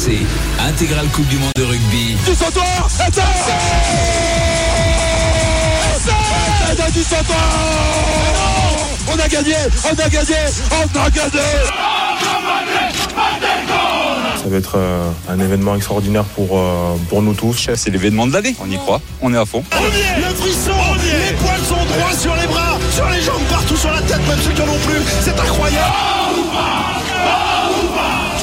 RMC, intégrale Coupe du Monde de rugby. Du du On a gagné On a gagné On a gagné ça va être euh, un événement extraordinaire pour, euh, pour nous tous. C'est l'événement de l'année, on y croit, on est à fond. On y est le frisson, les poils sont droits sur les bras, sur les jambes, partout sur la tête, même ceux qui en ont plus. C'est incroyable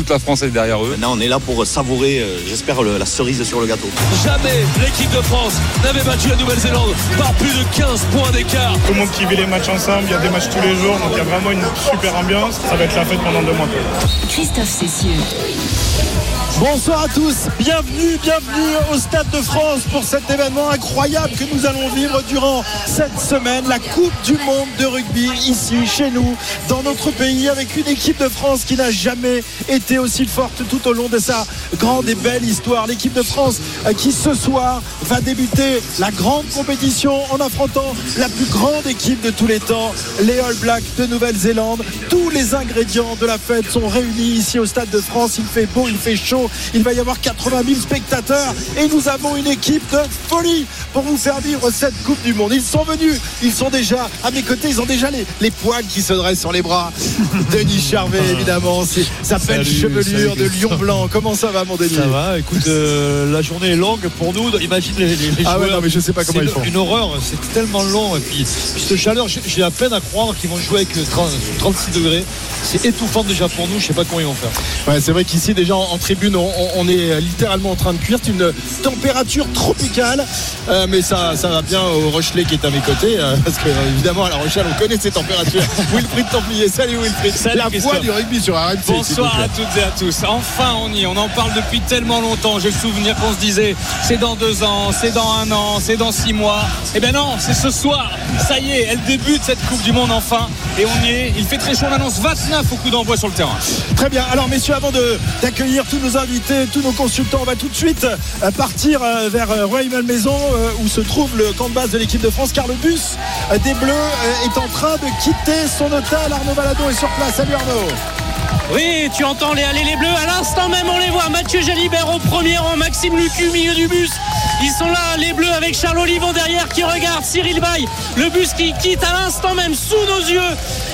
toute la France est derrière eux. Maintenant, on est là pour savourer, euh, j'espère, la cerise sur le gâteau. Jamais l'équipe de France n'avait battu la Nouvelle-Zélande par plus de 15 points d'écart. Tout le monde qui vit les matchs ensemble, il y a des matchs tous les jours, donc il y a vraiment une super ambiance. Ça va être la fête pendant deux mois. Christophe Cessieux. Bonsoir à tous, bienvenue, bienvenue au Stade de France pour cet événement incroyable que nous allons vivre durant cette semaine, la Coupe du Monde de rugby ici chez nous, dans notre pays, avec une équipe de France qui n'a jamais été aussi forte tout au long de sa grande et belle histoire. L'équipe de France euh, qui ce soir va débuter la grande compétition en affrontant la plus grande équipe de tous les temps, les All Blacks de Nouvelle-Zélande. Tous les ingrédients de la fête sont réunis ici au Stade de France. Il fait beau, il fait chaud il va y avoir 80 000 spectateurs et nous avons une équipe de folie pour vous faire vivre cette Coupe du Monde. Ils sont venus, ils sont déjà à mes côtés, ils ont déjà les, les poils qui se dressent sur les bras. Denis Charvet, évidemment, ça s'appelle chevelure de lion blanc. Comment ça va, mon Denis Ça va, écoute, euh, la journée est longue pour nous. Imagine les, les, ah ouais, non, mais je sais pas comment ils font. Une horreur, c'est tellement long. Et puis, cette chaleur, j'ai la peine à croire qu'ils vont jouer avec 36 degrés. C'est étouffant déjà pour nous, je sais pas comment ils vont faire. Ouais, c'est vrai qu'ici, déjà en, tribune, on, est littéralement en train de cuire. C'est une température tropicale. Euh, mais ça, ça va bien au Rochelet qui est à mes côtés. Euh, parce que, évidemment, à La Rochelle, on connaît ces températures. Wilfried Templier, salut Wilfried. Salut, la voix du rugby sur RMC. Bonsoir à toutes à tous. Enfin, on y est. On en parle depuis tellement longtemps. J'ai le souvenir qu'on se disait c'est dans deux ans, c'est dans un an, c'est dans six mois. Eh bien non, c'est ce soir. Ça y est, elle débute cette Coupe du Monde enfin. Et on y est. Il fait très chaud. On annonce 29 au coup d'envoi sur le terrain. Très bien. Alors, messieurs, avant d'accueillir tous nos invités, tous nos consultants, on va tout de suite euh, partir euh, vers Roy Malmaison où se trouve le camp de base de l'équipe de France car le bus des Bleus est en train de quitter son hôtel. Arnaud Balado est sur place. Salut Arnaud. Oui, tu entends les allées les bleus. À l'instant même, on les voit. Mathieu Jalibert au premier rang, Maxime Lucu milieu du bus. Ils sont là, les bleus, avec Charles Olivon derrière qui regarde Cyril Bay. Le bus qui quitte à l'instant même sous nos yeux,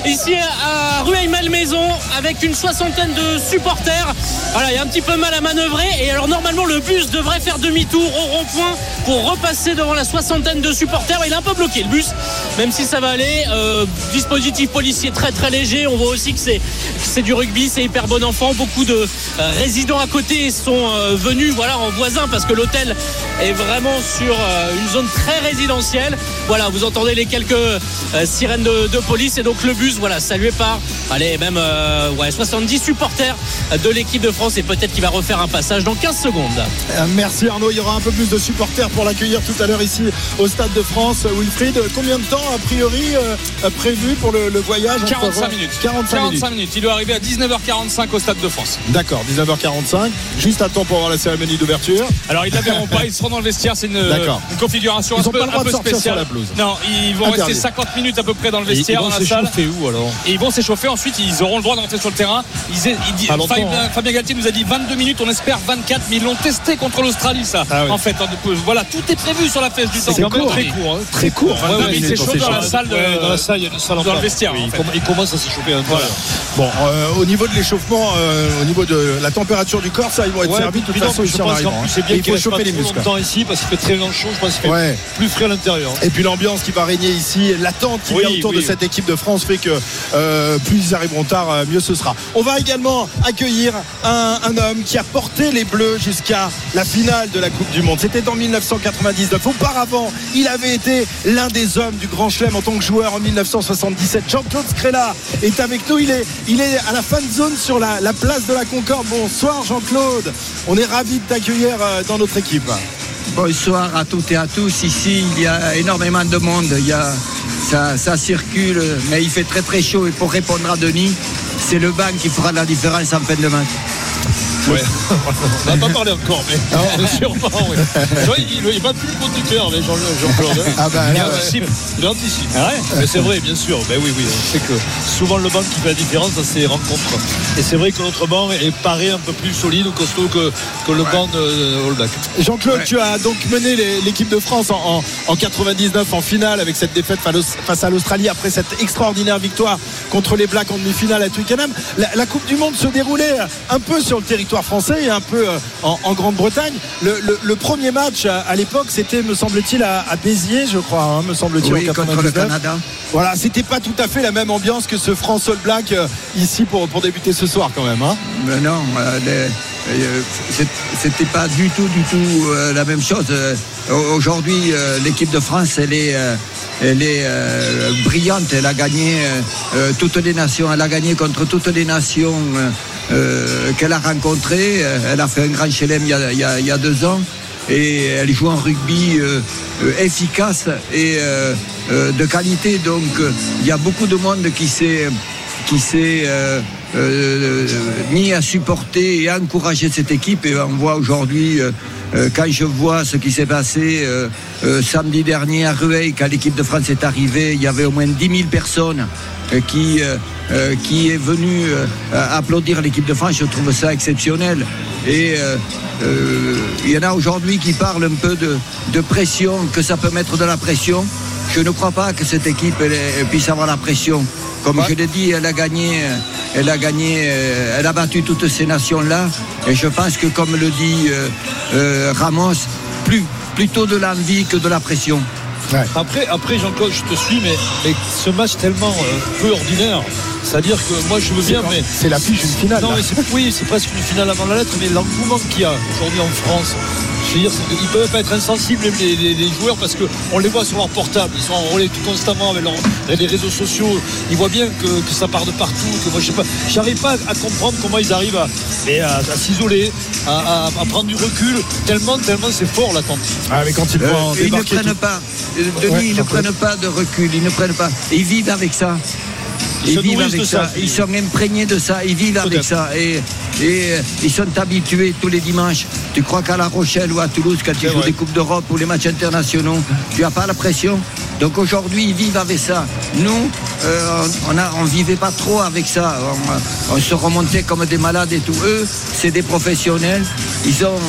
ici à Rueil-Malmaison, avec une soixantaine de supporters. Voilà, il y a un petit peu mal à manœuvrer. Et alors, normalement, le bus devrait faire demi-tour au rond-point pour repasser devant la soixantaine de supporters. Il est un peu bloqué, le bus, même si ça va aller. Euh, dispositif policier très très léger. On voit aussi que c'est du rugby c'est hyper bon enfant. Beaucoup de euh, résidents à côté sont euh, venus voilà, en voisin parce que l'hôtel est vraiment sur euh, une zone très résidentielle. Voilà, vous entendez les quelques sirènes de, police et donc le bus, voilà, salué par allez, même ouais, 70 supporters de l'équipe de France et peut-être qu'il va refaire un passage dans 15 secondes. Merci Arnaud, il y aura un peu plus de supporters pour l'accueillir tout à l'heure ici au Stade de France. Wilfried, combien de temps a priori prévu pour le, voyage 45 minutes. 45, minutes. Il doit arriver à 19 9h45 au Stade de France. D'accord, 19h45. Juste à temps pour avoir la cérémonie d'ouverture. Alors ils ne la verront pas, ils seront dans le vestiaire. C'est une, configuration un peu, un peu spéciale. la blouse. Non, ils vont rester 50 minutes à peu près dans le vestiaire. ils vont s'échauffer où alors? Et ils vont s'échauffer. Ensuite, ils auront le droit d'entrer sur le terrain. Ils, Fabien, Galtier nous a dit 22 minutes. On espère 24, mais ils l'ont testé contre l'Australie, ça. Ah en fait, voilà, tout est prévu sur la fesse du temps. C'est quand même très court. Hein. Très court. il s'échauffe dans la salle. Dans la salle, il y a une salle dans le vestiaire. Il commence à s'échauffer. Bon, euh, au niveau de l'échauffement, euh, au niveau de la température du corps, ça, ils vont être servis de toute façon arrivant. C'est bien faut chauffer les muscles. longtemps ici parce qu'il fait très chaud, je pense qu'il fait plus frais à l'intérieur. Et puis l'ambiance qui va régner ici, l'attente qui vient autour de cette équipe de France fait que euh, plus ils arriveront tard, euh, mieux ce sera. On va également accueillir un, homme qui a porté les Bleus jusqu'à la finale de la Coupe du Monde. C'était en 1999. Auparavant, il avait été l'un des hommes du Grand Chelem en tant que joueur en 1977. Jean-Claude Scrella est avec nous. Il est, il est à la fan zone sur la, la place de la Concorde. Bonsoir Jean-Claude. On est ravi de t'accueillir euh, dans notre équipe. Bonsoir à toutes et à tous. Ici, il y a énormément de monde. Il y a, ça, ça circule, mais il fait très très chaud. Et pour répondre à Denis, c'est le banc qui fera la différence en fin de match. Ouais. On n'a pas parlé encore, mais sûrement, oui. Vois, il, il va plus le compte du cœur, mais Jean- Jean-Claude. hein. Ah bah, il là, anticipe. Il anticipe. Mais c'est vrai, bien sûr. Ben oui, oui. On sait que souvent le banc qui fait la différence dans ces rencontres. Et c'est vrai que notre banc est paré un peu plus solide ou costaud que, que le banc de All Black. Jean-Claude, tu as donc mené l'équipe de France en, en- en 99 en finale avec cette défaite face- face à l'Australie après cette extraordinaire victoire contre les Blacks en demi-finale à Twickenham. La, la Coupe du Monde se déroulait un peu sur le territoire français et un peu euh, en, en Grande-Bretagne. Le, le- le premier match à, à l'époque, c'était, me semble-t-il, à, à Béziers, je crois, hein, me semble-t-il, Oui, contre le 99. Canada. Voilà, c'était pas tout à fait la même ambiance que ce France All Black euh, ici pour, pour débuter ce soir quand même. hein. Mais non, euh, c'était pas du tout, du tout euh, la même chose. Au- Aujourd'hui, euh, l'équipe de France, elle est, euh, elle est euh, brillante. Elle a gagné toutes les nations. Elle a gagné contre toutes les nations euh, qu'elle a rencontrées. Euh, Elle a fait un grand chelem il y a, deux ans. Et elle joue un rugby euh, efficace et de qualité. Donc, il y a beaucoup de monde qui s'est mis à supporter et à encourager cette équipe. Et on voit aujourd'hui, quand je vois ce qui s'est passé samedi dernier à Rueil, quand l'équipe de France est arrivée, il y avait au moins 10 000 personnes qui, euh, euh, qui est venue euh, applaudir l'équipe de France. Je trouve ça exceptionnel. Et euh, euh, il y en a aujourd'hui qui parlent un peu de, de pression, que ça peut mettre de la pression. Je ne crois pas que cette équipe elle, elle puisse avoir la pression. Comme je l'ai dit, elle a gagné, euh, elle a gagné, euh, elle a battu toutes ces nations-là. Et je pense que, comme le dit euh, euh, Ramos, plus, plutôt de l'envie que de la pression. Après, après Jean-Claude, je te suis, mais, mais ce match tellement euh, peu ordinaire. C'est-à-dire que moi, je veux bien, mais. C'est l'affiche d'une finale. Non, mais c'est, oui, c'est presque une finale avant la lettre, mais l'engouement qu'il y a aujourd'hui en France, je veux dire, ils ne peuvent pas être insensibles, les, les- les joueurs, parce qu'on les voit sur leur portable. Ils sont enrôlés tout constamment avec, leur- avec les réseaux sociaux. Ils voient bien que, que ça part de partout. Que moi, je sais pas, j'arrive pas à comprendre comment ils arrivent à, mais à, à s'isoler, à, à- à prendre du recul, tellement, tellement c'est fort l'attente. Ah, mais quand ils Euh, vont ils ne prennent tout- pas, euh, Denis, Ouais, ils ne prennent pas de recul, ils ne prennent pas. Ils vivent avec ça. Ils vivent avec ça. ça. Ils sont imprégnés de ça. Ils vivent avec ça. Et, et euh, ils sont habitués tous les dimanches. Tu crois qu'à La Rochelle ou à Toulouse, quand tu joues vrai. des Coupes d'Europe ou les matchs internationaux, tu n'as pas la pression? Donc aujourd'hui, ils vivent avec ça. Nous, euh, on a- on vivait pas trop avec ça. On, on se remontait comme des malades et tout. Eux, c'est des professionnels. Ils ont,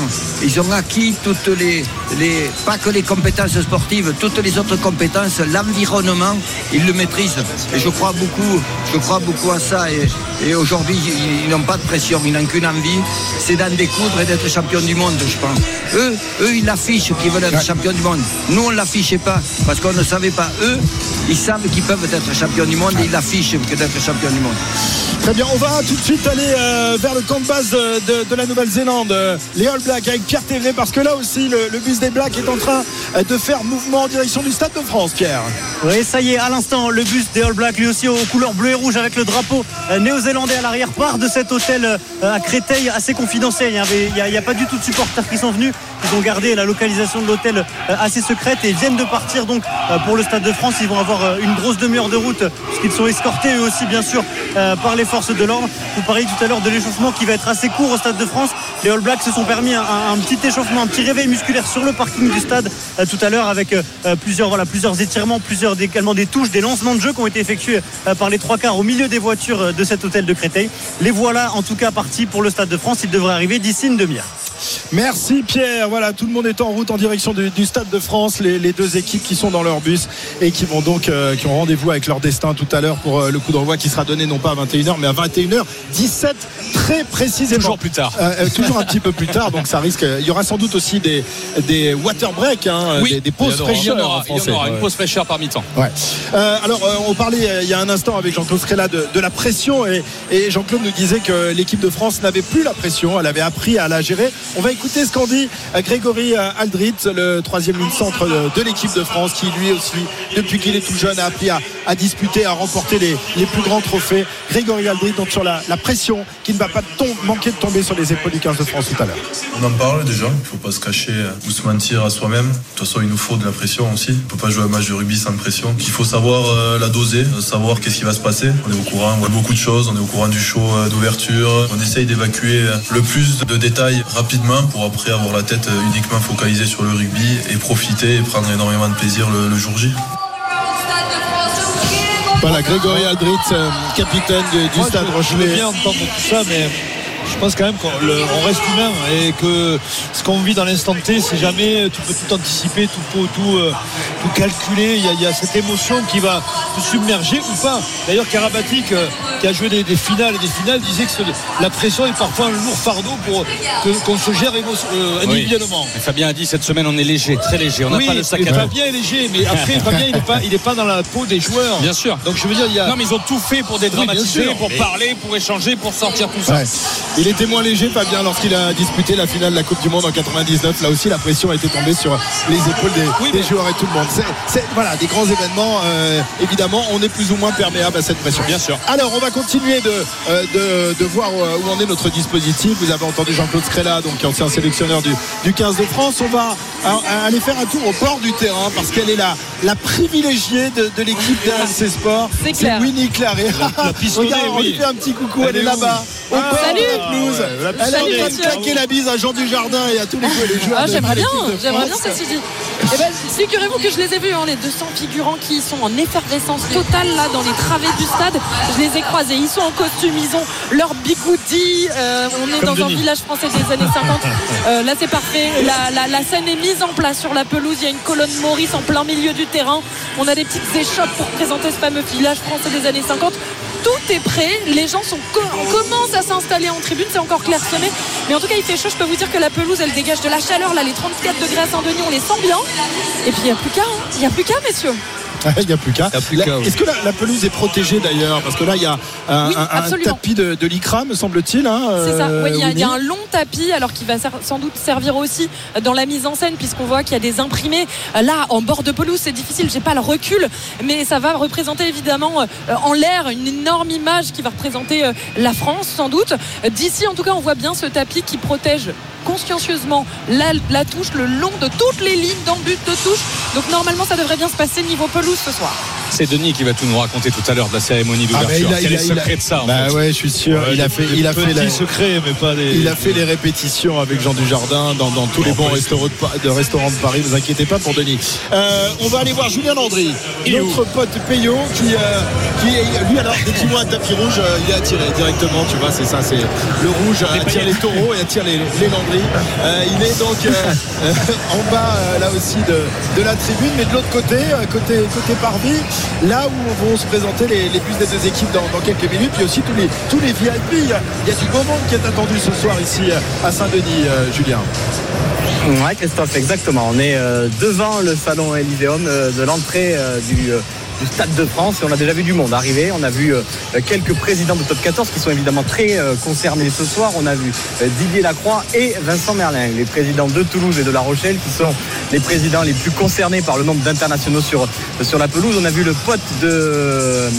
ils ont acquis toutes les, les, pas que les compétences sportives, toutes les autres compétences, l'environnement, ils le maîtrisent. Et je crois beaucoup, je crois beaucoup à ça. Et, et aujourd'hui, ils, ils n'ont pas de pression, ils n'ont qu'une envie, c'est d'en découdre et d'être champion du monde, je pense. Eux, eux, ils l'affichent qu'ils veulent être champion du monde. Nous, on ne l'affichait pas parce qu'on ne savait pas. Eux, ils savent qu'ils peuvent être champions du monde et ils l'affichent que d'être champion du monde. Très bien, on va tout de suite aller euh, vers le camp de base de, de- de la Nouvelle-Zélande, euh, les All Blacks avec Pierre TV, parce que là aussi le, le bus des Blacks est en train euh, de faire mouvement en direction du Stade de France, Pierre. Oui, ça y est, à l'instant, le bus des All Blacks, lui aussi aux couleurs bleu et rouge avec le drapeau euh, néo-zélandais à l'arrière, part de cet hôtel euh, à Créteil assez confidentiel. Il n'y a, a pas du tout de supporters qui sont venus. Ils ont gardé la localisation de l'hôtel euh, assez secrète et viennent de partir donc euh, pour le Stade de France. Ils vont avoir euh, une grosse demi-heure de route puisqu'ils sont escortés eux aussi, bien sûr, par les forces de l'ordre. Vous parliez tout à l'heure de l'échauffement qui va être assez court au Stade de France. Les All Blacks se sont permis un, petit échauffement, un petit réveil musculaire sur le parking du stade tout à l'heure avec plusieurs, plusieurs étirements, plusieurs également des touches, des lancements de jeu qui ont été effectués par les trois quarts au milieu des voitures de cet hôtel de Créteil. Les voilà en tout cas partis pour le Stade de France. Ils devraient arriver d'ici une demi-heure. Merci Pierre. Voilà, tout le monde est en route en direction du, du Stade de France. Les, les deux équipes qui sont dans leur bus et qui vont donc euh, qui ont rendez-vous avec leur destin tout à l'heure pour euh, le coup d'envoi qui sera donné non pas à 21h mais à 21h17 très précisément. Toujours plus tard. Euh, toujours un petit peu plus tard, donc ça risque. Il y aura sans doute aussi des, des water breaks, hein, Oui, des, des pauses fraîcheurs il y en aura, il y en aura une pause fraîcheur par mi-temps. Ouais. Alors, on parlait il y a un instant avec Jean-Claude Scrella de, de la pression et, et Jean-Claude nous disait que l'équipe de France n'avait plus la pression, elle avait appris à la gérer. On va écouter ce qu'en dit euh, Grégory euh, Aldrit, le troisième ligne centre de, l'équipe de France, qui lui aussi, depuis qu'il est tout jeune, a appris à, à disputer, à remporter les, les plus grands trophées. Grégory Aldrit, donc sur la, la pression qui ne va pas manquer de tomber sur les épaules du 15 de France tout à l'heure. On en parle déjà, il ne faut pas se cacher ou se mentir à soi-même. De toute façon, il nous faut de la pression aussi. On ne peut pas jouer un match de rugby sans pression. Il faut savoir euh, la doser, euh, savoir qu'est-ce qui va se passer. On est au courant, on voit beaucoup de choses, on est au courant du show euh, d'ouverture. On essaye d'évacuer euh, le plus de détails rapidement pour après avoir la tête uniquement focalisée sur le rugby et profiter et prendre énormément de plaisir le, le jour J. Voilà, Grégory Aldrit, euh, capitaine du, du Moi, stade je, je Rochelet. veux bien entendre tout ça, mais je pense quand même qu'on reste humain et que ce qu'on vit dans l'instant T, c'est jamais tu peux tout anticiper, tout, tout, tout, euh, tout calculer. Il y, a, il y a cette émotion qui va te submerger ou pas. D'ailleurs, Karabatic, euh, qui a joué des, des finales et des finales, disait que ce- la pression est parfois un lourd fardeau pour qu'on se gère euh, individuellement. Fabien a dit cette semaine on est léger, très léger. On n'a oui, pas le sac à dos. Fabien est léger, mais après Fabien il n'est pas, il est pas dans la peau des joueurs. Bien sûr. Donc je veux dire, il y a. Non, mais ils ont tout fait pour dédramatiser, Oui, pour Mais- parler, pour échanger, pour sortir tout ça. Ouais. Il était moins léger, Fabien, lorsqu'il a disputé la finale de la Coupe du Monde en 99. Là aussi, la pression a été tombée sur les épaules des, Oui, des mais- joueurs et tout le monde. C'est, c'est- voilà, des grands événements. euh, évidemment, on est plus ou moins perméable à cette pression. Bien sûr. Alors, on va continuer de, euh, de, de voir euh, où en est notre dispositif. Vous avez entendu Jean-Claude Scrella, donc ancien sélectionneur du, du 15 de France. On va euh, aller faire un tour au bord du terrain parce qu'elle est la, la privilégiée de, de l'équipe d'RMC Sport. C'est. Winnie Claret. pistonnée, Regarde, on lui fait un petit coucou. Elle, Elle est là-bas. Bord Salut. Pelouse. Elle est en train de claquer la bise à Jean Dujardin et à tous les, les joueurs. Ah, j'aimerais bien, j'aimerais bien ceci dit. Eh ben, figurez-vous que je les ai vus, hein, les 200 figurants qui sont en effervescence totale là dans les travées du stade. Je les ai croisés. Ils sont en costume, ils ont leur bigoudi. Euh, on est Comme dans un village français des années 50. Euh, là, c'est parfait. La, la- la scène est mise en place sur la pelouse. Il y a une colonne Maurice en plein milieu du terrain. On a des petites échoppes pour présenter ce fameux village français des années 50. Tout est prêt, les gens commencent à s'installer en tribune, c'est encore clairsemé. Mais en tout cas, il fait chaud. Je peux vous dire que la pelouse, elle dégage de la chaleur. Là, les 34 degrés à Saint-Denis, on les sent bien. Et puis, il n'y a plus qu'à. hein. Il n'y a plus qu'à, messieurs. Il n'y a plus qu'à. Oui. Est-ce que la, la pelouse est protégée d'ailleurs? Parce que là, il y a un, Oui, un- tapis de, de lycra, me semble-t-il. hein, C'est ça. euh, Oui, il y, a- il y a Winnie. un long tapis, alors qui va ser- sans doute servir aussi dans la mise en scène, puisqu'on voit qu'il y a des imprimés. Là, en bord de pelouse, c'est difficile, j'ai pas le recul, mais ça va représenter évidemment euh, en l'air une énorme image qui va représenter euh, la France, sans doute. D'ici, en tout cas, on voit bien ce tapis qui protège consciencieusement la, la touche le long de toutes les lignes dans le but de touche. Donc normalement, ça devrait bien se passer niveau pelouse ce soir. C'est Denis qui va tout nous raconter tout à l'heure de la cérémonie Ah, d'ouverture. il a- Quel il est a- le a- secret de ça en Bah fait ouais, je suis sûr. il a fait, il a fait la- mais pas des. Il a fait les répétitions avec Jean Dujardin dans, dans tous les bons restaurants de, restaurants de Paris. Vous inquiétez pas pour Denis. Euh, on va aller voir Julien Landry, notre pote Payot, qui, euh, qui est- lui alors dès qu'il voit un tapis rouge, euh, il est attiré directement. Tu vois, c'est ça, c'est le rouge attire les taureaux et attire les, les Landry. Euh, il est donc euh, euh, en bas là aussi de, de la tribune, mais de l'autre côté, côté côté parvis, là où vont se présenter les, bus des deux équipes dans, quelques minutes. Puis aussi tous les tous les VIP. Il y a, du beau monde qui est attendu ce soir ici à Saint-Denis, Julien. Ouais, Christophe, exactement. On est devant le salon Elyséum de l'entrée du, du Stade de France et on a déjà vu du monde arriver. On a vu euh, quelques présidents de top 14 qui sont évidemment très euh, concernés ce soir. On a vu euh, Didier Lacroix et Vincent Merlin, les présidents de Toulouse et de La Rochelle qui sont les présidents les plus concernés par le nombre d'internationaux sur, sur la pelouse. On a vu le pote de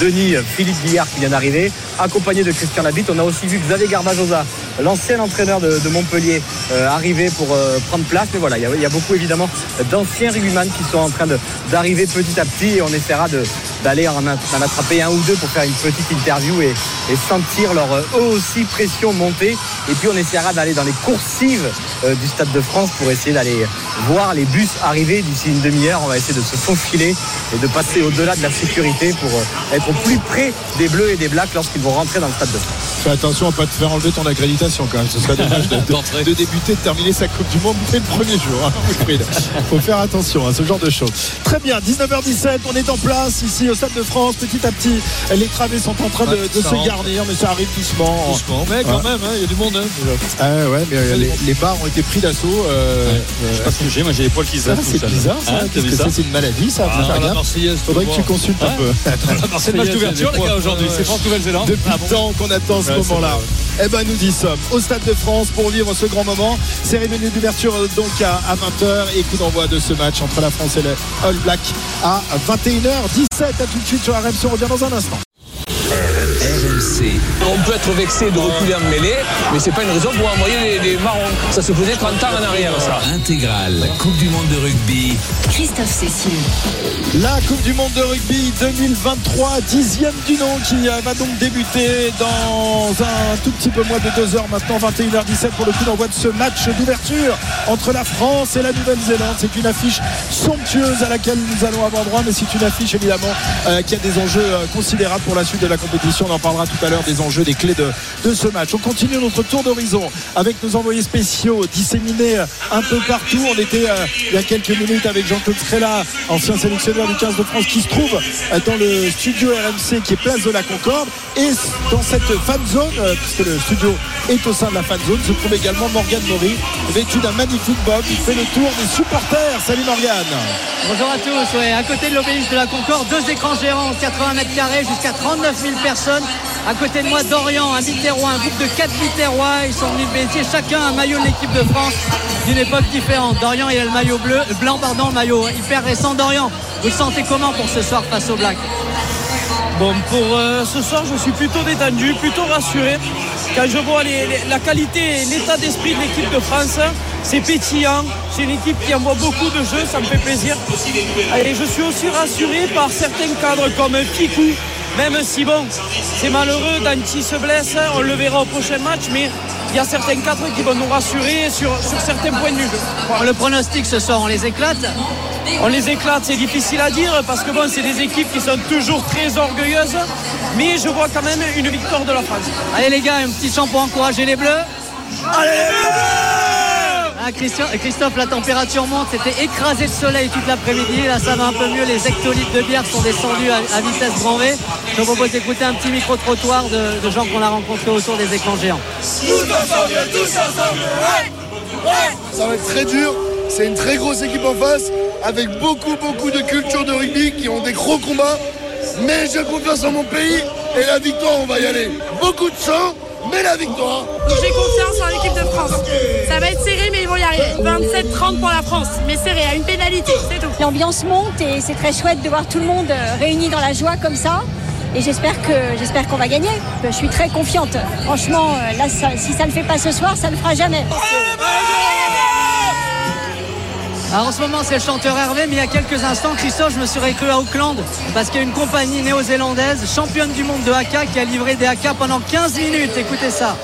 Denis, Philippe Guillard qui vient d'arriver, accompagné de Christian Labitte. On a aussi vu Xavier Garbajosa, l'ancien entraîneur de, Montpellier, arriver pour prendre place. Mais voilà, il y, a, beaucoup évidemment d'anciens rugbyman qui sont en train d'arriver petit à petit essaiera de- d'aller en, attraper un ou deux pour faire une petite interview et, et sentir leur euh, eux aussi pression monter. Et puis on essaiera d'aller dans les coursives euh, du Stade de France pour essayer d'aller voir les bus arriver d'ici une demi-heure. On va essayer de se faufiler et de passer au-delà de la sécurité pour euh, être au plus près des Bleus et des Blacks lorsqu'ils vont rentrer dans le Stade de France. Fais attention à pas te faire enlever ton accréditation quand même. Ce serait dommage de, de- de débuter, de terminer sa Coupe du Monde dès le premier jour. Hein, Wilfried. Faut faire attention à ce genre de choses. Très bien, 19h17, on est en place ici au Stade de France. Petit à petit, les travées sont en train de, se garnir, mais ça arrive doucement. Doucement, mais quand Ouais. même, hein, il y a du monde. hein. Ah ouais, mais euh, les, les bars ont été pris d'assaut. euh, Je sais pas ce que j'ai, moi j'ai les poils qui se c'est bizarre, ça. Qu'est-ce que c'est C'est une maladie, ça. Ah, faire la gaffe. Marseillaise, Faudrait que tu consultes un peu. C'est le match d'ouverture, les gars, aujourd'hui. C'est France Nouvelle-Zélande. Depuis le temps qu'on attend ce ce Ouais, c'est moment-là. Eh ben nous y sommes au Stade de France pour vivre ce grand moment. Cérémonie d'ouverture euh, donc à, 20h et coup d'envoi de ce match entre la France et le All Black à 21h17. À tout de suite sur RMC, on revient dans un instant. RMC. On peut être vexé de reculer en mêlée, mais c'est pas une raison pour envoyer des, des marrons. Ça se faisait 30 ans en arrière, ça. Intégrale, Coupe du Monde de rugby. Christophe Cécile. La Coupe du Monde de rugby 2023, dixième du nom qui euh, va donc débuter dans un tout petit peu moins de deux heures maintenant, 21h17 pour le coup d'envoi de ce match d'ouverture entre la France et la Nouvelle-Zélande. C'est une affiche somptueuse à laquelle nous allons avoir droit, mais c'est une affiche évidemment euh, qui a des enjeux euh, considérables pour la suite de la compétition. On en parlera tout à l'heure des enjeux, des clés de, de ce match. On continue notre tour d'horizon avec nos envoyés spéciaux disséminés un peu partout. On était euh, il y a quelques minutes avec Jean-Claude Scrella, ancien sélectionneur du 15 de France, qui se trouve euh, dans le studio RMC qui est place de la Concorde. Et dans cette fan zone, euh, puisque le studio est au sein de la fan zone, se trouve également Morgane Maury, vêtu d'un magnifique bob. Il fait le tour des supporters. Salut Morgane. Bonjour à tous, à côté de l'obélisque de la Concorde, deux écrans gérants, 80 mètres carrés, jusqu'à 39 000 personnes. À côté de moi, Dorian, un Biterrois, un groupe de 4 Biterrois. Ils sont venus bénéficier chacun un maillot de l'équipe de France d'une époque différente. Dorian, il a le maillot bleu, blanc, pardon, le maillot hyper récent. Dorian, vous sentez comment pour ce soir face au Black Bon, pour euh, ce soir, je suis plutôt détendu, plutôt rassuré. Quand je vois la qualité et l'état d'esprit de l'équipe de France, c'est pétillant. C'est une équipe qui envoie beaucoup de jeux, ça me fait plaisir. Et je suis aussi rassuré par certains cadres comme Kikou, même si bon, c'est malheureux, Danti se blesse, on le verra au prochain match, mais il y a certains cadres qui vont nous rassurer sur, sur certains points de vue. Le pronostic ce soir, on les éclate On les éclate, c'est difficile à dire parce que bon, c'est des équipes qui sont toujours très orgueilleuses, mais je vois quand même une victoire de la France. Allez les gars, un petit chant pour encourager les Bleus. Allez les Ah, Christian- Christophe, la température monte, c'était écrasé de soleil toute l'après-midi. Là, ça va un peu mieux. Les hectolitres de bière sont descendus à, à vitesse grand V. Je vous propose d'écouter un petit micro-trottoir de, de gens qu'on a rencontrés autour des écrans géants. Ça va être très dur. C'est une très grosse équipe en face, avec beaucoup, beaucoup de culture de rugby qui ont des gros combats. Mais j'ai confiance en mon pays et la victoire, on va y aller. Beaucoup de sang, mais la victoire. J'ai confiance en l'équipe de France. Ça va être serré, mais ils vont y arriver. 27-30 pour la France, mais serré, à une pénalité, c'est tout. L'ambiance monte et c'est très chouette de voir tout le monde euh, réuni dans la joie comme ça. Et j'espère que j'espère qu'on va gagner. Je suis très confiante. Franchement, euh, là, ça- si ça ne le fait pas ce soir, ça ne le fera jamais. Alors, en ce moment, c'est le chanteur Hervé, mais il y a quelques instants, Christophe, je me serais cru à Auckland parce qu'il y a une compagnie néo-zélandaise, championne du monde de haka, qui a livré des haka pendant 15 minutes. Écoutez ça.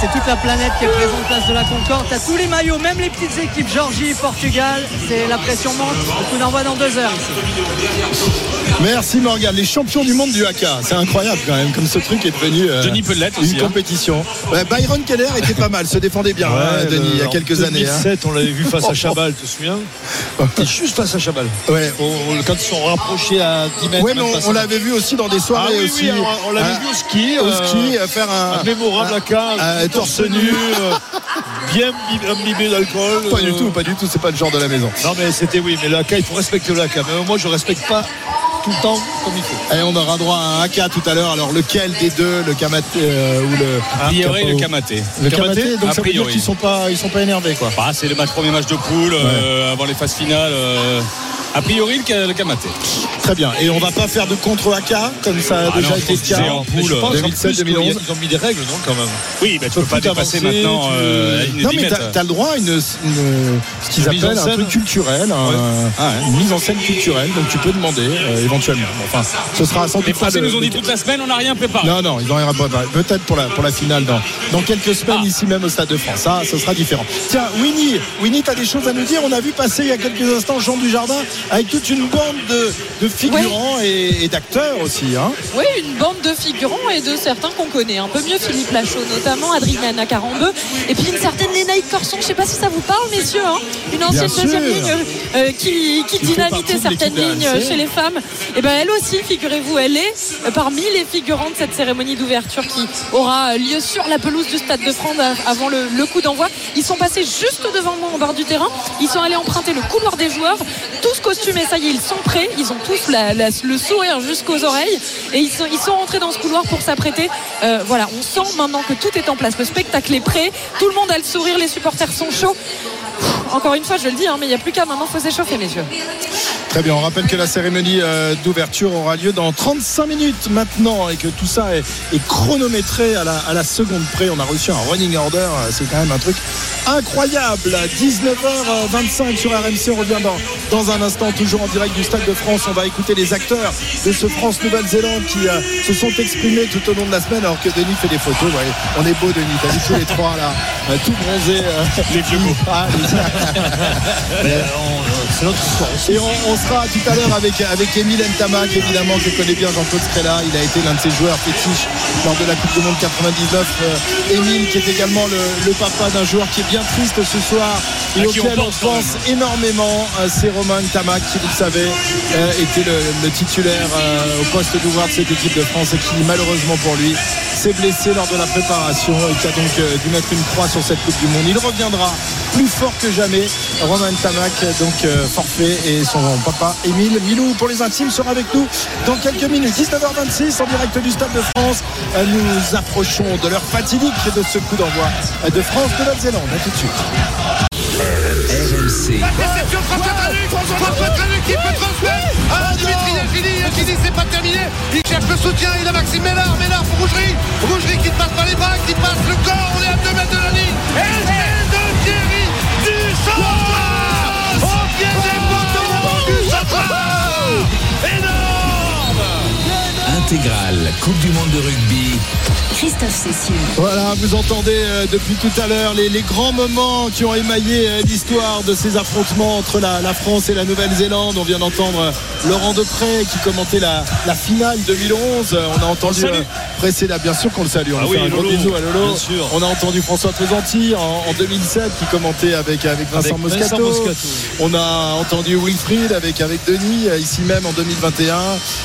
C'est toute la planète qui est présente place de la Concorde. T'as tous les maillots, même les petites équipes, Georgie, Portugal. C'est la pression monte. Le coup d'envoi dans deux heures ici. Merci Morgane, les champions du monde du haka. C'est incroyable quand même, comme ce truc est devenu euh, Denis une aussi, hein. compétition. Ouais, Byron Keller était pas mal, se défendait bien, hein, Denis, il y a quelques années. hein. 2007, on l'avait vu face à Chabal, tu te souviens C'était juste face à Chabal. Ouais. On- quand ils sont rapprochés à 10 mètres. Ouais, mais on, on l'avait vu aussi dans des soirées Ah oui, aussi. oui, on l'avait Euh, vu au ski. Au euh, ski, euh, faire un. un mémorable un torse nu, euh, bien bi- imbibé d'alcool. Pas du euh, tout, pas du tout, c'est pas le genre de la maison. Non, mais c'était oui, mais le il faut respecter le haka. Mais moi, je respecte pas tout le temps comme il faut. Et on aura droit à un haka tout à l'heure. Alors lequel des deux, le kamaté euh, ou le. A priori, le Kamaté. Le kamaté, donc ça veut dire qu'ils sont pas, ils sont pas énervés quoi. Bah, c'est le match, premier match de poule euh, avant les phases finales. euh, a priori, le, le Kamaté. Très bien. Et on va pas faire de contre haka comme ça a Ah déjà non, été je le pense cas en poule, Je pense qu'en 2007, plus, 2011. Ils ont mis des règles, non, quand même. Oui, mais tu peux pas plus dépasser avancer, maintenant tu- euh, Non de 10 mais t'as, t'as le droit à une, une- ce qu'ils Une mise en appellent un scène. truc culturel, un- Ah une mise en scène culturelle. Donc tu peux demander euh, éventuellement. Enfin, ce sera sans Les doute pas Français nous ont dit toute la semaine, on n'a rien préparé. Non, non, ils ont rien préparé. Peut-être pour la, pour la finale dans, dans quelques semaines Ah. ici même au Stade de France. Ça, ce sera différent. Tiens, Winnie, Winnie, t'as des choses à nous dire? On a vu passer il y a quelques instants Jean Dujardin avec toute une bande de, de figurants et, et d'acteurs aussi. Hein. Oui, une bande de figurants et de certains qu'on connaît un peu mieux, Philippe Lachaud notamment, Adriana Carambeu, et puis une certaine Lénaïque Corson, je ne sais pas si ça vous parle, messieurs, hein une ancienne deuxième ligne euh, qui, qui dynamitait certaines lignes chez les femmes. Et ben elle aussi, figurez-vous, elle est euh, parmi les figurants de cette cérémonie d'ouverture qui aura lieu sur la pelouse du Stade de France avant le, le coup d'envoi. Ils sont passés juste devant moi au bord du terrain. Ils sont allés emprunter le couloir des joueurs, costumés. Ça y est, ils sont prêts. Ils ont tous le sourire jusqu'aux oreilles et ils sont, ils rentrés dans ce couloir pour s'apprêter. Euh, voilà, on sent maintenant que tout est en place. Le spectacle est prêt. Tout le monde a le sourire. Les supporters sont chauds. Encore une fois, je le dis, hein, mais il n'y a plus qu'à maintenant, faut s'échauffer, messieurs. Très bien, on rappelle que la cérémonie euh, d'ouverture aura lieu dans 35 minutes maintenant et que tout ça est, est chronométré à la, à la seconde près. On a reçu un running order, euh, c'est quand même un truc incroyable. 19h25 sur RMC, on revient dans, dans un instant, toujours en direct du Stade de France. On va écouter les acteurs de ce France-Nouvelle-Zélande qui euh, se sont exprimés tout au long de la semaine alors que Denis fait des photos. Ouais, on est beau, Denis, t'as vu tous les trois là, tout bronzés. les vieux beaux. Histoire aussi. Et on, on sera tout à l'heure avec, avec Emile Ntamak, évidemment, que connaît bien Jean-Claude Scrella. Il a été l'un de ses joueurs fétiches lors de la Coupe du Monde 99. Euh, Emile, qui est également le, le papa d'un joueur qui est bien triste ce soir et on auquel on pense énormément. Euh, C'est Romain Ntamak, qui, vous le savez, euh, était le, le titulaire euh, au poste d'ouvreur de cette équipe de France et qui, malheureusement pour lui, s'est blessé lors de la préparation et qui a donc euh, dû mettre une croix sur cette Coupe du Monde. Il reviendra plus fort que jamais. Romain Tamac, donc euh, forfait, et son papa Émile Milou pour les intimes sera avec nous dans quelques minutes. 19h26 en direct du Stade de France. Euh, Nous approchons de l'heure fatidique de ce coup d'envoi euh, de France-Nouvelle-Zélande. A tout de suite. RMC. Réception François Tranuc François Tranuc qui peut transmettre. À Dimitri Yachini Yachini c'est pas terminé. Il cherche le soutien il a Maxime Ménard Ménard pour Rougerie. Rougerie qui ne passe pas les bras qui passe le corps. On est à 2 mètres de la ligne. Et c'est de Thierry Duchard au pied des poteaux du énorme Intégrale Coupe du Monde de rugby. Christophe Cécile. Voilà, vous entendez euh, depuis tout à l'heure les, les grands moments qui ont émaillé euh, l'histoire de ces affrontements entre la, la France et la Nouvelle-Zélande. On vient d'entendre euh, Laurent Depré qui commentait la, la finale 2011. Euh, On a entendu euh, précédemment, bien sûr qu'on le salue. On Ah oui, fait un gros Lolo, bisou à Lolo. bien sûr. On a entendu François Trésanti en, en 2007 qui commentait avec, avec Vincent, Avec Vincent Moscato. On a entendu Wilfried avec, avec Denis ici même en 2021.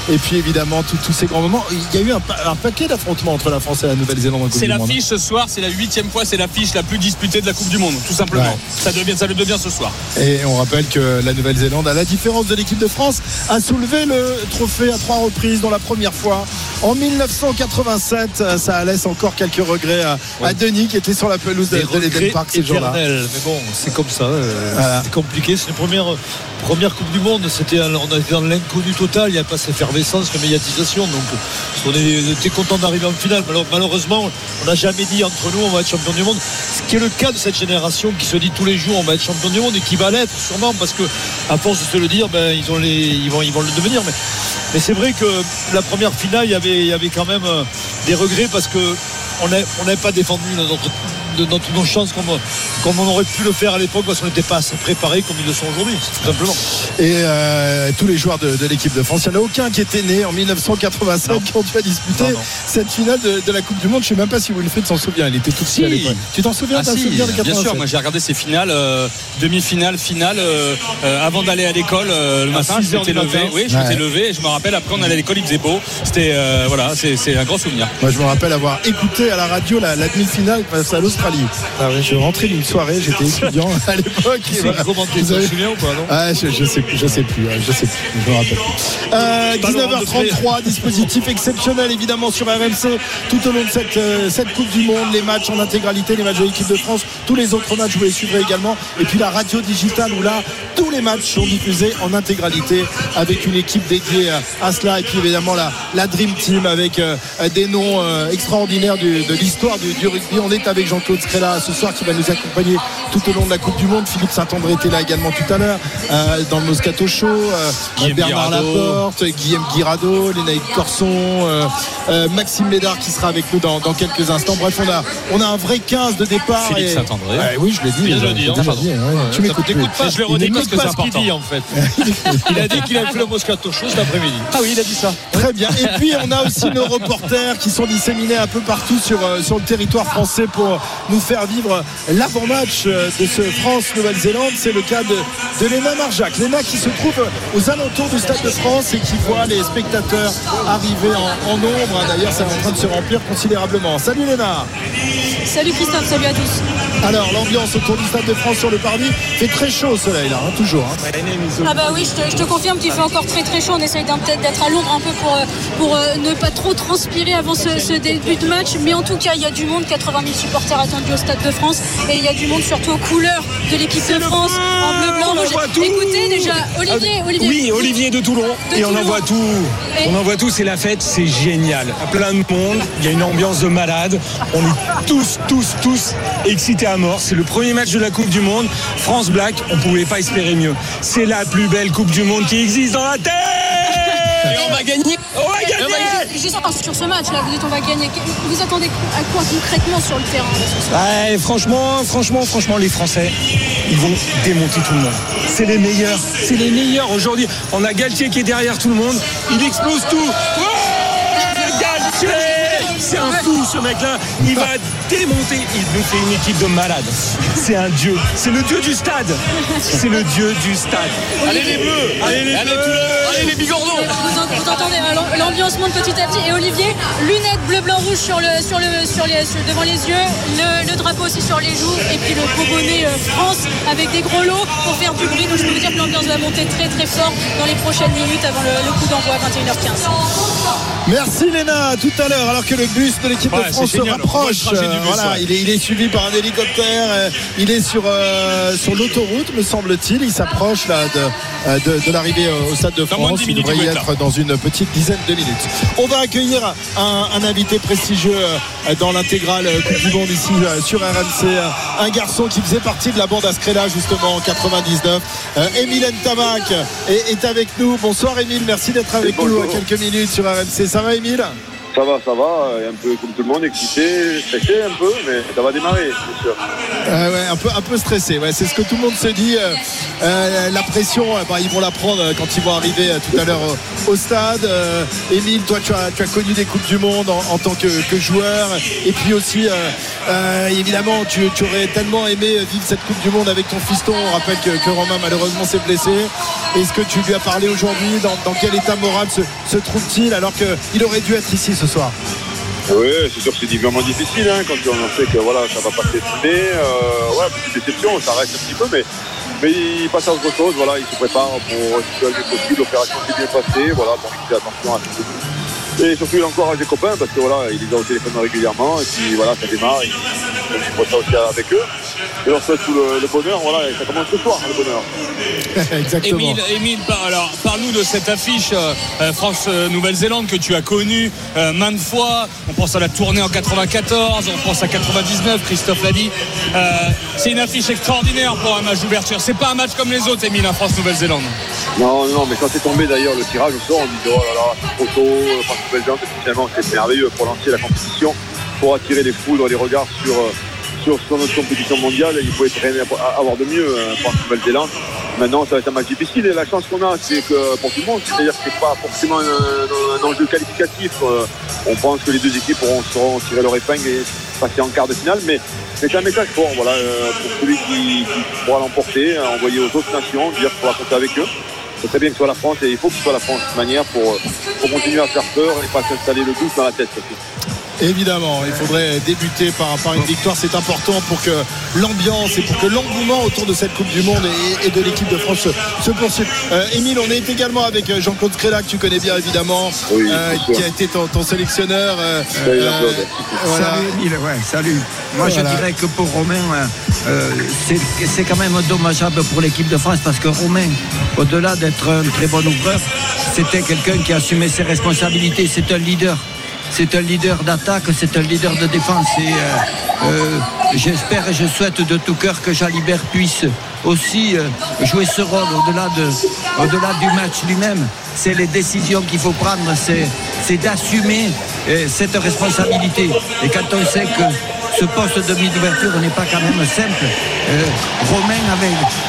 Et puis évidemment tous tous ces grands moments. Il y a eu un, pa- un paquet d'affrontements entre la France et la Nouvelle-Zélande. C'est l'affiche ce soir, c'est la huitième fois, c'est l'affiche la plus disputée de la Coupe du Monde, tout simplement. Ouais. Ça, devient, ça le devient ce soir. Et on rappelle que la Nouvelle-Zélande, à la différence de l'équipe de France, a soulevé le trophée à trois reprises, dont la première fois en 1987. Euh, Ça laisse encore quelques regrets à, à Denis qui était sur la pelouse de, de l'Eden Park ces jours-là. Mais bon, c'est comme ça. euh, Voilà. C'est compliqué. C'est la première, première Coupe du Monde. C'était, on dans l'inconnu total. Il n'y a pas cette effervescence, cette médiatisation. Donc, on est- était content d'arriver en finale. Malheure- Malheureusement, on n'a jamais dit entre nous, on va être champion du monde. Ce qui est le cas de cette génération qui se dit tous les jours, on va être champion du monde et qui va l'être sûrement parce que, à force de se le dire, ben, ils, vont, le devenir. Mais, c'est vrai que la première finale, il y avait, quand même euh, des regrets parce que on n'avait pas défendu notre, de notre, nos chances comme, comme on aurait pu le faire à l'époque parce qu'on n'était pas assez préparés comme ils le sont aujourd'hui, tout simplement. Et euh, tous les joueurs de, de l'équipe de France, il n'y en a aucun qui était né en 1985 qui ont dû disputer Non, non. cette finale de, de la Coupe du Monde. Je ne sais même pas si Wilfried s'en souvient. Il était tout petit à l'époque. Tu t'en souviens Ah si, souvenir de bien 87? sûr, moi j'ai regardé ces finales, euh, demi-finale, finale, euh, avant d'aller à l'école le matin. 6 Je m'étais levé, matin. oui, je Ouais. levé. Et je me rappelle après on allait à l'école, il faisait beau. C'était voilà, c'est c'est un grand souvenir. Moi, je me rappelle avoir écouté à la radio la, la demi-finale face à l'Australie. Je suis rentré d'une soirée, j'étais étudiant à l'époque. C'est avez- souviens ou pas non Ah, je, je sais plus, je sais plus, ouais, je sais plus, je me rappelle. plus. Euh, Pas Laurent 19h33, dispositif exceptionnel évidemment sur RMC tout au long de cette, euh, cette Coupe du Monde, les matchs en intégralité, les matchs de l'équipe de France, tous les autres matchs vous les suivrez également. Et puis la radio digitale où là, tous les matchs sont diffusés en intégralité avec une équipe dédiée à, à cela. Et puis évidemment la, la Dream Team avec euh, des noms euh, extraordinaires du- de l'histoire du, du rugby. On est avec Jean-Claude Jean-Claude Scrella ce soir qui va nous accompagner tout au long de la Coupe du Monde. Philippe Saint-André était là également tout à l'heure euh, dans le Moscato Show. Euh, Bernard Guirado. Laporte, Guillaume Guirado, Lénaïque Corson, euh, Maxime Médard qui sera avec nous dans, dans quelques instants. Bref, on a, on a un vrai 15 de départ. Philippe et- Saint-André. Ouais, oui, je l'ai dit. Pardon. dit, ouais, ouais. Tu m'écoutes pas, Je le redis parce que c'est ce qu'il dit en fait. Il a dit qu'il avait fait le Moscato Show cet après-midi. Ah oui, il a dit ça. Très bien. Et puis on a aussi nos reporters qui sont disséminés un peu partout sur, sur le territoire français pour nous faire vivre l'avant-match de ce France-Nouvelle-Zélande. C'est le cas de, Léna Marjac. Léna qui se trouve aux alentours du Stade de France et qui voit les spectateurs arriver en, en nombre. D'ailleurs, c'est en train de se remplir considérablement. Salut Léna. Salut Christophe, salut à tous. Alors l'ambiance autour du Stade de France sur le parvis fait très chaud au soleil là, hein, toujours. hein. Ah bah oui, je te, je te confirme qu'il fait encore très très chaud. On essaye peut-être d'être à l'ombre un peu pour, euh, pour euh, ne pas trop transpirer avant ce, ce début de match. Mais en tout cas, il y a du monde, 80 000 supporters attendus au Stade de France. Et il y a du monde surtout aux couleurs de l'équipe de France, en bleu, blanc, on rouge. voit tout. Écoutez déjà, Olivier, Olivier. Oui, Olivier de Toulon. De et on Toulon. en voit tout. Et- On en voit tout, c'est la fête, c'est génial. Plein de monde, il y a une ambiance de malade. On est tous, tous, tous excités à mort. C'est le premier match de la Coupe du Monde. France Black, on pouvait pas espérer mieux. C'est la plus belle Coupe du Monde qui existe dans la Terre Et on va gagner. On va gagner Juste sur ce match, là, vous dites on va gagner. Vous attendez à quoi concrètement sur le terrain là, Ouais, franchement, franchement, franchement, les Français, ils vont démonter tout le monde. C'est les meilleurs, c'est les meilleurs aujourd'hui. On a Galtier qui est derrière tout le monde, il explose tout. Ouais, Galtier C'est un fou ce mec-là, il va démonter, il nous fait une équipe de malades. C'est un dieu, c'est le dieu du stade. C'est le dieu du stade. Allez les bleus. Allez les Allez, bleus allez les bigorneaux. Vous, en- vous entendez hein, l'am- l'ambiance monte petit à petit et Olivier lunettes bleu blanc rouge sur le sur le sur les sur- devant les yeux le, le drapeau aussi sur les joues et puis le beau bonnet euh, France avec des gros lots pour faire du bruit donc je peux vous dire que l'ambiance va monter très très fort dans les prochaines minutes avant le, le coup d'envoi à 21h15 Merci Léna, à tout à l'heure, alors que le bus de l'équipe Ouais, de France se rapproche. Voilà, ouais. il, est, il est suivi par un hélicoptère, euh, il est sur, euh, sur l'autoroute, me semble-t-il. Il s'approche là de, euh, de, de l'arrivée au Stade de France. 10 Il devrait y être être dans une petite dizaine de minutes. On va accueillir un, un invité prestigieux dans l'intégrale Coupe du Monde ici sur RMC. Un garçon qui faisait partie de la bande Ascrella justement en 99. Euh, Émile Ntamak est, est avec nous. Bonsoir Émile, merci d'être avec nous quelques minutes sur RMC. Ça va Émile? Ça va, ça va, un peu comme tout le monde, excité, stressé un peu, mais ça va démarrer, c'est sûr. Euh, ouais, un peu, un peu stressé. Ouais, c'est ce que tout le monde se dit. Euh, euh, la pression, euh, bah, ils vont la prendre euh, quand ils vont arriver euh, tout à l'heure au, stade. Euh, Émile, toi, tu as, connu des coupes du monde en, tant que, joueur, et puis aussi, euh, euh, évidemment, tu, aurais tellement aimé vivre cette coupe du monde avec ton fiston. On rappelle que, Romain malheureusement s'est blessé. Est-ce que tu lui as parlé aujourd'hui? Dans, quel état moral se, se trouve-t-il alors qu'il aurait dû être ici ce soir Oui, c'est sûr que c'est vraiment difficile hein, quand on sait que voilà, ça va pas s'estimer. Euh, ouais, petite déception, ça reste un petit peu, mais, mais il passe à autre chose. Voilà, il se prépare pour le mieux possible. L'opération s'est bien passée. Voilà, bon, il fait attention à tout. Et surtout, il encourage les copains parce que voilà, il les a au téléphone régulièrement. Et puis voilà, ça démarre. Il, il voit ça aussi avec eux. Et leur souhaite tout le, le bonheur. Voilà, et ça commence ce soir, le bonheur. Exactement. Émile, Émile, par- alors parle-nous de cette affiche euh, euh, France-Nouvelle-Zélande que tu as connue euh, maintes fois. On pense à la tournée en 94, on pense à 99, Christophe l'a dit. Euh, c'est une affiche extraordinaire pour un match d'ouverture. C'est pas un match comme les autres, Émile, hein, France-Nouvelle-Zélande. Non, non, mais quand c'est tombé d'ailleurs le tirage au sort, on dit oh là là, c'est trop tôt, Nouvelle-Zélande, finalement c'est merveilleux pour lancer la compétition, pour attirer les foudres, les regards sur, euh, sur, notre compétition mondiale. Il être rien avoir de mieux, euh, France Nouvelle-Zélande. Maintenant, ça va être un match difficile et la chance qu'on a, c'est que pour tout le monde, c'est-à-dire que c'est pas forcément un, enjeu qualificatif. Euh, on pense que les deux équipes auront, sauront tirer leur épingle et passer en quart de finale, mais c'est un message fort, voilà, euh, pour celui qui, pourra l'emporter, envoyer aux autres nations, dire qu'il faudra compter avec eux. C'est très bien que ce soit la France et il faut que ce soit la France de manière pour, pour continuer à faire peur et pas s'installer le doute dans la tête. Évidemment, il faudrait débuter par, par une victoire. C'est important pour que l'ambiance et pour que l'engouement autour de cette Coupe du Monde et, et de l'équipe de France se, se poursuive. Euh, Émile, on est également avec euh, Jean-Claude Créla, que tu connais bien évidemment, Oui, euh, qui a été ton, ton sélectionneur. euh, Salut, euh, Jean-Claude. voilà. Salut Emile, ouais, salut. Moi Voilà. je dirais que pour Romain, c'est- c'est quand même dommageable pour l'équipe de France parce que Romain, au-delà d'être un très bon ouvreur, c'était quelqu'un qui assumait ses responsabilités. C'est un leader. C'est un leader d'attaque, c'est un leader de défense. Et, euh, euh, j'espère et je souhaite de tout cœur que Jalibert puisse aussi euh, jouer ce rôle au-delà de, au-delà du match lui-même. C'est les décisions qu'il faut prendre, c'est, c'est d'assumer cette responsabilité. Et quand on sait que ce poste de mi-d'ouverture n'est pas quand même simple. Euh, Romain, avait,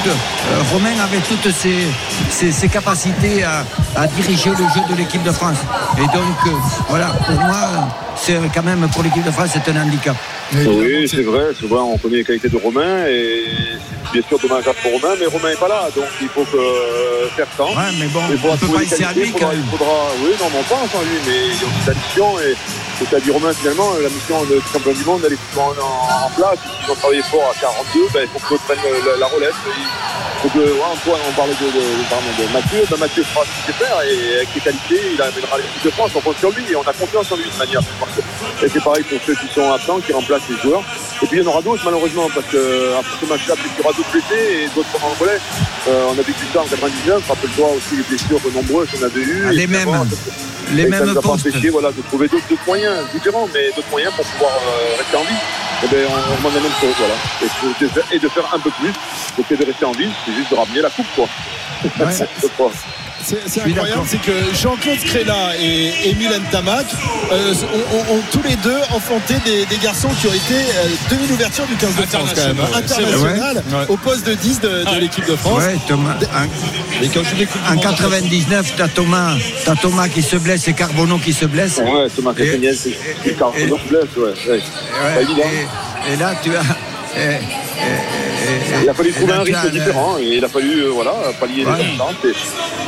euh, Romain avait toutes ses, ses- ses capacités à, à diriger le jeu de l'équipe de France. Et donc, euh, voilà, pour moi, c'est quand même pour l'équipe de France, c'est un handicap. Oui, c'est vrai, c'est vrai, on connaît les qualités de Romain et bien sûr dommageable pour Romain, mais Romain n'est pas là, donc il faut que, euh, faire temps. Ouais, mais bon, Il on peut pas à lui, faudra- quand même. il faudra, oui, non, mais on pense en lui, mais il y a aussi la mission et c'est à dit Romain finalement, la mission de champion du monde, elle est souvent en, en place. S'ils ont travaillé fort à 42, ben, il faut que l'autre prenne la, la relève. Ouais, Antoine, on parlait de, de, Mathieu, ben, Mathieu fera ce qu'il sait faire et avec ses qualités, il amènera l'équipe de France, on compte sur lui et on a confiance en lui de manière. Et c'est pareil pour ceux qui sont absents, qui remplacent les joueurs. Et puis il y en aura d'autres malheureusement parce qu'après ce match-là, qu'il y aura d'autres blessés et d'autres pendant le relais. Euh, on a vécu ça en 99, rappelle-toi aussi les blessures nombreuses qu'on avait eues. Ah, les mêmes. Les et ça mêmes nous a pas empêché, voilà, de trouver d'autres d'autres moyens différents, mais d'autres moyens pour pouvoir euh, rester en vie. Et ben, on, on demande la même chose, voilà. Et, de faire- et de faire un peu plus, donc c'est de rester en vie, c'est juste de ramener la coupe, quoi. Je crois. C'est incroyable, c'est que Jean-Claude Scrella et Emile Ntamak euh, ont, ont- ont tous les deux enfanté des, des garçons qui ont été euh, demi-ouverture du 15 de France quand même, Internationaux, ouais. international, au poste de 10 de, de l'équipe de France. Ouais, Thomas. En, en 99, t'as Thomas, t'as Thomas qui se blesse et Carbonneau qui se blesse. Ouais, Thomas Et- Castagnès, c'est c'est Carlos blesse, ouais. et, et là, tu as. et- et- et- Il a fallu trouver un rythme différent et il a fallu euh, voilà, pallier Ouais. les absences.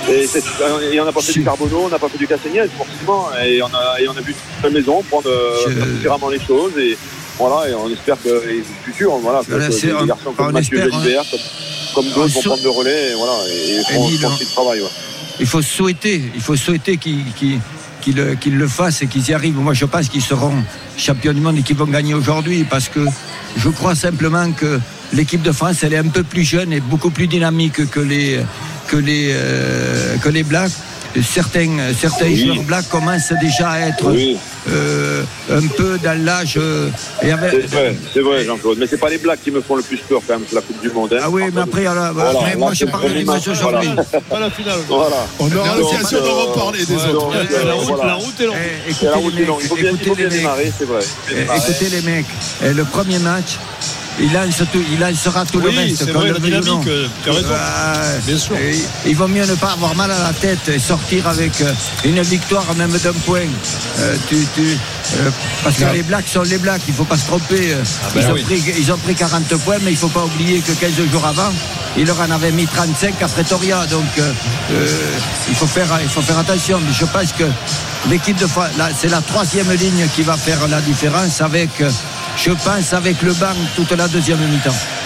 Et, et, on n'a pas fait du Carbonneau, on n'a pas fait du Castagnès forcément. Et on a, et on a vu toute la maison prendre euh, différemment les choses. Et voilà, et on espère que et le futur, voilà, Voilà, que des garçons comme Mathieu Jalibert, comme, comme d'autres vont prendre le relais et voilà, et, font, hein. le travail. Ouais. Il faut souhaiter, il faut souhaiter qu'ils le fassent et qu'ils y arrivent. Moi, je pense qu'ils seront champions du monde et qu'ils vont gagner aujourd'hui parce que je crois simplement que l'équipe de France, elle est un peu plus jeune et beaucoup plus dynamique que les, que les, euh, que les Blacks. Certains, certains Oui. joueurs Blacks commencent déjà à être Oui. euh, un peu dans l'âge. euh, avec- C'est vrai, c'est vrai, Jean-Claude. Mais c'est pas les Blacks qui me font le plus peur quand même sur la Coupe du Monde. hein. Ah oui, mais après, alors, Voilà, après, là, moi, je le parle des matchs match, aujourd'hui. Pas la finale. Voilà. On aura l'occasion de euh, reparler des ouais, autres. donc, La route, voilà. la route est longue. Eh, Et écoutez la les route est mecs, longue. Il faut bien, il faut démarrer, c'est vrai. Eh. Écoutez les mecs, eh, le premier match, il lance tout, il lancera tout le reste. vrai, le la dynamique, euh, Bien sûr. et Il vaut mieux ne pas avoir mal à la tête et sortir avec euh, une victoire même d'un point. Euh, tu, tu, euh, parce que les Blacks sont les Blacks, il ne faut pas se tromper. euh, ben ils, ont pris, ils ont pris 40 points, mais il ne faut pas oublier que 15 jours avant, il leur en avait mis 35 à Pretoria. Donc il, faut faire, il faut faire attention. Mais je pense que l'équipe de France, c'est la troisième ligne qui va faire la différence avec, je pense, avec le banc toute la deuxième mi-temps.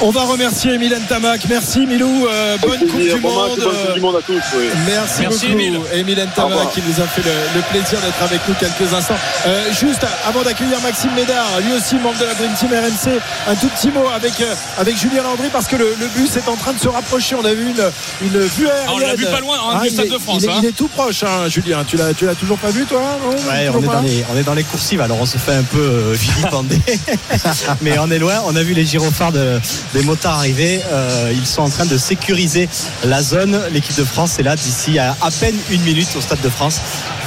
On va remercier Emile Ntamak. Merci Milou. Euh, bonne Coupe du Bon Monde. bonne Coupe du Monde à tous. oui. Merci, Merci, beaucoup, Ntamak, revoir. qui nous a fait le, le plaisir d'être avec nous quelques instants. Euh, juste avant d'accueillir Maxime Médard, lui aussi membre de la Dream Team RMC, un tout petit mot avec, euh, avec Julien Landry parce que le, le bus est en train de se rapprocher. On a vu une, une vue aérienne. Ah, on l'a vu pas loin, hein, du il Stade de France, Il est, hein. il est tout proche, hein, Julien. Tu l'as, tu l'as toujours pas vu, toi non Ouais, on est, pas dans les, on est dans les coursives, alors on se fait un peu euh, vilipender. Mais on est loin, on a vu les gyrophares de- des motards arriver. Euh, ils sont en train de sécuriser la zone. L'équipe de France est là d'ici à à peine une minute au Stade de France.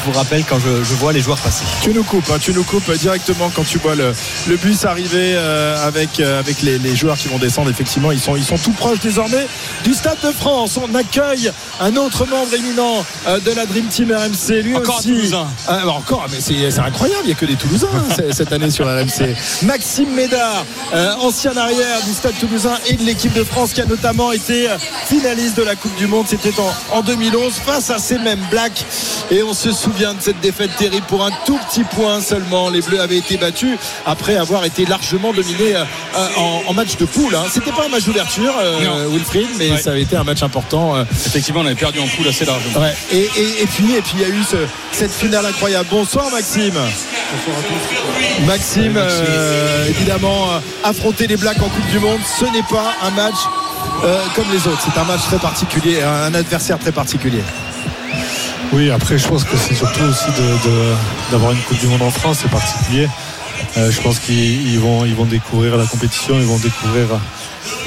Je vous rappelle quand je, je vois les joueurs passer. Tu nous coupes, hein, tu nous coupes directement quand tu vois le, le bus arriver euh, avec, euh, avec les, les joueurs qui vont descendre. Effectivement, ils sont, ils sont tout proches désormais du Stade de France. On accueille un autre membre éminent euh, de la Dream Team RMC. Lui Encore un aussi. Toulousain. Ah, bah, encore, mais c'est incroyable. Il n'y a que des Toulousains hein, cette année sur RMC. Maxime Médard, euh, ancien arrière du Stade Toulousain et de l'équipe de France qui a notamment été finaliste de la Coupe du Monde. C'était en, en 2011 face à ces mêmes Blacks. Et on se souvient de cette défaite terrible pour un tout petit point seulement. Les Bleus avaient été battus après avoir été largement dominés euh, en, en match de poule. Hein. C'était pas un match d'ouverture, euh, Wilfried, mais Ouais. ça avait été un match important. euh, Effectivement, on avait perdu en poule assez largement. Ouais. Et, et- et puis et puis il y a eu ce- cette finale incroyable. Bonsoir Maxime. Maxime, euh, évidemment, affronter les Blacks en Coupe du Monde, ce n'est pas un match euh, comme les autres. C'est un match très particulier, un adversaire très particulier. Oui, après, je pense que c'est surtout aussi d'avoir une Coupe du Monde en France, c'est particulier. Euh, je pense qu'ils ils vont, ils vont découvrir la compétition, ils vont découvrir.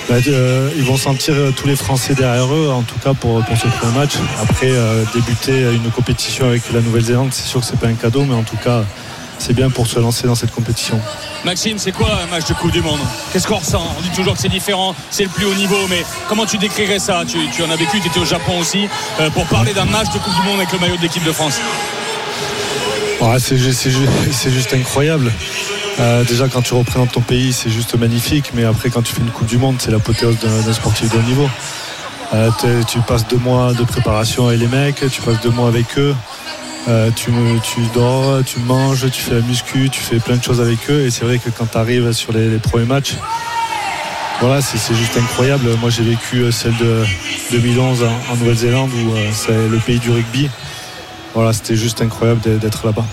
bah, euh, ils vont sentir euh, tous les Français derrière eux, en tout cas pour, ce premier match. Après, débuter une compétition avec la Nouvelle-Zélande, c'est sûr que c'est pas un cadeau, mais en tout cas, c'est bien pour se lancer dans cette compétition. Maxime, c'est quoi un match de Coupe du Monde Qu'est-ce qu'on ressent On dit toujours que c'est différent, c'est le plus haut niveau, mais comment tu décrirais ça tu, tu en as vécu, tu étais au Japon aussi, euh, pour parler d'un match de Coupe du Monde avec le maillot de l'équipe de France. C'est ju- c'est ju- c'est juste incroyable. Euh, déjà, quand tu représentes ton pays, c'est juste magnifique. Mais après, quand tu fais une Coupe du Monde, c'est l'apothéose d'un d'un sportif de haut niveau. Euh, tu passes deux mois de préparation avec les mecs, tu passes deux mois avec eux. Euh, tu, dors, tu manges, tu fais la muscu, tu fais plein de choses avec eux. Et c'est vrai que quand tu arrives sur les, premiers matchs, voilà, c'est juste incroyable. Moi, j'ai vécu euh, celle de 2011 en, Nouvelle-Zélande où euh, c'est le pays du rugby. Voilà, c'était juste incroyable d'être- là-bas.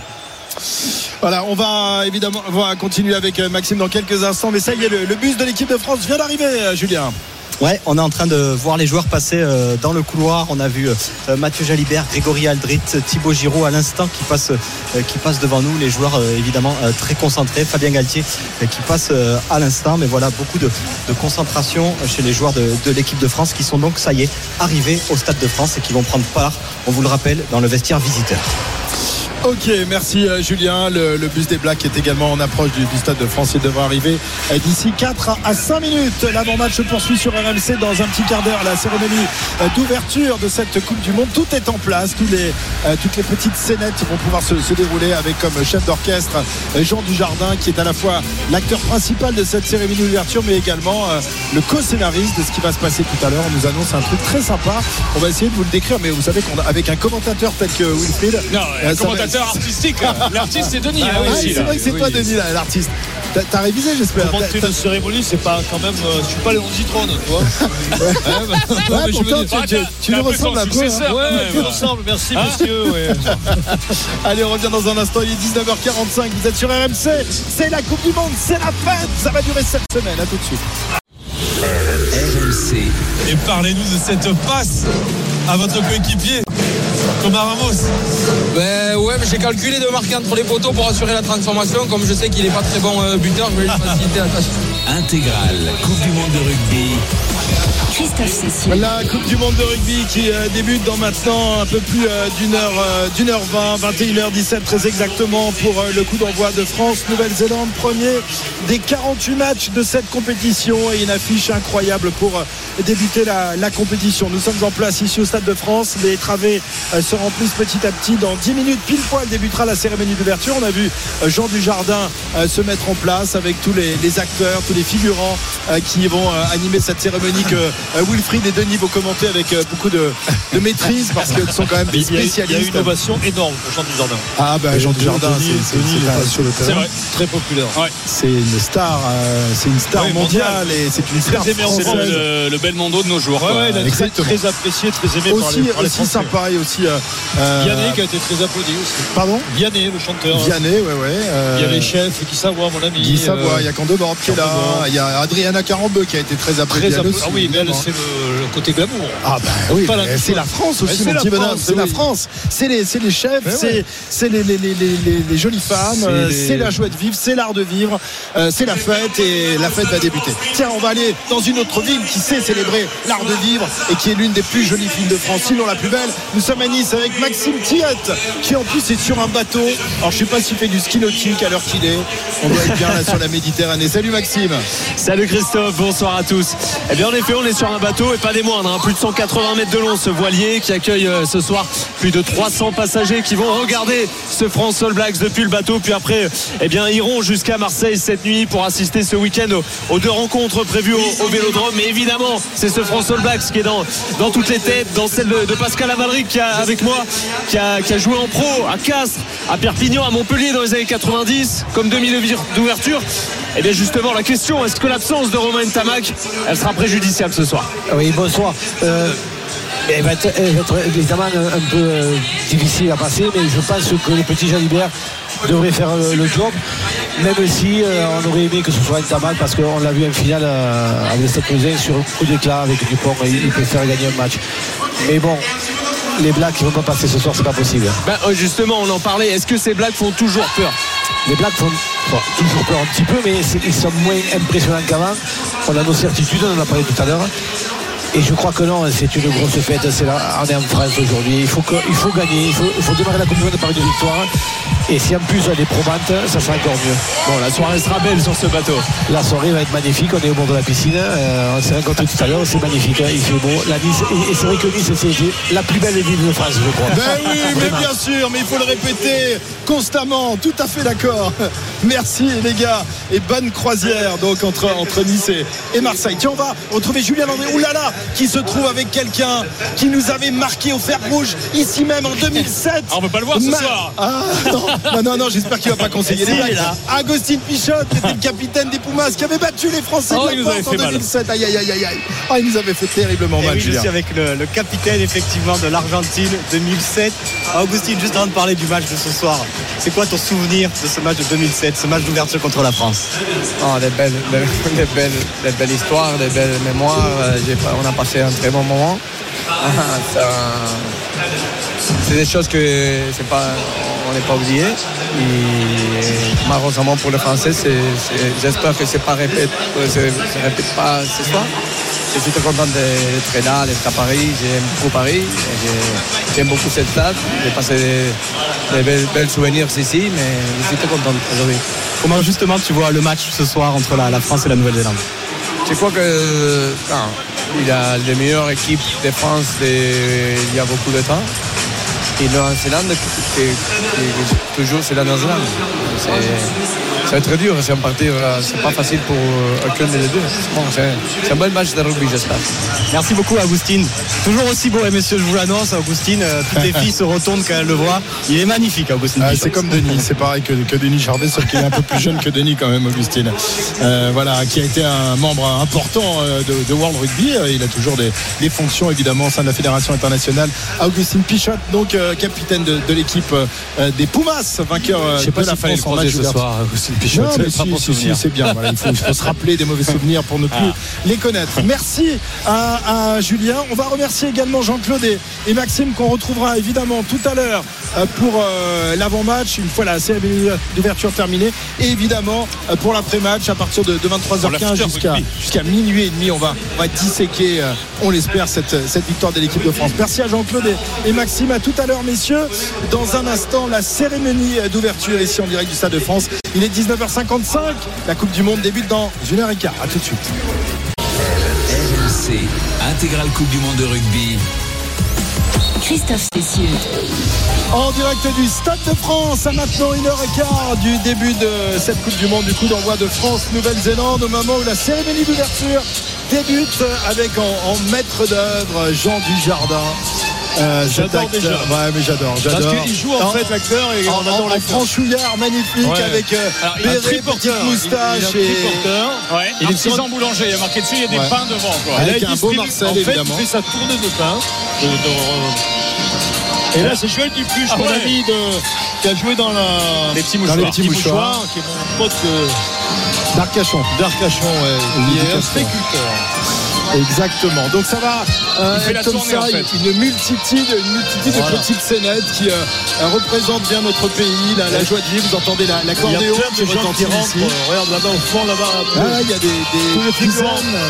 Voilà, on va évidemment on va continuer avec Maxime dans quelques instants. Mais ça y est, le, bus de l'équipe de France vient d'arriver, Julien. Ouais, on est en train de voir les joueurs passer euh, dans le couloir. On a vu euh, Mathieu Jalibert, Grégory Aldrit, Thibaut Giraud à l'instant qui passe, euh, devant nous. Les joueurs évidemment très concentrés. Fabien Galtier qui passe à l'instant. Mais voilà, beaucoup de, concentration chez les joueurs de l'équipe de France qui sont donc, ça y est, arrivés au Stade de France et qui vont prendre part, on vous le rappelle, dans le vestiaire visiteur. Ok, merci euh, Julien. Le, le bus des Blacks est également en approche du, du stade de France. Il devra arriver euh, d'ici 4 à 5 minutes. L'avant-match se poursuit sur RMC dans un petit quart d'heure. La cérémonie euh, d'ouverture de cette Coupe du Monde. Tout est en place. Tous les, toutes les petites scénettes vont pouvoir se, se dérouler avec comme chef d'orchestre Jean Dujardin qui est à la fois l'acteur principal de cette cérémonie d'ouverture mais également le co-scénariste de ce qui va se passer tout à l'heure. On nous annonce un truc très sympa. On va essayer de vous le décrire mais vous savez qu'avec un commentateur tel que Wilfried. Non, artistique. L'artiste, c'est Denis. ah, hein, oui, aussi, c'est là. vrai que c'est Oui, toi, oui. Denis, là, l'artiste. T'as- T'as révisé, j'espère. T'as- une cérémonie, c'est pas quand même. euh, je suis pas Léon Zitrone, tu vois. Ouais, bah, Ouais, mais veux pourtant, tu, peu ressembles un peu. hein. même. tu ressembles, merci monsieur. ouais. Allez, on revient dans un instant. Il est 19h45. Vous êtes sur RMC. C'est la Coupe du Monde. C'est la fête. Ça va durer cette semaine. À tout de suite. RMC. Et parlez-nous de cette passe à votre coéquipier, Thomas Ramos. Ben ouais, j'ai calculé de marquer entre les poteaux pour assurer la transformation. Comme je sais qu'il n'est pas très bon euh, buteur, je vais lui faciliter la tâche. Intégrale. Coupe du monde de rugby. Christophe Cécile. La Coupe du Monde de rugby qui euh, débute dans maintenant un peu plus euh, d'une heure, euh, d'une heure 20, 21h17 très exactement pour le coup d'envoi de France Nouvelle-Zélande, premier des 48 matchs de cette compétition et une affiche incroyable pour débuter la, la compétition. Nous sommes en place ici au Stade de France. Les travées se remplissent petit à petit. Dans 10 minutes pile poil débutera la cérémonie d'ouverture. On a vu Jean Dujardin se mettre en place avec tous les, les acteurs, tous les figurants euh, qui vont euh, animer cette cérémonie que euh, Wilfried et Denis vont commenter avec euh, beaucoup de, de maîtrise parce qu'ils sont quand même des a- Il y a spécialistes. une innovation énorme pour Jean Dujardin. Ah bah Jean Dujardin, c'est- sur le terrain. c'est vrai. Très populaire. C'est une star, euh, c'est une star Ouais, mondiale et c'est une star Très aimé en le, le Belmondo de nos jours. Ouais, ouais, il a très, très apprécié, très aimé par Aussi, les, par les aussi Français. sympa et aussi. euh, euh, Vianney qui a été très applaudi aussi. Pardon? Vianney, le chanteur. Vianney, ouais, ouais. euh, Il y a les chefs, Guy Savoie, mon ami. Guy Savoie, euh, il y a Candebord qui est là. Il y a Adriana Carambeu qui a été très applaudie. Très Ah oui, mais elle, c'est le, le côté glamour. Ah bah oui, c'est la France aussi, mon petit bonhomme, France, c'est la. France. C'est les, les chefs, c'est les, les, les, jolies femmes, C'est euh, la joie de vivre, c'est l'art de vivre, euh, c'est la fête et la fête va débuter. Tiens, on va aller dans une autre ville qui sait célébrer l'art de vivre et qui est l'une des plus jolies villes de France, sinon la plus belle. Nous sommes à Nice avec Maxime Tillette qui en plus est sur un bateau. Alors je sais pas s'il fait du ski nautique à l'heure qu'il est. On doit être bien là sur la Méditerranée. Salut Maxime. Salut Christophe, bonsoir à tous. Eh bien en effet on est sur un bateau et pas des moindres, hein. plus de 180 mètres de long ce voilier qui accueille euh, ce soir plus de 300 passagers qui vont regarder ce France All Blacks depuis le bateau puis après eh bien iront jusqu'à Marseille cette nuit pour assister ce week-end aux, deux rencontres prévues au, Vélodrome. Mais évidemment c'est ce France All Blacks qui est dans, dans toutes les têtes, dans celle de, Pascal Amalric qui a avec moi, qui a, qui a joué en pro à Castres, à Perpignan, à Montpellier dans les années 90 comme demi d'ouverture. Et bien justement la question, est-ce que l'absence de Romain Tamac, elle sera préjudiciable ce soir? Oui, bonsoir. Euh, elle va, être, elle va être évidemment un, peu euh, difficile à passer, mais je pense que le petit Jalibert devrait faire le, le job, même si euh, on aurait aimé que ce soit un Tamal, parce qu'on l'a vu en finale euh, avec Stade sur un coup d'éclat avec Dupont, il, il peut faire gagner un match. Mais bon, les Blacks ne vont pas passer ce soir, c'est pas possible. Euh, justement, on en parlait. Est-ce que ces blagues font toujours peur? Les Blacks font toujours peur un petit peu, mais ils sont moins impressionnants qu'avant. On a nos certitudes, on en a parlé tout à l'heure. Et je crois que non, c'est une grosse fête. C'est là, on est en France aujourd'hui. Il faut, que- il faut gagner. Il faut, il faut démarrer la Coupe du Monde par une victoire. Et si en plus elle est probante, ça sera encore mieux. Bon, la soirée sera belle sur ce bateau. La soirée va être magnifique. On est au bord de la piscine. Euh, on s'est rencontrés tout à l'heure. C'est magnifique. hein. Il fait beau. La Nice, et, et c'est vrai que Nice, c'est la plus belle ville de France, je crois. Ben oui, mais bien sûr, mais il faut le répéter constamment, tout à fait d'accord. Merci les gars et bonne croisière donc entre, entre Nice et, et Marseille. Tiens, on va retrouver Julien Landry, oulala, qui se trouve avec quelqu'un qui nous avait marqué au fer rouge ici même en 2007. Ah, on peut pas le voir ce Ma- soir. Ah non, non, non, non, j'espère qu'il va pas conseiller les blagues. là. Agustin Pichot, qui était le capitaine des Pumas, qui avait battu les Français Oh, de la porte en fait mal. 2007. Aïe, aïe, aïe, aïe, aïe. Ah, il nous avait fait terriblement Et mal, oui, je suis avec le, le capitaine effectivement de l'Argentine 2007. Augustine, juste avant de parler du match de ce soir, c'est quoi ton souvenir de ce match de 2007, ce match d'ouverture contre la France? Oh, des, belles, des, des belles, des belles histoires, des belles mémoires. Euh, j'ai pas- on a passé un très bon moment. Ah, c'est des choses que c'est pas, on n'est pas oublié. Et malheureusement pour les Français, j'espère que c'est pas répète, euh, c'est- se répète pas ce soir. Je suis très content d'être là, d'être à Paris. J'aime beaucoup Paris. J'aime beaucoup cette stade. J'ai passé des, des belles, belles souvenirs ici, mais je suis très content aujourd'hui. Comment justement tu vois le match ce soir entre la, la France et la Nouvelle-Zélande? Je crois que non, il a les meilleures équipes de France il y a beaucoup de temps. Et Nouvelle-Zélande, toujours c'est la Nouvelle-Zélande. C'est- Ça va être très dur, c'est en partir, euh, c'est pas facile pour euh, aucun des deux. Bon, c'est un bon match de rugby, j'espère. Merci beaucoup Augustine. Toujours aussi beau, et messieurs, je vous l'annonce, Augustine, euh, toutes les filles se retournent quand elles le voient. Il est magnifique, Augustine. Ah, c'est comme Denis, c'est pareil que, que Denis Charvet, sauf qu'il est un peu plus jeune que Denis quand même, Augustine. Euh, voilà, qui a été un membre important de, de World Rugby. Il a toujours des, des fonctions évidemment au sein de la Fédération internationale. Augustine Pichot, donc euh, capitaine de, de l'équipe euh, des Pumas, vainqueur Je sais pas de la fallait France en match ce soir, Augustine Pichot. Non, mais si, c'est bien. Voilà, il, faut, il faut se rappeler des mauvais souvenirs pour ne plus les connaître. Merci à, à Julien. On va remercier également Jean-Claude et, et Maxime qu'on retrouvera évidemment tout à l'heure euh, pour euh, l'avant-match, une fois la cérémonie d'ouverture terminée. Et évidemment euh, pour l'après-match à partir de, de Pour 23h15 l'after jusqu'à minuit et demi. On va, on va disséquer, euh, on l'espère, cette, cette victoire de l'équipe de France. Merci à Jean-Claude et, et Maxime. À tout à l'heure, messieurs. Dans un instant, la cérémonie d'ouverture ici en direct du Stade de France. Il est 19h55. La Coupe du Monde débute dans une heure et quart. À tout de suite. RMC, intégrale Coupe du Monde de rugby. Christophe Cessieux. En direct du Stade de France, à maintenant une heure et quart du début de cette Coupe du Monde, du coup d'envoi de France-Nouvelle-Zélande, au moment où la cérémonie d'ouverture débute avec en, en maître d'œuvre Jean Dujardin. Euh, cet J'adore acteur- déjà. Ouais, mais j'adore, Parce j'adore. qu'il joue en fait l'acteur et en, on adore en- en l'acteur. franchouillard magnifique Ouais. avec euh, Alors, il béret, petite moustache Il- il et. Ouais, Il est artisan boulanger, il y a marqué dessus, il y a des Ouais. pains devant. Quoi. Avec Et là, il un beau Marcel, en fait, évidemment. il fait sa tournée de pain. de- de- Et là, c'est Joël Dupluche, Ah mon ouais. ami, de- qui a joué dans la... Les petits Dans mouchoirs. les petits mouchoirs. qui est mon pote euh, d'Arcachon. d'Arcachon, ouais. Il est un Castro. Exactement. Donc ça va euh, Il fait la être comme tournée, ça, en fait. une multitude, une multitude Voilà. de petites scénettes qui euh, représentent bien notre pays, la, la joie de vivre. Vous entendez la- Il y a l'accordéon plein qui retentit ici. euh, Regarde là-bas, au fond, là-bas. Ah, il y a des, dizaines,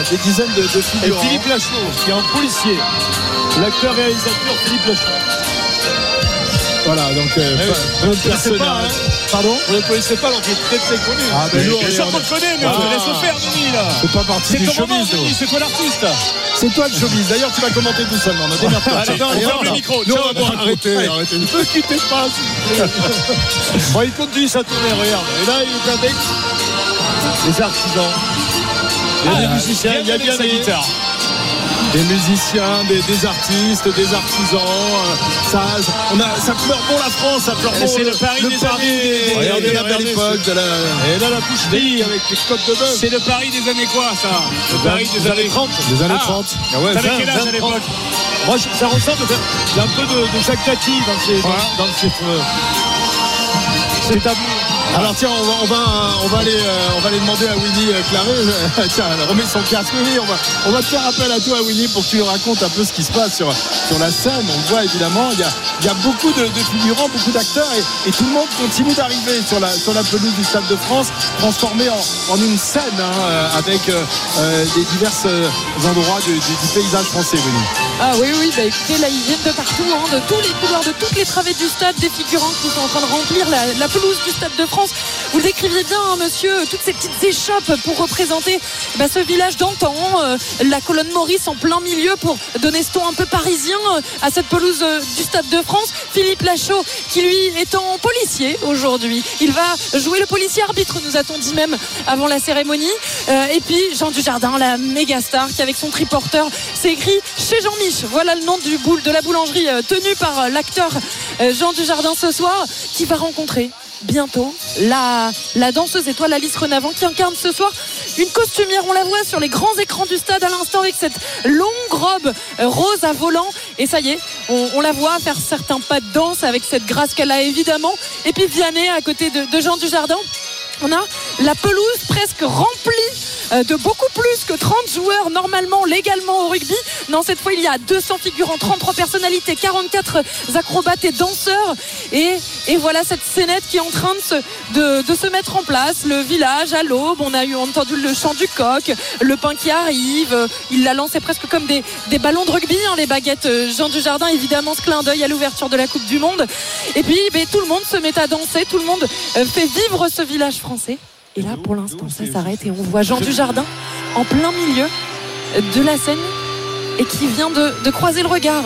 des dizaines de, de Et. Philippe Lachaud, qui est un policier. L'acteur réalisateur Philippe Lachaud. Voilà, donc euh, Eh oui. pas- Vous plein ne de connaissez pas, hein Pardon Vous ne le connaissez pas, alors qu'il est très très connu. Ah, ben nous, Bien sûr on qu'on le connaît, mais on te Ah. laisse faire, Denis, là. C'est pas partie C'est du ton moment, showbiz. Denis, c'est toi l'artiste. C'est toi le showbiz. D'ailleurs, tu vas commenter tout seul. On a démerde-toi. Allez, on ferme le micro. Nous, Ciao, on va bon, boire un arrêtez, arrêtez. Ne quittez pas. Bon, il continue sa tournée, regarde. Et là, il est avec les artisans. Il y a Ah, des musiciens, il y a bien des guitare. Des musiciens, des, des artistes, des artisans. euh, Ça, on a, ça pleure pour la France, ça pleure pour c'est le Paris des années- Regardez la belle regardez, époque de la. Et là, la boucherie avec les côtes de bœuf. C'est le Paris des années quoi, ça? Le Paris des années 30. Des années Ah. 30. Ah ouais, T'avais 20, quel âge à 20, l'époque? Moi, je- ça ressemble. Il y a un peu de, de Jacques Tati dans ces, dans, Ouais. dans ces, euh, tableaux. Alors tiens, on va, on va, aller, euh, on va aller demander à Winnie euh, Claré. Euh, tiens, elle remet son casque. Oui, on va, on va te faire appel à toi, Winnie, pour que tu nous racontes un peu ce qui se passe sur, sur la scène. On voit évidemment, il y a, y a beaucoup de, figurants, beaucoup d'acteurs, et, tout le monde continue d'arriver sur la, sur la pelouse du Stade de France, transformée en, en une scène hein, euh, avec euh, des divers endroits du, paysage français, Winnie. Ah oui, oui, bah écoutez, là ils viennent de partout, hein, de tous les couloirs, de toutes les travées du stade, des figurants qui sont en train de remplir la pelouse du Stade de France. Vous le décriviez bien, hein, monsieur, toutes ces petites échoppes pour représenter bah, ce village d'antan, euh, la colonne Maurice en plein milieu pour donner ce ton un peu parisien euh, à cette pelouse euh, du Stade de France. Philippe Lachaud, qui lui est en policier aujourd'hui. Il va jouer le policier arbitre, nous a-t-on dit même avant la cérémonie. Et puis Jean Dujardin, la méga star, qui avec son triporteur s'est écrit chez Jean-Mich. Voilà le nom de la boulangerie tenue par l'acteur Jean Dujardin ce soir, qui va rencontrer bientôt la, la danseuse étoile Alice Renavant qui incarne ce soir une costumière. On la voit sur les grands écrans du stade à l'instant avec cette longue robe euh, rose à volant. Et ça y est, on, la voit faire certains pas de danse avec cette grâce qu'elle a évidemment. Et puis Vianney à côté de, Jean Dujardin. On a la pelouse presque remplie de beaucoup plus que 30 joueurs normalement, légalement au rugby. Non, cette fois, il y a 200 figurants, 33 personnalités, 44 acrobates et danseurs. Et, et voilà cette scénette qui est en train de se, de, se mettre en place. Le village à l'aube, on a eu entendu le chant du coq, le pain qui arrive. Euh, Il l'a lancé presque comme des, des ballons de rugby, hein, les baguettes. Euh, Jean Dujardin, évidemment, ce clin d'œil à l'ouverture de la Coupe du Monde. Et puis, ben, tout le monde se met à danser, tout le monde euh, fait vivre ce village français. Et là, pour l'instant, ça s'arrête et on voit Jean Dujardin en plein milieu de la scène et qui vient de, de croiser le regard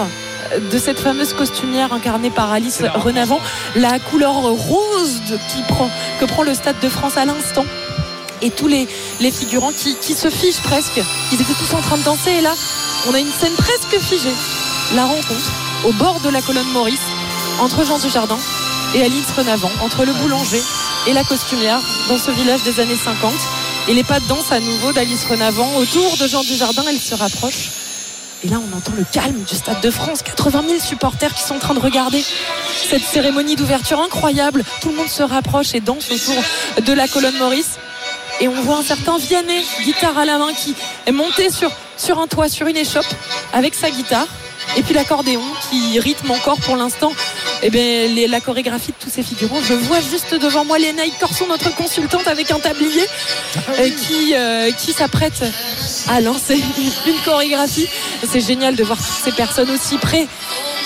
de cette fameuse costumière incarnée par Alice Renavant, la couleur rose de- qui prend, que prend le Stade de France à l'instant. Et tous les, les figurants qui, qui se figent presque. Ils étaient tous en train de danser et là, on a une scène presque figée. La rencontre au bord de la colonne Maurice entre Jean Dujardin et Alice Renavant, entre le boulanger et la costumière dans ce village des années 50. Et les pas de danse à nouveau d'Alice Renavant autour de Jean Dujardin, elle se rapproche. Et là, on entend le calme du Stade de France. 80 000 supporters qui sont en train de regarder cette cérémonie d'ouverture incroyable. Tout le monde se rapproche et danse autour de la colonne Maurice. Et on voit un certain Vianney, guitare à la main, qui est monté sur, sur un toit, sur une échoppe, avec sa guitare. Et puis l'accordéon qui rythme encore pour l'instant eh les- la chorégraphie de tous ces figurants. Je vois juste devant moi Lénaï Corson, notre consultante, avec un tablier euh, qui, euh, qui s'apprête à lancer une chorégraphie. C'est génial de voir toutes ces personnes aussi près.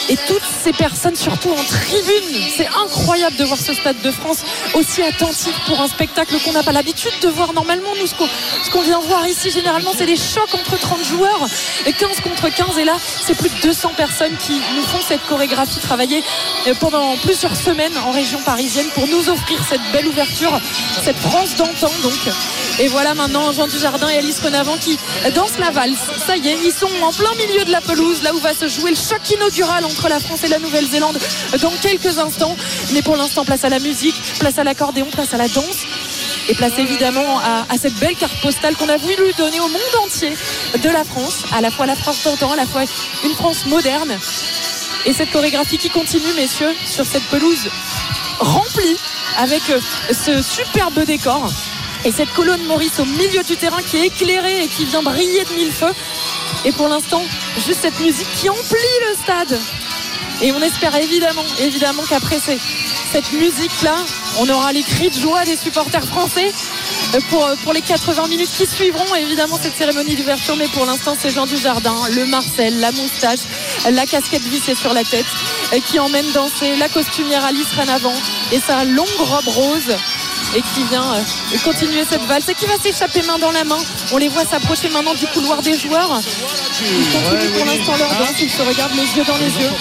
Et toutes ces personnes, surtout en tribune, c'est incroyable de voir ce Stade de France aussi attentif pour un spectacle qu'on n'a pas l'habitude de voir normalement. Nous, ce qu'on vient voir ici, généralement, c'est des chocs entre 30 joueurs, et 15 contre 15. Et là, c'est plus de 200 personnes qui nous font cette chorégraphie travailler euh, pendant plusieurs semaines en région parisienne pour nous offrir cette belle ouverture, cette France d'antan. Donc, et voilà maintenant Jean Dujardin et Alice Renavant qui dansent la valse. Ça y est, ils sont en plein milieu de la pelouse, là où va se jouer le choc inaugural la France et la Nouvelle-Zélande dans quelques instants. Mais pour l'instant, place à la musique, place à l'accordéon, place à la danse. Et place évidemment à, à cette belle carte postale qu'on a voulu donner au monde entier de la France, à la fois la France d'antan, à la fois une France moderne. Et cette chorégraphie qui continue, messieurs, sur cette pelouse remplie avec euh, ce superbe décor. Et cette colonne Maurice au milieu du terrain qui est éclairée et qui vient briller de mille feux. Et pour l'instant, juste cette musique qui emplit le stade. Et on espère évidemment, évidemment qu'après cette musique-là, on aura les cris de joie des supporters français pour, pour les 80 minutes qui suivront. Évidemment, cette cérémonie d'ouverture, mais pour l'instant, c'est Jean Dujardin, le Marcel, la moustache, la casquette vissée sur la tête, qui emmène danser la costumière Alice Renavant et sa longue robe rose et qui vient euh, continuer cette valse et qui va s'échapper main dans la main. On les voit s'approcher maintenant du couloir des joueurs. Ils continuent pour l'instant leur danse, ils se regardent les yeux dans les yeux.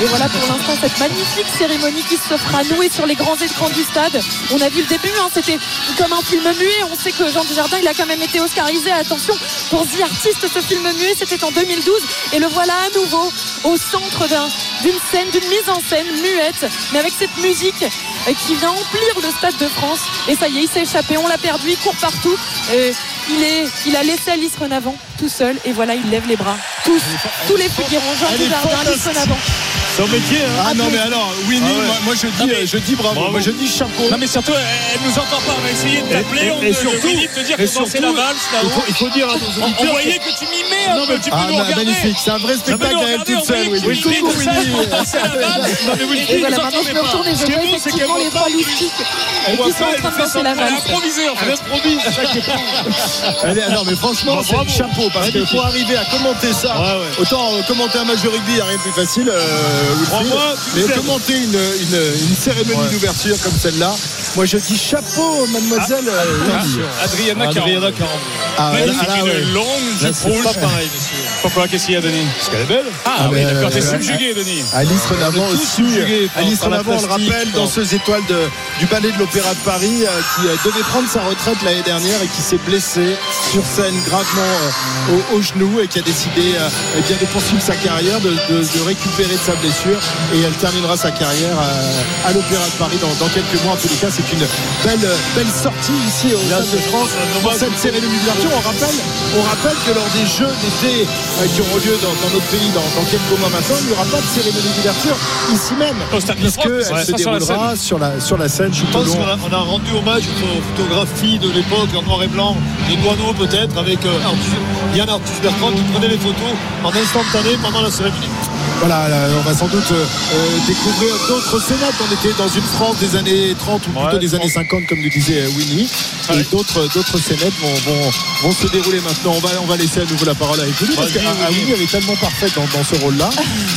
Et voilà pour l'instant cette magnifique cérémonie qui se fera nouer sur les grands écrans du stade. On a vu le début, hein, c'était comme un film muet. On sait que Jean Dujardin, il a quand même été oscarisé. Attention, pour The Artist, ce film muet, c'était en 2012. Et le voilà à nouveau au centre d'un- d'une scène, d'une mise en scène muette, mais avec cette musique euh, qui vient emplir le stade de France. Et ça y est, il s'est échappé, on l'a perdu, il court partout. Euh, il, est, il a laissé Alice Renavant tout seul et voilà, il lève les bras. Tous, tous les figurants, Jean Dujardin, fantastique. Renavant. C'est un métier. Hein. Ah non mais alors Winnie, Ah ouais. moi, moi, je dis, Non, mais- euh, je dis bravo, Bravo. moi je dis chapeau. Non mais surtout, elle nous entend pas. On va essayer de t'appeler. Et- on et surtout- de Winnie, de te dire et comment c'est la valse il là-haut. faut, il faut dire à nos On, voyait que- tu mimais un Non, peu, mais- tu peux Ah nous regarder. magnifique, c'est un vrai spectacle à elle toute Winnie. c'est la valse. Non, mais Winnie, Et voilà, maintenant je me retourne et je vois effectivement les trois loustiques qui sont en train de danser la valse. Elle improvise. Elle non mais franchement. Chapeau parce que pour arriver à commenter ça Ouais, ouais. autant euh, commenter un match de rugby il n'y a rien de plus facile euh, mais commenter une, une, une cérémonie Ouais. d'ouverture comme celle-là moi je dis chapeau mademoiselle euh, Winnie. Adriana Adriana. Ah, ah, une longue Là, jupe c'est rouge. pas pareil, monsieur. Pourquoi Qu'est-ce qu'il y a, Denis Parce qu'elle est belle. Ah, Ah, oui, mais, d'accord, t'es subjugué, Denis. Alice Renavant aussi Alice Renavant on le rappelle danseuse étoile de, du ballet de l'Opéra de Paris euh, qui euh, devait prendre sa retraite l'année dernière et qui s'est blessée sur scène gravement euh, au, au genou et qui a décidé euh, eh bien, de poursuivre sa carrière de, de- de récupérer de sa blessure. Et elle terminera sa carrière euh, à l'Opéra de Paris dans, dans quelques mois. En tous les cas c'est une belle, belle sortie ici au Stade de France. Pour cette cérémonie d'ouverture on rappelle, on rappelle que lors des Jeux d'été euh, qui auront lieu dans, dans notre pays dans, dans quelques mois maintenant il n'y aura pas de cérémonie d'ouverture ici même. Au Stade de puisque France, elle ouais, se ça sur la déroulera sur la, sur la scène Je pense qu'on a, on a rendu hommage aux photographies de l'époque en noir et blanc, des Douaneaux peut-être, avec euh, Yann Arthus Bertrand qui prenait les photos en instantané pendant la cérémonie. Voilà, là, on va sans doute euh, euh, découvrir d'autres scénettes. On était dans une France des années 30 ou plutôt Ouais, des années 50, comme nous disait euh, Winnie. Et d'autres, d'autres vont, vont, vont se dérouler maintenant. On va, on va laisser à nouveau la parole à Winnie, parce que Vas-y, ah, Winnie. Elle est tellement parfaite dans, dans ce rôle-là.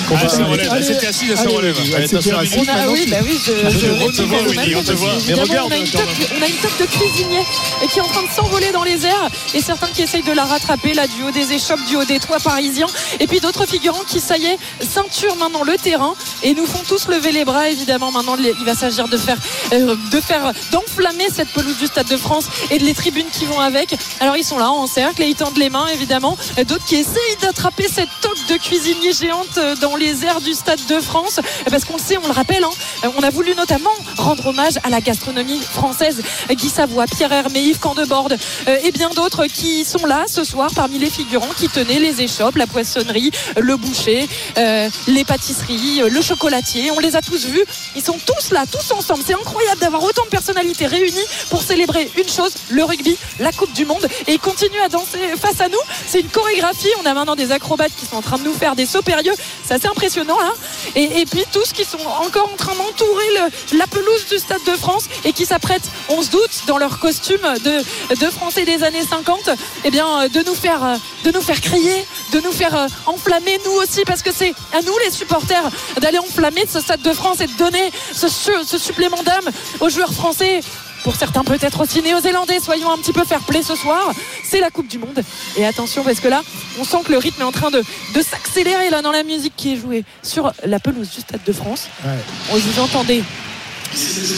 qu'on Ah, va- elle s'était assise, elle se relève. Elle est assise. On a, oui, bah oui, je, Winnie, on te voit. Mais regarde, on a une toque de cuisinier et qui est en train de s'envoler dans les airs et certains qui essayent de la rattraper là du haut des échoppes, du haut des toits parisiens et puis d'autres figurants qui ça y est ceinture maintenant le terrain et nous font tous lever les bras évidemment. Maintenant il va s'agir de faire euh, de faire d'enflammer cette pelouse du Stade de France et de les tribunes qui vont avec. Alors ils sont là en cercle et ils tendent les mains évidemment. Et d'autres qui essayent d'attraper cette toque de cuisinier géante euh, dans les airs du Stade de France. Parce qu'on le sait on le rappelle hein, euh, on a voulu notamment rendre hommage à la gastronomie française. Guy Savoie, Pierre Hermé, Yves Candeborde euh, et bien d'autres qui sont là ce soir parmi les figurants qui tenaient les échoppes, la poissonnerie, le boucher, euh, les pâtisseries, euh, le chocolatier. On les a tous vus. Ils sont tous là, tous ensemble. C'est incroyable d'avoir autant de personnalités réunies pour célébrer une chose, le rugby, la Coupe du Monde. Et ils continuent à danser face à nous. C'est une chorégraphie. On a maintenant des acrobates qui sont en train de nous faire des sauts périlleux. C'est assez impressionnant là. Et, puis tous qui sont encore en train d'entourer la pelouse du Stade de France et qui s'apprêtent, on se doute, dans leur costume de, de Français des années 50, eh bien, euh, de nous faire, euh, de nous faire crier, de nous faire euh, enflammer nous aussi, parce que c'est à nous les supporters d'aller enflammer ce Stade de France et de donner ce, su- ce supplément d'âme aux joueurs français. Pour certains peut-être aussi néo-zélandais, soyons un petit peu fair play ce soir. C'est la Coupe du Monde. Et attention parce que là, on sent que le rythme est en train de, de s'accélérer là dans la musique qui est jouée sur la pelouse du Stade de France. Ouais. On vous entendez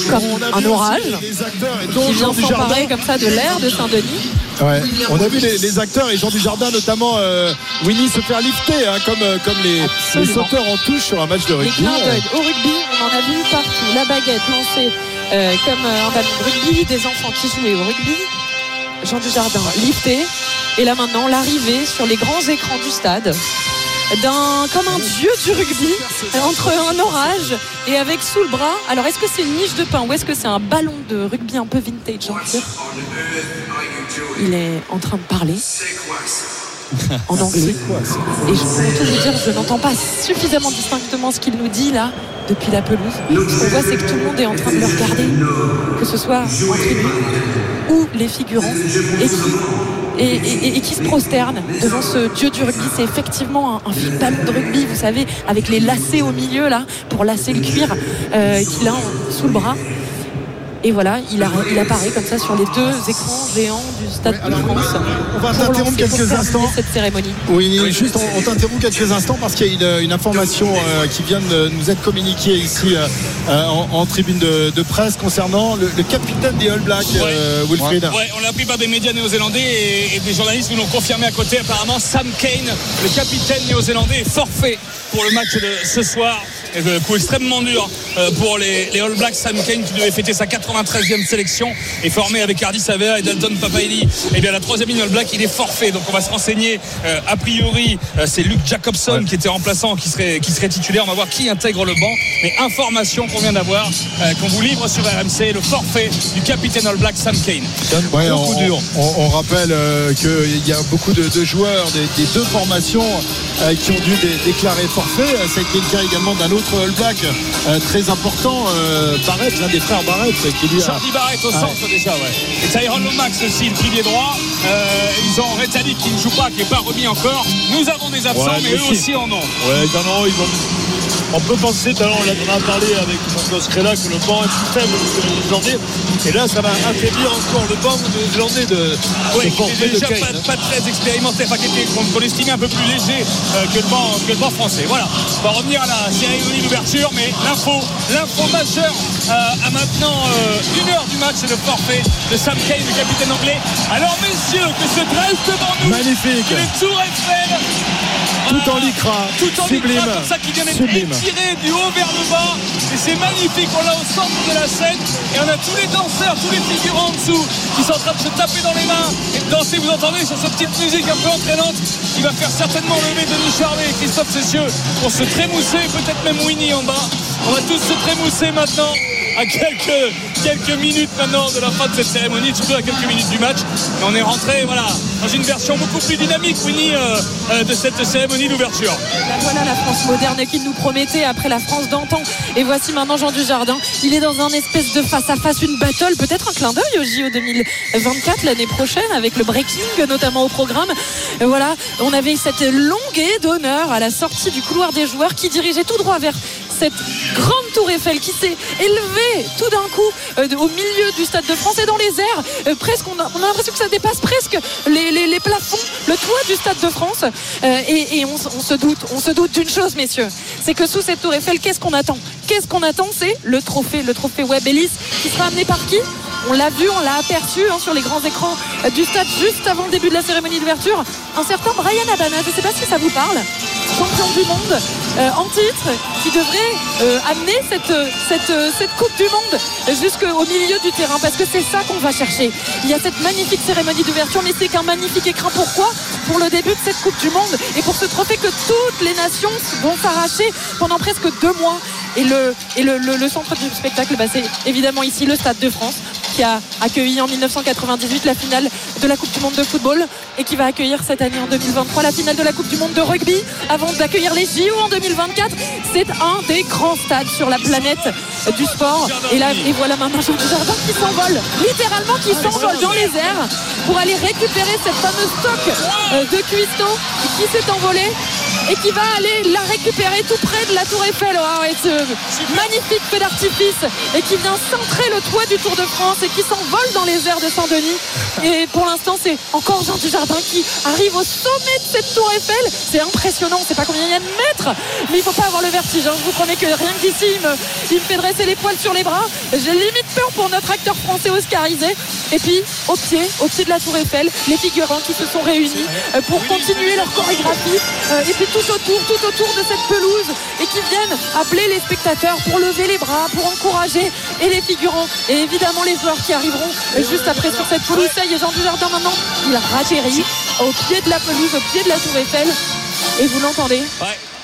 comme un orage qui vient s'emparer comme ça de l'air de Saint-Denis. Ouais. On a vu les, les acteurs et Jean Dujardin notamment euh, Winnie se faire lifter hein, comme, euh, comme les, sauteurs en touche sur un match de rugby. au rugby, on en a vu partout. La baguette lancée euh, comme un ballon de rugby, des enfants qui jouaient au rugby. Jean Dujardin lifté. Et là maintenant, l'arrivée sur les grands écrans du stade d'un comme un dieu du rugby entre un orage et avec sous le bras. Alors est-ce que c'est une niche de pain ou est-ce que c'est un ballon de rugby un peu vintage dire? Il est en train de parler en anglais. Et je peux tout vous dire, je n'entends pas suffisamment distinctement ce qu'il nous dit là depuis la pelouse. Ce qu'on voit, c'est que tout le monde est en train de le regarder, que ce soit en tribune ou les figurants, et qui, et, et- et qui se prosternent devant ce dieu du rugby. C'est effectivement un, un ballon de rugby, vous savez, avec les lacets au milieu là, pour lasser le cuir euh, qu'il a sous le bras. Et voilà, il, a- il apparaît comme ça sur les deux écrans géants du Stade de France. on va t'interrompre quelques instants. cette cérémonie. Oui, juste on, on t'interrompt quelques instants parce qu'il y a une, une information euh, qui vient de nous être communiquée ici euh, euh, en, en tribune de, de presse concernant le, le capitaine des All Blacks, euh, Wilfried. Ouais, on l'a appris par des médias néo-zélandais et, et des journalistes nous l'ont confirmé à côté. Apparemment, Sam Kane, le capitaine néo-zélandais, est forfait pour le match de ce soir Euh, coup extrêmement dur euh, pour les, les All Blacks. Sam Kane qui devait fêter sa 93e sélection et formé avec Hardy Saver et Dalton Papaili. Et bien la troisième ligne All Black, il est forfait. Donc on va se renseigner. Euh, a priori, euh, c'est Luke Jacobson qui était remplaçant, qui serait, qui serait titulaire. On va voir qui intègre le banc. Mais information qu'on vient d'avoir, euh, qu'on vous livre sur RMC, le forfait du capitaine All Black Sam Kane. Ouais, on, dur. on- on rappelle euh, qu'il y a beaucoup de, de joueurs des, des deux formations euh, qui ont dû dé- déclarer forfait. Euh, C'est le cas également d'un autre All Black euh, très important, euh, Barrett, l'un des frères Barrett, qui lui a. Jordi Barrett au Ouais. centre déjà, ouais. Et Tyrone Lomax aussi, le pilier droit. Euh, ils ont Retali qui ne joue pas, qui n'est pas remis encore. Nous avons des absents, Ouais, mais eux si. aussi en ont. Ouais, non, non, ils vont. On peut penser, tout à l'heure, on en a parlé avec Créla, que le banc est plus faible que le Néerlandais. Et là, ça va affaiblir encore le banc des de, Oui, de qui était de déjà Kane. pas, pas très expérimenté, enfin qui était qu'on qu'on estimait un peu plus léger euh, que, le banc, que le banc français. Voilà, on va revenir à la cérémonie d'ouverture, mais l'info, l'info majeure euh, à maintenant euh, une heure du match, c'est le forfait de Sam Kane, le capitaine anglais. Alors messieurs, que se dresse devant nous Magnifique. les tours Eiffel? Tout en lycra, Tout en sublime, lycra, comme ça qui vient d'être étiré du haut vers le bas. Et c'est magnifique, on l'a au centre de la scène. Et on a tous les danseurs, tous les figurants en dessous qui sont en train de se taper dans les mains et de danser. Vous entendez sur cette petite musique un peu entraînante qui va faire certainement lever Denis Charvet et Christophe Cessieux pour se trémousser, peut-être même Winnie en bas. On va tous se trémousser maintenant à quelques, quelques minutes maintenant de la fin de cette cérémonie, surtout à quelques minutes du match. Et on est rentré voilà, dans une version beaucoup plus dynamique, Winnie, euh, euh, de cette cérémonie d'ouverture. Voilà la France moderne qu'il nous promettait après la France d'antan. Et voici maintenant Jean Dujardin. Il est dans un espèce de face-à-face, une battle, peut-être un clin d'œil au JO 2024 l'année prochaine avec le breaking notamment au programme. Voilà, on avait cette longue d'honneur à la sortie du couloir des joueurs qui dirigeait tout droit vers cette grande tour Eiffel qui s'est élevée tout d'un coup euh, au milieu du Stade de France et dans les airs. Euh, presque, on a, on a l'impression que ça dépasse presque les, plafonds, le toit du Stade de France. Euh, et on, se doute, on se doute d'une chose, messieurs, c'est que sous cette tour Eiffel, qu'est-ce qu'on attend? Qu'est-ce qu'on attend? C'est le trophée, le trophée Webb Ellis qui sera amené par qui? On l'a vu, on l'a aperçu hein, sur les grands écrans du stade juste avant le début de la cérémonie d'ouverture. Un certain Brian Abana, je ne sais pas si ça vous parle, champion du monde euh, en titre, qui devrait euh, amener cette, Coupe du Monde jusqu'au milieu du terrain, parce que c'est ça qu'on va chercher. Il y a cette magnifique cérémonie d'ouverture, mais c'est qu'un magnifique écran. Pourquoi? Pour le début de cette Coupe du Monde et pour ce trophée que toutes les nations vont s'arracher pendant presque deux mois. Et le centre du spectacle, bah, c'est évidemment ici le Stade de France qui a accueilli en 1998 la finale de la Coupe du Monde de football et qui va accueillir cette année en 2023 la finale de la Coupe du Monde de rugby avant d'accueillir les JO en 2024. C'est un des grands stades sur la planète du sport. Et là, et voilà maintenant Jean Dujardin qui s'envole, littéralement qui s'envole dans les airs pour aller récupérer cette fameuse stock euh, de cuistot qui s'est envolée et qui va aller la récupérer tout près de la Tour Eiffel. Oh, et ce magnifique feu d'artifice et qui vient centrer le toit du Tour de France et qui s'envole dans les airs de Saint-Denis. Et pour l'instant, c'est encore Jean Dujardin qui arrive au sommet de cette Tour Eiffel. C'est impressionnant, on ne sait pas combien il y a de mètres, mais il ne faut pas avoir le vertige. hein. Je vous promets que rien que d'ici, il me, il me fait dresser les poils sur les bras. J'ai limite peur pour notre acteur français oscarisé. Et puis, au pied, au pied de la Tour Eiffel, les figurants qui se sont réunis euh, pour continuer leur chorégraphie. Euh, et puis tout autour, tout autour de cette pelouse et qui viennent appeler les spectateurs pour lever les bras, pour encourager et les figurants et évidemment les joueurs qui arriveront juste après sur cette pelouse. Ça y est, Jean Dujardin maintenant, il atterrit au pied de la pelouse, au pied de la Tour Eiffel. Et vous l'entendez?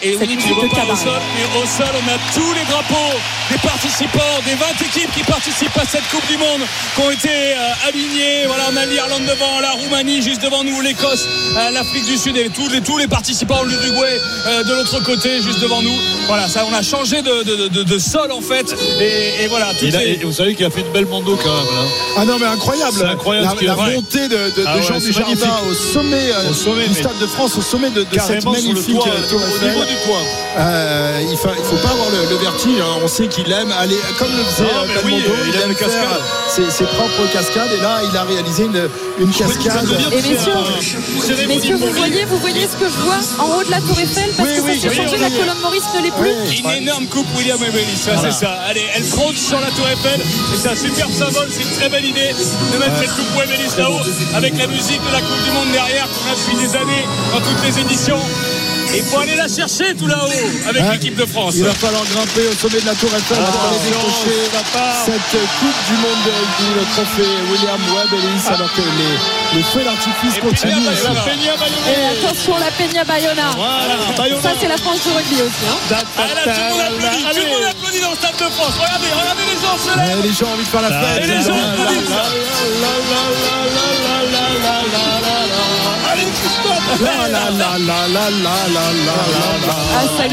Et tu au sol, mais au sol, on a tous les drapeaux des participants, des 20 équipes qui participent à cette Coupe du Monde, qui ont été euh, alignés. Voilà, on a l'Irlande devant, la Roumanie juste devant nous, l'Écosse, euh, l'Afrique du Sud et tous les, tous les participants, l'Uruguay euh, de l'autre côté, juste devant nous. Voilà, ça, on a changé de, de- de- de sol en fait. Et, et voilà, les- et vous savez qu'il a fait une belle mondo quand même. Là. Ah non mais incroyable, C'est incroyable la, montée de, de- de Ah ouais, Jean Dujardin au sommet, euh, Au sommet, du mais- Stade de France, au sommet de, de cette magnifique Tour du toit. Euh, il ne faut pas avoir le, le vertige. hein. On sait qu'il aime aller, comme le faisait Non, euh, oui, il aime cascades. ses, ses propres cascades. Et là, il a réalisé une, une cascade. Et messieurs, messieurs, vous voyez, vous voyez ce que je vois en haut de la Tour Eiffel? Parce Oui, que oui, ça s'est j'ai changé, la colonne Maurice ne l'est plus. Une énorme coupe William Emery, ça Voilà. c'est ça. Allez, elle trône sur la tour Eiffel et c'est un super symbole, c'est une très belle idée de mettre cette coupe Emery là-haut avec la musique de la Coupe du Monde derrière qu'on a depuis des années dans toutes les éditions. Il faut aller la chercher tout là-haut avec Hein l'équipe de France. Il va falloir grimper au sommet de la Tour Eiffel pour aller décrocher cette Coupe du Monde de rugby, le trophée William Webb Ellis, alors que les, les feux d'artifice continuent. La ici. Peña Bayona. Et attention, la Peña Bayona. Ça, c'est la France du rugby aussi. hein. Ah, là, tout le monde applaudit, tout le monde applaudit dans le stade de France. Regardez, regardez les gens se lèvent. les gens ont envie de faire la fête. Et les gens applaudissent. Allez, Christophe la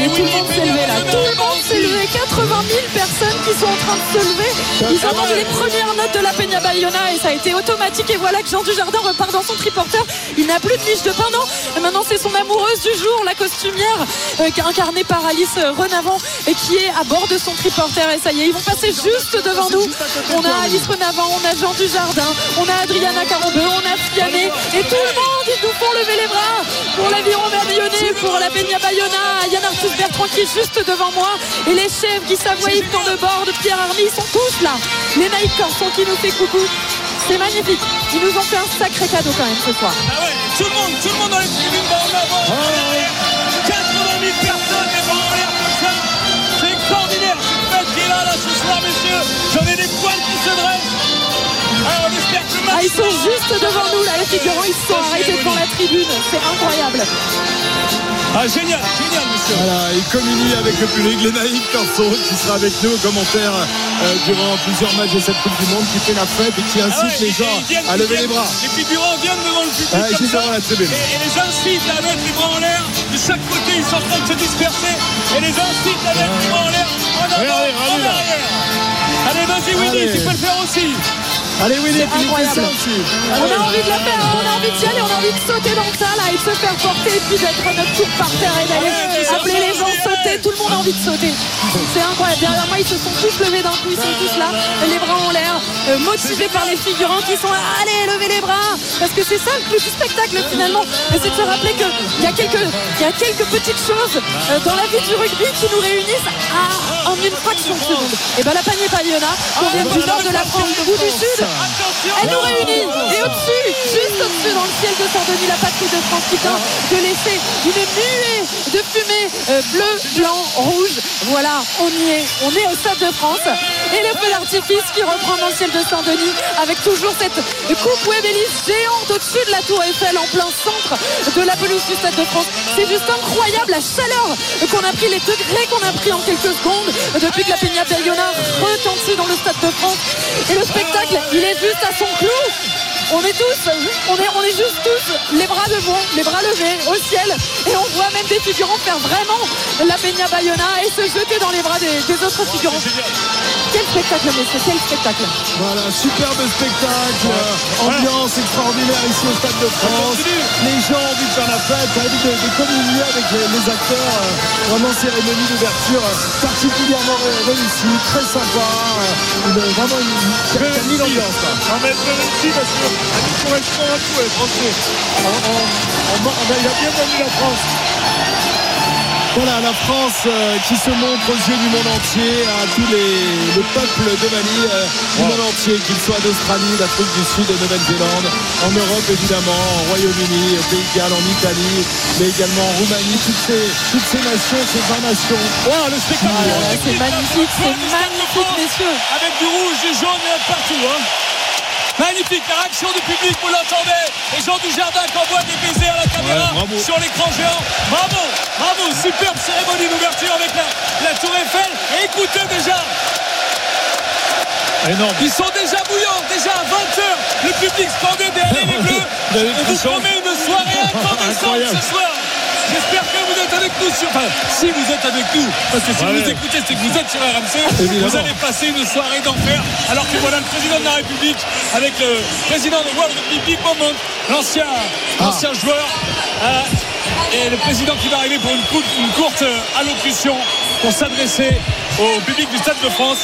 tout le monde s'est levé là. Tout le monde s'est levé. 80 000 personnes qui sont en train de se lever. Ils ont entendu les premières notes de la Peña Bayona et ça a été automatique. Et voilà que Jean Dujardin repart dans son triporteur. Il n'a plus de niche de pain, non Maintenant, c'est son amoureuse du jour, la costumière, qui est incarnée par Alice Renavant, et qui est à bord de son triporteur. Et ça y est, ils vont passer juste devant nous. On a Alice Renavant, on a Jean Dujardin, on a Adriana Carambeu, on a Fiané. Et tout le monde, ils nous font lever les bras pour l'aviron babillonné, pour la Peña Bayona. Yann Arthus Bertrand qui est juste devant moi et les chefs qui Savoie Yves de bord de Pierre Army, ils sont tous là. Les Naïc Corson qui nous fait coucou. C'est magnifique. Ils nous ont fait un sacré cadeau quand même ce soir. Ah ouais, tout le monde, tout le monde dans les tribunes va en avant. 80 000 personnes, les bras en l'air comme ça. C'est extraordinaire. Cette fête qui est là, là, ce soir, messieurs? J'en ai des poils qui se dressent. Ah, ils sont juste devant nous là, les figurants, ils se sont arrêtés devant la tribune. C'est incroyable. Ah, génial, génial, monsieur. Voilà, il communie avec le public, les naïfs Corso qui sera avec nous au commentaire euh, durant plusieurs matchs de cette Coupe du Monde, qui fait la fête et qui Ah incite ouais, les gens viennent- à lever les bras. Les figurants viennent devant le public Ah, ils comme viennent ça. devant la tribune. Et, et les incitent à mettre les bras en l'air. De chaque côté, ils sont en train de se disperser. Et les incitent à mettre les bras en l'air. En avant, Regardez, en regardez là. arrière. Allez, vas-y, Willy, Allez. tu peux le faire aussi. Allez fais ça incroyable. On a envie de le faire, on a envie d'y aller, on a envie de sauter dans le tas là et de se faire porter et puis d'être notre tour par terre et d'aller appeler les gens sauter. Tout le monde a envie de sauter. C'est incroyable. Derrière moi, ils se sont tous levés d'un coup, ils sont tous là, les bras en l'air, euh, motivés par les figurants qui sont là. Allez, levez les bras Parce que c'est ça le plus du spectacle finalement. C'est de se rappeler qu'il y, a quelques- il y a quelques petites choses euh, dans la vie du rugby qui nous réunissent à, en une fraction de seconde. Et ben la panier Payona, qu'on vienne du nord de la France ou du sud, elle nous réunit. Et au-dessus, juste au-dessus, dans le ciel de Saint-Denis, la patrie de France qui vient de laisser une nuée de fumée euh, bleu, blanc, rouge. Voilà, on y est. On est au Stade de France. Et le feu d'artifice qui reprend dans le ciel de Saint-Denis avec toujours cette coupe Webelis géante au-dessus de la Tour Eiffel en plein centre de la pelouse du Stade de France. C'est juste incroyable la chaleur qu'on a pris, les degrés qu'on a pris en quelques secondes depuis que la Peña Bayona retentit dans le Stade de France. Et le spectacle, il est juste à son clou. On est tous, on est, on est juste tous les bras devant, les bras levés au ciel. Et on voit même des figurants faire vraiment la Peña Bayona et se jeter dans les bras des, des autres figurants. Quel spectacle, messieurs, quel spectacle. Voilà, superbe spectacle, euh, ambiance extraordinaire ici au Stade de France. Les gens ont envie de faire la fête, ont envie de, de communier avec les, les acteurs. euh, vraiment cérémonie d'ouverture euh, particulièrement ré- réussie, très sympa. euh, une- vraiment une, qui a- qui a mis l'ambiance. quoi. Non mais c'est réussi parce que elle correspond à tout les Français. On, on, on, on a, il a bien vendu la France. Voilà la France euh, qui se montre aux yeux du monde entier, à tous les, les peuples de Mali, euh, du monde entier, qu'ils soient d'Australie, d'Afrique du Sud, de Nouvelle-Zélande, en Europe évidemment, en Royaume-Uni, au Pays de Galles, en Italie, mais également en Roumanie, toutes ces, toutes ces nations, ces 20 nations. Wow, le spectacle. Ah c'est magnifique, c'est magnifique, messieurs. Avec du rouge, du jaune partout. Hein. Magnifique, la réaction du public, vous l'entendez. Et Jean Dujardin qui envoie des baisers à la caméra Ouais, sur l'écran géant. Bravo, bravo, superbe cérémonie d'ouverture avec la, la tour Eiffel. Et écoutez déjà. Énorme. Ils sont déjà bouillants, déjà à 20h. Le public scandait derrière les bleus. On vous promet une soirée incandescente Incroyable. ce soir. J'espère que vous êtes avec nous sur. Enfin, si vous êtes avec nous, parce que si Ouais, vous écoutez, c'est que vous êtes sur RMC. Évidemment. Vous allez passer une soirée d'enfer. Alors que voilà le président de la République avec le président de World Rugby Big Moment, l'ancien l'ancien joueur. euh, et le président qui va arriver pour une, courte- une courte euh, allocution pour s'adresser au public du Stade de France.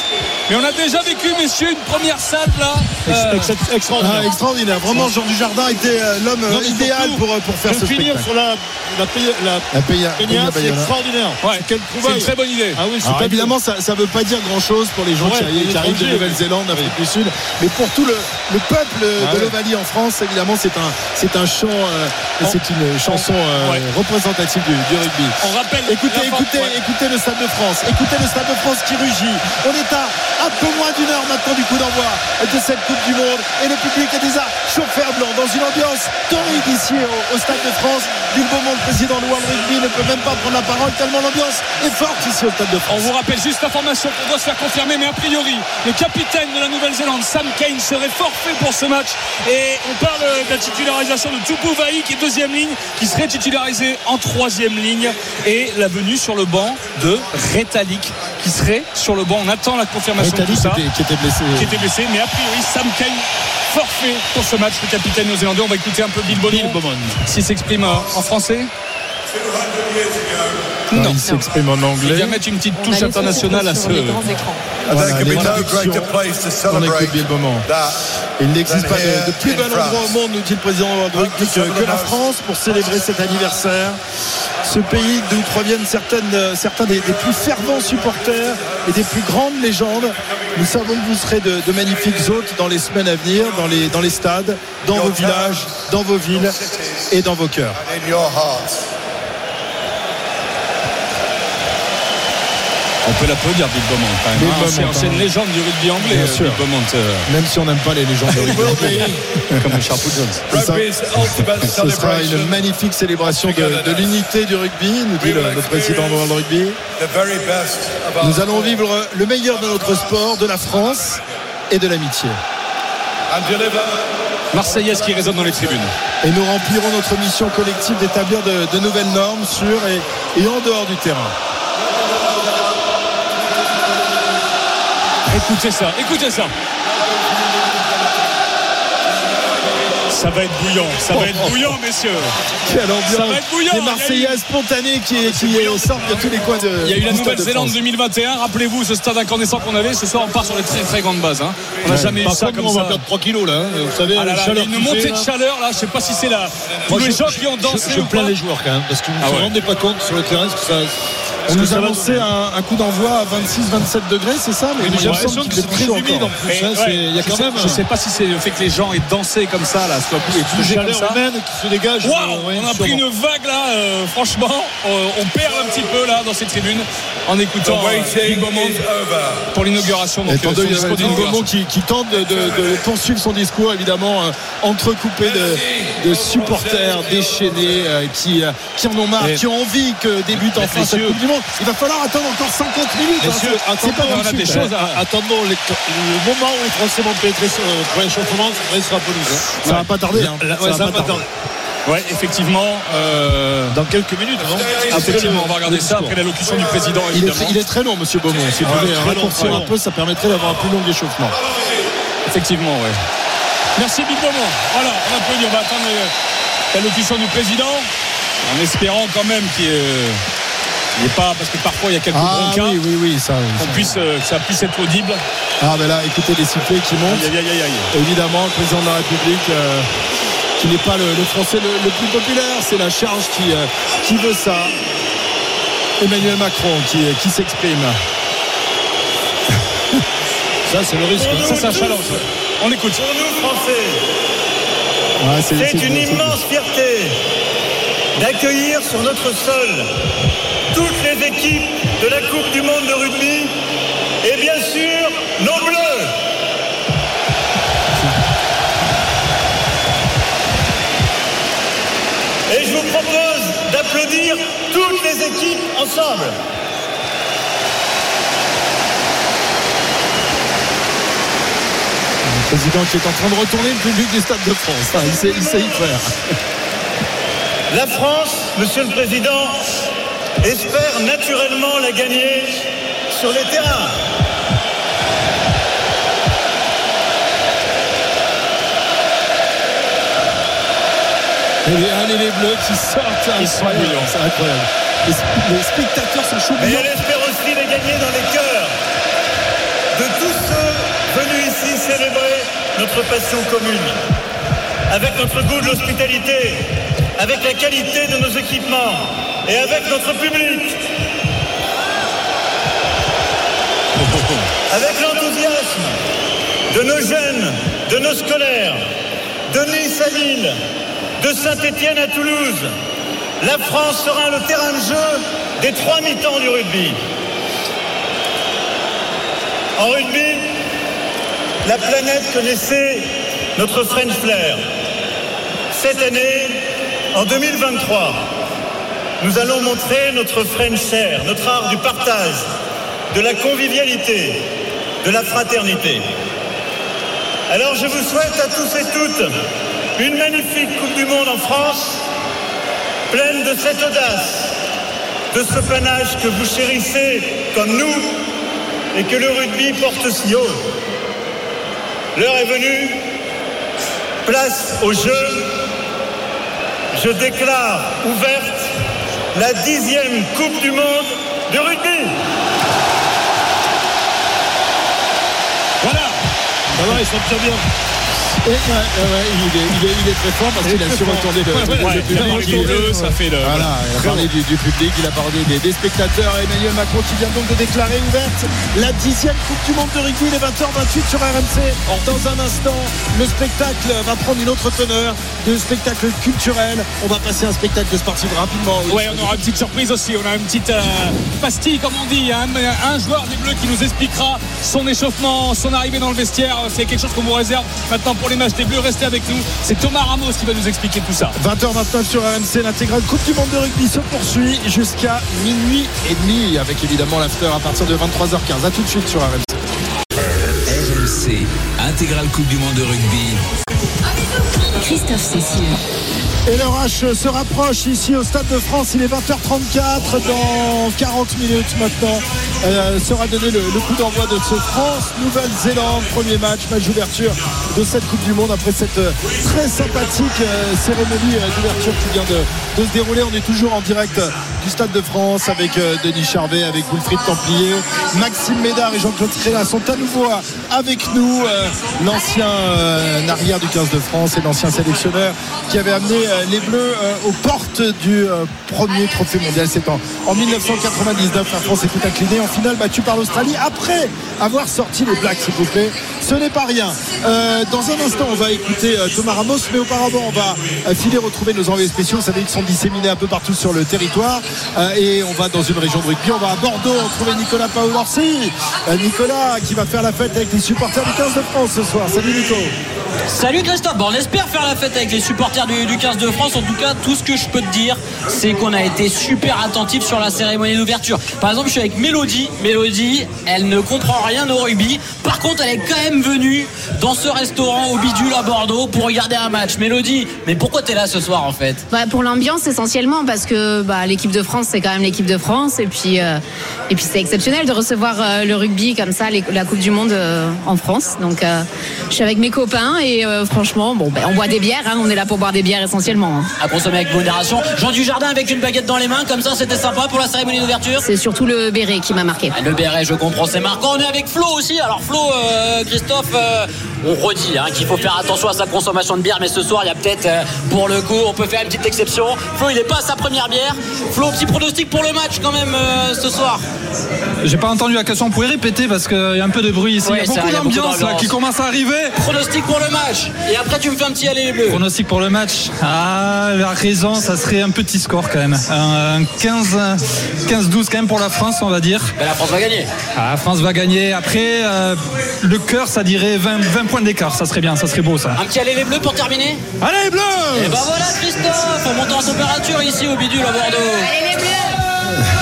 Mais on a déjà vécu, messieurs, une première salle là. euh, extraordinaire. Ah, extraordinaire. Vraiment, Jean Dujardin était euh, l'homme euh, idéal pour, pour faire ce finir spectacle. sur la, la, la, La Peña- Peña, Peña c'est extraordinaire. Ouais, Quelle c'est une très bonne idée. Ah oui, c'est Alors pas évidemment, ça ne veut pas dire grand-chose pour les gens Ouais, qui, arrivent- pour les qui arrivent de Nouvelle-Zélande, oui. d'Afrique du Sud, mais pour tout le, le peuple Ah de ouais. l'Ovalie en France, évidemment, c'est un, c'est un chant, euh, c'est une chanson euh, Ouais. représentative du, du rugby. On rappelle. Écoutez, écoutez, écoutez le Stade de France. Écoutez le Stade de France qui rugit. On est à un peu moins d'une heure maintenant du coup d'envoi de cette Coupe du Monde et le public est déjà chauffé à blanc dans une ambiance torride ici au, Stade de France. Luc Beaumont, le président de World Rugby, ne peut même pas prendre la parole tellement l'ambiance est forte ici au Stade de On France. vous rappelle juste l'information qu'on doit se faire confirmer, mais a priori, le capitaine de la Nouvelle-Zélande, Sam Kane, serait forfait pour ce match. Et on parle de la titularisation de Tupu Vai, qui est deuxième ligne, qui serait titularisé en troisième ligne. Et la venue sur le banc de Retalik, qui serait sur le banc. On attend la confirmation de tout ça. qui était, blessé. Qui était blessé, mais a priori, Sam Kane forfait pour ce match, le capitaine néo-zélandais. On va écouter un peu Bill Beaumont. S'il s'exprime en français. Non. Il s'exprime en Il anglais. vient mettre une petite touche internationale à ce. Voilà, Bill Beaumont. that Il n'existe pas de, de plus bel endroit au monde, nous dit le président que, que la France pour célébrer cet anniversaire. Ce pays d'où proviennent certaines, euh, certains des, des plus fervents supporters et des plus grandes légendes. Nous savons que vous serez de, de magnifiques hôtes dans les semaines à venir, dans les, dans les stades, dans vos villages, dans vos villes et dans vos cœurs. On peut l'applaudir, Bill Beaumont, quand même. Bill hein. C'est Beaumont, c'est une hein. légende du rugby anglais, Bien sûr. Bill Beaumont, euh, Même si on n'aime pas les légendes de rugby. comme Sharpwood Jones. C'est ça. Rugby's ultimate Ce sera celebration. une magnifique célébration de, de l'unité du rugby, nous dit le, le président de World Rugby. The very best of our Nous allons vivre le meilleur de notre sport, de la France et de l'amitié. Marseillaise qui résonne dans les tribunes. Et nous remplirons notre mission collective d'établir de, de nouvelles normes sur et, et en dehors du terrain. Écoutez ça, écoutez ça. Ça va être bouillant, ça va être bouillant, messieurs. Quelle Ça ambiance va être bouillant. Des Marseillais spontanés qui, qui sortent de tous les coins de Il y a eu la Nouvelle-Zélande France. 2021. Rappelez-vous ce stade incandescent qu'on avait. Ce soir, on part sur les très très grandes bases. hein. On n'a Ouais. jamais eu ça contre, comme nous, on ça. va perdre 3 kilos là. hein. Vous savez, Ah là la là, il y a chaleur une montée fait, de chaleur là. Je sais pas si c'est la. Tous Moi, les je- gens qui ont dansé. Je, je ou plains pas. les joueurs quand même parce que vous Ah ne vous ouais. rendez pas compte sur le terrain ce que ça. On nous a donner. un, un coup d'envoi à 26-27 degrés, c'est ça? Mais j'ai l'impression que qu'il c'est est plus humide en plus. Hein, ouais, Il y a je quand sais- même. Je sais pas si c'est le fait que les gens aient dansé comme ça là, soit et une bougé comme ça. humaine qui se dégage. Waouh, euh, ouais, on a pris une vague là, euh, franchement, euh, on perd un petit peu là dans ces tribunes en écoutant euh, pour l'inauguration. Donc, Et euh, discours. Beaumont qui, qui tente de, de- de poursuivre son discours, évidemment, entrecoupé de, de supporters déchaînés qui, qui en ont marre, Et- qui ont envie que débute enfin cette Coupe du Monde. Il va falloir attendre encore 50 minutes. hein, Messieurs, pas attendons, tout on a de des suite. choses à- attendons les- le moment où les Français vont pénétrer sur euh, pour l'échauffement, ça sera pelouse. hein. Ça va pas tarder. hein. Là, ouais, ça va pas tarder. Ouais, effectivement. euh, Dans quelques minutes, non Effectivement, on va regarder ça après l'allocution du président, Il est, évidemment. il est très long, monsieur Beaumont. Si vous très long, raccourcir très un peu, ça permettrait d'avoir un plus long échauffement. Effectivement, ouais. Merci Bill Beaumont. Voilà, on applaudit. On va attendre euh, l'allocution du président en espérant quand même qu'il n'y ait pas, parce que parfois il y a quelques Ah oui, oui, oui, ça. qu'on ça. puisse, euh, que ça puisse être audible. Ah ben là, écoutez les sifflets qui montent. Aïe, aïe, aïe, aïe. Évidemment, le président de la République, euh, qui n'est pas le, le Français le, le plus populaire, c'est la charge qui, euh, qui veut ça. Emmanuel Macron qui, qui s'exprime. Ça, c'est le risque. Ça, c'est un challenge. On écoute. Pour nous, Français, Ouais, c'est une immense fierté d'accueillir sur notre sol toutes les équipes de la Coupe du Monde de rugby et bien sûr nos bleus. Et je vous propose d'applaudir toutes les équipes ensemble. Le président qui est en train de retourner le public du Stade de France. Il sait y faire. La France, Monsieur le Président, espère naturellement la gagner sur les terrains. Et les, allez, les bleus qui sortent. Ils sont bouillants. C'est incroyable. Les, les spectateurs sont chauds Mais bouillants. elle espère aussi les gagner dans les cœurs. de tous ceux venus ici célébrer notre passion commune, avec notre goût de l'hospitalité, avec la qualité de nos équipements et avec notre public. Avec l'enthousiasme de nos jeunes, de nos scolaires, de Nice à Lille, de Saint-Étienne à Toulouse, la France sera le terrain de jeu des trois mi-temps du rugby. En rugby, la planète connaissait notre French Flair. Cette année, en 2023, nous allons montrer notre French Share, notre art du partage, de la convivialité, de la fraternité. Alors je vous souhaite à tous et toutes une magnifique Coupe du Monde en France, pleine de cette audace, de ce panache que vous chérissez comme nous et que le rugby porte si haut. L'heure est venue, place au jeu. Je déclare ouverte la dixième Coupe du Monde de rugby. Voilà va, ils sont très bien. Ouais, ouais, il, est, il, est, il est très fort parce qu'il a su retourner le, Ouais, le ouais, public. le, ça fait le- Voilà, il a parlé du, du public, il a parlé des, des spectateurs. Emmanuel Macron qui vient donc de déclarer ouverte la dixième Coupe du Monde de rugby, les 20h28 sur RMC. Dans un instant, le spectacle va prendre une autre teneur, de spectacle culturel. On va passer un spectacle sportif rapidement. Ouais, on aura une petite surprise aussi. On a une petite euh, pastille, comme on dit. Un, un joueur des Bleus qui nous expliquera son échauffement, son arrivée dans le vestiaire. C'est quelque chose qu'on vous réserve maintenant pour les matchs des Bleus. Restez avec nous. C'est Thomas Ramos qui va nous expliquer tout ça. 20h29 sur RMC, l'intégrale Coupe du Monde de rugby se poursuit jusqu'à minuit et demi avec évidemment l'after à partir de 23h15. A tout de suite sur RMC. RMC, intégrale Coupe du Monde de rugby. Christophe Cessieux. Et H se rapproche ici au Stade de France. Il est 20h34 dans 40 minutes maintenant. Euh, sera donné le, coup d'envoi de ce France-Nouvelle-Zélande. Premier match, match d'ouverture de cette Coupe du Monde après cette euh, très sympathique euh, cérémonie d'ouverture qui vient de, de se dérouler. On est toujours en direct du Stade de France avec Denis Charvet, avec Wilfried Templier, Maxime Médard et Jean-Claude Créla sont à nouveau avec nous. L'ancien arrière du 15 de France et l'ancien sélectionneur qui avait amené euh, les Bleus euh, aux portes du euh, premier trophée mondial. C'est en, en 1999. La France est tout inclinée en finale battue par l'Australie après avoir sorti les Blacks, s'il vous plaît. Ce n'est pas rien. Dans un instant, on va écouter Thomas Ramos, mais auparavant, on va filer retrouver nos envoyés spéciaux. Vous savez qu'ils sont disséminés un peu partout sur le territoire. Et on va dans une région de rugby. On va à Bordeaux retrouver Nicolas Paolorsi. Nicolas qui va faire la fête avec les supporters du 15 de France ce soir. Salut Nico. Salut Christophe, bon, on espère faire la fête avec les supporters du, du 15 de France. En tout cas, tout ce que je peux te dire, c'est qu'on a été super attentif sur la cérémonie d'ouverture. Par exemple, je suis avec Mélodie. Mélodie, elle ne comprend rien au rugby. Par contre, elle est quand même venue dans ce restaurant au bidule à Bordeaux pour regarder un match. Mélodie, mais pourquoi t'es là ce soir en fait? Bah, pour l'ambiance essentiellement parce que bah, l'équipe de France c'est quand même l'équipe de France et puis euh, puis c'est exceptionnel de recevoir euh, le rugby comme ça la Coupe du Monde euh, en France donc je suis avec mes copains et euh, franchement bon ben, on boit des bières hein, on est là pour boire des bières essentiellement hein. À consommer avec modération. Jean Dujardin avec une baguette dans les mains, comme ça c'était sympa pour la cérémonie d'ouverture. c'est surtout le béret qui m'a marqué Le béret, je comprends, c'est marquant. On est avec Flo aussi. Alors Flo, euh, Christophe, euh, on redit hein, qu'il faut faire attention à sa consommation de bière, mais ce soir, il y a peut-être, euh, pour le coup, on peut faire une petite exception. Flo, il n'est pas à sa première bière. Flo, petit pronostic pour le match quand même euh, ce soir. J'ai pas entendu la question, vous pouvez répéter parce qu'il y a un peu de bruit ici. Ouais, il y a beaucoup d'ambiance. qui commence à arriver. Pronostic pour le match. Et après, tu me fais un petit aller les bleus. Pronostic pour le match. Ah, la raison, ça serait un petit score quand même. Un 15 15-12 quand même pour la France, on va dire. Ben, la France va gagner. Ah, la France va gagner. Après, euh, le cœur, ça dirait 20, 20 points d'écart. Ça serait bien, ça serait beau ça. Un petit aller les bleus pour terminer Allez, les bleus Et ben voilà, Christophe, on monte en température ici au bidule à Bordeaux.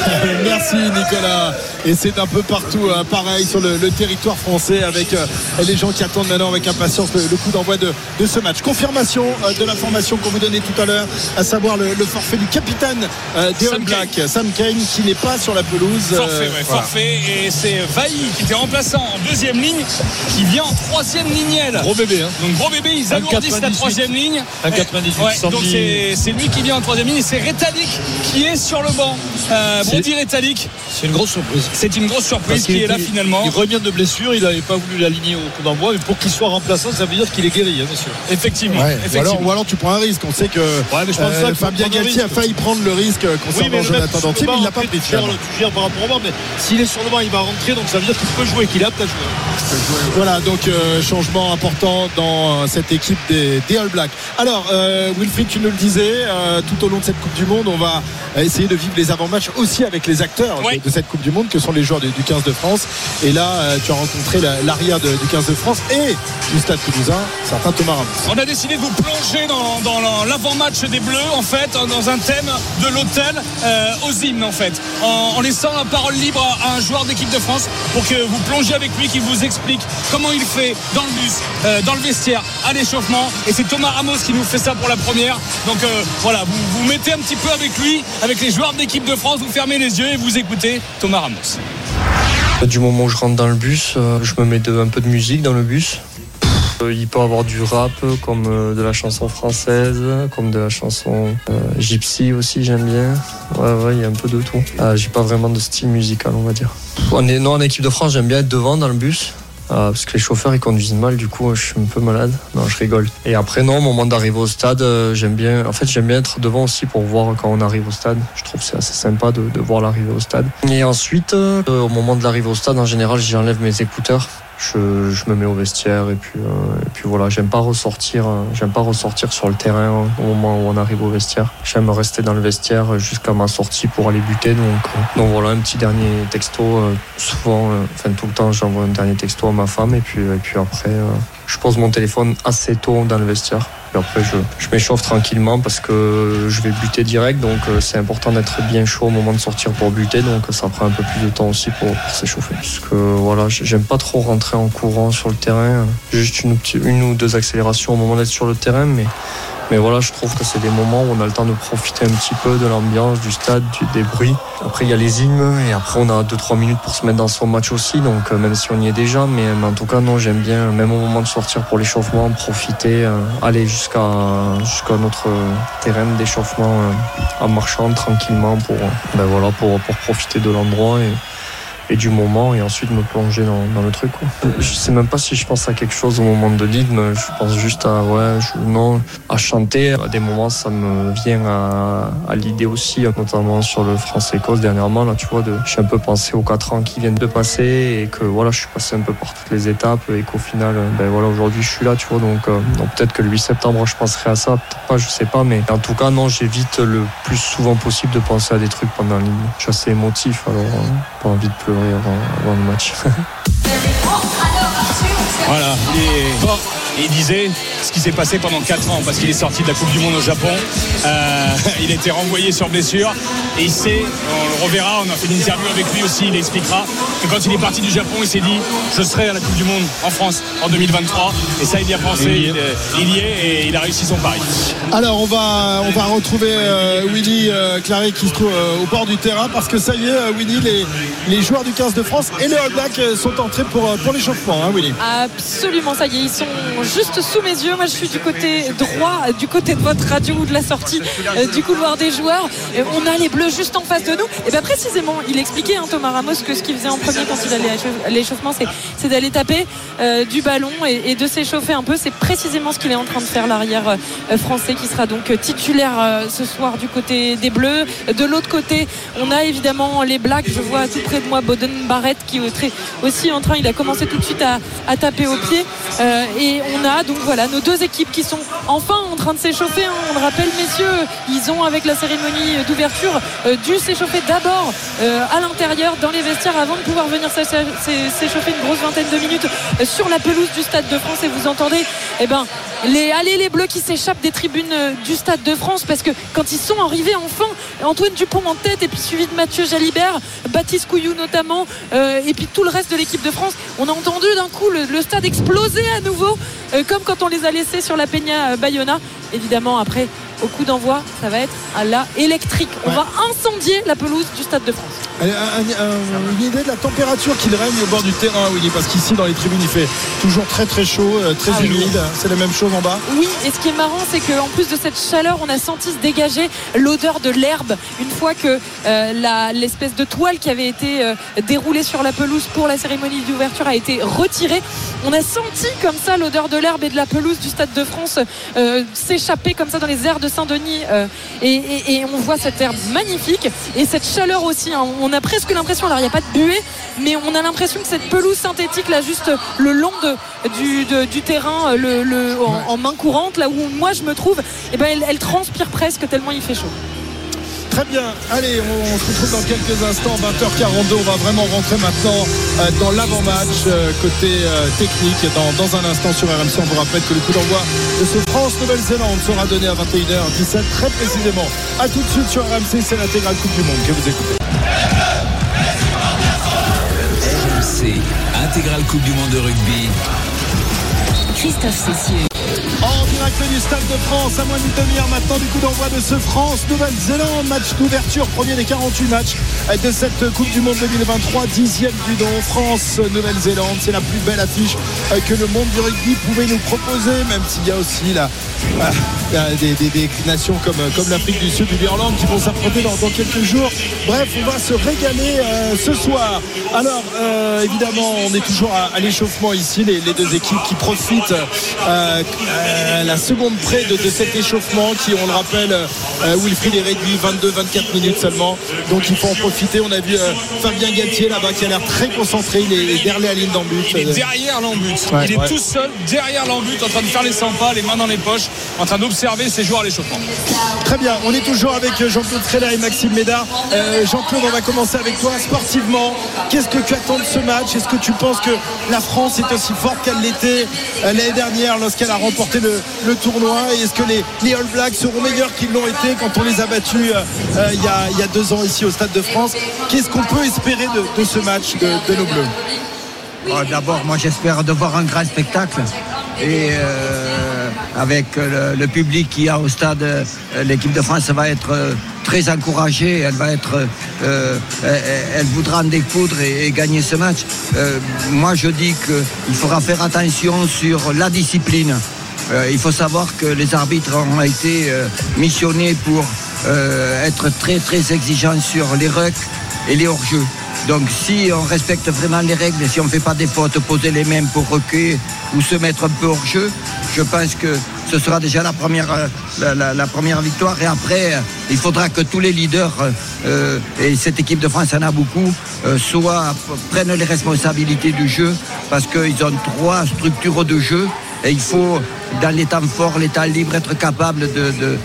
Merci Nicolas. Et c'est un peu partout euh, pareil sur le, le territoire français avec euh, les gens qui attendent maintenant avec impatience le, le coup d'envoi de, de ce match. Confirmation euh, de l'information qu'on vous donnait tout à l'heure, à savoir le, le forfait du capitaine euh, des All Sam Blacks, Sam Kane, qui n'est pas sur la pelouse. euh, Forfait, ouais, voilà. forfait. Et c'est Vailly qui était remplaçant en deuxième ligne, qui vient en troisième lignelle. Gros bébé, hein. Donc gros bébé, ils alourdissent la 1,98. troisième ligne. 1,98, Ouais, Sandy. donc c'est lui qui vient en troisième ligne et c'est Retanik qui est sur le banc. Euh, Etalik, C'est une grosse surprise. c'est une grosse surprise qui est là finalement. Il revient de blessure, il n'avait pas voulu l'aligner au coup d'envoi, mais pour qu'il soit remplaçant, ça veut dire qu'il est guéri, hein, monsieur. Effectivement. Ouais, Ou, alors, ou alors tu prends un risque. On sait que mais je pense euh, Fabien Galtier a failli prendre le risque Oui, concernant le Jonathan Danty, mais il l'a pas pris tu gères, finalement. tu gères par rapport au banc, mais s'il est sur le banc, il va rentrer, donc ça veut dire qu'il peut jouer, qu'il est apte à jouer. Voilà, donc euh, changement important dans euh, cette équipe des, des All Blacks. Alors, euh, Wilfried, tu nous le disais, euh, tout au long de cette Coupe du Monde, on va essayer de vivre les avant-matchs aussi avec les acteurs de- Oui. de, cette Coupe du Monde, que sont les joueurs du, du 15 de France. Et là, euh, tu as rencontré la- l'arrière du 15 de France et du Stade Toulousain, certain Thomas Ramos. On a décidé de vous plonger dans, dans la- l'avant-match des Bleus, en fait, dans un thème de l'hôtel euh, aux hymnes, en fait, en, en laissant la parole libre à, à un joueur d'équipe de France pour que vous plongiez avec lui, qu'il vous explique comment il fait dans le bus, euh, dans le vestiaire, à l'échauffement. Et c'est Thomas Ramos qui nous fait ça pour la première. Donc euh, voilà, vous vous mettez un petit peu avec lui, avec les joueurs de l'équipe de France, vous fermez les yeux et vous écoutez Thomas Ramos. Du moment où je rentre dans le bus, euh, je me mets de- un peu de musique dans le bus. Euh, Il peut avoir du rap, comme euh, de la chanson française, comme de la chanson euh, gypsy aussi, j'aime bien. Ouais, ouais, il y a un peu de tout. Ah, J'ai pas vraiment de style musical, on va dire. On est, non, en équipe de France, j'aime bien être devant dans le bus. Ah, parce que les chauffeurs ils conduisent mal, du coup je suis un peu malade. Non, je rigole. Et après, non, au moment d'arriver au stade, euh, j'aime bien. En fait, j'aime bien être devant aussi pour voir quand on arrive au stade. Je trouve c'est assez sympa de, de voir l'arrivée au stade. Et ensuite, euh, au moment de l'arrivée au stade, en général, j'enlève mes écouteurs. Je, me mets au vestiaire et puis, euh, voilà, j'aime pas ressortir, euh, j'aime pas ressortir sur le terrain au moment où on arrive au vestiaire. J'aime rester dans le vestiaire jusqu'à ma sortie pour aller buter. Donc, euh, voilà, un petit dernier texto. souvent, enfin tout le temps, j'envoie un dernier texto à ma femme et puis, après, je pose mon téléphone assez tôt dans le vestiaire. Et après, je, m'échauffe tranquillement parce que je vais buter direct. Donc, euh, c'est important d'être bien chaud au moment de sortir pour buter. Donc, ça prend un peu plus de temps aussi pour, s'échauffer. Parce que voilà, j'aime pas trop rentrer en courant sur le terrain. Juste une, une ou deux accélérations au moment d'être sur le terrain. Mais, mais voilà, je trouve que c'est des moments où on a le temps de profiter un petit peu de l'ambiance, du stade, des bruits. Après, il y a les hymnes et après, on a 2-3 minutes pour se mettre dans son match aussi. Donc, euh, même si on y est déjà, mais, mais en tout cas, non, j'aime bien, même au moment de sortir pour l'échauffement, profiter, euh, aller jusqu'à notre euh, terrain d'échauffement euh, en marchant tranquillement pour, euh, ben voilà, pour, pour profiter de l'endroit du moment et ensuite me plonger dans, le truc. Quoi. Je sais même pas si je pense à quelque chose au moment de l'hymne, je pense juste à, ouais, non, à chanter. À des moments, ça me vient à, l'idée aussi, notamment sur le France-Écosse dernièrement. Là, tu vois, j'ai un peu pensé aux 4 ans qui viennent de passer et que voilà, je suis passé un peu par toutes les étapes et qu'au final, ben voilà, aujourd'hui, je suis là, tu vois. Donc, euh, peut-être que le 8 septembre, je penserai à ça, peut-être pas, je sais pas, mais en tout cas, non, j'évite le plus souvent possible de penser à des trucs pendant l'hymne. Je suis assez émotif, alors euh, pas envie de pleurer avant, le match. Voilà, et il disait ce qui s'est passé pendant 4 ans parce qu'il est sorti de la Coupe du Monde au Japon. Euh, il a été renvoyé sur blessure et il sait, on le reverra, on a fait une interview avec lui aussi, il expliquera que quand il est parti du Japon, il s'est dit je serai à la Coupe du Monde en France en 2023 et ça il y a pensé, Il y est. il, il y est et il a réussi son pari. Alors on va on va retrouver euh, Willy euh, Claret qui se trouve euh, au bord du terrain parce que ça y est euh, Willy les, les joueurs du 15 de France et les All Blacks euh, sont entrés pour, pour l'échauffement hein, Willy. Absolument, ça y est, ils sont juste sous mes yeux. Moi, je suis du côté droit, du côté de votre radio ou de la sortie euh, du couloir des joueurs. Et on a les bleus juste en face de nous. Et bien précisément, il expliquait, hein, Thomas Ramos, que ce qu'il faisait en premier quand il allait à l'échauf- à l'échauffement, c'est, d'aller taper euh, du ballon et, de s'échauffer un peu. C'est précisément ce qu'il est en train de faire, l'arrière euh, français, qui sera donc euh, titulaire euh, ce soir du côté des bleus. De l'autre côté, on a évidemment les blacks. Je vois tout près de moi Boden Barrett qui est aussi en train, il a commencé tout de suite à, taper au pied. Euh, on a donc voilà nos deux équipes qui sont enfin en train de s'échauffer. hein. On le rappelle, messieurs, ils ont avec la cérémonie d'ouverture euh, dû s'échauffer d'abord euh, à l'intérieur dans les vestiaires avant de pouvoir venir s'é- s'é- s'échauffer une grosse vingtaine de minutes euh, sur la pelouse du Stade de France. Et vous entendez, eh ben, allez les bleus qui s'échappent des tribunes euh, du Stade de France parce que quand ils sont arrivés enfin, Antoine Dupont en tête et puis suivi de Mathieu Jalibert, Baptiste Couillou notamment, euh, et puis tout le reste de l'équipe de France, on a entendu d'un coup le, stade exploser à nouveau, euh, comme quand on les a laissés sur la Peña Bayona. Évidemment, après, au coup d'envoi, ça va être à la électrique. On Ouais. va incendier la pelouse du Stade de France. Un- un- un- une idée de la température qu'il règne au bord du terrain, Willy, parce qu'ici dans les tribunes il fait toujours très très chaud, euh, très Ah oui. humide. C'est la même chose en bas. Oui, et ce qui est marrant, c'est qu'en plus de cette chaleur, on a senti se dégager l'odeur de l'herbe une fois que euh, l'espèce de toile qui avait été euh, déroulée sur la pelouse pour la cérémonie d'ouverture a été retirée. On a senti comme ça l'odeur de l'herbe et de la pelouse du Stade de France euh, s'échapper comme ça dans les airs de Saint-Denis. euh, et, et- et on voit cette herbe magnifique et cette chaleur aussi. hein. On a presque l'impression, alors il n'y a pas de buée, mais on a l'impression que cette pelouse synthétique là, juste le long de, du, de- du terrain, le, le- en, en main courante, là où moi je me trouve, eh ben, elle, elle transpire presque tellement il fait chaud. Très bien, allez, on, on se retrouve dans quelques instants, 20h42. On va vraiment rentrer maintenant euh, dans l'avant-match euh, côté euh, technique dans, dans un instant sur RMC. On vous rappelle que le coup d'envoi de ce France-Nouvelle-Zélande sera donné à 21h17 très précisément. A tout de suite sur RMC, c'est l'intégrale Coupe du Monde que vous écoutez. RMC, intégrale Coupe du Monde de rugby. Christophe Cessieux. En direct du Stade de France, à moins d'une demi-heure maintenant du coup d'envoi de ce France-Nouvelle-Zélande. Match d'ouverture, premier des 48 matchs de cette Coupe du Monde 2023, dixième du nom. France-Nouvelle-Zélande, c'est la plus belle affiche euh, que le monde du rugby pouvait nous proposer, même s'il y a aussi ah, a des, nations comme, comme l'Afrique du Sud ou l'Irlande qui vont s'affronter dans, quelques jours. Bref, on va se régaler euh, ce soir. Alors, euh, évidemment, on est toujours à, l'échauffement ici, les deux équipes qui profitent euh, euh, la seconde près de, de cet échauffement qui, on le rappelle, euh, Wilfried est réduit 22-24 minutes seulement. Donc il faut en profiter. On a vu euh, Fabien Galtier là-bas qui a l'air très concentré. Il est, derrière la ligne d'en but. Il est derrière l'embut. Ouais, il est ouais. tout seul derrière l'embut en train de faire les 100 pas, les mains dans les poches, en train d'observer ses joueurs à l'échauffement. Très bien, on est toujours avec Jean-Claude Trella et Maxime Médard. Euh, Jean-Claude, on va commencer avec toi. Sportivement, qu'est-ce que tu attends de ce match? Est-ce que tu penses que la France est aussi forte qu'elle l'était euh, l'année dernière lorsqu'elle a remporté le, tournoi. Et est-ce que les, les All Blacks seront meilleurs qu'ils l'ont été quand on les a battus euh, euh, il, y a, deux ans ici au Stade de France? Qu'est-ce qu'on peut espérer de, ce match de, de nos Bleus? Oh, D'abord, moi j'espère de voir un grand spectacle. Et euh, avec euh, le, public qui y a au stade, euh, l'équipe de France va être euh, très encouragée. Elle va être, elle, voudra en découdre et, gagner ce match. Moi je dis qu'il faudra faire attention sur la discipline. Il faut savoir que les arbitres ont été missionnés pour être très très exigeants sur les rucks et les hors-jeux. Donc si on respecte vraiment les règles si on ne fait pas des fautes, poser les mains pour reculer ou se mettre un peu hors jeu, je pense que ce sera déjà la première, euh, victoire. Et après, il faudra que tous les leaders, euh, et cette équipe de France en a beaucoup, euh, prennent les responsabilités du jeu parce qu'ils ont trois structures de jeu. Et il faut, dans les temps forts, les temps libres, être capable de.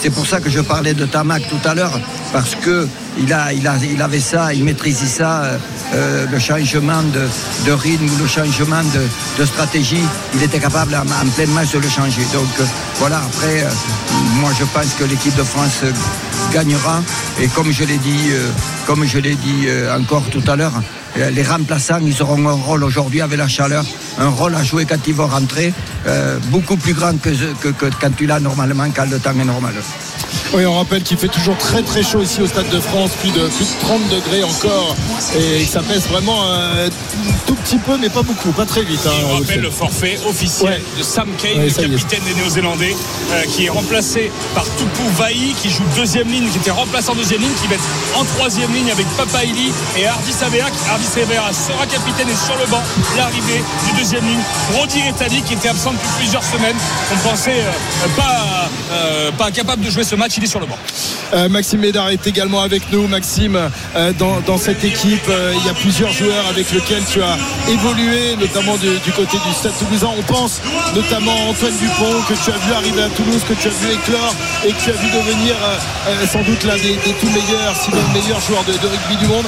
C'est pour ça que je parlais de Tamac tout à l'heure, parce que il, a, il, a, il avait ça, il maîtrisait ça, euh, euh, le changement de, rythme le changement de, stratégie. Il était capable en, en plein match de le changer. Donc euh, voilà, après, moi je pense que l'équipe de France gagnera. Et comme je l'ai dit, euh, comme je l'ai dit euh, encore tout à l'heure, euh, les remplaçants, ils auront un rôle aujourd'hui avec la chaleur, un rôle à jouer quand ils vont rentrer, beaucoup plus grand que- que quand tu l'as normalement, quand le temps est normal. Oui, on rappelle qu'il fait toujours très très chaud ici au Stade de France, plus de, plus de 30 degrés encore. Et ça pèse vraiment un tout petit peu, mais pas beaucoup, pas très vite. hein, On on le rappelle le forfait officiel de Sam Kane, Ouais, le capitaine des Néo-Zélandais, euh, qui est remplacé par Tupu Vai, qui joue deuxième ligne, qui était remplacé en deuxième ligne, qui va être en troisième ligne avec Papaili et Hardy Savea. Hardy Savea sera capitaine et sur le banc, l'arrivée du deuxième ligne. Rodi Retali, qui était absent depuis plusieurs semaines. On pensait euh, pas, euh, pas capable de jouer ce match, est sur le banc. Euh, Maxime Médard est également avec nous. Maxime, euh, dans, cette équipe, euh, il y a plusieurs joueurs avec lesquels tu as évolué, notamment du, côté du Stade Toulousain. On pense notamment à Antoine Dupont, que tu as vu arriver à Toulouse, que tu as vu éclore et que tu as vu devenir sans doute l'un des, tout meilleurs, sinon le meilleur joueur de, rugby du monde.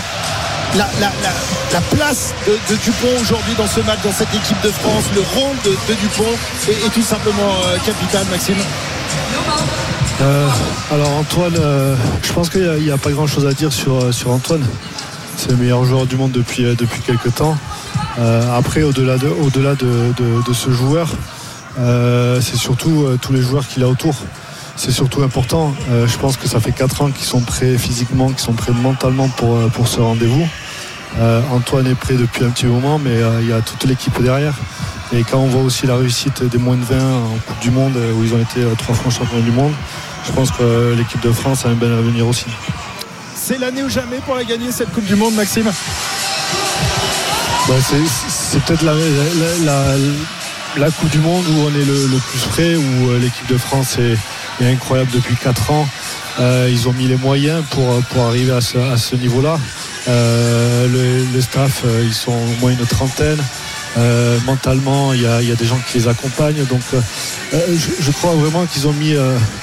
La, la- la- la place de, Dupont aujourd'hui dans ce match, dans cette équipe de France, le rôle de, Dupont est, tout simplement capital, Maxime. Euh, alors Antoine, euh, je pense qu'il n'y a, pas grand chose à dire sur, euh, sur Antoine. C'est le meilleur joueur du monde depuis, depuis quelques temps. Après, au-delà de, ce joueur, c'est surtout tous les joueurs qu'il a autour. c'est surtout important. Je pense que ça fait 4 ans qu'ils sont prêts physiquement, qu'ils sont prêts mentalement pour, pour ce rendez-vous. Antoine est prêt depuis un petit moment, mais il y a toute l'équipe derrière. Et quand on voit aussi la réussite des moins de 20 en Coupe du Monde, où ils ont été trois fois champions du monde, je pense que l'équipe de France a un bel avenir aussi. C'est l'année ou jamais pour la gagner cette Coupe du Monde, Maxime? Bah, c'est peut-être la, la- la- la Coupe du Monde où on est le, le plus près, où euh, l'équipe de France est, est incroyable depuis 4 ans. Euh, ils ont mis les moyens pour, pour arriver à ce, à ce niveau-là. Euh, le, le staff, euh, ils sont au moins une trentaine. Euh, mentalement, il y, a, des gens qui les accompagnent. Donc, euh, euh, je, crois vraiment qu'ils ont mis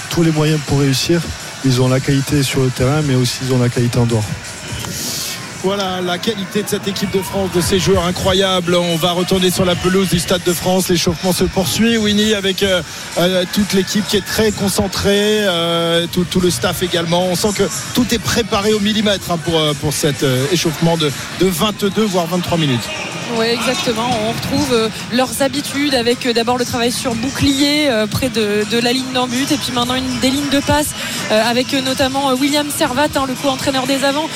tous les moyens pour réussir. Ils ont la qualité sur le terrain, mais aussi ils ont la qualité en dehors. Voilà la qualité de cette équipe de France, de ces joueurs incroyables. On va retourner sur la pelouse du Stade de France. L'échauffement se poursuit, Winnie, avec toute l'équipe qui est très concentrée, tout, le staff également. On sent que tout est préparé au millimètre hein, pour, cet échauffement de, de 22 voire 23 minutes. Oui, exactement. On retrouve euh, leurs habitudes avec euh, d'abord le travail sur bouclier euh, près de, la ligne d'en but et puis maintenant une, des lignes de passe avec notamment William Servat, hein, le co-entraîneur des avants,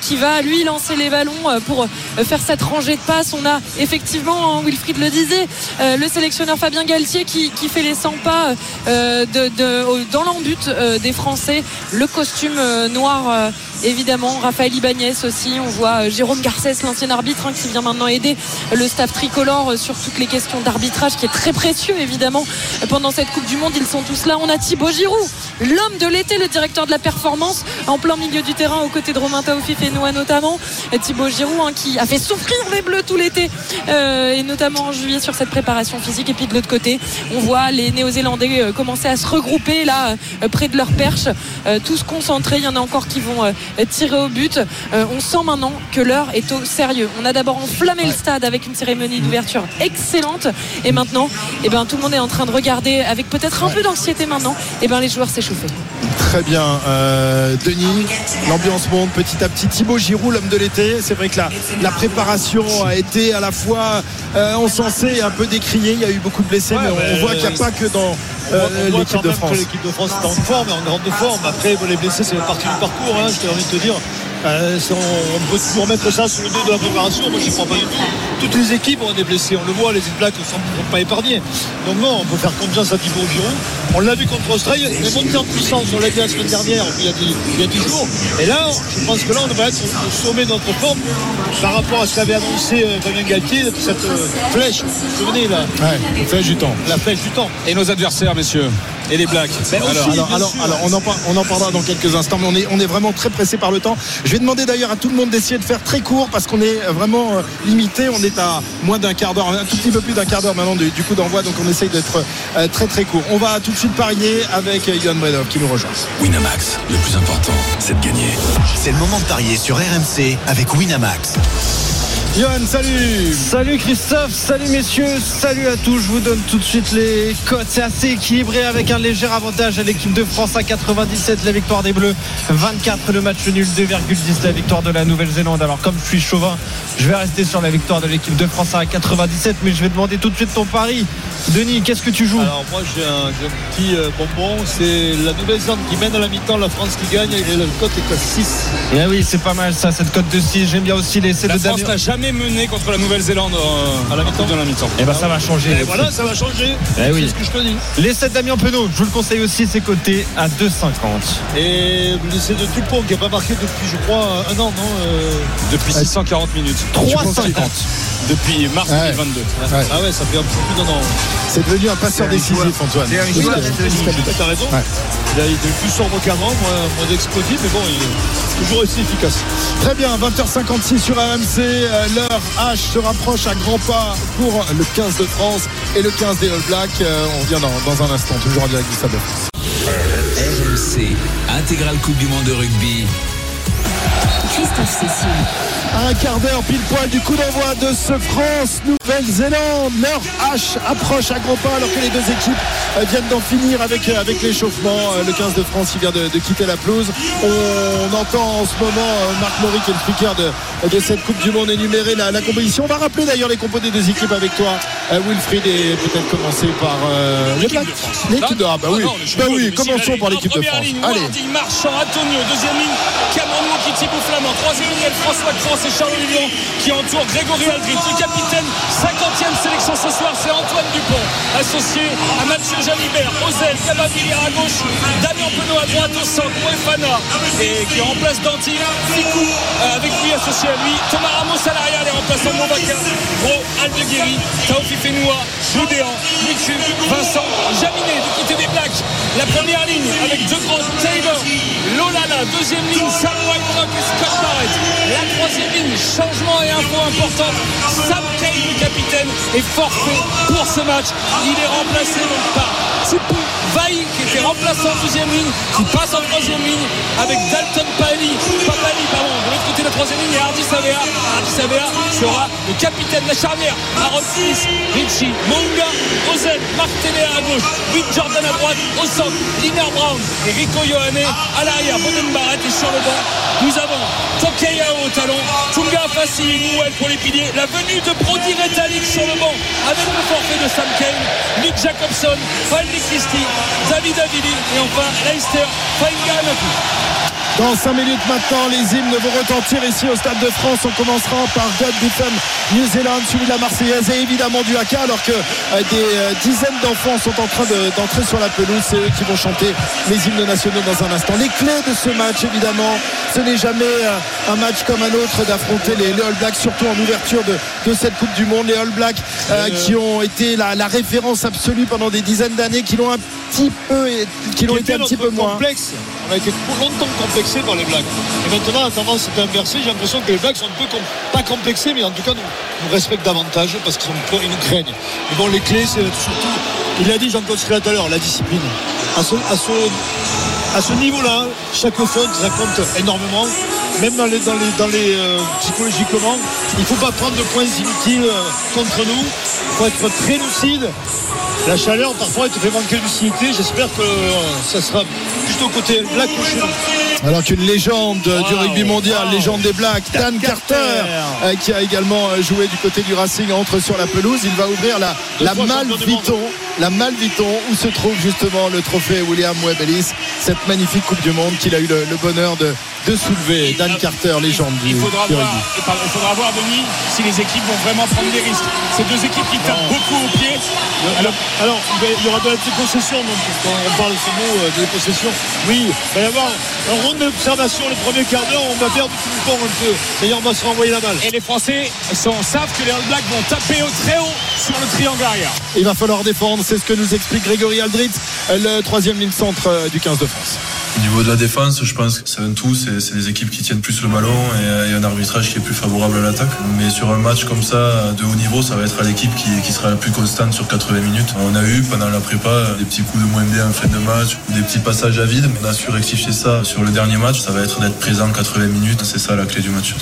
qui va lui lancer les ballons pour faire cette rangée de passes. On a effectivement, hein, Wilfried le disait, le sélectionneur Fabien Galtier qui, fait les 100 pas dans l'embut des Français. Le costume noir. Évidemment, Raphaël Ibanez aussi. On voit Jérôme Garcès, l'ancien arbitre, hein, qui vient maintenant aider le staff tricolore euh, sur toutes les questions d'arbitrage, qui est très précieux évidemment pendant cette Coupe du Monde. Ils sont tous là. On a Thibaut Giroud, l'homme de l'été, le directeur de la performance, en plein milieu du terrain, aux côtés de Romain Taoufif et Noah notamment. Et Thibaut Giroud, hein, qui a fait souffrir les Bleus tout l'été, euh, et notamment en juillet sur cette préparation physique. Et puis de l'autre côté, on voit les Néo-Zélandais euh, commencer à se regrouper là euh, près de leur perche, tous concentrés. Il y en a encore qui vont tirer au but. On sent maintenant que l'heure est au sérieux. On a d'abord enflammé le stade avec une cérémonie d'ouverture excellente. Et maintenant, eh ben, tout le monde est en train de regarder avec peut-être un peu d'anxiété maintenant. Et ben, les joueurs s'échauffer. Très bien, euh, Denis. L'ambiance monte petit à petit. Thibaut Giroud, l'homme de l'été. C'est vrai que la, la préparation a été à la fois euh, encensée et un peu décriée. Il y a eu beaucoup de blessés, Ouais, mais on, mais, on voit qu'il n'y a pas que dans On voit- euh, on voit l'équipe quand de même que France. L'équipe de France est en forme, en grande forme. Après, les blessés, c'est partie du parcours. Hein, je t'ai envie de te dire. Euh, on, peut toujours mettre ça sur le dos de la préparation. Moi, je ne crois pas du tout. Toutes les équipes ont des blessés. On le voit, les Blacks ne sont, sont pas épargnés. Donc, non, on peut faire confiance à Thibaut Giroud. On l'a vu contre l'Australie. Il est monté en puissance. On l'a dit la semaine dernière, il y, a 10, il y a 10 jours. Et là, je pense que là, on devrait être au sommet de notre forme par rapport à ce qu'avait annoncé euh, Fabien Galtier, cette euh, flèche. Vous vous souvenez, là? Ouais, flèche du temps. La flèche du temps. Et nos adversaires, messieurs. Et les Blacks. Ben aussi, alors, alors, alors, on, en, par- on en parlera dans quelques instants, mais on est, on est vraiment très pressé par le temps. Je vais demander d'ailleurs à tout le monde d'essayer de faire très court parce qu'on est vraiment euh, limité. On est à moins d'un quart d'heure, un tout petit peu plus d'un quart d'heure maintenant du, coup d'envoi, donc on essaye d'être euh, très très court. On va tout de suite parier avec Johan Bredov qui nous rejoint. Winamax, le plus important, c'est de gagner. C'est le moment de parier sur RMC avec Winamax. Johan, salut Salut Christophe, salut messieurs, salut à tous. Je vous donne tout de suite les cotes. C'est assez équilibré avec un léger avantage à l'équipe de France à 97, la victoire des Bleus, 24 le match nul, 2,10 la victoire de la Nouvelle-Zélande. Alors comme je suis chauvin, je vais rester sur la victoire de l'équipe de France à 97, mais je vais demander tout de suite ton pari. Denis, qu'est-ce que tu joues? Alors moi j'ai un, j'ai un petit euh, bonbon, c'est la Nouvelle-Zélande qui mène à la mi-temps, la France qui gagne et le cote est à 6. Eh oui, c'est pas mal ça, cette cote de 6. J'aime bien aussi l'essai La de France Damien. n'a jamais mené contre la Nouvelle-Zélande euh, à la mi-temps. de la mi-temps. Eh ben ça va changer. Et voilà, ça va changer. Eh oui. C'est ce que je te dis. L'essai de Damien Penaud, je vous le conseille aussi, c'est coté à 2,50. Et l'essai de Dupont qui n'a pas marqué depuis, je crois, un an, non euh, Depuis 640 minutes. 3,50. Depuis mars Ouais. 2022. Ouais. Ah ouais, ça fait un peu plus d'un an. C'est devenu un passeur C'est un décisif, joueur. Antoine. C'est un joueur. T'as raison. Ouais. Il, a, est plus sombre qu'avant, moins, moins explosif, mais bon, il est toujours aussi efficace. Très bien, 20h56 sur RMC. L'heure H se rapproche à grands pas pour le 15 de France et le 15 des All Blacks. Euh, on revient dans, dans un instant, toujours en direct du France. RMC, intégrale Coupe du Monde de rugby. Christophe Cessieux. À un quart d'heure pile poil du coup d'envoi de ce France-Nouvelle-Zélande. Leur H approche à gros pas alors que les deux équipes euh, viennent d'en finir avec, euh, avec l'échauffement. Euh, Le 15 de France qui vient de, de quitter la pelouse. On entend en ce moment Marc Maury qui est le speaker de, de cette Coupe du Monde énumérer la, la composition. On va rappeler d'ailleurs les compos des deux équipes avec toi, Wilfried, et peut-être commencer par euh, les Blacks. L'équipe de Ah bah oui, Ah non, les bah oui de commençons par l'équipe de France. ligne, Allez. Wardy, Marchand, Antonio, deuxième ligne, Cameron Wokiti Flamand, troisième ligne, François Cross et Charles Lilian qui entourent Grégory Aldrit. Le capitaine, 50e sélection ce soir, c'est Antoine Dupont, associé à Mathieu Jalibert, Ozel, Cavalier à gauche, Damien Penaud à droite au centre, Moefana et qui remplace Danti, Ficou euh, avec lui associé à lui, Thomas Ramos à l'arrière, les remplaçants de Movaca, Gros, Aldeguerri, Taofi Fenoua, Boudéan, Lucu, Vincent, Jaminet du côté des Blacks. La première ligne avec deux grands Taylor, Lolala, deuxième ligne, et Scott Barrett. La troisième ligne, changement et info importante. Sam Kane, le capitaine, est forfait pour ce match. Il est remplacé donc par Tipu Vaï, qui était remplaçant en deuxième ligne, qui passe en troisième ligne avec Dalton Pali, pas Pali, pardon, de l'autre côté de la troisième ligne, et Hardy Savea. Hardy Savea sera le capitaine de la charnière. Aaron Smith, Richie, Monga, Ozen, Marc Téléa à gauche, Vic Jordan à droite, au centre, Brown et Rico Ioane à l'arrière. Boden Barrett est sur le banc. Nous avons Tokeyao au talon, Tunga Fassi et Newell pour les piliers. La venue de Brody Retallick sur le banc avec le forfait de Sam Kane, Nick Jacobson, Faldi Christie, David Avili et enfin Leicester. Dans 5 minutes maintenant, les hymnes vont retentir ici au Stade de France. On commencera par God Defend New Zealand, suivi de la Marseillaise et évidemment du haka, alors que euh, des euh, dizaines d'enfants sont en train de- d'entrer sur la pelouse. C'est eux qui vont chanter les hymnes nationaux dans un instant. Les clés de ce match, évidemment, ce n'est jamais euh, un match comme un autre d'affronter les, All Blacks, surtout en ouverture de, de cette Coupe du Monde. Les All Blacks euh, qui ont été la, la référence absolue pendant des dizaines d'années, qui l'ont un petit peu, qui l'ont été un petit peu moins. complexe. On a été longtemps par les Blacks. Et maintenant, la tendance est inversée. J'ai l'impression que les Blacks sont un peu com- pas complexés, mais en tout cas, nous, nous respectent davantage parce qu'ils nous craignent. Mais bon, les clés, c'est surtout, il a dit Jean-Claude tout à l'heure, la discipline. À ce, à ce niveau-là, chaque faute, ça compte énormément. Même dans les, dans les, dans les euh, psychologiquement, il ne faut pas prendre de points inutiles euh, contre nous. Il faut être très lucide. La chaleur, parfois, elle te fait manquer de lucidité. J'espère que euh, ça sera plutôt côté Black que chez nous. Alors qu'une légende du rugby mondial, légende des Blacks, Dan Carter, qui a également joué du côté du Racing, entre sur la pelouse. Il va ouvrir la, la du Malviton, la Malviton, où se trouve justement le trophée William Webb Ellis, cette magnifique Coupe du Monde qu'il a eu le, le bonheur de, de soulever. Dan Carter, légende du, Il faudra, du voir, rugby. il faudra voir, Denis, si les équipes vont vraiment prendre des risques. Ces deux équipes qui tapent beaucoup au pied. Alors, alors, il y aura de la dépossession, donc, quand on parle de ce mot euh, de dépossession. Oui, il va y avoir un rond d'observation le premier quart d'heure, on va perdre tout le temps un peu. D'ailleurs, on va se renvoyer la balle. Et les Français sont- savent que les All Blacks vont taper au très haut sur le triangle arrière. Il va falloir défendre, c'est ce que nous explique Grégory Aldrit, euh, le troisième ligne centre euh, du 15 de France. Au niveau de la défense, je pense que c'est un tout, c'est c'est les équipes qui tiennent plus le ballon et, et un arbitrage qui est plus favorable à l'attaque. Mais sur un match comme ça, de haut niveau, ça va être à l'équipe qui, qui sera la plus constante sur 80 minutes. On a eu pendant la prépa des petits coups de moins bien en fin de match, des petits passages à vide. On a su rectifier ça sur le dernier match. Ça va être d'être présent 80 minutes, c'est ça la clé du match.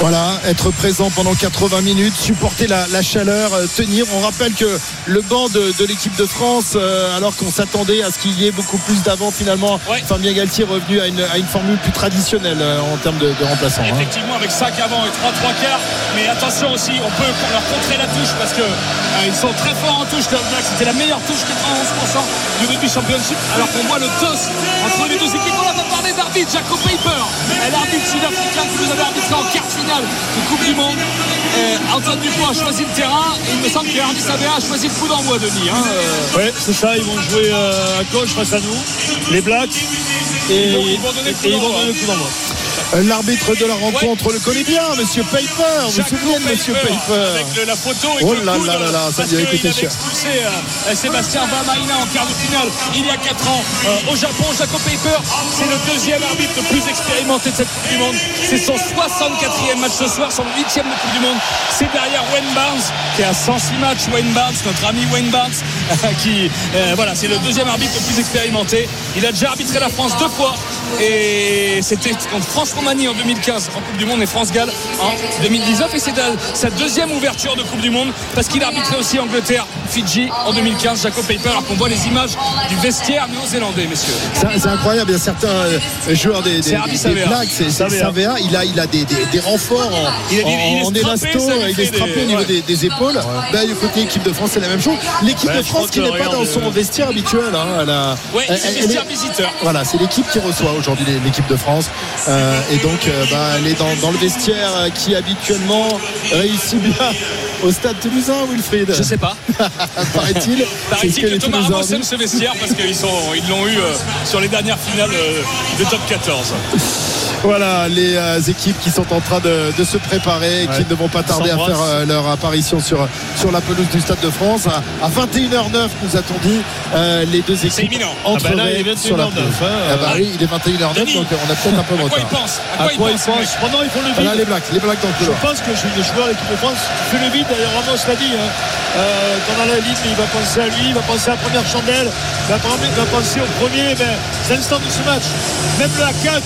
Voilà, être présent pendant 80 minutes, supporter la, la chaleur, euh, tenir. On rappelle que le banc de, de l'équipe de France, euh, alors qu'on s'attendait à ce qu'il y ait beaucoup plus d'avant, finalement, Fabien Galtier est revenu à une, à une formule plus traditionnelle euh, en termes de, de remplaçants. hein. Effectivement, avec 5 avant et 3 3 quarts. Mais attention aussi, on peut leur contrer la touche parce que euh, ils sont très forts en touche. C'était la meilleure touche, 91% du rugby championship. Alors qu'on voit le toss entre les deux équipes. On va parler d'arbitre, Jacob Paper, l'arbitre sud-africain qui nous avait arbitré en quart finale de Coupe du Monde. Euh, Antoine Dupont a choisi le terrain et il me semble que Hardy Savea a choisi le coup d'envoi, Denis. hein, euh. Ouais, c'est ça, ils vont jouer euh, à gauche face à nous, les Blacks, et Ils vont- ils vont et ils vont donner le coup d'envoi. Euh, L'arbitre de la rencontre le connaît bien, Monsieur Paper. Vous vous souvenez de Monsieur Paper Avec le- la photo et Oh là là là là, ça lui a coûté cher. expulsé euh, Sébastien Vamaina en quart de finale il y a 4 ans euh, au Japon. Jacob Paper, c'est le deuxième arbitre le plus expérimenté de cette Coupe du Monde. C'est son 64e match ce soir, son 8e de Coupe du Monde. C'est derrière Wayne Barnes qui a 106 matchs. Wayne Barnes, notre ami Wayne Barnes, qui, euh, voilà, c'est le deuxième arbitre le plus expérimenté. Il a déjà arbitré la France deux fois Et c'était contre France-Roumanie en 2015 en Coupe du Monde et France-Galles en 2019. Et c'est sa deuxième ouverture de Coupe du Monde parce qu'il a arbitré aussi Angleterre-Fidji en 2015. Jacob Paper, alors qu'on voit les images du vestiaire néo-zélandais, messieurs. C'est incroyable, il y a certains euh, joueurs des, des, C'est Savea. Il a, il a des, des- des renforts en, Il en- élasto, il est strappé au niveau ouais. des, des épaules. Ben, du côté équipe de France, c'est la même chose. L'équipe Ouais, de France qui n'est pas dans son euh, vestiaire habituel. hein, elle a- Ouais, elle- c'est elle vestiaire est- visiteur. Voilà, c'est l'équipe qui reçoit aujourd'hui l'équipe de France. Euh, et donc, euh, bah, elle est dans, dans le vestiaire euh, qui habituellement réussit bien au stade toulousain, Wilfried. Je sais pas. Paraît-il. Paraît-il que que Thomas Ramos aime ce vestiaire parce qu'ils ils l'ont eu sur les dernières finales de top 14. Voilà les euh, équipes qui sont en train de, de se préparer, qui ne vont pas tarder à faire euh, leur apparition sur, sur la pelouse du Stade de France. À, à 21h09, nous a-t-on dit, euh, les deux équipes imminent. Ah bah là, il est entreraient sur la 21h09, pelouse. hein, Ah bah oui, il est 21h09, Denis, donc on a peut-être un peu de À quoi retard. ils pensent À quoi ils pensent Maintenant, ils font le Voilà les vide. Blacks, les Blacks dans le Je couloir. pense que le joueur de l'équipe de France fait le vide. D'ailleurs, Ramos l'a dit. Hein. Euh, pendant la ligne, il va penser à lui, il va penser à la première chandelle, il va, il va penser au premier ben, instant de ce match. Même la 4,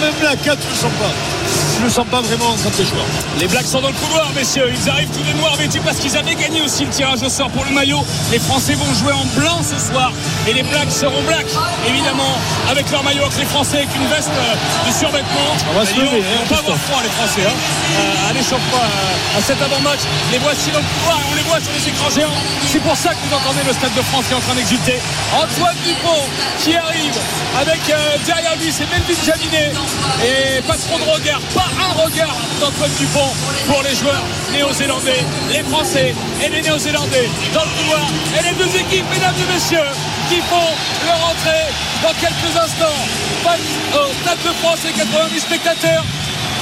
même la 4, je le sens pas. Je le sens pas vraiment quand t'es joueur. Les Blacks sont dans le couloir, messieurs. Ils arrivent tous les noirs vêtus parce qu'ils avaient gagné aussi le tirage au sort pour le maillot. Les Français vont jouer en blanc ce soir et les Blacks seront blacks, évidemment, avec leur maillot avec les Français, avec une veste euh, de survêtement. On va se Ils vont- lever, Ils hein, vont pas avoir froid, les Français, hein, euh, à l'échauffement, euh, à cet avant-match. Les voici dans le couloir et on les voit sur les écrans géants. C'est pour ça que vous entendez le Stade de France qui est en train d'exulter. Antoine Dupont qui arrive avec euh, derrière lui, c'est Melvin Jaminet et pas trop de regard, pas un regard d'Antoine Dupont pour les joueurs néo-zélandais, les Français et les néo-zélandais dans le couloir et les deux équipes, mesdames et messieurs, qui font leur entrée dans quelques instants face au Stade de France et 80 000 spectateurs.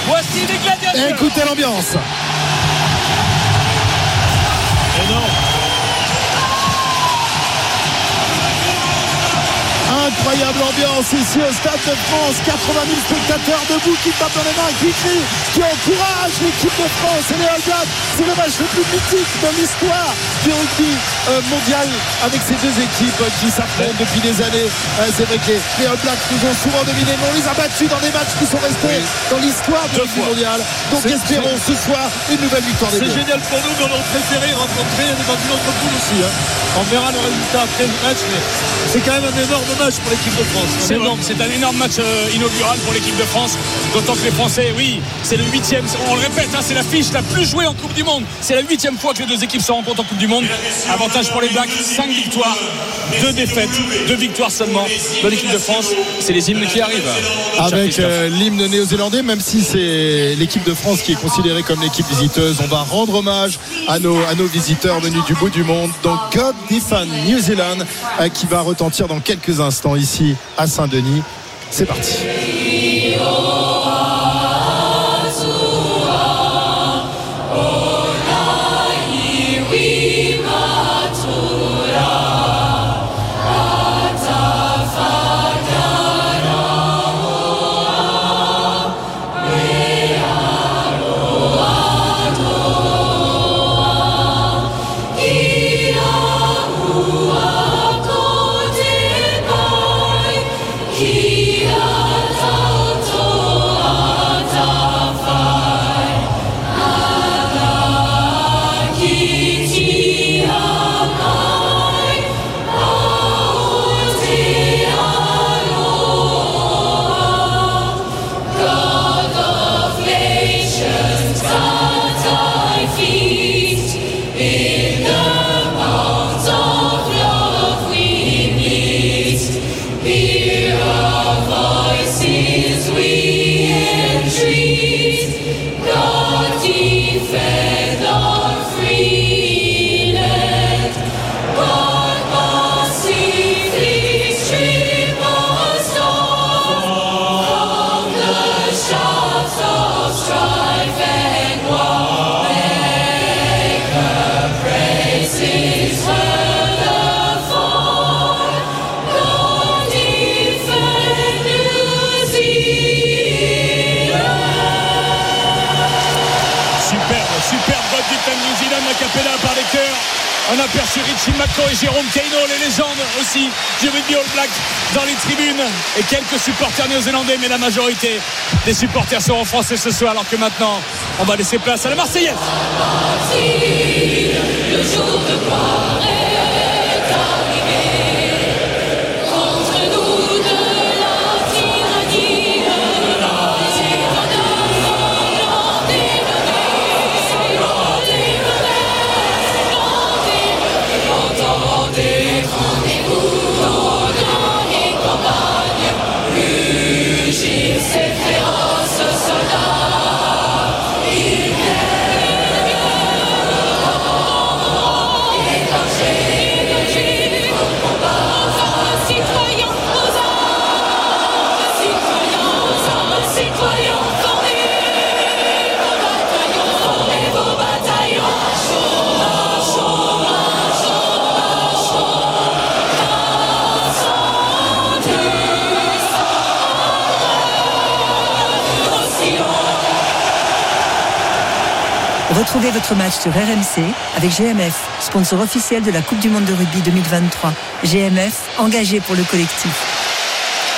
Voici les gladiateurs. Écoutez l'ambiance. Incroyable ambiance ici au Stade de France. 80 000 spectateurs debout qui tapent dans les mains, qui crient, qui encouragent l'équipe de France et les All Blacks. C'est le match le plus mythique de l'histoire du rugby euh, mondial avec ces deux équipes qui s'affrontent depuis des années. Euh, C'est vrai que les, All Blacks nous ont souvent dominés, mais on les a battus dans des matchs qui sont restés dans l'histoire du rugby mondial. Donc espérons ce soir une nouvelle victoire des C'est génial pour nous, mais on aurait préféré rencontrer dans une autre poule aussi. hein. On verra le résultat après le match, mais c'est quand même un énorme match pour l'équipe de France. C'est énorme. c'est un énorme match euh, inaugural pour l'équipe de France. D'autant que les Français, oui, c'est le huitième, on le répète, hein, c'est la fiche la plus jouée en Coupe du Monde. C'est la huitième fois que les deux équipes se rencontrent en Coupe du Monde. Avantage pour les Blacks, 5 victoires, 2 défaites, 2 victoires seulement de l'équipe de France. C'est les hymnes qui arrivent. cher Avec euh, l'hymne néo-zélandais, même si c'est l'équipe de France qui est considérée comme l'équipe visiteuse, on va rendre hommage à nos, à nos visiteurs venus du bout du monde. Donc God Defend New Zealand euh, qui va retentir dans quelques instants ici à Saint-Denis. C'est parti. On a aperçu Richie Mako et Jérôme Kaino, les légendes aussi du rugby All Black dans les tribunes et quelques supporters néo-zélandais, mais la majorité des supporters seront français ce soir, alors que maintenant, on va laisser place à la Marseillaise. Votre match sur RMC avec GMF, sponsor officiel de la Coupe du Monde de rugby 2023. GMF, engagé pour le collectif.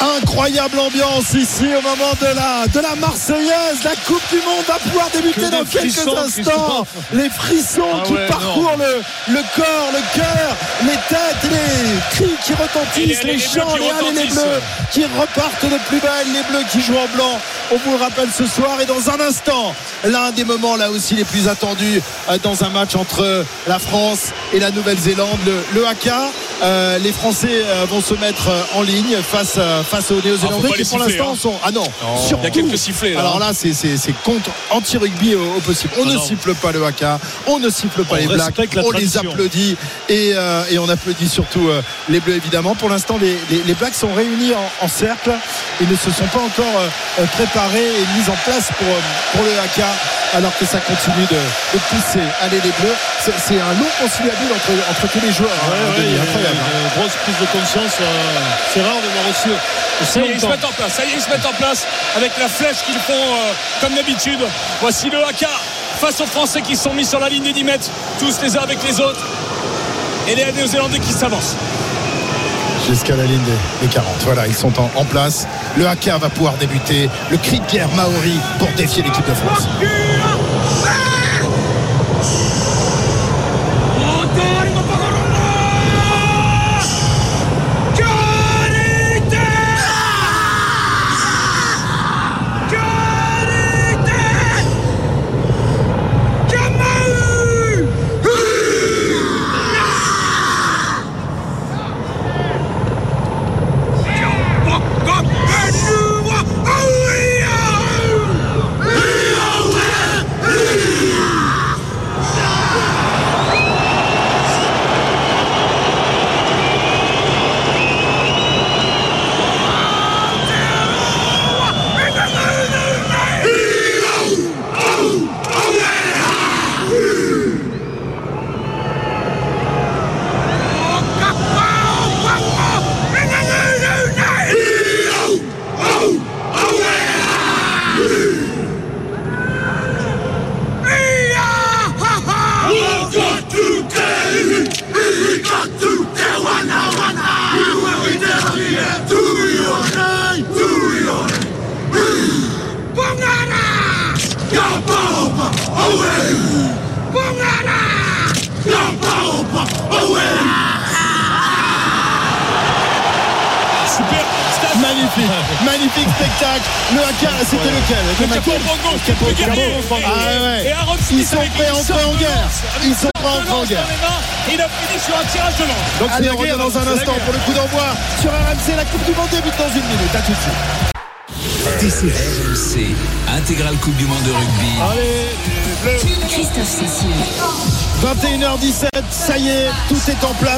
Incroyable ambiance ici au moment de la, de la Marseillaise. La Coupe du Monde va pouvoir débuter Que dans quelques instants. Les frissons Ah qui ouais, parcourent le, le corps, le cœur, les têtes, les cris qui retentissent, Et les- les, les chants, les bleus qui repartent de plus belle, les bleus qui jouent en blanc. On vous le rappelle ce soir et dans un instant, l'un des moments là aussi les plus attendus euh, dans un match entre la France et la Nouvelle-Zélande, le, le AK. Euh, les Français euh, vont se mettre euh, en ligne face, face aux Ah, Néo-Zélandais pas qui pour l'instant hein. sont. Ah non, Non, il y a surtout- quelques sifflets, là, Alors là, c'est, contre anti-rugby au, au possible. On Ah ne non. siffle pas le AK, on ne siffle pas On les Blacks, on les applaudit et, euh, et on applaudit surtout euh, les Bleus évidemment. Pour l'instant, les, les, les Blacks sont réunis en, en cercle. Ils ne se sont pas encore préparés et mis en place pour, pour le AK alors que ça continue de, de pousser. Allez les Bleus, c'est, un long conciliabule entre, entre tous les joueurs. hein, Ouais, une grosse prise de conscience. euh, c'est rare de voir aussi, aussi Ça y est, ils se mettent en place. Ça y est, ils se mettent en place avec la flèche qu'ils font euh, comme d'habitude. Voici le AK face aux Français qui sont mis sur la ligne des 10 mètres, tous les uns avec les autres. Et les Néo-Zélandais qui s'avancent. jusqu'à la ligne des, des 40. Voilà, ils sont en, en place. Le haka va pouvoir débuter. Le cri de guerre maori pour défier l'équipe de France.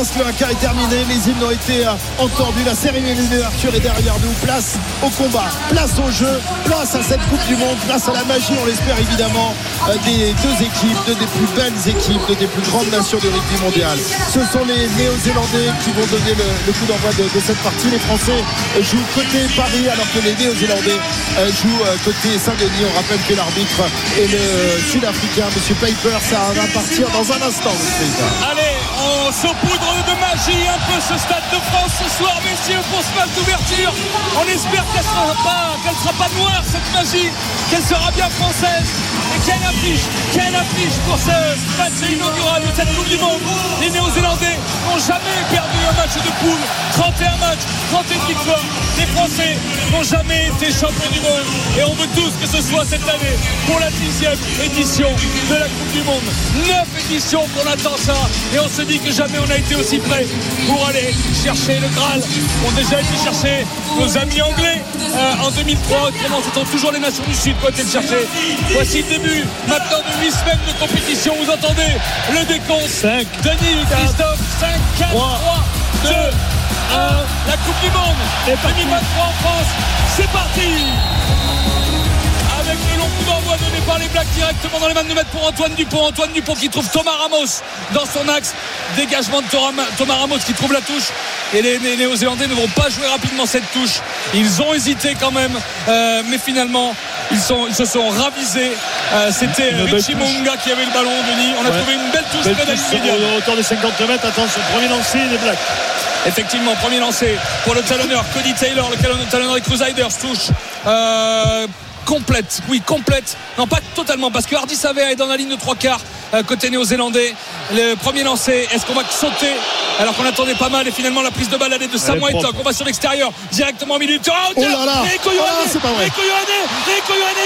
Le haka est terminé, les hymnes ont été euh, entendus, la cérémonie d'ouverture est derrière nous, place au combat, place au jeu, place à cette Coupe du Monde, place à la magie, on l'espère évidemment, euh, des deux équipes, deux des plus belles équipes, deux des plus grandes nations de rugby mondial. Ce sont les Néo-Zélandais qui vont donner le, coup d'envoi de, cette partie. Les Français euh, jouent côté Paris alors que les Néo-Zélandais jouent côté Saint-Denis. On rappelle que l'arbitre est le Sud-Africain, Monsieur Piper, ça va partir dans un instant. Allez, on saupoudre de magie un peu ce stade de France ce soir, messieurs, pour ce match d'ouverture. On espère qu'elle sera pas, sera pas noire cette magie, qu'elle sera bien française. Et quelle affiche, quelle affiche pour ce match inaugural de cette Coupe du Monde. Les Néo-Zélandais n'ont jamais perdu un match de poule. 31 matchs, 31 victoires. Les Français n'ont jamais été champions du monde. Et on veut tous que ce soit cette année pour la dixième édition de la Coupe du Monde. Neuf éditions qu'on attend ça. Et on se dit que jamais on a été aussi près pour aller chercher le Graal. On a déjà été chercher nos amis anglais euh, en 2003. Autrement, toujours les nations du Sud qui ont été le chercher. Voici le début maintenant de 8 semaines de compétition. Vous entendez le décompte 5, Denis, Christophe, 5, 4, 3, 2, 1. La Coupe du Monde 2023 en France. C'est parti avec le long coup d'envoi donné par les Blacks directement dans les mains de mètres pour Antoine Dupont. Antoine Dupont qui trouve Thomas Ramos dans son axe. Dégagement de Thomas Ramos qui trouve la touche. Et les, les Néo-Zélandais ne vont pas jouer rapidement cette touche. Ils ont hésité quand même. euh, mais finalement, ils, sont, ils se sont ravisés. Euh, C'était belle Richie. Munga qui avait le ballon, Denis. On a Ouais. trouvé une belle touche Belle près touche au hauteur des 50 mètres. Attention, premier lancé des Blacks. Effectivement, premier lancé pour le talonneur Cody Taylor, le talonneur- des Crusaders touche euh, complète, oui complète, non pas totalement parce que Hardy Savea est dans la ligne de trois quarts euh, côté néo-zélandais. Le premier lancé, est-ce qu'on va sauter alors qu'on attendait pas mal et finalement la prise de balle elle est de Samuel. Eto'o. On va sur l'extérieur directement au milieu du terrain. Oh là Ah,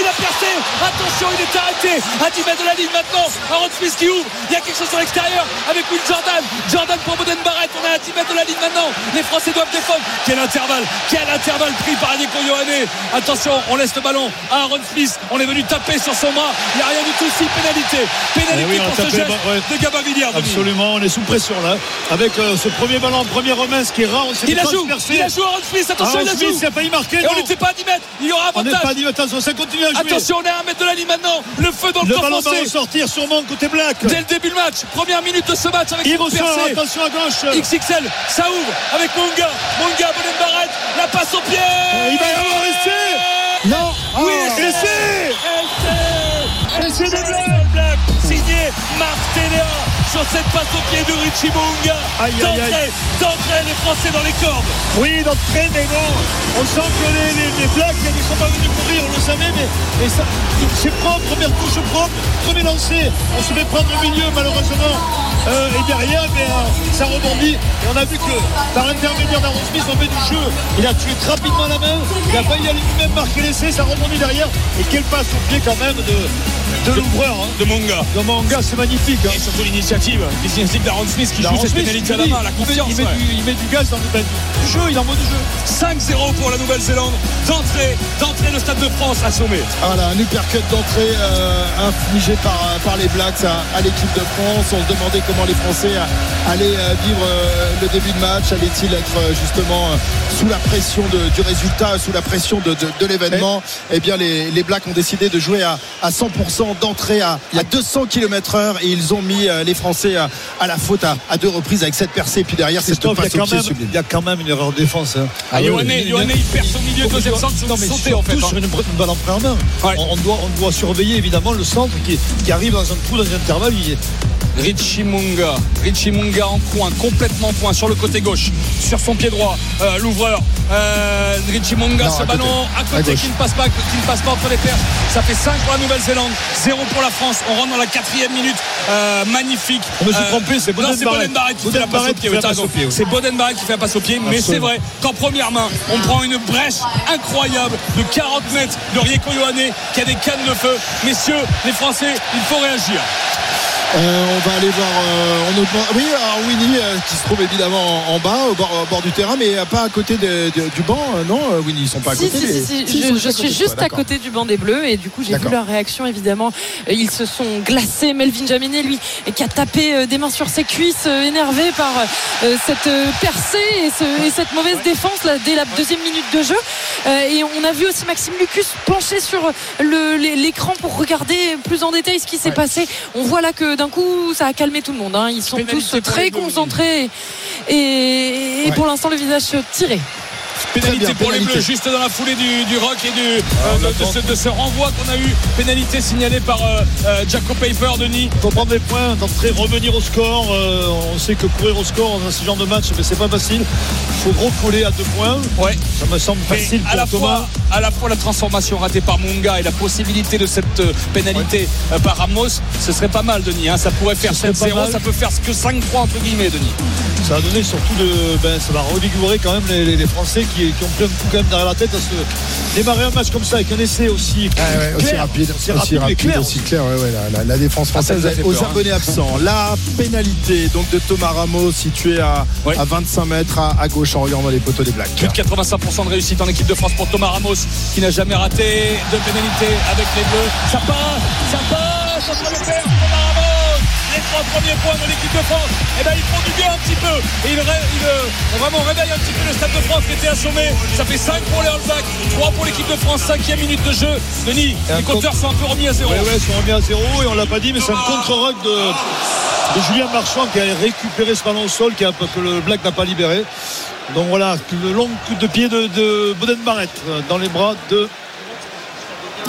il a percé. Attention, il est arrêté à 10 mètres de la ligne maintenant. Aaron Smith qui ouvre. Il y a quelque chose sur l'extérieur avec Will Jordan. Jordan pour Boden Barrett. On est à 10 mètres de la ligne maintenant. Les Français doivent défendre. Quel intervalle, quel intervalle pris par Rico Ioane. Attention, on laisse le ballon à Aaron Smith. On est venu taper sur son bras. Il n'y a rien du tout. Si pénalité, pénalité Eh oui, a pour ce geste bah, ouais. de Gabin Villiers. Absolument, on est sous pression là. Avec euh, ce premier ballon première romance qui est rare, Il la joue, il la joue Aaron Smith. Attention, Aaron il la joue. il a failli marquer, Et on n'était pas à 10 mètres. Il y aura On n'est avantage. pas dit, attention, ça continue à jouer. Attention, on est à un mètre de la ligne maintenant. Le feu dans le, Le ballon va français. ressortir sûrement côté Black. Dès le début du match, première minute de ce match avec Il ressort, attention à gauche. XXL, ça ouvre avec Munga. Munga, Bonen Barrett, la passe au pied. Il va y avoir essai. Non. Oui, essai. Essai. Essai de. Black. Sur cette passe au pied de Richie Munga. D'entrée, d'entrée, les Français dans les cordes. Oui, d'entrée, mais non. On sent que les, les, les Blacks, ils ne sont pas venus courir, on le savait, mais, mais ça, c'est propre, première touche propre, premier lancé. On se fait prendre au milieu, malheureusement. Euh, et derrière, mais, euh, ça rebondit. Et on a vu que par l'intermédiaire d'Aaron Smith, on fait du jeu. Il a tué rapidement la main. Il a failli aller lui-même marquer l'essai, ça rebondit derrière. Et quelle passe au pied quand même de, de l'ouvreur. hein. De Munga. De Manga, c'est magnifique. hein. Et surtout l'initiative, l'initiative d'Aaron Smith qui joue cette pénalité à la main, confiance. Il met, ouais. du, il met du gaz dans le ben, du jeu, il en mode du jeu. 5-0 pour la Nouvelle-Zélande. D'entrée, d'entrée, le Stade de France assommé. Voilà, un uppercut d'entrée euh, infligé par, par les Blacks à, à l'équipe de France. On se demandait comment les Français euh, allaient euh, vivre euh, le début de match. Allait-il être euh, justement euh, sous la pression de- du résultat, sous la pression de, de- de l'événement? Eh bien, les, les Blacks ont décidé de jouer à, à 100% d'entrée à, à 200 km heure et ils ont mis euh, les Français à, à la faute à, à deux reprises avec cette percée. Et puis derrière, cette Christophe, il y, passe a au quand pied même, sublime. il y a quand même une erreur de défense. hein. Ah, Yohanné, il- Yohanné, il perce au milieu, deuxième centre, Non, mais sauté en fait. hein. sur une, une balle en première main. Ouais. On, on doit, on doit surveiller évidemment le centre qui, qui arrive dans un trou, dans un intervalle. Il, Richie Munga, Richie Munga en coin, complètement en coin sur le côté gauche, sur son pied droit, euh, l'ouvreur. Euh, Richie Munga, Non, ce à ballon à À côté qui ne passe pas, qui ne passe pas entre les perches. Ça fait 5 pour la Nouvelle-Zélande, 0 pour la France. On rentre dans la quatrième minute. Euh, magnifique. On me suis trompé, c'est Boden. Boden Barrett qui Boden fait la passe au Barrett pied. qui oui, fait t'as la passe raison. au pied, oui. C'est Boden Barrett qui fait la passe au pied. Mais c'est vrai qu'en première main, on prend une brèche incroyable de 40 mètres de Rieko Yohane qui a des cannes de feu. Messieurs, les Français, il faut réagir. Euh, on va aller voir. euh, on oui, alors Winnie euh, qui se trouve évidemment en, en bas, au bord, au bord du terrain, mais euh, pas à côté de- de- du banc. non, Winnie, ils sont pas à côté. si, si, si, Si, ils je, suis juste à côté du banc des Bleus et du coup j'ai vu leur réaction évidemment. Ils se sont glacés. Melvin Jaminet lui qui a tapé des mains sur ses cuisses, énervé par cette percée et, ce- et cette mauvaise défense là, dès la deuxième minute de jeu. Et on a vu aussi Maxime Lucus penché sur l'écran pour regarder plus en détail ce qui s'est passé. On voit là que d'un coup ça a calmé tout le monde. hein. Ils sont tous très concentrés et, et Ouais. pour l'instant le visage tiré. Pénalité bien, pour les. Bleus, juste dans la foulée du, du rock et du, Ah, euh, de, de ce, de ce renvoi qu'on a eu. Pénalité signalée par euh, euh, Jaco Paper, Denis. faut prendre des points, d'entrer, revenir au score. Euh, on sait que courir au score dans ce genre de match, mais c'est pas facile. Il faut recoller à deux points. Ouais. Ça me semble Mais facile à pour la, Thomas. fois, à la fois la transformation ratée par Munga et la possibilité de cette pénalité par Ramos, ce serait pas mal, Denis. hein. Ça pourrait faire Ce serait pas 7-0, mal. ça peut faire que 5-3 entre guillemets, Denis. Ça a donné surtout de. Ben, ça va revigorer quand même les Français qui, qui ont pris un coup quand même derrière la tête parce que démarrer un match comme ça avec un essai aussi, Ah ouais, aussi rapide, aussi aussi rapide, clair. aussi clair. ouais, ouais, la, la- la défense Ah, ça française nous a fait aux peur, hein. abonnés absents. La pénalité donc de Thomas Ramos situé à, Ouais. à 25 mètres à, à gauche en regardant les poteaux des Blacks. Plus de 85% de réussite en équipe de France pour Thomas Ramos qui n'a jamais raté de pénalité avec les Bleus. Ça passe, ça passe, ça peut le faire Thomas Ramos. Les trois premiers points de l'équipe de France, eh ben, ils font du bien un petit peu. Et ils, ré- ils, euh, vraiment réveillent un petit peu le Stade de France qui était assommé. Ça fait 5 pour les Blacks, 3 pour l'équipe de France, 5 minute de jeu. Denis, Et les compteurs sont un peu remis à zéro. Ouais, ouais, ils sont remis à zéro et on l'a pas dit, mais c'est un contre-rock de, de Julien Marchand qui a récupéré ce ballon au sol qui a- que le Black n'a pas libéré. Donc voilà, le long coup de pied de, de Boden Barrett euh, dans les bras de.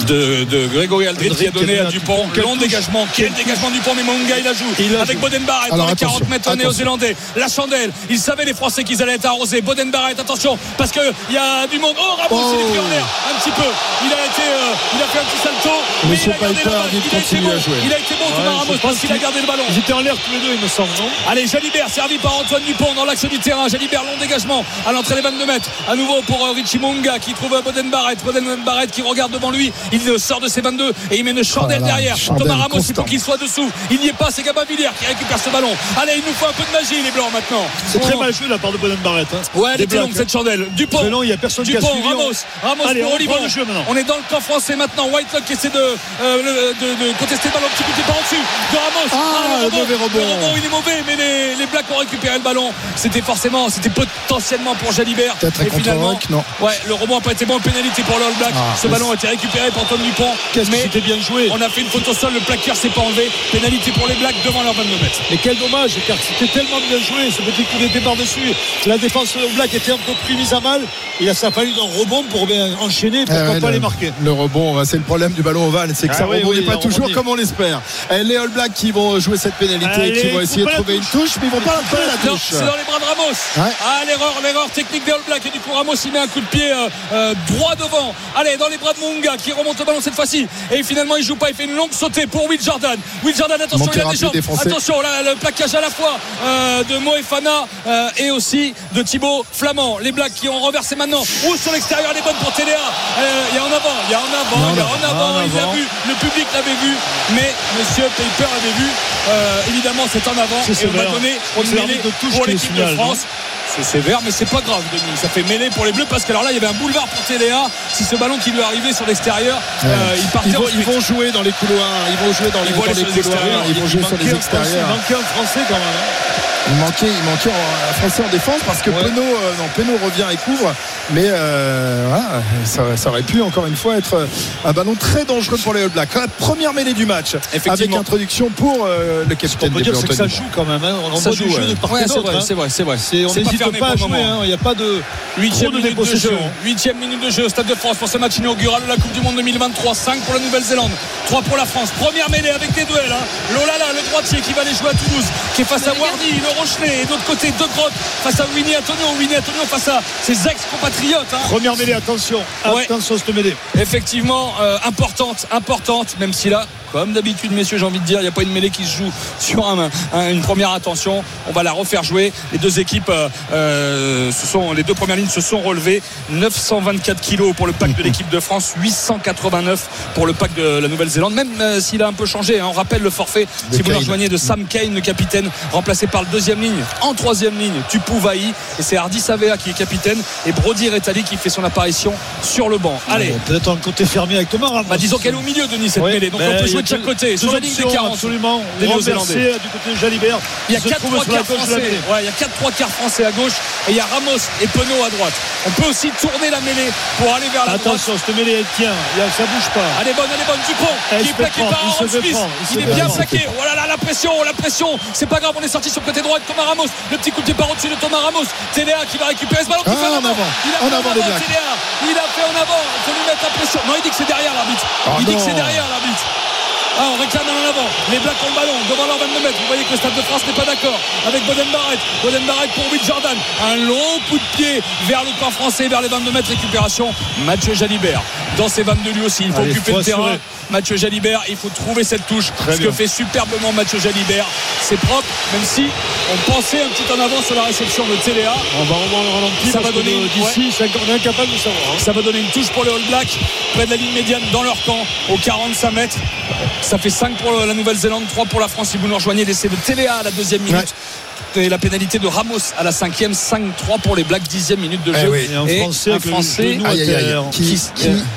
De, de Grégory Aldrit qui a donné à Dupont long touche. dégagement quel dégagement Dupont mais Munga il la joue. Il avec joue. Boden Barrett dans les 40 attention, mètres néo-zélandais. La chandelle. Ils savaient les Français qu'ils allaient être arrosés. Boden Barrett attention parce qu'il y a du monde. Oh Ramos Oh. il est pris en l'air. Un petit peu. Il a été euh, il a fait un petit salto. Mais il a gardé le ballon. dit de il a été bon. il a été bon Thomas Ouais, Ramos pense parce qu'il a gardé le ballon. Ils étaient en l'air tous les deux, il me semble, non? Allez, Jalibert servi par Antoine Dupont dans l'axe du terrain. Jalibert, long dégagement à l'entrée des 22 mètres. À nouveau pour euh, Richie Munga qui trouve Boden Barrett. Boden Barrett qui regarde devant lui. Il sort de ses 22 et il met une chandelle Oh derrière. chandelle Thomas Ramos, il faut qu'il soit dessous. Il n'y est pas. C'est Gabin Villiers qui récupère ce ballon. Allez, il nous faut un peu de magie, les Blancs maintenant. C'est très joué de la part de Boden Barrett. hein. Ouais, elle était longue cette chandelle. Dupont. Long, il y a personne qui a Dupont, suivi. Ramos. Ramos Allez, pour on Olivon. reprend le jeu maintenant. On est dans le camp français maintenant. Whitelock qui essaie de, euh, le- de, de contester le ballon. Petit pied par au-dessus de Ramos. Ah, le mauvais rebond. Le rebond, il est mauvais, mais les, les Blacks ont récupéré le ballon. C'était forcément, c'était potentiellement pour Jalibert. Peut-être non. Ouais, le rebond n'a pas été bon. Pénalité pour le All Black. Ah, Ce ballon a été récupéré Antoine Dupont. Qu'est-ce que mais c'était bien joué on a fait une faute au sol. Le plaqueur s'est pas enlevé. Pénalité pour les Blacks devant leur 22 mètres. Mais quel dommage, car c'était tellement bien joué, ce petit coup d'été par-dessus. La défense de Black était un peu plus mise à mal. Il a ça a fallu un rebond pour bien enchaîner, pourquoi Ah ouais, pas le, les marquer. le rebond, c'est le problème du ballon ovale, c'est que Ah ça oui, rebondit oui, pas toujours rebondit. comme on l'espère. Et Les All Blacks qui vont jouer cette pénalité, Allez, qui vont essayer de trouver une touche, mais ils vont pas la trouver la Non, touche. c'est dans les bras de Ramos. Ouais. Ah, l'erreur, l'erreur technique des All Blacks. Et du coup, Ramos, il met un coup de pied euh, euh, droit devant. Allez, dans les bras de Munga qui remonte le ballon cette fois-ci. Et finalement, il joue pas. Il fait une longue sautée pour Will Jordan. Will Jordan, attention, il a des Français. Attention, là, le plaquage à la fois euh, de Moefana euh, et aussi de Thibaut Flamand. Les Blacks qui ont renversé maintenant. Ou sur l'extérieur, elle est bonne pour Téléa. Euh, Il y a en avant, il y a en avant, il y a en avant. en Il l'a vu. Le public l'avait vu. Mais Monsieur Paper avait vu. Euh, évidemment, c'est en avant. Et on va donner une mêlée pour l'équipe de France. C'est sévère, mais c'est pas grave, Denis. Ça fait mêlée pour les Bleus parce que alors là, il y avait un boulevard pour Téléa. Si ce ballon qui lui arrivé sur l'extérieur, euh, il partait Ils vont, ils vont jouer dans les couloirs, ils vont jouer dans les, Ils vont dans les couloirs, extérieurs. ils vont jouer sur les extérieurs. il manquait un Français quand même. Hein. Il manquait, il manquait un Français en défense parce que Ouais. Penaud, euh, non, Penaud revient et couvre, mais euh, voilà, ça, ça aurait pu encore une fois être euh, un ballon très dangereux pour les All Blacks. La première mêlée du match, avec Effectivement. introduction pour euh, le On capitaine peut des dire Bleus, c'est que ça joue quand même. hein. On en Ça joue, du jeu ouais. de part Ouais, et c'est d'autre. vrai, hein. c'est vrai, c'est vrai. C'est- On n'hésite pas à jouer. moment. hein. Il n'y a pas de Huitième de minute de jeu. Huitième minute de jeu au Stade de France pour ce match inaugural de la Coupe du Monde 2023. 5 pour la Nouvelle-Zélande, 3 pour la France. Première mêlée avec des duels. Hein. Lolala, le droitier qui va aller jouer à Toulouse, qui est face à Wardy, le Rochelet. Et de l'autre côté, De Grotte face à Winnie Antonio. Winnie Antonio face à ses ex-compatriotes. hein. Première mêlée, attention. Ouais. Attention, cette mêlée. Effectivement, euh, importante, importante, même si là, comme d'habitude, messieurs, j'ai envie de dire, il n'y a pas une mêlée qui se joue sur un- un- une première attention. On va la refaire jouer. Les deux équipes, euh, euh, ce sont, les deux premières lignes se sont relevées. 924 kilos pour le pack de l'équipe de France, 889 pour le pack de la Nouvelle-Zélande, même euh, s'il a un peu changé. hein. On rappelle le forfait, si vous nous rejoignez, de Sam Kane, le capitaine, remplacé par le deuxième ligne. En troisième ligne, Tupu Vaï. Et c'est Hardy Savea qui est capitaine. Et Brody Rettali qui fait son apparition sur le banc. Allez. Peut-être un côté fermé avec Thomas. Bah, disons qu'elle est au milieu, Denis, cette Ouais, mêlée. Donc de chaque côté. Sur la des 40. Absolument. Les euh, Du côté Jalibert. Il y a 4 trois quarts français. Ouais, il y a 4 trois quarts français à gauche. Et il y a Ramos et Penaud à droite. On peut aussi tourner la mêlée pour aller vers la Attention, droite. Attention, cette mêlée, elle tient. Ça bouge pas. Elle est bonne, elle est bonne. Dupont, elle qui est plaqué prendre, par Smith. Il, est bien plaqué. Oh voilà la pression, la pression. C'est pas grave, on est sorti sur le côté droit de Thomas Ramos. Le petit coup de pied par au-dessus de Thomas Ramos. Téléa qui va récupérer ce ballon. Ah, en avant. Il a fait en avant, Il a fait en avant. Il faut lui mettre la pression. Non, il dit que c'est derrière l'arbitre. Il dit que c'est derrière l'arbitre. Ah, on réclame en avant. Les Blacks ont le ballon devant leur 22 mètres. Vous voyez que le Stade de France n'est pas d'accord avec Boden Barrett. Boden Barrett pour Will Jordan. Un long coup de pied vers le camp français, vers les 22 mètres. Récupération. Mathieu Jalibert dans ses 22 lui aussi. Il faut occuper faut le terrain. Mathieu Jalibert, il faut trouver cette touche. Ce que fait superbement Mathieu Jalibert. C'est propre, même si on pensait un petit en avant sur la réception de Téléa. On va revoir le ralenti. Ça va donner d'ici, on est incapable de savoir. Hein. Ça va donner une touche pour les All Blacks près de la ligne médiane dans leur camp, aux 45 mètres. Ça fait 5 pour la Nouvelle-Zélande, 3 pour la France si vous nous rejoignez. L'essai de Téléa à la deuxième minute. Et la pénalité de Ramos à la cinquième, 5-3 pour les Blacks, dixième minute de eh jeu. Oui. Et, un Français, un Français. Qui,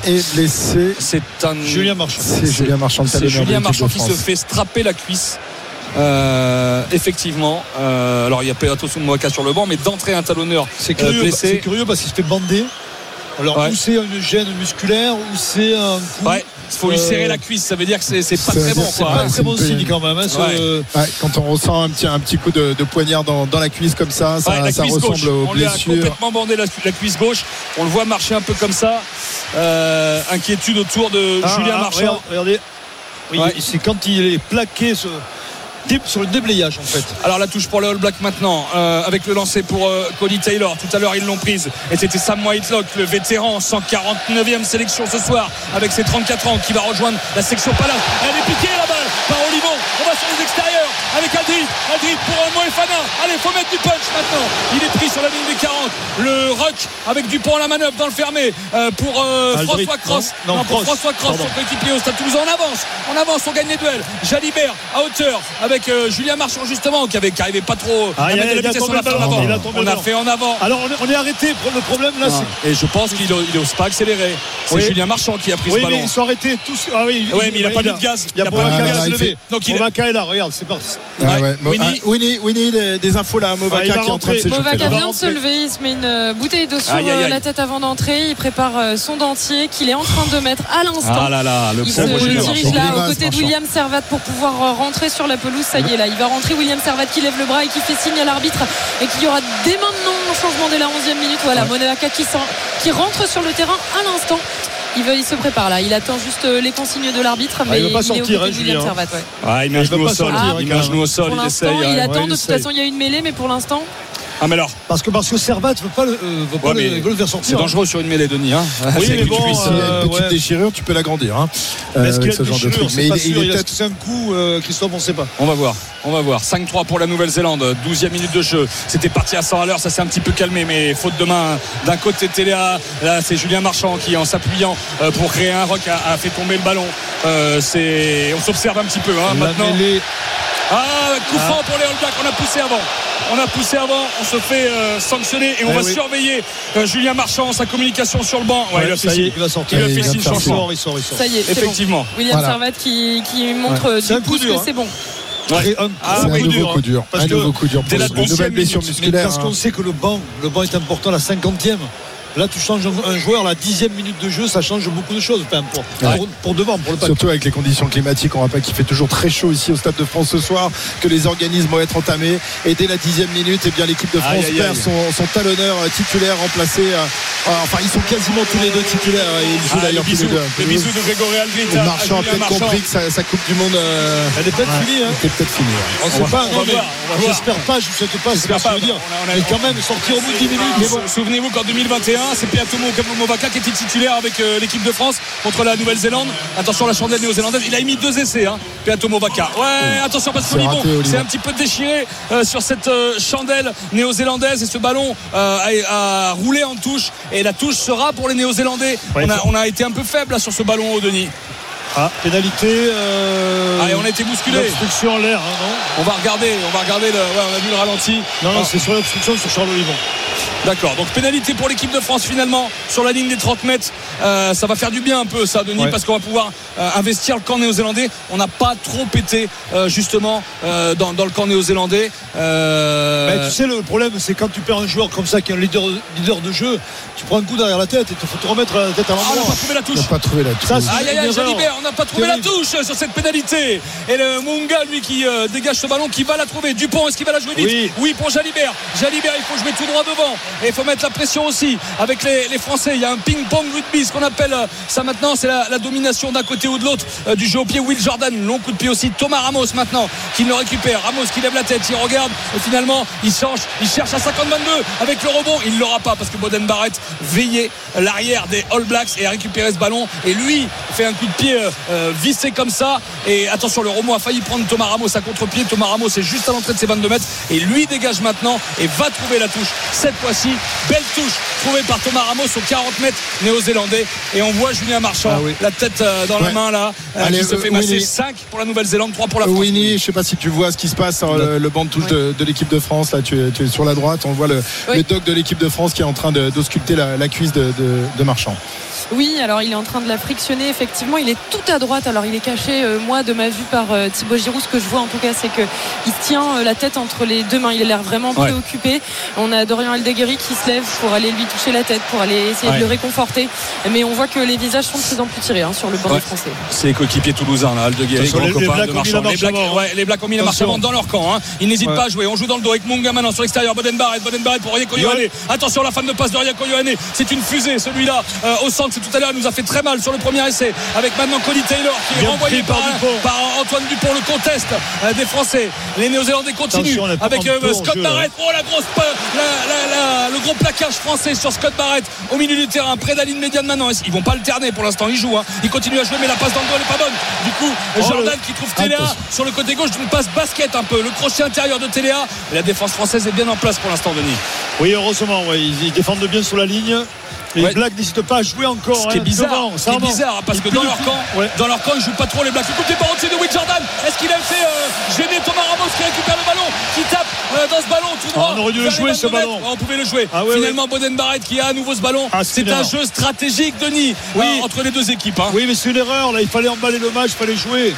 est blessé C'est un... Julien Marchand. C'est Julien Marchand, Julien Marchand qui se fait strapper la cuisse. Euh, effectivement, euh, alors il y a Peato Moaka sur le banc, mais d'entrée un talonneur c'est euh, curieux. Bah, c'est curieux parce qu'il se fait bander. Alors c'est une gêne musculaire, ou c'est un coup. Ouais. Il faut lui euh, serrer la cuisse, ça veut dire que c'est pas très bon. C'est pas très bon signe quand même. Hein, quand on ressent un petit, un petit coup de, poignard dans, la cuisse comme ça, ça, ressemble gauche. aux blessures. On lui a complètement bandé la, la, cuisse gauche. On le voit marcher un peu comme ça. Euh, inquiétude autour de ah, Julien ah, Marchand. Regardez. Oui, c'est quand il est plaqué sur le déblayage en fait. Alors la touche pour le All Black maintenant, euh, avec le lancer pour euh, Cody Taylor. Tout à l'heure ils l'ont prise et c'était Sam Whitelock, le vétéran, 149e sélection ce soir, avec ses 34 ans, qui va rejoindre la section Palace. Elle est piquée la balle par Olivon. On va sur les extérieurs avec Aldrit. Aldrit pour Moé Fana. Allez, faut mettre du punch maintenant. Il est pris sur la ligne des 40. Le rock avec Dupont à la manœuvre dans le fermé pour François Cross. Non, pour François Cross, son coéquipier au Stade Toulousain. On avance, on avance, on gagne les duels. Jalibert à hauteur avec euh, Julien Marchand justement qui avait qui arrivait pas trop ah, à mettre de la vitesse. On a fait en avant. On a fait en avant. Alors on est arrêté. Le problème là, ah, c'est. Et je pense qu'il n'ose pas accélérer. C'est. Julien Marchand qui a pris oui, ce ballon. Ils sont arrêtés tous. Ah oui, mais il n'a pas mis de gaz. Il n'y a pas de gaz ah, levé. Donc il a. Regarde, c'est parti. Ah. Ouais. Des, infos là, Movaca qui est en train de vient de se lever, il se met une euh, bouteille d'eau sur euh, la tête avant d'entrer, il prépare euh, son dentier qu'il est en train de mettre à l'instant. Ah là là, le il se dirige là aux côtés de William Servat pour pouvoir rentrer sur la pelouse, ça y est là, il va rentrer. William Servat qui lève le bras et qui fait signe à l'arbitre et qu'il y aura dès maintenant un changement dès la 11e minute. Voilà, Movaca qui, qui rentre sur le terrain à l'instant. Il, veut, il se prépare là, il attend juste euh, les consignes de l'arbitre. Ah, mais il ne veut pas sortir, hein, Julien. Ouais. Ah, il met un genou au sol, il, il, il, il attend, de toute façon, il y a une mêlée, mais pour l'instant. Ah, mais alors Parce que, parce que Servat veut pas le, euh, veut pas le, veut faire sortir. C'est hein. dangereux sur une mêlée, Denis. Hein. Oui, mais bon. Euh, une petite déchirure, tu peux l'agrandir. Hein, Est-ce euh, qu'il y a une genre. Mais il, sûr, il, y a Christophe, on ne sait pas. On va voir. On va voir. 5-3 pour la Nouvelle-Zélande. 12e minute de jeu. C'était parti à 100 à l'heure. Ça s'est un petit peu calmé, mais faute de main. D'un côté, Téléa. Là, c'est Julien Marchand qui, en s'appuyant pour créer un rock, a, fait tomber le ballon. C'est on s'observe un petit peu hein, maintenant. Ah, coup ah. franc pour les All On a poussé avant. On a poussé avant. On se fait euh, sanctionner et on eh va surveiller euh, Julien Marchand, sa communication sur le banc. Il a fait ça y est, il va sortir. Il, il sort, il sort. Ça y est, effectivement. William voilà. Servat qui, qui montre du coup que hein. c'est bon. Ouais. Ah, un, coup dur, coup dur. Un nouveau coup dur. Hein. Parce que la blessure musculaire. Parce qu'on sait que le banc, le banc est important la cinquantième. Là, tu changes un joueur, la dixième minute de jeu, ça change beaucoup de choses, Pour, devant, pour le pack. Surtout avec les conditions climatiques, on rappelle qu'il fait toujours très chaud ici au Stade de France ce soir, que les organismes vont être entamés. Et dès la dixième minute, eh bien l'équipe de France perd. Son, talonneur euh, titulaire remplacé. Euh, euh, enfin, ils sont quasiment tous les deux titulaires. Ils jouent ah, d'ailleurs les. Les bisous de Grégory Alvita. Hein, marchand a peut-être compris que sa, Coupe du Monde. Euh... Elle est peut-être finie. Hein. Elle peut-être finie. Ouais. On ne sait pas. J'espère pas, je ne sais pas, c'est pas ce que je veux dire. Mais quand même, sortir au bout de 10 minutes. Ah, souvenez-vous qu'en 2021, c'est Piatomo Kabumovaka qui était titulaire avec euh, l'équipe de France contre la Nouvelle-Zélande. Attention la chandelle néo-zélandaise. Il a émis deux essais, hein, Piatomovaka. Ouais, attention parce que Olivon s'est un petit peu déchiré euh, sur cette euh, chandelle néo-zélandaise et ce ballon a, roulé en touche. Et la touche sera pour les Néo-Zélandais. On, a, été un peu faible sur ce ballon, au Denis. Ah, pénalité. Euh... On a été bousculé. Obstruction en l'air, hein, non On va regarder, on va regarder. Le... Ouais, on a vu le ralenti. Non, non, ah. c'est sur l'obstruction sur Charles Olivon. D'accord. Donc pénalité pour l'équipe de France finalement sur la ligne des 30 mètres. Euh, ça va faire du bien un peu ça, Denis, parce qu'on va pouvoir euh, investir le camp néo-zélandais. On n'a pas trop pété euh, justement dans, le camp néo-zélandais. Ben, tu sais, le problème, c'est quand tu perds un joueur comme ça qui est un leader, leader de jeu, tu prends un coup derrière la tête et il faut te remettre la tête à ah, l'endroit. Ah, on n'a pas trouvé la touche. On pas trouvé la touche on n'a pas trouvé la touche sur cette pénalité. Et le Munga, lui, qui euh, dégage ce ballon, qui va la trouver. Dupont, est-ce qu'il va la jouer vite Oui. pour Jalibert. Jalibert, il faut jouer tout droit devant. Et il faut mettre la pression aussi avec les, les Français. Il y a un ping-pong rugby, ce qu'on appelle euh, ça maintenant, c'est la, la domination d'un côté ou de l'autre euh, du jeu au pied. Will Jordan, long coup de pied aussi. Thomas Ramos maintenant, qui le récupère. Ramos qui lève la tête, il regarde. Et finalement, il change, il cherche à 50-22 avec le rebond. Il ne l'aura pas parce que Boden Barrett veillait l'arrière des All Blacks et a récupéré ce ballon. Et lui fait un coup de pied euh, vissé comme ça. Et attention, le Romo a failli prendre Thomas Ramos à contre-pied. Thomas Ramos est juste à l'entrée de ses 22 mètres. Et lui dégage maintenant et va trouver la touche. Cette fois-ci, belle touche trouvée par Thomas Ramos aux 40 mètres néo-zélandais. Et on voit Julien Marchand, Ah oui. la tête euh, dans la main là, euh, Allez, qui se fait masser Winnie. 5 pour la Nouvelle-Zélande, 3 pour la France. Winnie, je sais pas si tu vois ce qui se passe sur le, le banc de touche de, de l'équipe de France. Là, tu es, tu es sur la droite. On voit le, Oui. le doc de l'équipe de France qui est en train de- d'ausculter la, la cuisse de, de- de Marchand. Oui, alors il est en train de la frictionner. Effectivement, il est tout à droite. Alors il est caché, euh, moi, de ma vue par euh, Thibaut Giroud. Ce que je vois en tout cas, c'est que il se tient euh, la tête entre les deux mains. Il a l'air vraiment Ouais. préoccupé. On a Dorian Aldeguerri qui se lève pour aller lui toucher la tête, pour aller essayer Ouais. de le réconforter. Mais on voit que les visages sont de plus en plus tirés hein, sur le banc Ouais. des Français. C'est les coéquipiers toulousains, là, Aldeguerri, grand les- les copain Blacks de Marchand. Les Blacks, les Blacks ont mis la marche Attention. avant dans leur camp. hein. Ils n'hésitent Ouais. pas à jouer. On joue dans le dos avec Munga maintenant sur l'extérieur. Boden Barrett, Boden Barrett pour Rieko. Attention, la fan de passe de Rieko. C'est une fusée, celui-là, euh, au centre. Tout à l'heure, nous a fait très mal sur le premier essai. Avec maintenant Cody Taylor qui est renvoyé par par, Dupont. par Antoine Dupont, le conteste euh, des Français. Les Néo-Zélandais continuent avec euh, Scott jeu, Barrett. Oh, la grosse, pa- la- la- la- le gros plaquage français sur Scott Barrett au milieu du terrain, près de la ligne médiane maintenant. Ils vont pas alterner pour l'instant, ils jouent. hein. Ils continuent à jouer, mais la passe dans le dos, elle est pas bonne. Du coup, Oh, Jordan le- qui trouve Téléa sur le côté gauche d'une passe basket un peu. Le crochet intérieur de Téléa. La défense française est bien en place pour l'instant, Denis. Oui, heureusement, ils défendent bien sur la ligne. Les Ouais. Blacks n'hésitent pas à jouer encore. Ce qui est hein, bizarre, devant, ce qui est ça bizarre hein, parce Et que dans leur camp, Ouais. dans leur camp, ils jouent pas trop les Blacks. Le coup de pied par au-dessus de Will Jordan. Est-ce qu'il a fait euh, gêner Thomas Ramos qui récupère le ballon, qui tape euh, dans ce ballon tout droit Ah, on aurait dû le les jouer, ce 22 mètres. ballon. Ouais, On pouvait le jouer. Ah, ouais, Finalement, Boden Barrett qui a à nouveau ce ballon. Ah, c'est c'est un jeu stratégique, Denis, Oui. euh, entre les deux équipes. hein. Oui, mais c'est une erreur. Là, il fallait emballer le match, il fallait jouer.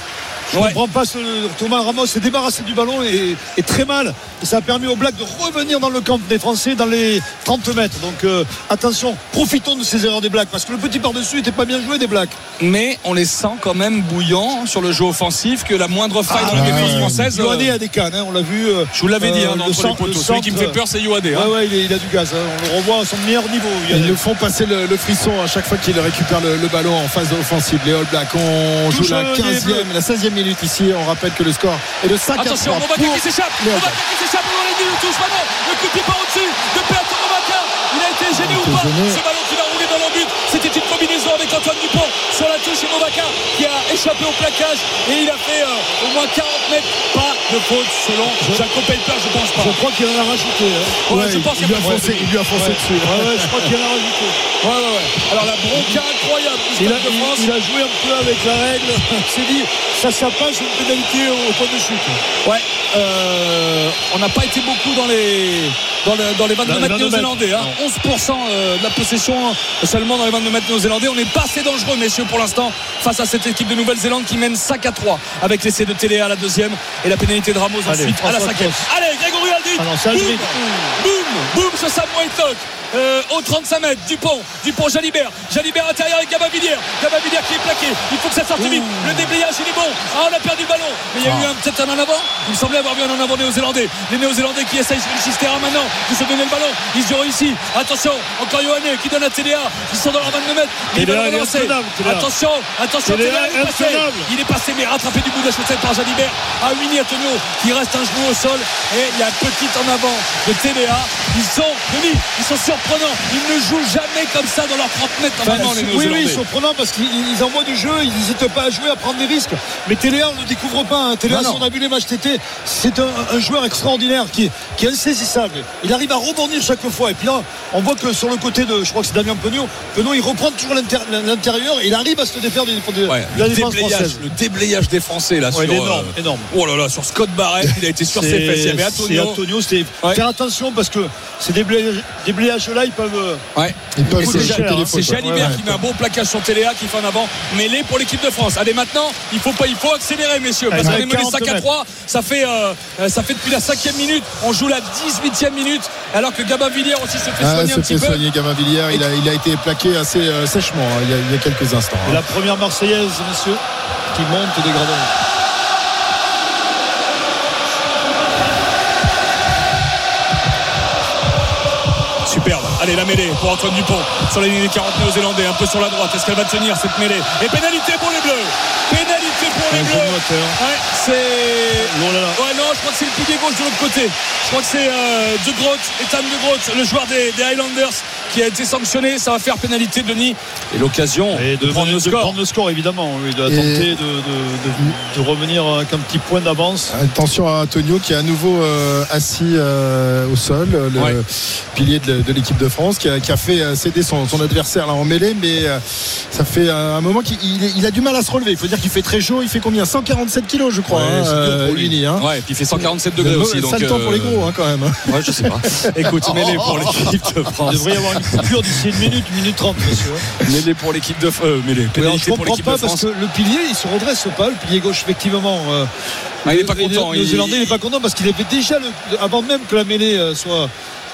Je ne Ouais. comprends pas ce Thomas Ramos s'est débarrassé du ballon et, et très mal. Et ça a permis aux Blacks de revenir dans le camp des Français dans les 30 mètres. Donc euh, attention, profitons de ces erreurs des Blacks parce que le petit par-dessus n'était pas bien joué des Blacks. Mais on les sent quand même bouillants sur le jeu offensif, que la moindre faille dans la ouais. défense française. euh, Yohanné a des cannes, hein, on l'a vu. euh, je vous l'avais dit, hein, euh, dans le les poteaux. le Celui qui me fait peur, c'est Yoadé. Ouais, ouais, il, est- il a du gaz. hein. On le revoit à son meilleur niveau. Ils nous font passer le, le frisson à chaque fois qu'ils récupèrent le, le ballon en phase offensive. Les All Blacks, on joue la des Bleus. 15e, la 16e minute ici. On rappelle que le score est de 5 à 3 Attention, pour Movaca qui s'échappe. Blacks. qui s'échappe les lignes de touche. Maintenant, le coup de pied par au-dessus de Peter Movaca. Il a été gêné ou pas gêné. Ce ballon qui va rouler dans l'embut. Combinaison avec Antoine Dupont sur la touche et Movaca qui a échappé au plaquage. Et il a fait euh, au moins 40 mètres. Pas de faute selon Jacob Pelper, je pense pas. Je crois qu'il en a rajouté. hein. Ouais, Ouais, je pense il, lui a foncé, il lui a foncé Ouais. dessus. Ouais, ouais, je crois qu'il en a rajouté. Ouais, ouais, ouais. Alors la bronca incroyable du Stade de France. il a joué un peu avec la règle. Il s'est dit, ça, ça passe une pénalité au point de chute. Ouais, euh, on n'a pas été beaucoup dans les dans, le- dans les 22 Dans les mètres 22 néo-zélandais. hein. 11% euh, de la possession euh, seulement dans les 22 mètres néo-zélandais. On n'est pas assez dangereux, messieurs, pour l'instant, face à cette équipe de Nouvelle-Zélande qui mène 5 à 3 avec l'essai de Télé à la deuxième et la pénalité de Ramos Allez, ensuite à la cinquième. Allez, Grégory Aldrit. Ah non, boum, boum, ce Samuel Toc. Euh, au 35 mètres, Dupont, Dupont, Jalibert, Jalibert intérieur avec Gabavillière, Gabavillière qui est plaqué, il faut que ça sorte vite, le déblayage il est bon, ah on a perdu le ballon, mais il y a eu un- peut-être un en avant, il me semblait avoir vu un en avant néo-zélandais, les néo-zélandais qui essayent sur le Chistera maintenant, de se donner le ballon, ils y ont réussi, attention, encore Yohanné qui donne à TDA, ils sont dans leur 22 mètres, Téléa, veulent il relancer, attention, attention, Téléa, il est passé, il est passé mais rattrapé du bout de la chaussette par Jalibert. À Winnie Antonio qui reste un genou au sol. Et il y a un petit en avant de TDA ils sont Denis ils sont sur surprenant. Ils ne jouent jamais comme ça dans leurs 30 mètres Enfin, les oui, oui, surprenant parce qu'ils ils envoient du jeu, ils n'hésitent pas à jouer, à prendre des risques. Mais Téléa, on ne le découvre pas. hein. Téléa, Non, si non. on a vu les matchs TT, c'est un, un joueur extraordinaire qui, est- qui est insaisissable. Il arrive à rebondir chaque fois. Et puis là, on voit que sur le côté de, je crois que c'est Damien Penaud, Penaud, il reprend toujours l'intérieur et il arrive à se défaire de, de- Ouais, de la le, défense déblayage, française. le déblayage des Français là Ouais, sur énorme, euh, énorme. Oh là là sur Scott Barrett il a été sur ses fesses il y avait c'est Antonio Antonio, Ouais. faire attention parce que ces déblayages, déblayages-là, ils peuvent. euh, Ouais. Ils peuvent hein. C'est. Jalibert Ouais, qui met un bon plaquage sur Téléa qui fait en avant mêlé pour l'équipe de France. Allez maintenant, il faut pas, il faut accélérer messieurs parce qu'on est mené 40 5 à mètres. 3. Ça fait, euh, ça fait depuis la cinquième minute. On joue la 18e minute alors que Gabin Villiers aussi se fait Ah, soigner se un petit fait peu. soigner Gavin Villiers. Il a, il a été plaqué assez euh, sèchement hein, il, y a, il y a quelques instants. Et hein. la première Marseillaise, messieurs, qui monte des gradins. Allez, la mêlée pour Antoine Dupont sur la ligne des 40 néo-zélandais, un peu sur la droite. Est-ce qu'elle va tenir cette mêlée? Et pénalité pour les Bleus. Pénalité pour les Bleus. Ouais, c'est. Oh là là. Ouais, non, je crois que c'est le pilier gauche de l'autre côté. Je crois que c'est euh, De Groot, Ethan De Groot, le joueur des, des Highlanders, qui a été sanctionné. Ça va faire pénalité, Denis. Et l'occasion de, de prendre le de score. prendre le score, évidemment. Oui, de Et- tenter de, de- de- de revenir avec un petit point d'avance. Attention à Antonio qui est à nouveau euh, assis euh, au sol, le Ouais. pilier de, de l'équipe de France, qui a, qui a fait euh, céder son, son adversaire là en mêlée, mais euh, ça fait euh, un moment qu'il il il a du mal à se relever. Il faut dire qu'il fait très chaud. Il fait combien? 147 kilos, je crois. Ouais, hein, euh, pour lui. Lini, hein. Ouais, et puis il fait 147 degrés Le aussi. Donc, sale temps pour les gros hein, quand même. Ouais, je sais pas. Écoute, mêlée pour l'équipe de Il France. devrait y avoir une coupure d'ici une minute, une minute trente, messieurs. Mêlée pour l'équipe de euh, mêlée. Alors, je comprends pas parce France. que le pilier, il se redresse pas. Le pilier gauche, effectivement. euh, Ah, il est pas le- content. Le Néo-Zélandais, il n'est pas content parce qu'il avait déjà, le, avant même que la mêlée soit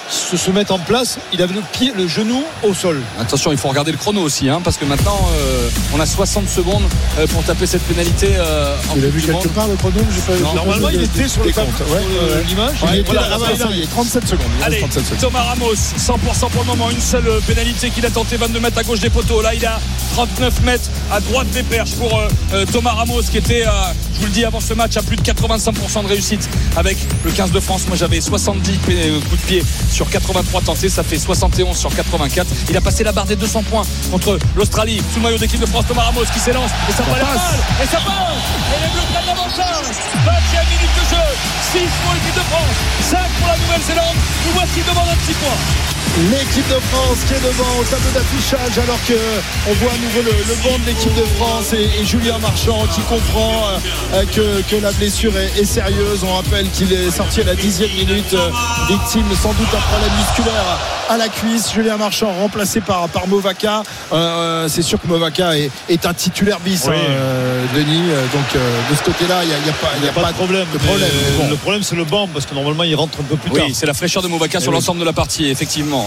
se, se mette en place, il avait le pied, le genou au sol. Attention, il faut regarder le chrono aussi, hein, parce que maintenant, euh, on a 60 secondes euh, pour taper cette pénalité euh, en Il a vu quelque part le chrono j'ai pas- j'ai pas Normalement, vu il était sur le des tableau, comptes. Ouais, sur le- ouais. l'image. Il Ouais, voilà, là, ah, voilà, ça y est, 37 secondes. Il Allez, 37 secondes. Thomas Ramos, 100% pour le moment. Une seule euh, pénalité qu'il a tenté, 22 mètres à gauche des poteaux. Là, il a 39 mètres à droite des perches pour euh, euh, Thomas Ramos, qui était, euh, je vous le dis avant ce match, à plus de 85% de réussite avec le 15 de France. Moi, j'avais 70 pé- euh, coups de pied sur 83 tentés. Ça fait 71 sur 84. Il a passé la barre des 200 points contre l'Australie. Sous le maillot d'équipe de France, Thomas Ramos qui s'élance. Et ça, va l'air mal. Et ça passe. Et les Bleus prennent l'avantage. 20e minute de jeu. 6 pour l'équipe de France. 5 pour la Nouvelle-Zélande. Nous voici devant un petit point. L'équipe de France qui est devant au tableau d'affichage alors que on voit à nouveau le, le banc de l'équipe de France et, et Julien Marchand qui comprend euh, que, que la blessure est, est sérieuse. On rappelle qu'il est sorti à la dixième minute, euh, victime sans doute d'un problème musculaire à la cuisse. Julien Marchand remplacé par, par Movaca. Euh, euh, C'est sûr que Movaca est, est un titulaire bis, Oui. hein, euh, Denis. Euh, Donc euh, de ce côté-là, il n'y a, y a pas, a, pas de problème. de problème. mais Mais bon. Le problème, c'est le banc parce que normalement, il rentre un peu plus tard. Oui, c'est la fraîcheur de Movaca sur oui. l'ensemble de la partie, effectivement.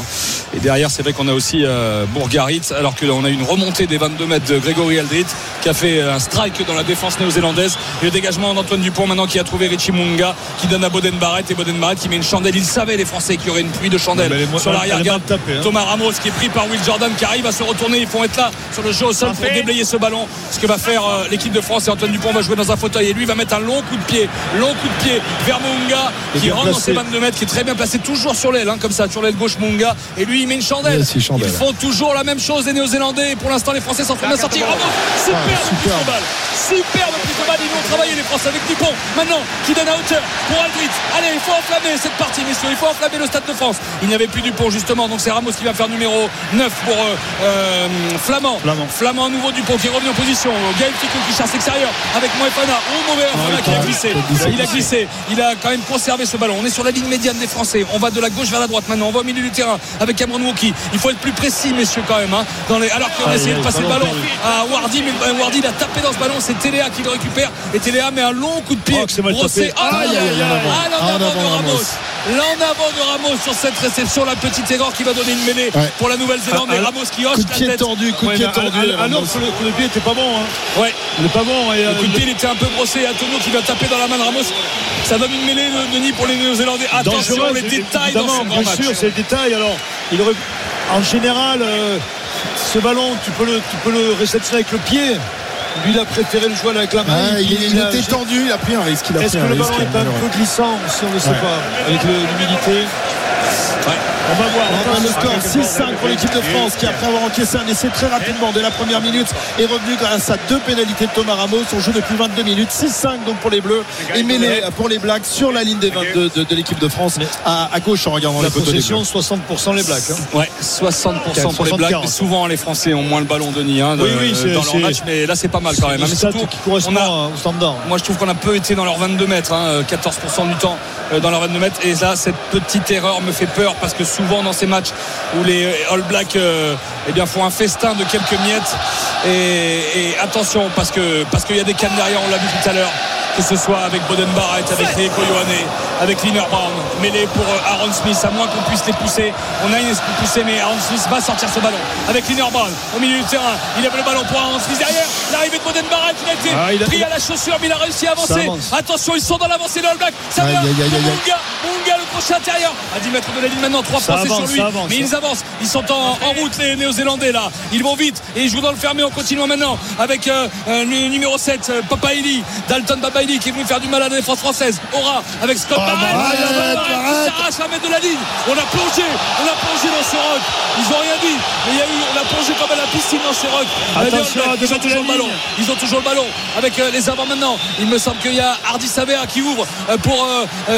Et derrière, c'est vrai qu'on a aussi euh, Bourgarit, alors que là, on a une remontée des 22 mètres de Grégory Aldrit, qui a fait un strike dans la défense néo-zélandaise. Et le dégagement d'Antoine Dupont, maintenant, qui a trouvé Richie Munga, qui donne à Boden Barrett, et Boden Barrett qui met une chandelle. Il savait, les Français, qu'il y aurait une pluie de chandelles sur l'arrière-garde. hein. Thomas Ramos, qui est pris par Will Jordan, qui arrive à se retourner. Ils vont être là sur le jeu au sol pour déblayer ce ballon. Ce que va faire euh, l'équipe de France, et Antoine Dupont va jouer dans un fauteuil. Et lui va mettre un long coup de pied, long coup de pied vers Munga, qui rentre dans ses 22 mètres, qui est très bien placé, toujours sur l'aile, hein, comme ça, sur l'aile gauche Munga. Et lui, il met une chandelle. Yes, il chandelle. Ils font toujours la même chose, les Néo-Zélandais. Et pour l'instant, les Français sont en train de sortir. Ramos, superbe Ah, prise superbe. de balle. Superbe prise de balle. Ils vont travailler, les Français, avec Dupont. Maintenant, qui donne à hauteur pour Aldrit. Allez, il faut enflammer cette partie, messieurs. Il faut enflammer le Stade de France. Il n'y avait plus Dupont, justement. Donc, c'est Ramos qui va faire numéro 9 pour euh, euh, Flamand. Flamand. Flamand à nouveau Dupont qui est revenu en position. Gaël Ficou qui chasse l'extérieur avec Moefana. Oh, mauvais Moefana qui a glissé. Il a glissé. Il a quand même conservé ce ballon. On est sur la ligne médiane des Français. On va de la gauche vers la droite maintenant. On va au milieu du terrain avec Cameron Wauki. Il faut être plus précis, messieurs, quand même. hein, dans les... Alors qu'on a Aïe, essayé de passer le ballon à Wardy, mais euh, Wardy il a tapé dans ce ballon. C'est Téléa qui le récupère. Et Téléa met un long coup de pied. Oh, brossé. Ah, Aïe, aïe, aïe, ah, en avant. l'en En avant de Ramos. L'en avant de Ramos sur cette réception. La petite erreur qui va donner une mêlée Ouais. pour la Nouvelle-Zélande. Ah, Et ah, Ramos qui hoche Coup de la pied tête. tendu, coup de pied tendu. alors- que le coup de pied était pas bon. Hein. Ouais. Il est pas bon. Et, Le euh, coup de pied il était un peu brossé. Antonio qui va taper dans la main de Ramos. Ça donne une mêlée de Denis pour les Néo-Zélandais. Attention les détails dans ce grand bien match. sûr, c'est le détail. Alors, il aurait, en général, euh, ce ballon, tu peux le, tu peux le réceptionner avec le pied. Lui, il a préféré le jouer avec la main. Il, était tendu, il a pris un risque. Est-ce que le ballon est un peu glissant si on ne sait Ouais. pas avec l'humidité? On va voir. On le score 6-5 pour l'équipe de France qui, après avoir encaissé un essai très rapidement dès la première minute, est revenu grâce à deux pénalités de Thomas Ramos. On joue depuis 22 minutes. 6-5 donc pour les Bleus et mêlé pour les Blacks sur la ligne des 22 de, de l'équipe de France à, à gauche en regardant La les poteaux des possession, Bleus. 60% les Blacks. hein. Ouais, 60% pour les 60, Blacks. 40. mais Souvent, les Français ont moins le ballon, Denis, hein, de- Oui, oui, c'est- dans leur match. Mais là, c'est pas mal quand même. C'est hein. Mais surtout, qui correspond on a- au standard. Moi, je trouve qu'on a peu été dans leurs 22 mètres, hein, euh, 14% du temps euh, dans leurs 22 mètres. Et là, cette petite erreur me fait peur parce que souvent dans ces matchs où les euh, All Blacks euh, eh bien, font un festin de quelques miettes. Et, et attention, parce que parce qu'il y a des cannes derrière, on l'a vu tout à l'heure. Que ce soit avec Boden Barrett, avec Rieko Ioane, avec Liner Brown, mêlé pour euh, Aaron Smith, à moins qu'on puisse les pousser. On a une esprit poussée, mais Aaron Smith va sortir ce ballon. Avec Liner Brown au milieu du terrain, il lève le ballon pour Aaron Smith derrière. L'arrivée de Boden Barrett, il a été Ah, il a- pris à la chaussure, mais il a réussi à avancer. avance. Attention, ils sont dans l'avancée de All Black. Ça vient. Munga, le crochet intérieur. À 10 mètres de la ligne maintenant, 3 Sur lui. avance. Mais ils avancent. Ils sont en, en route, les Néo-Zélandais là. Ils vont vite et ils jouent dans le fermé en continuant maintenant avec euh, euh, le numéro 7, euh, Papaili, Dalton Papaili qui est venu faire du mal à la défense française. Aura avec Scott Oh, Barrett. Barrett. s'arrache à mettre de la ligne. On a plongé, on a plongé dans ce rock. Ils ont rien dit. Mais il y a eu, on a plongé comme à la piscine dans ce rock. Attention, Euh, les All Blacks, ils ont toujours le ballon. Ils ont toujours le ballon avec euh, les avants maintenant. Il me semble qu'il y a Hardy Savea qui ouvre euh, pour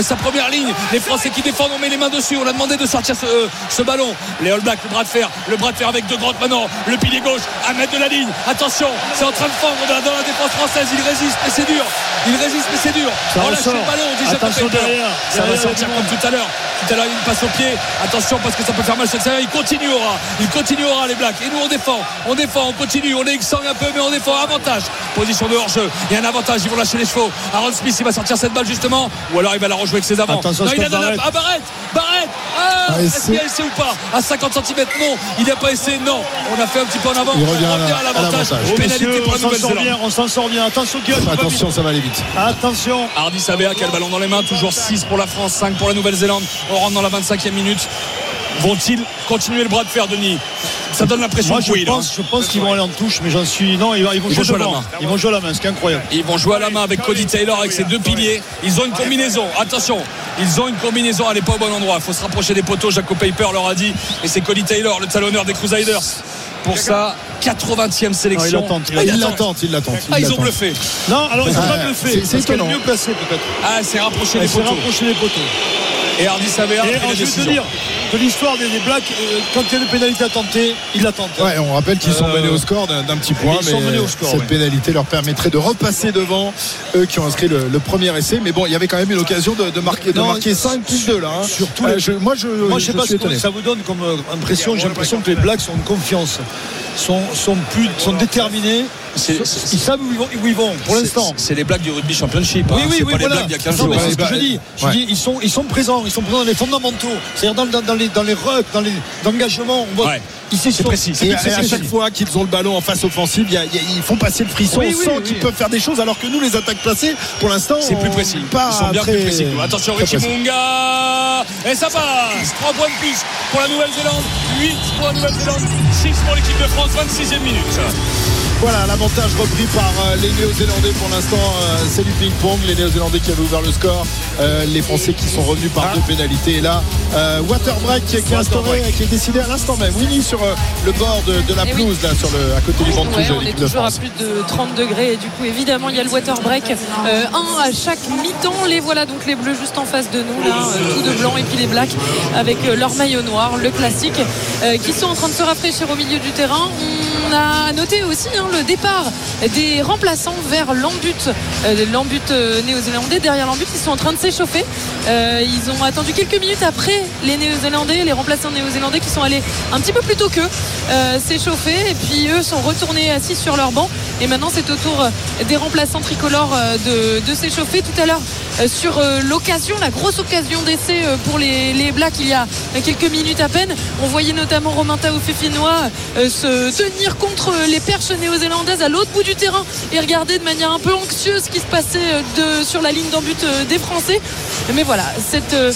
sa première ligne. Les Français qui défendent, on met les mains dessus. On a demandé de sortir ce, ce ballon. Les All Blacks, le bras de fer, le bras de fer avec De Grotte maintenant. Le pilier gauche à mettre de la ligne. Attention, c'est en train de fendre dans la, dans la défense française. Il résiste, mais c'est dur. Il résiste, mais c'est dur. Ça Relâchez ressort. le ballon, dit Jacques Attention derrière. Ça va sortir comme tout à l'heure. Tout à l'heure, il passe au pied. Attention parce que ça peut faire mal. Il continuera. Il continuera les Blacks. Et nous on défend. On défend, on continue. On est exsangue un peu, mais on défend. Avantage. Position de hors-jeu. Il y a un avantage. Ils vont lâcher les chevaux. Aaron Smith, il va sortir cette balle justement. Ou alors il va la rejouer avec ses avants. Attention, non, il a Scott donné- Barrett. Ah, Barrett Barrett Ah, Ah, Est-ce qu'il a essai ou pas À 50 cm, non. Il n'y a pas essayé, non. On a fait un petit peu en avant. Il revient on la- à l'avantage. Oh, on s'en sort bien, on s'en sort bien. Attention, Guillaume. Attention, ça va aller vite. Attention. Hardy Savea qui a le ballon dans les mains, toujours 6 pour la France, 5 pour la Nouvelle-Zélande. On rentre dans la 25e minute. Vont-ils continuer le bras de fer, Denis? Ça donne l'impression que je oui. là. pense, je pense qu'ils vont aller en touche, mais j'en suis. Non, ils vont, ils vont Ils vont jouer jouer à la main. Ils vont jouer à la main, c'est incroyable. Ils vont jouer à la main avec Cody Taylor avec ses deux piliers. Ils ont une combinaison. Attention, ils ont une combinaison. Elle n'est pas au bon endroit. Il faut se rapprocher des poteaux. Jaco Paper leur a dit. Et c'est Cody Taylor, le talonneur des Crusaders. Pour sa 80e Non, il sélection. l'attente, il Ah, Il attend. l'attente, il. Ah, ils ont bluffé. Non, alors ils n'ont Ah, pas bluffé. c'est- mieux placée peut-être. Ah, c'est rapproché poteaux. rapprochée des poteaux. Et Hardy Savea Et pris alors, la je vais te décision. dire que l'histoire des, des Blacks, euh, quand il y a une pénalité à tenter, ils la tentent. Ouais, on rappelle qu'ils sont Euh, menés au score d'un d'un petit point, ils sont mais au score, cette ouais. pénalité leur permettrait de repasser devant eux qui ont inscrit le, le premier essai. Mais bon, il y avait quand même une occasion de, de marquer, de Non, marquer 5 plus 2 là. hein. Surtout Euh, je- moi, je, Moi, je sais je pas ce que ça vous donne comme impression. J'ai l'impression que les Blacks ont une confiance, sont, sont, plus, sont déterminés. Ils savent où ils vont, où ils vont pour l'instant. C'est les blagues du rugby championship. hein. Oui, oui, c'est oui, pas les voilà. blagues d'il y a 15 Non, jours. c'est ce que je dis. Je ouais. dis, ils sont, ils sont présents, ils sont présents dans les fondamentaux. C'est-à-dire dans, dans, dans les, dans les rucks, dans les engagements. On voit, Ouais. ils s'y C'est sont- précis, c'est Et, à- et à précis. chaque fois qu'ils ont le ballon en face offensive, il y a- il y a- ils font passer le frisson. Oui, on oui, sent oui. qu'ils peuvent faire des choses, alors que nous, les attaques placées, pour l'instant, C'est plus précis. Pas Ils sont bien très- plus précis. Attention, Richie. Munga. Et ça passe. 3 points de plus pour la Nouvelle-Zélande. 8 pour la Nouvelle-Zélande. 6 pour l'équipe de France. 26e minute. Voilà, l'avantage repris par euh, les Néo-Zélandais pour l'instant. euh, c'est du ping-pong. Les Néo-Zélandais qui avaient ouvert le score. euh, les Français qui sont revenus par deux pénalités. Et là, euh, water break qui est instauré, qui est décidé à l'instant même. Winnie sur le bord de, de la Eh oui. pelouse, là, sur le, à côté du banc de touche Ouais, de on est l'équipe de toujours à plus de 30 degrés et du coup évidemment il y a le water break Euh, un à chaque mi-temps les voilà donc les bleus juste en face de nous là tout de blanc et puis les blacks avec leur maillot noir le classique euh, qui sont en train de se rafraîchir au milieu du terrain on a noté aussi hein, le départ des remplaçants vers euh, l'embut euh, néo-zélandais. Derrière l'embut ils sont en train de s'échauffer. Euh, ils ont attendu quelques minutes après les néo-zélandais les remplaçants néo-zélandais qui sont allés un petit peu plus tôt qu'eux euh, s'échauffer. Et puis eux sont retournés assis sur leur banc. Et maintenant c'est au tour des remplaçants tricolores de, s'échauffer. Tout à l'heure sur l'occasion la grosse occasion d'essai pour les, Blacks il y a quelques minutes à peine on voyait notamment Romain Tao Fefinois euh, se tenir contre les perches néo-zélandaises à l'autre bout du terrain et regarder de manière un peu anxieuse ce qui se passait euh, sur la ligne d'en but euh, des Français. Mais voilà, cette, euh,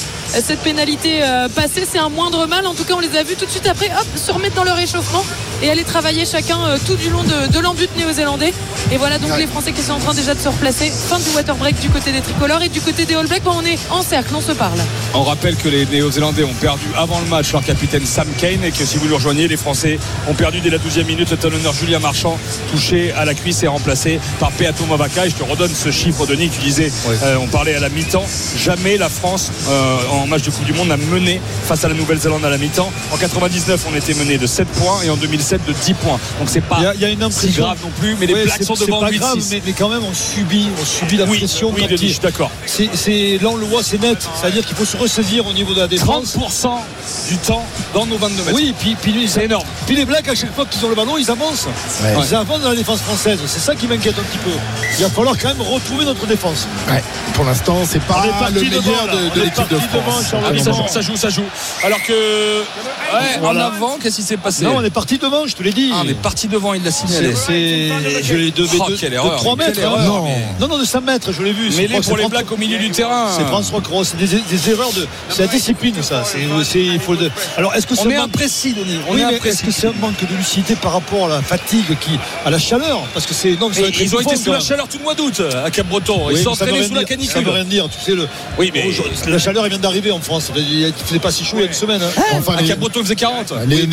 pénalité euh, passée, c'est un moindre mal. En tout cas, on les a vus tout de suite après, hop, se remettre dans leur échauffement et aller travailler chacun euh, tout du long de, de l'embut néo-zélandais. Et voilà donc les Français qui sont en train déjà de se replacer. Fin du water break du côté des tricolores et du côté des All Blacks, on est en cercle, on se parle. On rappelle que les Néo-Zélandais ont perdu avant le match leur capitaine Sam Kane et que si vous nous rejoignez, les Français ont perdu dès la 12e minute le talonneur Julien Marchand touché à la cuisse et remplacé par Peato Mavaka. Et je te redonne ce chiffre, Denis, tu disais, euh, on parlait à la mi-temps, jamais la France euh, en match de Coupe du Monde n'a mené face à la Nouvelle-Zélande à la mi-temps. En 99, on était mené de 7 points et en 2007 de 10 points. Donc c'est pas Il y a- il y a une si impression. grave non plus, mais les Ouais, Blacks sont devant pas 8-6. grave, mais, mais quand même, on subit, on subit la Oui, pression. oui, quand Denis, il- je suis d'accord. C'est, là, on le voit, c'est net. C'est-à-dire qu'il faut se ressaisir au niveau de la défense. 30% du temps dans nos 22 mètres. Oui, puis, puis c'est énorme. Puis les Blacks, à chaque fois qu'ils ont le ballon, ils avancent. Ouais. Ils avancent dans la défense française. C'est ça qui m'inquiète un petit peu. Il va falloir quand même retrouver notre défense. Ouais, pour l'instant, c'est pas le devant, meilleur de, de l'équipe de devant, France. Charles Ah oui, ça Devant. joue, ça joue, ça joue. Alors que. Ouais, Voilà. en avant, qu'est-ce qui s'est passé? Non, on est parti devant, je te l'ai dit. Ah, on est parti devant, il l'a signalé. C'est, je l'ai de, de, Oh, de- de erreur, 3 quelle mètres. erreur, hein. non. mais- non, non, de 5 mètres, je l'ai vu. Mais pour les Blacks au milieu du terrain. C'est François Cross, c'est des, des erreurs de. C'est la discipline, ça. C'est, il faut le- Alors, est-ce que On ça est manque- imprécis, Denis. On Oui, est mais imprécis. est-ce que c'est un manque de lucidité par rapport à la fatigue, qui, à la chaleur? Parce que c'est. Non, ils ont été sous la même. chaleur tout le mois d'août à Cap-Breton. Ils sont mais entraînés sous la dire. Ça canicule. veut rien dire. Tu sais, le, Oui, mais- Aujourd'hui, la chaleur, elle vient d'arriver en France. Il ne faisait pas si chaud il y a une semaine. hein. Enfin, À Cap-Breton, il faisait 40. Les,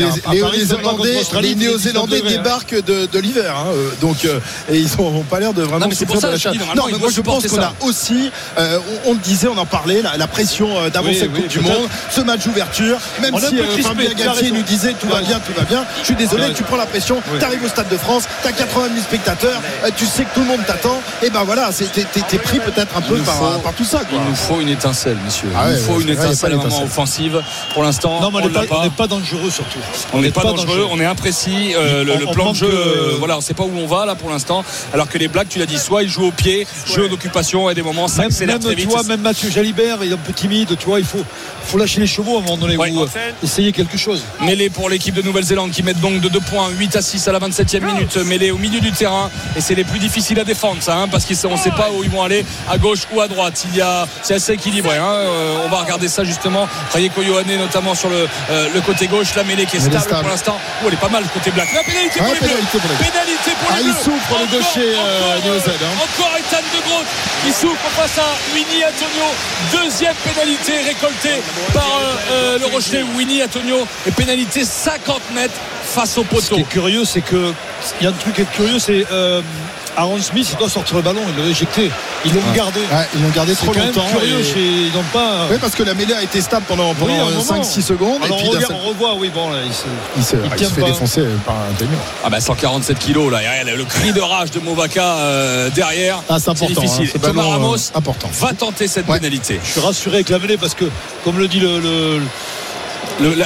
les- Néo-Zélandais, contre l'Australie, les il fait 19 Néo-Zélandais degrés, débarquent de, de l'hiver, hein, euh, donc euh, et ils n'ont pas l'air de vraiment Non, mais c'est pour souffrir ça de la chaleur. Non, mais moi je pense qu'on a aussi, euh, on, on le disait, on en parlait, la, la pression d'avancer Oui, Coupe oui, du. Monde, ce match d'ouverture, même si Fabien Galtier nous disait tout va bien, tout va bien. Je suis désolé, tu prends la pression, tu arrives au Stade de France, tu as 80 000 spectateurs, tu sais que tout le monde t'attend, et ben voilà, t'es pris peut-être un peu par, tout ça. Quoi. Il nous faut une étincelle, monsieur. Ah il ouais, nous faut une étincelle vraiment offensive. Pour l'instant, Non, mais on pas, pas. n'est pas dangereux surtout. On n'est pas dangereux, on est imprécis. Euh, le, On- le on plan de jeu, euh, voilà, on ne sait pas où on va là pour l'instant. Alors que les Blacks, tu l'as dit, soit ils jouent au pied, jeu d'occupation, et à des moments ça Même, même, très tu vite. vois, même Mathieu Jalibert, est un peu timide, tu vois, il faut, faut lâcher les chevaux à un moment donné Ouais. ou euh, essayer quelque chose. Mêlée pour l'équipe de Nouvelle-Zélande qui met donc de 2 points, 8 à 6 à la 27e minute, mêlée au milieu du terrain. Et c'est les plus difficiles à défendre, ça, hein, parce qu'on ne sait pas où ils vont aller, à gauche ou à droite. Il y a, c'est assez équilibré. hein. Euh, on va regarder ça justement. Rayeko Yohane notamment sur le, euh, le côté gauche, la mêlée qui est stable. pour l'instant. Oh, elle est pas mal côté black. La pénalité pour Ouais, les bleus. pénalité pour les Bleus. Pénalité pour Ah, les il bleus. souffre, le Encore, gaucher, euh, encore, hein. encore Ethan de Groot qui souffre face à Winnie Antonio. Deuxième pénalité récoltée par euh, euh, le Rochelet Winnie Antonio. Et pénalité 50 mètres face au Ce poteau. qui est curieux, c'est que il y a un truc qui est curieux, c'est euh, Aaron Smith, il doit sortir le ballon, il l'a éjecté. Ils l'ont gardé. Ouais, ils l'ont gardé trop quand même longtemps. curieux, et- chez- ils n'ont pas. Oui, parce que la mêlée a été stable pendant, Oui, un moment. 5-6 secondes. Alors et puis on, regarde, on revoit, oui, bon, là, il se- il se, il il tient se fait pas. défoncer par un Taillon. Ah bah 147 kilos là, le cri de rage de Movaka euh, derrière. Ah, c'est important, difficile. hein, ce Thomas euh, Ramos important. va tenter cette Ouais. pénalité. Je suis rassuré avec la mêlée parce que, comme le dit le, le- Le- la-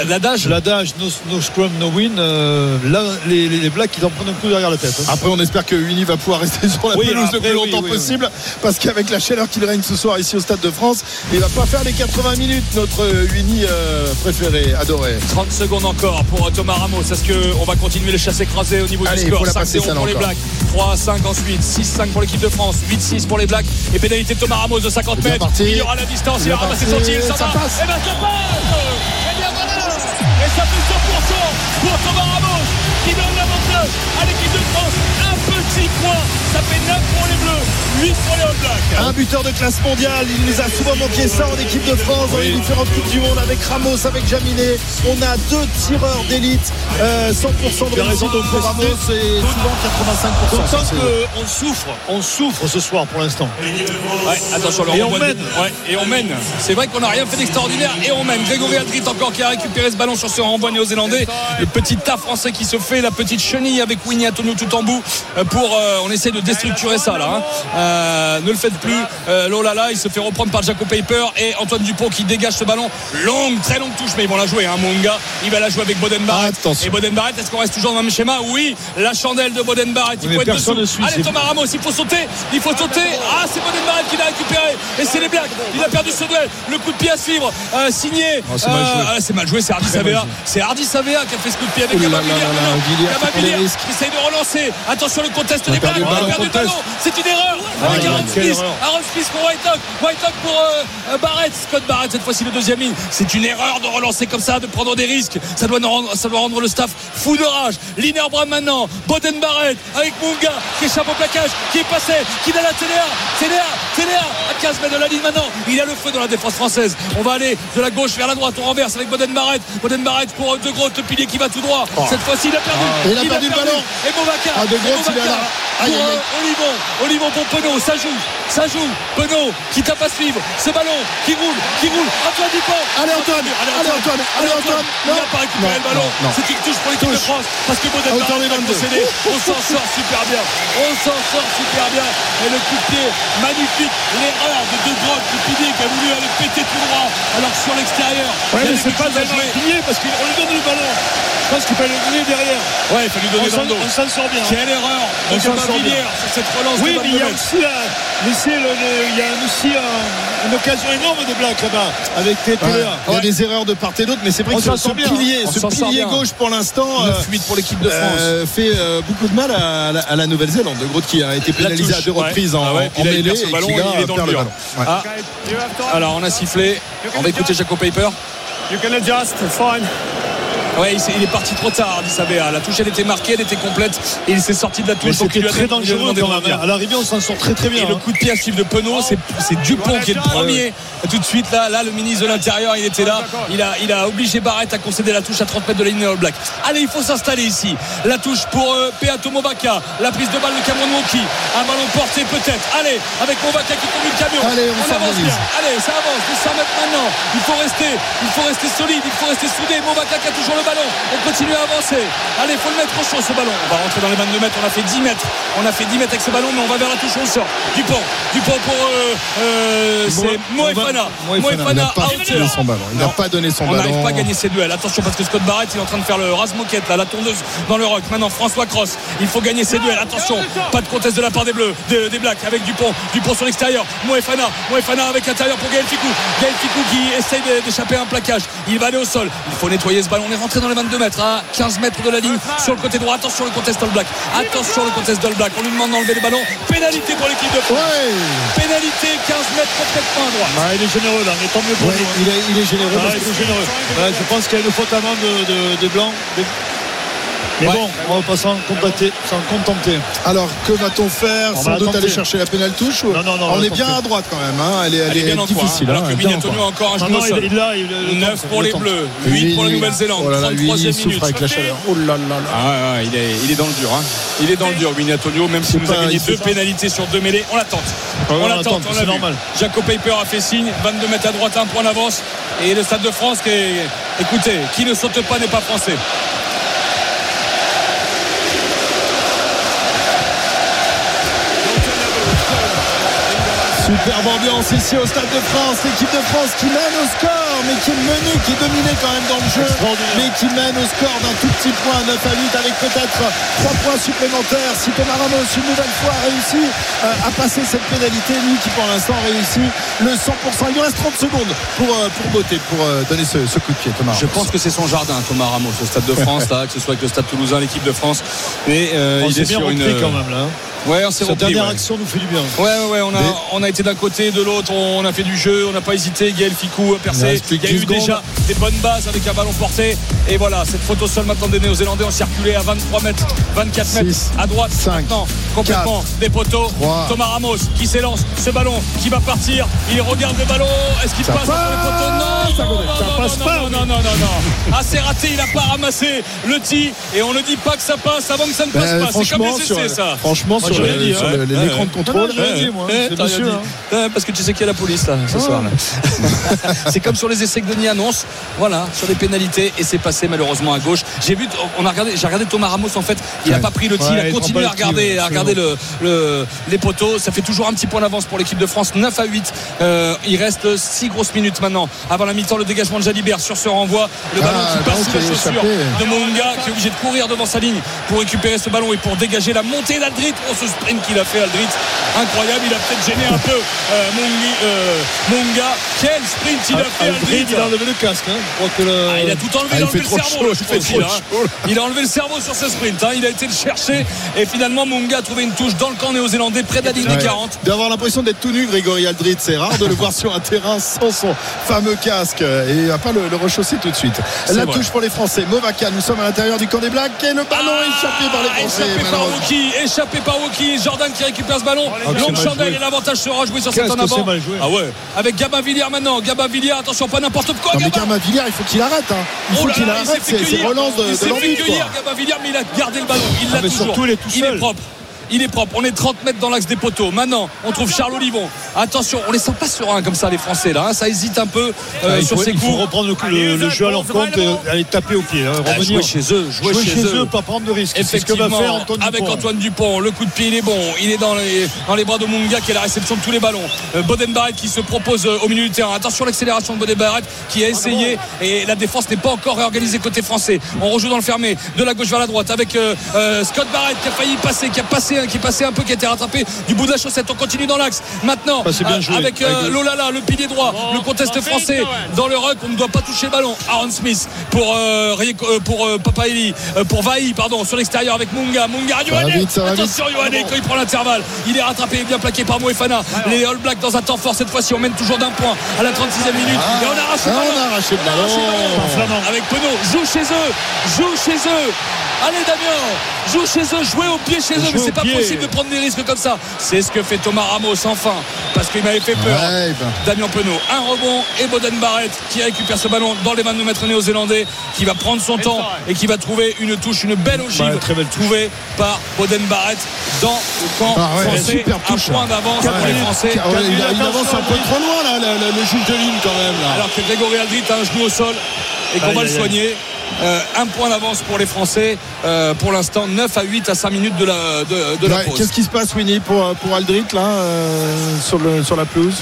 L'adage l'adage no, no scrum, no win, euh, là, les, les, les Blacks, ils en prennent un coup derrière la tête. hein. Après, on espère que Uni va pouvoir rester sur la Oui, pelouse le plus oui, longtemps oui, possible. Parce qu'avec la chaleur qu'il règne ce soir ici au Stade de France, il va pas faire les 80 minutes, notre Uni euh, préféré, adoré. 30 secondes encore pour euh, Thomas Ramos. Est-ce qu'on va continuer les chasses écrasées au niveau Allez, du il score? la 5 passer, 0 celle-là pour les. Blacks, 3 5 ensuite, 6 5 pour l'équipe de France, 8 6 pour les Blacks et pénalité de Thomas Ramos de 50 C'est bien mètres. parti. Il y aura la distance, il a bien ramassé parti. son tir, ça, Ça va. passe. Et bien ça passe ça fait 100% pour Thomas Ramos qui donne l'avantage à l'équipe de France. Un petit point, ça fait 9 pour les Bleus, 8 pour les All Blacks. Un buteur de classe mondiale, il nous a souvent manqué ça en équipe de France, dans les différentes Coupes du Monde, avec Ramos, avec Jaminet. On a deux tireurs d'élite, euh, 100% de Tu as raison, réussite donc pour Ramos et souvent 85%. D'autant C'est- qu'on souffre, on souffre ce soir pour l'instant. Ouais, attention, le Et renvoi on de- mène. Ouais, et on mène. C'est vrai qu'on n'a rien fait d'extraordinaire et on mène. Grégory Aldrit encore qui a récupéré ce ballon sur ce renvoi néo-zélandais. Le petit tas français qui se fait, la petite chenille avec Winnie Antonio tout en bout euh, pour. euh, on essaie de déstructurer ça là. hein. Euh, ne le faites plus. Euh, Lolala, il se fait reprendre par Jaco Paper et Antoine Dupont qui dégage ce ballon. Longue, très longue touche, mais ils vont la jouer. Hein, Monga, il va la jouer avec Boden Barrett. Et Boden Barrett, est-ce qu'on reste toujours dans le même schéma? Oui, la chandelle de Boden Barrett. Il faut être dessous. suit, Allez, Thomas Ramos, il faut sauter. Il faut sauter. Ah, c'est Boden Barrett qui l'a récupéré. Et c'est les Blacks. Il a perdu ce duel. Le coup de pied à suivre. signé. Oh, c'est mal joué. ah, c'est mal joué. C'est Hardy Savea. C'est Hardy Savea qui a fait ce coup de pied avec. Villiers qui essaye de relancer. Attention, le conteste On a a ballon. C'est une erreur. Ah, Avec il a Aaron Smith. erreur. Aaron Smith pour Whitehock. Whitehock pour euh, euh, Barrett. Scott Barrett, cette fois-ci le deuxième ligne. C'est une erreur de relancer comme ça, de prendre des risques. Ça doit, rendre, ça doit rendre le staff fou de rage. Linerbram maintenant. Boden Barrett avec Munga qui échappe au plaquage, qui est passé, qui donne la TDA. TDA, TDA à 15 mètres de la ligne maintenant. Il a le feu dans la défense française. On va aller de la gauche vers la droite. On renverse avec Boden Barrett. Boden Barrett pour De Groot, le pilier qui va tout droit. Oh. Cette fois-ci, il a perdu. Ah. Il a perdu le ballon. Et Movaca. Ah, De Groot, il. Aïe, pour, euh, Olivon, Olivon pour Penaud, ça joue, ça joue. Penaud qui tape à suivre, ce ballon qui roule, qui roule. Antoine Dupont. Allez, Antoine. Allez, Antoine. Allez, Antoine. Il n'a pas récupéré le ballon. C'est une touche pour l'équipe de. France parce que Baudin À hauteur des a 22. procédé. On s'en sort super bien. On s'en sort super bien. Et le coup de pied magnifique. L'erreur de De Groot, le pilier qui a voulu aller péter tout droit. Alors sur l'extérieur. Ouais, mais c'est pas plié parce qu'on lui donne le ballon. Je pense qu'il peut le donner derrière. Ouais, il faut lui donner le dos. on s'en sort bien. Quelle erreur On s'en sort bien. cette relance Oui, de mais il y a 22 mètres. aussi, la, il y a aussi un- une occasion énorme de Black là-bas avec Ouais, TPA. Il y a des erreurs de part et d'autre, mais c'est vrai On que ce, ce pilier, hein. Ce pilier gauche pour l'instant euh, huit pour l'équipe de France. euh, fait euh, beaucoup de mal à, la- à la Nouvelle-Zélande. De Groot qui a été pénalisé à deux ouais. reprises en, Ah ouais, en mêlée et ballon, qui là il est dans perd le ballon. Ouais. Ah, alors on a sifflé. On va écouter Jaco Paper. You can adjust, fine. Ouais, il, est parti trop tard, dit Sabéa. La touche, elle était marquée, elle était complète. Et il s'est sorti de la touche. donc il c'était très dangereux. À l'arrivée, on s'en sort très très bien. Et le hein. coup de pied à suivre de Penaud, c'est, Dupont qui est le premier. Tout de suite, là, là, le ministre de l'Intérieur, il était là. Il a, il a obligé Barrett à concéder la touche à 30 mètres de la ligne All Black. Allez, il faut s'installer ici. La touche pour euh, Peato Movaka. La prise de balle de Cameron Woki. Un ballon porté peut-être. Allez, avec Movaka qui conduit le camion. Allez, on avance bien. Allez, ça avance. De 100 mètres maintenant. Il faut rester, il faut rester solide. Il faut rester soudé. Movaka qui a toujours le ballon. On continue à avancer. Allez, il faut le mettre au chaud ce ballon. On va rentrer dans les 22 mètres. On a fait 10 mètres. On a fait 10 mètres avec ce ballon, mais on va vers la touche. On sort. Dupont. Dupont pour. Euh, euh, c'est Moefana. Moefana n'a à hauteur. donné son ballon. Il n'a pas donné son On n'arrive ballon. pas à gagner ces duels. Attention parce que Scott Barrett il est en train de faire le rase moquette là, la tondeuse dans le rock. Maintenant François Cross. Il faut gagner ces duels. Attention, pas de conteste de la part des Bleus, des, des Blacks avec Dupont. Dupont sur l'extérieur. Moefana. Moefana avec l'intérieur pour Gaël Ficou. Gaël Ficou qui essaye d'échapper à un plaquage. Il va aller au sol. Il faut nettoyer ce ballon. On est rentré dans les 22 mètres à 15 mètres de la ligne sur le côté droit. Attention le contest All Black. Attention le contest All Black. On lui demande d'enlever les ballons. Pénalité pour l'équipe de France. Pénalité 15 mètres complètement à droite. Il est généreux là, mais tant mieux pour Ouais, lui. hein. il, est, il est généreux. Ah, parce il que- est généreux. Ouais, je pense qu'il y a une faute à main de, de, des Blancs. Mais Ouais. bon, on va pas s'en contenter. Alors que va-t-on faire On Sans va doute aller chercher la pénale touche ou- Non, non, non, on est bien à droite quand même. hein. Elle est, elle Elle est bien est en coin, difficile. hein, alors hein, que coin. a encore un Non, au non, sol. il, il a, il a le 9 temps, pour les. Bleus, Lui, 8 pour la Nouvelle-Zélande, Oh là là, lui, 33e il minute. souffre avec la chaleur. Oh là là là. Ah, ouais, il, est, il est dans le dur. hein. Il est dans le dur, Antonio, même s'il C'est nous a gagné deux pénalités sur deux mêlées. On l'attend. on on l'attend, l'attend, on c'est l'a normal. Jaco Paper a fait signe, 22 mètres à droite, un point d'avance. Et le Stade de France qui est. Écoutez, qui ne saute pas n'est pas français. Superbe ambiance ici au Stade de France. L'équipe de France qui mène au score, mais qui est menée, qui est dominée quand même dans le jeu, mais qui mène au score d'un tout petit point, 9 à 8, avec peut-être 3 points supplémentaires. Si Thomas Ramos, une nouvelle fois, a réussi euh, à passer cette pénalité, lui qui pour l'instant réussit le 100%. Il lui reste 30 secondes pour, euh, pour botter, pour euh, donner ce, ce coup de pied, Thomas Je pense que c'est son jardin, Thomas Ramos, au Stade de France, là, que ce soit avec le Stade Toulousain, l'équipe de France. Et euh, On il s'est est bien sur une. quand même là. Ouais, on s'est Cette repris, dernière ouais. action nous fait du bien. Ouais, ouais, ouais, on a, on a été d'un côté, de l'autre, on a fait du jeu, on n'a pas hésité. Gaël Ficou a Il percé. Il y a eu 10 secondes. déjà des bonnes bases avec un ballon porté. Et voilà, cette photo seule maintenant des Néo-Zélandais ont circulé à 23 mètres, 24 mètres à droite. maintenant, complètement des poteaux. Thomas Ramos qui s'élance, ce ballon qui va partir. Il regarde le ballon. Est-ce qu'il passe entre les poteaux Non, ça non, non, Ça non, passe non, pas, non, non, non, non, non. Ah, raté, il a pas ramassé le tir. Et on ne dit pas que ça passe avant que ça ne passe Ben, pas. C'est comme les sur, essais, ça. franchement, sur sur, sur Ouais, l'écran de contrôle. Moi. Dit. hein. Parce que tu sais qu'il y a la police là ce Ah. soir c'est comme sur les essais que Denis annonce. Voilà, sur les pénalités et c'est passé malheureusement à gauche. J'ai vu, on a regardé, j'ai regardé Thomas Ramos en fait. Il n'a Ouais. pas pris le tir, Ouais, il a continué à regarder, à regarder le, le- les poteaux. Ça fait toujours un petit point d'avance pour l'équipe de France. 9 à 8. Euh, il reste 6 grosses minutes maintenant. Avant la mi-temps, le dégagement de Jalibert sur ce renvoi. Le ballon Ah, qui passe ballon sous qui la a chaussure échappé. de Monga qui est obligé de courir devant sa ligne pour récupérer ce ballon et pour dégager la montée d'Aldrit. Oh, ce sprint qu'il a fait Aldrit, incroyable. Il a peut-être gêné un peu euh, euh. Quel sprint il a fait Aldrit, Il a enlevé le casque. hein. Je crois que le- Ah, il a tout enlevé, Ah, il il a enlevé fait le cerveau. chaud, il hein. Il a enlevé le cerveau sur ce sprint. hein. Il a été le chercher et finalement Monga a trouvé une touche dans le camp néo-zélandais près de la ligne des Ouais. 40. D'avoir l'impression d'être tout nu, Grégory Aldrit. C'est rare de le voir sur un terrain sans son fameux casque. Et il va pas le, le rechausser tout de suite. La vrai. touche pour les Français. Movaka, nous sommes à l'intérieur du camp des Blacks. Et le ballon Ah, échappé par les Français. Échappé par. Woki, échappé par Woki, Jordan qui récupère ce ballon. c'est Longue chandelle et l'avantage sera joué sur Qu'est-ce cet en avant. Ah ouais. Avec Gabin Villiers maintenant. Gabin Villiers, attention, pas n'importe quoi. Non, mais il faut qu'il arrête. hein. Il Oh faut qu'il arrête fait ces ces cueillir. relances de, Il de s'est fait l'envie. cueillir, Gabin Villiers, mais il a gardé le ballon. Il l'a Ah, mais toujours. surtout, il est tout Il est propre. Il est propre. On est 30 mètres dans l'axe des poteaux. Maintenant, on trouve Charles Olivon. Attention, on les sent pas sereins comme ça, les Français là. hein. Ça hésite un peu euh, Ah, sur faut, ses il faut coups. reprendre le, le- le jeu à leur compte et aller taper au pied. hein, Ah, jouer chez eux, jouer, Jouer chez, eux. pas prendre de risques. C'est ce que va Effectivement, faire Antoine avec Dupont. Antoine Dupont, le coup de pied il est bon, il est dans les, dans les bras de Munga qui est la réception de tous les ballons. Euh, Boden Barrett qui se propose euh, au milieu du terrain. Attention l'accélération de Boden Barrett qui a essayé et la défense n'est pas encore réorganisée côté français. On rejoue dans le fermé de la gauche vers la droite avec euh, Scott Barrett qui a failli passer, qui a passé, qui est passé un peu, qui a été rattrapé du bout de la chaussette. On continue dans l'axe. Maintenant Ah, euh, joué. avec euh, Avec- Lolala, le pilier droit, le contest français dans le ruck. On ne doit pas toucher le ballon. Aaron Smith pour euh, euh, pour euh, Papaeli, euh, pour Vaï, pardon, sur l'extérieur avec Munga. Munga, vite. Attention Yohanné quand il prend l'intervalle. Il est rattrapé et bien plaqué par Moefana. Les All Blacks dans un temps fort cette fois-ci. On mène toujours d'un point à la 36e minute. et on arrache le Ah, ballon. on a arraché le On a arraché le ballon. Avec Penaud, joue chez eux, joue chez eux. Allez Damien, joue chez eux, jouez au pied chez eux, mais c'est pas pied. possible de prendre des risques comme ça. C'est ce que fait Thomas Ramos enfin, parce qu'il m'avait fait peur. Ouais, ben. Damien Penaud, un rebond et Boden Barrett qui récupère ce ballon dans les 22 mètres néo-zélandais, qui va prendre son temps et qui va trouver une touche, une belle ogive Ouais, très belle trouvée par Boden Barrett dans le camp Ah ouais, français. super un touche. point d'avance Quatre pour les minutes. Français. Ah ouais, il, avance un peu trop loin là, le, le- le juge de ligne quand même là. Alors que Grégory Aldrit a un genou au sol et qu'on va le soigner. Euh, un point d'avance pour les Français. Euh, pour l'instant, 9 à 8 à 5 minutes de la, de, de la Ouais, pause. Qu'est-ce qui se passe, Winnie, pour, pour Aldrit là, euh, sur, le, sur la pelouse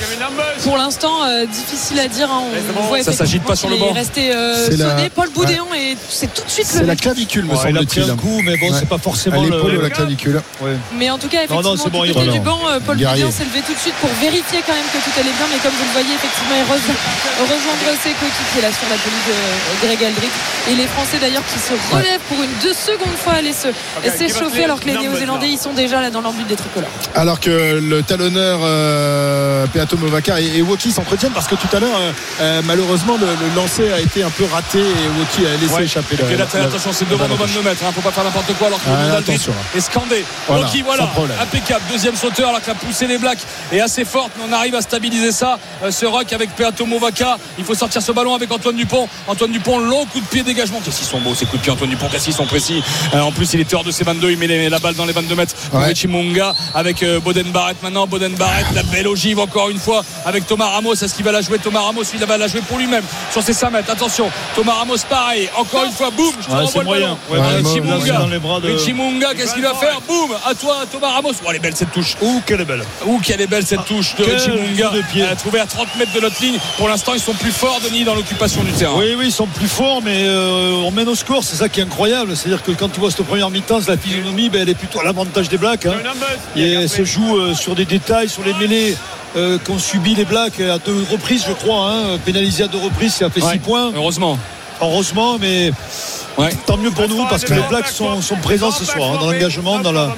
Pour l'instant, euh, difficile à dire. hein. On voit Ça s'agite pas sur le banc. qu'il est resté euh, C'est la- sonné. Paul Boudéon et c'est tout de suite C'est le la clavicule, me Ouais, il a pris semble-t-il. un coup, mais bon, Ouais. c'est pas forcément À l'épaule le- ou la clavicule. Ouais. Mais en tout cas, Non, effectivement, non, c'est bon, du il côté du bon. banc, euh, Paul. Boudéon s'est levé tout de suite pour vérifier quand même que tout allait bien. Mais comme vous le voyez, effectivement, il rejoint, rejoindre ses coéquipiers là sur la pelouse de Greg Aldrit. Les Français d'ailleurs qui se relèvent pour une deux secondes fois aller se s'échauffer alors que les Néo-Zélandais ils sont déjà là dans leur but des tricolores. Alors que le talonneur euh, Peato Movaka et, et Woki s'entretiennent parce que tout à l'heure, euh, euh, malheureusement, le, le lancer a été un peu raté et Woki a laissé Ouais. échapper Et là, la- attention, c'est devant nos en touche. 22 mètres. Hein, faut pas faire n'importe quoi alors que Ah, le est scandé. Voilà, Rocky, voilà, impeccable. Deuxième sauteur alors que la poussée des Blacks est assez forte, mais on arrive à stabiliser ça. Euh, ce rock avec Peato Movaka. Il faut sortir ce ballon avec Antoine Dupont. Antoine Dupont, long coup de pied dégagement. Qu'est-ce qu'ils sont beaux ces coups de pied, Antoine Dupont. Qu'est-ce qu'ils sont précis. Euh, en plus, il était hors de ses 22. Il met les- la balle dans les 22 mètres Ouais. Richie Munga avec euh, Boden Barrett maintenant. Boden Barrett, la belle ogive encore une fois avec Thomas Ramos. Est-ce qu'il va la jouer? Thomas Ramos Il va la jouer pour lui-même sur ses 5 mètres. Attention, Thomas Ramos pareil. Encore une fois, boum, je te Ouais, renvoie c'est le moyen. ballon. Ouais, Ah, ouais, Richie ouais, Munga. dans les bras de- Richie Munga, qu'est-ce qu'il va faire? Boum, à toi Thomas Ramos. Oh, elle est belle cette touche. Ouh, quelle est belle. Ouh, quelle est belle cette touche de quel Richie Munga. coup de pied. Elle a trouvé à 30 mètres de notre ligne. Pour l'instant, ils sont plus forts, Denis, dans l'occupation du terrain. Oui, oui, ils sont plus forts, mais euh, on mène au score. C'est ça qui est incroyable. C'est-à-dire que quand tu vois cette première mi-temps, la physionomie, ben, elle est plutôt à l'avantage des Blacks. hein. Et elle se joue euh, sur des détails, sur les mêlées euh, qu'ont subi les Blacks à deux reprises, je crois. Hein, pénalisé à deux reprises, ça a fait 6 Ouais, points. Heureusement. Heureusement, mais Ouais. tant mieux pour nous parce que les Blacks sont, sont présents ce soir hein, dans l'engagement, dans la,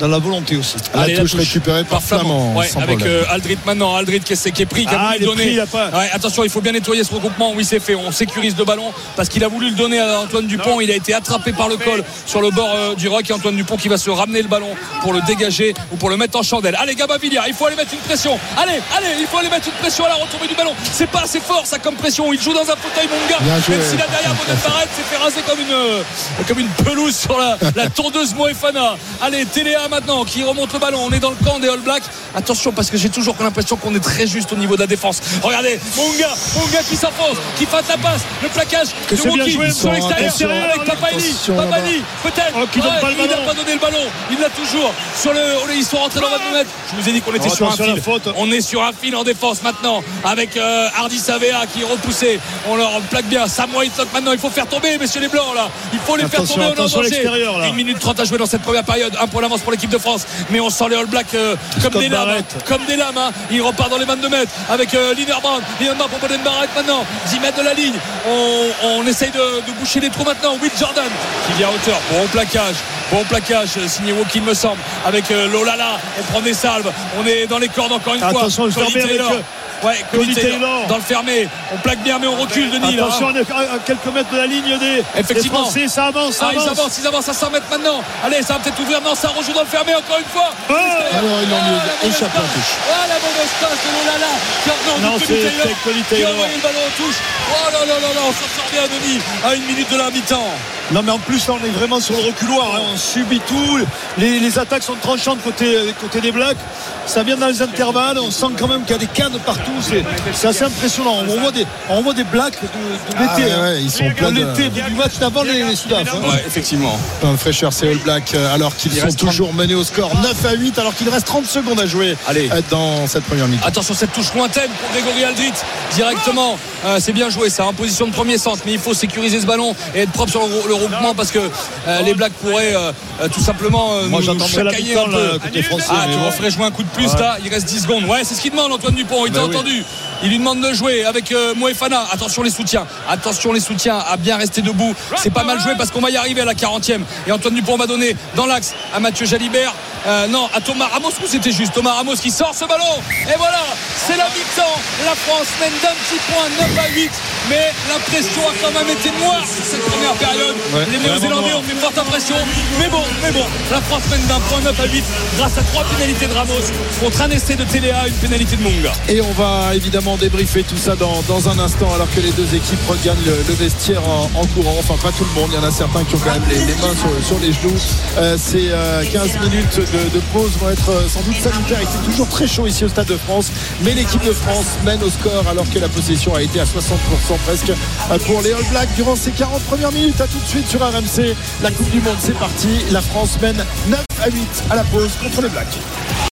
dans la volonté aussi. La Allez, touche récupérée par Flamand, Ouais, avec euh, Aldrit maintenant. Aldrit qui est, qui est pris, qui a Ah, voulu il donner. pris, il a pas- Ouais, attention, il faut bien nettoyer ce regroupement. Oui, c'est fait. On sécurise le ballon parce qu'il a voulu le donner à Antoine Dupont. Il a été attrapé par le col sur le bord euh, du rock et Antoine Dupont qui va se ramener le ballon pour le dégager ou pour le mettre en chandelle. Allez, Gaba Villiers, il faut aller mettre une pression. Allez, allez, il faut aller mettre une pression à la retombée du ballon. C'est pas assez fort ça comme pression. Il joue dans un fauteuil, mon gars. Bien joué. Même si là derrière, Barrett s'est fait raser comme une, euh, comme une pelouse sur la, la tondeuse Moefana. Allez, Téléa Maintenant qui remonte le ballon. On est dans le camp des All Blacks. Attention parce que j'ai toujours l'impression qu'on est très juste au niveau de la défense. Regardez, Munga, Munga qui s'enfonce, qui fasse la passe, le plaquage Que de joué, sur attention, l'extérieur avec Papali. attention, Papali, là-bas. peut-être. Oh, il n'a ballon. pas donné le ballon. Il l'a toujours sur le. Ils sont rentrés dans 22 mètres. Je vous ai dit qu'on était Oh, sur un fil. la. On est sur un fil en défense maintenant avec euh, Hardy Savea qui est repoussé. On leur plaque bien. Sam Whitelock maintenant. Il faut faire tomber, messieurs les Blancs là. Il faut les Attention, faire tomber. On est en danger. Une minute 30 à jouer dans cette première période. Un point d'avance pour l'équipe de France. Mais on sent les All Blacks euh, comme des lames. Hein. Comme des lames. hein. Il repart dans les 22 mètres avec euh, Linerbrand. Linerbrand pour Boden Barrett maintenant. 10 mètres de la ligne. On, on essaye de, de boucher les trous maintenant. Will Jordan qui vient à hauteur. Bon plaquage. Bon plaquage. euh, Signé Woki, il me semble. Avec euh, Lolala. On prend des salves. On est dans les cordes encore une fois. Attention, le Taylor. euh, Ouais, Taylor. Taylor. Dans le fermé. On plaque bien, mais on recule, Denis. là, Attention, hein. on est à quelques mètres de la ligne des, Effectivement. des Français, ça avance, ça Ah, ils avance. avancent, ils avancent à 100 mètres maintenant. Allez, ça va peut-être ouvrir. Non, ça rejoue dans le fermé encore une fois. Oh Alors, il en Ah, mauvaise échappé en touche. Ah, la mauvaise passe de Lolala. Qui a- non, Non, de c'est- Colin Taylor, c'est Colin Qui a Taylor. envoyé le ballon en touche. Oh là là là là, on s'en sort bien, Denis. À une minute de la mi-temps. Non, mais en plus, là, on est vraiment sur le reculoir. hein. On subit tout. Les, les attaques sont tranchantes côté, côté des Blacks. Ça vient dans les intervalles. On sent quand même qu'il y a des cannes partout. C'est, c'est assez impressionnant. On voit des, on voit des Blacks de, de Ah, l'été. ouais, hein. ouais, ils sont De pleins de- l'été, du du match d'avant les, les Sudaf. hein. Ouais, effectivement. Plein de fraîcheur, c'est All Black, euh, alors qu'ils Il sont reste 30. toujours menés au score 9 à 8, alors qu'il reste 30 secondes à jouer Allez. euh, dans cette première mi-temps. Attention cette touche lointaine pour Grégory Aldrit directement Euh, c'est bien joué ça en position de premier centre mais il faut sécuriser ce ballon et être propre sur le, le regroupement parce que euh, les Blacks pourraient euh, tout simplement euh, Moi, nous mi-temps, un peu là, côté français, ah tu bon. referais jouer un coup de plus Ouais. là il reste 10 secondes ouais c'est ce qu'il demande Antoine Dupont il t'a Bah oui. Entendu il lui demande de jouer avec euh, Moefana. Attention les soutiens. Attention les soutiens à bien rester debout. C'est pas mal joué parce qu'on va y arriver à la 40e et Antoine Dupont va donner dans l'axe à Mathieu Jalibert. Euh, non à Thomas Ramos. Ou c'était juste Thomas Ramos qui sort ce ballon. Et voilà. C'est la mi-temps. La France mène d'un petit point 9 à 8 mais l'impression a quand même été noire sur cette première période. Ouais, les Néo-Zélandais ont fait une forte impression. Mais bon mais bon. La France mène d'un point 9 à 8 grâce à trois pénalités de Ramos contre un essai de Téléa une pénalité de Munga. Et on va évidemment débriefer tout ça dans, dans un instant alors que les deux équipes regagnent le, vestiaire en, courant. Enfin, pas tout le monde. Il y en a certains qui ont quand même les, mains sur, les genoux. Euh, ces euh, 15 minutes de, pause vont être euh, sans doute sanitaires. Il fait toujours très chaud ici au Stade de France. Mais l'équipe de France mène au score alors que la possession a été à 60% presque euh, pour les All Blacks durant ces 40 premières minutes. À tout de suite sur RMC. La Coupe du Monde, c'est parti. La France mène 9 à 8 à la pause contre les Blacks.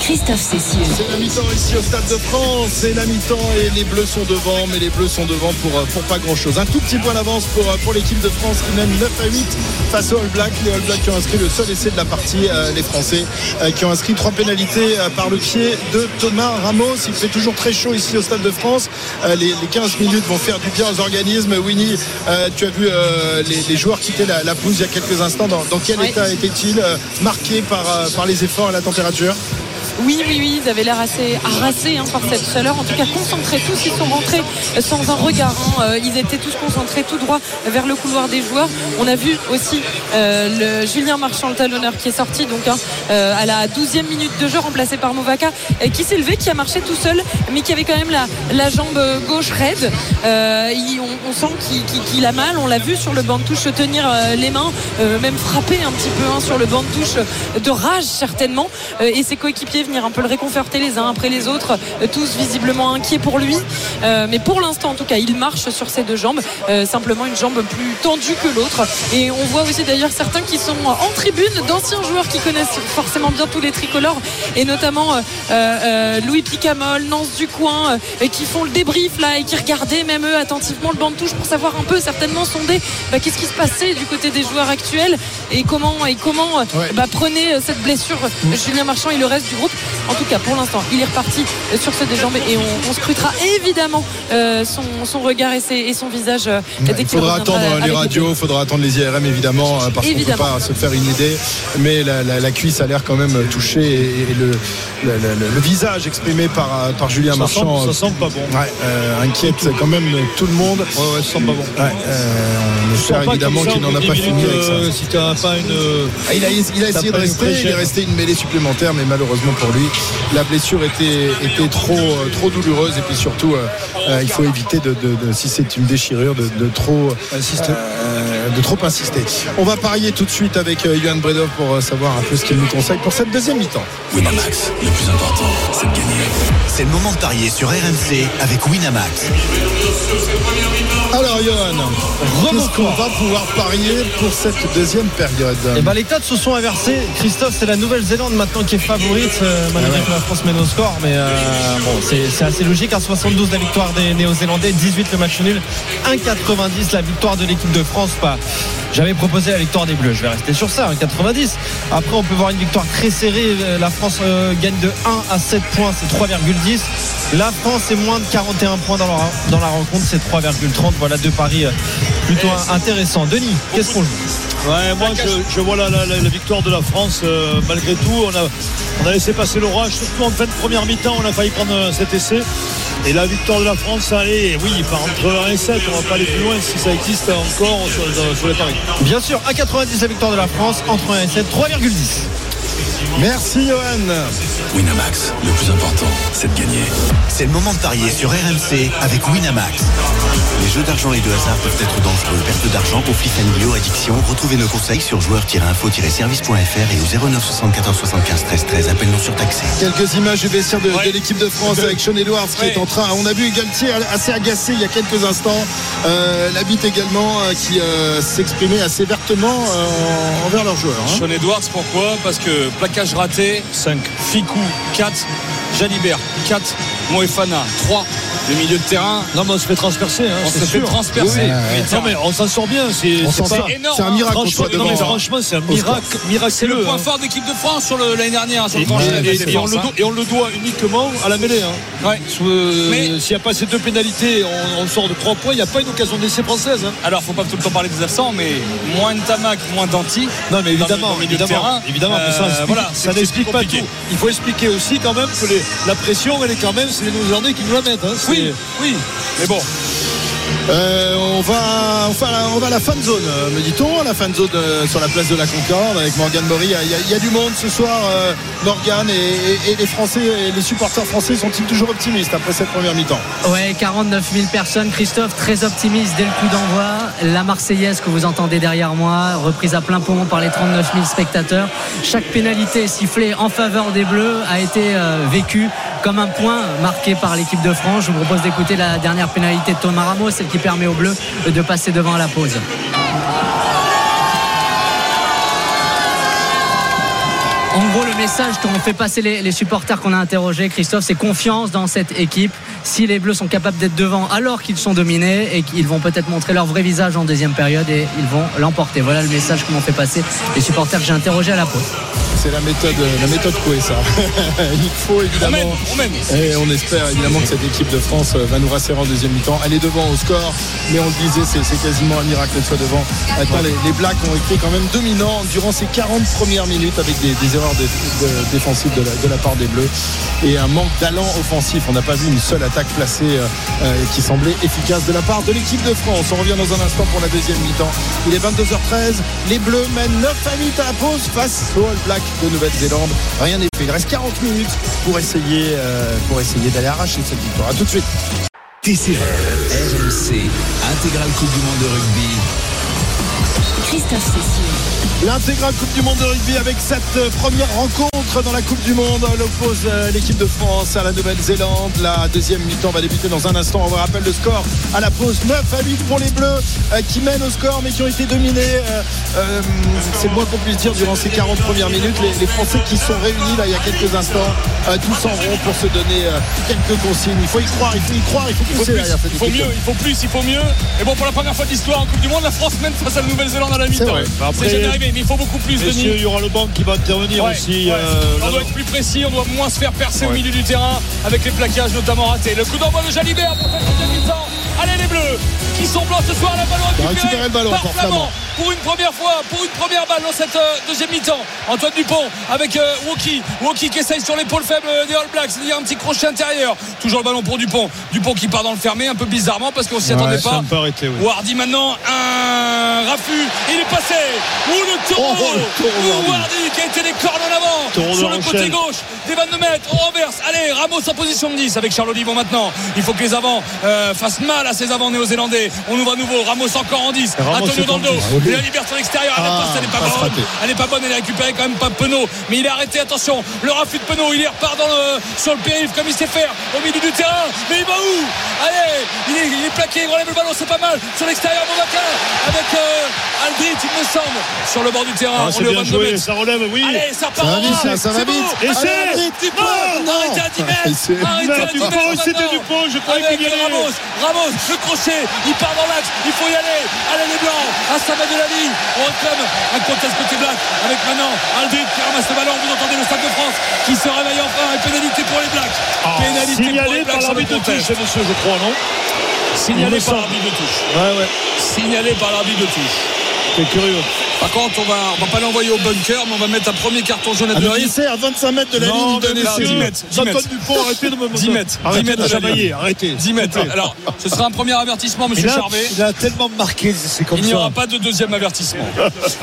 Christophe Cessieux. C'est la mi-temps ici au Stade de France. C'est la mi-temps et les Bleus sont devant, mais les Bleus sont devant pour, euh, pour pas grand-chose. Un tout petit point d'avance pour, euh, pour l'équipe de France qui mène 9 à 8 face aux All Blacks. Les All Blacks qui ont inscrit le seul essai de la partie, euh, les Français qui ont inscrit trois pénalités par le pied de Thomas Ramos. Il fait toujours très chaud ici au Stade de France. Les, les 15 minutes vont faire du bien aux organismes. Winnie, tu as vu les, les joueurs quitter la, il y a quelques instants. Dans, dans quel Oui. état étaient-ils Marqués par, par les efforts et la température? Oui, oui, oui, ils avaient l'air assez harassés hein, par cette chaleur. En tout cas, concentrés tous, ils sont rentrés sans un regard. hein. Euh, Ils étaient tous concentrés tout droit vers le couloir des joueurs. On a vu aussi euh, le Julien Marchand, le talonneur, qui est sorti donc hein, euh, à la 12e minute de jeu, remplacé par Movaka, euh, qui s'est levé, qui a marché tout seul, mais qui avait quand même la, jambe gauche raide. Euh, on, sent qu'il a mal. On l'a vu sur le banc de touche tenir euh, les mains, euh, même frapper un petit peu sur le banc de touche euh, de rage certainement. Euh, et ses coéquipiers venir un peu le réconforter les uns après les autres, euh, tous visiblement inquiets pour lui. Euh, mais pour l'instant, en tout cas, il marche sur ses deux jambes, euh, simplement une jambe plus tendue que l'autre. Et on voit aussi d'ailleurs certains qui sont en tribune, d'anciens joueurs qui connaissent forcément bien tous les tricolores, et notamment euh, Louis Picamol, Nance Ducoin, qui font le débrief là et qui regardaient même eux attentivement le banc de touche pour savoir un peu, certainement sonder bah, qu'est-ce qui se passait du côté des joueurs actuels et comment et comment bah, prenait cette blessure euh, Julien Marchand et le reste du groupe. En tout cas, pour l'instant, il est reparti euh, sur ses deux jambes et on, on scrutera évidemment euh, son, son regard et, ses- et son visage euh, dès Il faudra attendre les radios, il faudra attendre les IRM évidemment, euh, parce qu'on ne peut pas se faire une idée. Mais la, la- la cuisse a l'air quand même touchée et, et le, le- le- le visage exprimé par, euh, par Julien Ça Marchand sent- ça sent pas bon. ouais, euh, inquiète quand même tout le monde. Ouais, ouais, ça sent pas bon. Ouais, euh, on espère évidemment qu'il n'en a pas de 10 fini avec ça. Si pas une. Ah, il a, il a essayé de rester, il est resté une mêlée supplémentaire, mais malheureusement pour pour lui. La blessure était, était trop, euh, trop douloureuse et puis surtout, euh, euh, il faut éviter, de, de- de- si c'est une déchirure, de, de trop euh, de trop insister. On va parier tout de suite avec Johan Bredov pour savoir un peu ce qu'il nous conseille pour cette deuxième mi-temps. Winamax, le plus important, c'est de gagner. C'est le moment de parier sur RMC avec Winamax. Alors Johan, qu'est-ce qu'on va pouvoir parier pour cette deuxième période? Et ben les codes se sont inversés. Christophe, c'est la Nouvelle-Zélande maintenant qui est favorite, euh, malgré que la France mène au score. Mais euh, bon, c'est c'est assez logique. 1,72 la victoire des Néo-Zélandais, 18 le match nul, 1,90 la victoire de l'équipe de France. Pas. J'avais proposé la victoire des Bleus. Je vais rester sur ça, 1,90. Après, on peut voir une victoire très serrée. Euh, La France euh, gagne de 1 à 7 points, c'est 3,10. La France est moins de 41 points dans la, dans la rencontre, c'est 3,30. Voilà deux paris plutôt intéressants. Denis, qu'est-ce qu'on joue? Ouais, moi je, vois la, victoire de la France euh, malgré tout. On a, on a laissé passer l'orage, surtout en fin de première mi-temps, on a failli prendre cet essai. Et la victoire de la France, allez, oui, par entre 1 et 7, on va pas aller plus loin si ça existe encore sur, sur- les paris. Bien sûr, 1,90 la victoire de la France, entre 1 et 7, 3,10. Merci Johan. Winamax, le plus important, c'est de gagner. C'est le moment de parier sur RMC avec Winamax. Les jeux d'argent et de hasard peuvent être dangereux. Perte d'argent, conflits familiaux, addiction. Retrouvez nos conseils sur joueurs-info-service.fr et au 09 74 75 13 13. Appel non surtaxé. Quelques images du vestiaire de, de l'équipe de France avec Sean Edwards qui est en train. On a vu Galtier assez agacé il y a quelques instants. Euh, Labitte également euh, qui euh, s'exprimait assez vertement euh, envers leurs joueurs. hein. Sean Edwards, pourquoi? Parce que plaquage raté, 5. Ficou, 4. Jalibert, 4. Moefana, 3. Le milieu de terrain. Non, mais on se fait transpercer. hein, On se fait transpercer. Oui, oui. Mais Non, mais on s'en sort bien. C'est énorme, un miracle qu'on Franchement, soit non, mais devant. franchement, c'est un miracle. C'est le point hein. fort d'équipe de France sur l'année dernière, sur le Et, la et- et on le hein. doit, et on le doit uniquement à la mêlée. hein. Ouais. Euh, Mais- S'il n'y a pas ces deux pénalités, on, on sort de 3 points, il n'y a pas une occasion d'essai française. hein. Alors, faut pas tout le temps parler des absents, mais moins de Tamac, moins d'Anti. Non mais évidemment, le- dans le milieu de évidemment, terrain, évidemment, mais ça, euh, explique- voilà, ça n'explique pas compliqué. tout. Il faut expliquer aussi quand même que les- la pression, elle est quand même, c'est les Néo-Zélandais qui nous la mettent. hein. Oui, mais bon. Euh, on, va, à la fan zone, euh, me dit-on, à la fan zone euh, sur la place de la Concorde avec Morgane Maury. Il y, a- du monde ce soir, Morgane, et, les Français, les supporters français sont-ils toujours optimistes après cette première mi-temps? Ouais, 49 000 personnes. Christophe, très optimiste dès le coup d'envoi. La Marseillaise que vous entendez derrière moi, reprise à plein poumon par les 39 000 spectateurs. Chaque pénalité sifflée en faveur des Bleus a été vécue comme un point marqué par l'équipe de France. Je vous propose d'écouter la dernière pénalité de Thomas Ramos, qui permet aux Bleus de passer devant à la pause. Le message qu'on fait passer les, les supporters qu'on a interrogés, Christophe, c'est confiance dans cette équipe. Si les Bleus sont capables d'être devant alors qu'ils sont dominés et qu'ils vont peut-être montrer leur vrai visage en deuxième période et ils vont l'emporter. Voilà le message que m'ont fait passer les supporters que j'ai interrogés à la pause. C'est la méthode, la méthode Coué, ça. Il faut évidemment. On mène, on mène. Et on espère évidemment que cette équipe de France euh, va nous rassurer en deuxième mi-temps. Elle est devant au score, mais on le disait, c'est, c'est quasiment un miracle qu'elle soit devant. Maintenant, les, les Blacks ont été quand même dominants durant ces 40 premières minutes avec des, des erreurs dé- de- défensives de la, de la part des Bleus et un manque d'allant offensif. On n'a pas vu une seule attaque placée euh, euh, qui semblait efficace de la part de l'équipe de France. On revient dans un instant pour la deuxième mi-temps. Il est 22h13. Les Bleus mènent 9 à 8 à la pause face aux All Blacks de Nouvelle-Zélande. Rien n'est fait. Il reste 40 minutes pour essayer, euh, pour essayer d'aller arracher cette victoire. A tout de suite. TCR, RMC, intégrale Coupe du Monde de rugby. Christophe Cessieux. L'intégrale Coupe du Monde de rugby avec cette euh, première rencontre dans la Coupe du Monde. Elle oppose euh, l'équipe de France à la Nouvelle-Zélande. La deuxième mi-temps va débuter dans un instant. On vous rappelle le score à la pause 9 à 8 pour les Bleus euh, qui mènent au score mais qui ont été dominés. euh, C'est le moins qu'on puisse dire durant ces 40 premières minutes. Les, les Français qui sont réunis là il y a quelques instants, euh, tous en rond pour se donner euh, quelques consignes. Il faut y croire, il faut y croire, il faut Il faut, pousser plus, il faut mieux, il faut plus, il faut mieux. Et bon, pour la première fois de l'histoire en Coupe du Monde, la France mène face à la Nouvelle-Zélande à la mi-temps. Mais il faut beaucoup plus, Denis. il y aura le banc qui va intervenir Ouais, aussi. ouais. euh, on doit être plus précis, on doit moins se faire percer au milieu du terrain avec les plaquages notamment ratés. Le coup d'envoi de Jalibert pour cette deuxième mi-temps. Allez les Bleus qui sont blancs ce soir, la récupérée récupérer le ballon par Flamand. Pour une première fois, pour une première balle dans cette euh, deuxième mi-temps. Antoine Dupont avec euh, Woki. Woki qui essaye sur l'épaule faible des All Blacks. Il y a un petit crochet intérieur. Toujours le ballon pour Dupont. Dupont qui part dans le fermé un peu bizarrement parce qu'on s'y attendait pas. oui. Wardy maintenant, un raffut. Il est passé. Ouh le taureau. Oh, Ouh, Wardy. Wardy qui a été les cornes en avant. Sur le côté gauche des 22 mètres. Au renverse. Allez, Ramos en position de 10 avec Charles Olivon maintenant. Il faut que les avants euh, fassent mal à ces avants néo-zélandais. On ouvre à nouveau. Ramos encore en 10. Ramos Antonio dans le dos. 10. Il la libère sur l'extérieur. La passe, elle n'est pas bonne. Elle n'est pas bonne. Elle est récupérée quand même pas Penaud. Mais il est arrêté. Attention. Le raffut de Penaud. Il y repart dans le, sur le périph' comme il sait faire au milieu du terrain. Mais il va où? Allez, il est, il est plaqué. Il relève le ballon. C'est pas mal. Sur l'extérieur, Bobacar avec euh, Aldrit, il me semble. Sur le bord du terrain. Ah, On c'est est bien 22 joué, ça relève, oui. Allez, ça part. Ça va en vite, ça, ça va C'est bon. vite. Dupont. Non, non. Arrêtez à 10 mètres. Essai. Arrêtez à 10 Dupont, mètres. c'était maintenant. Dupont, je croyais Avec qu'il y allait. Ramos, Ramos, le crochet, il part dans l'axe, il faut y aller. Allez les blancs, à Sama de la ligne. On réclame un contest côté black avec maintenant Aldrit qui ramasse le ballon. Vous entendez le Stade de France qui se réveille enfin. Et pénalité pour les blacks. pénalité pour les blacks par l'arbitre de touche, monsieur, je crois, non Signalé par l'arbitre de touche. Ouais, ouais. Signalé par l'arbitre de touche. C'est curieux. Par contre, on va, on va pas l'envoyer au bunker, mais on va mettre un premier carton jaune à Un Deris. essai à 25 mètres de la Non, ligne de Là, monsieur, 10 mètres, 10 Antoine mètres. Dupont, arrêtez de me 10 mètres. 10 Arrêtez mètres de arrêtez. 10 mètres. Alors, ce sera un premier avertissement, monsieur Il a, Charvet. il a tellement marqué, c'est comme Il n'y ça. aura pas de deuxième avertissement.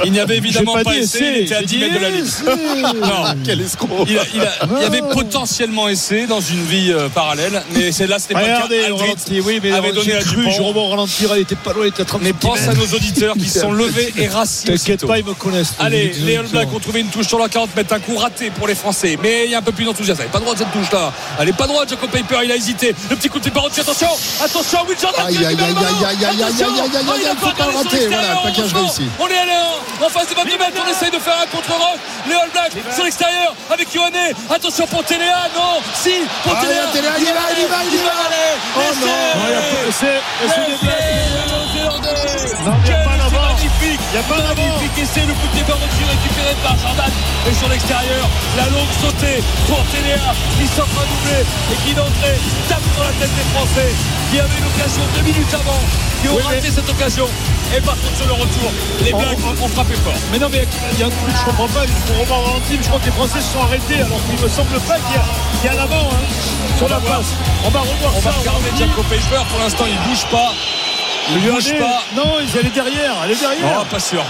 Il n'y avait évidemment pas, pas essai, il était à j'ai 10 dit mètres de la ligne. Non, Quel escroc il, a- il a- il y avait potentiellement essai dans une vie euh, parallèle, mais c'est là, c'était pas le cas. Oui, mais avait donné à Dupont. au ralentir, elle était pas loin, elle était à 30 Mais pense à nos auditeurs qui se sont levés et rassis. T'inquiète pas, ils me connaissent. Allez, les All Blacks ont trouvé une touche sur la 40 mètres, un coup raté pour les Français. Mais il y a un peu plus d'enthousiasme. Elle n'est pas droite cette touche-là. Elle pas droite, Jacob Paper, il a hésité. Le petit coup de pied par attention Attention, Will Jordan Aïe, aïe, aïe, aïe, aïe, aïe, aïe, aïe, aïe, aïe, Oh, aïe, faut pas rater, voilà, réussi. On est allé en, en face de 22 mètres, on essaye de faire un contre-rock. Les All Blacks sur l'extérieur avec Yohanné. Attention pour Téléa, non Si, pour il va, il va, il va. aller. Oh, non. C'est des blagues. Il y a pas d'avant. Magnifique essai, le coup de par au-dessus récupéré par Jordan. Et sur l'extérieur, la longue sautée pour Téléa qui s'offre à doubler et qui d'entrée tape dans la tête des Français qui avaient une occasion deux minutes avant, qui ont Oui, raté mais- cette occasion. Et par contre, sur le retour, les On- Blacks ont frappé fort. Mais non, mais il y a un truc que je comprends pas. Il faut revoir ralenti, mais je crois que les Français se sont arrêtés. Alors qu'il me semble pas qu'il y a, y a l'avant hein, sur la passe. On va revoir On va ça. au regarder. Jacob Paper. Pour l'instant, il bouge pas. Lui, bouge pas. Non, ils allaient derrière. Elle est derrière. Oh, pas sûr.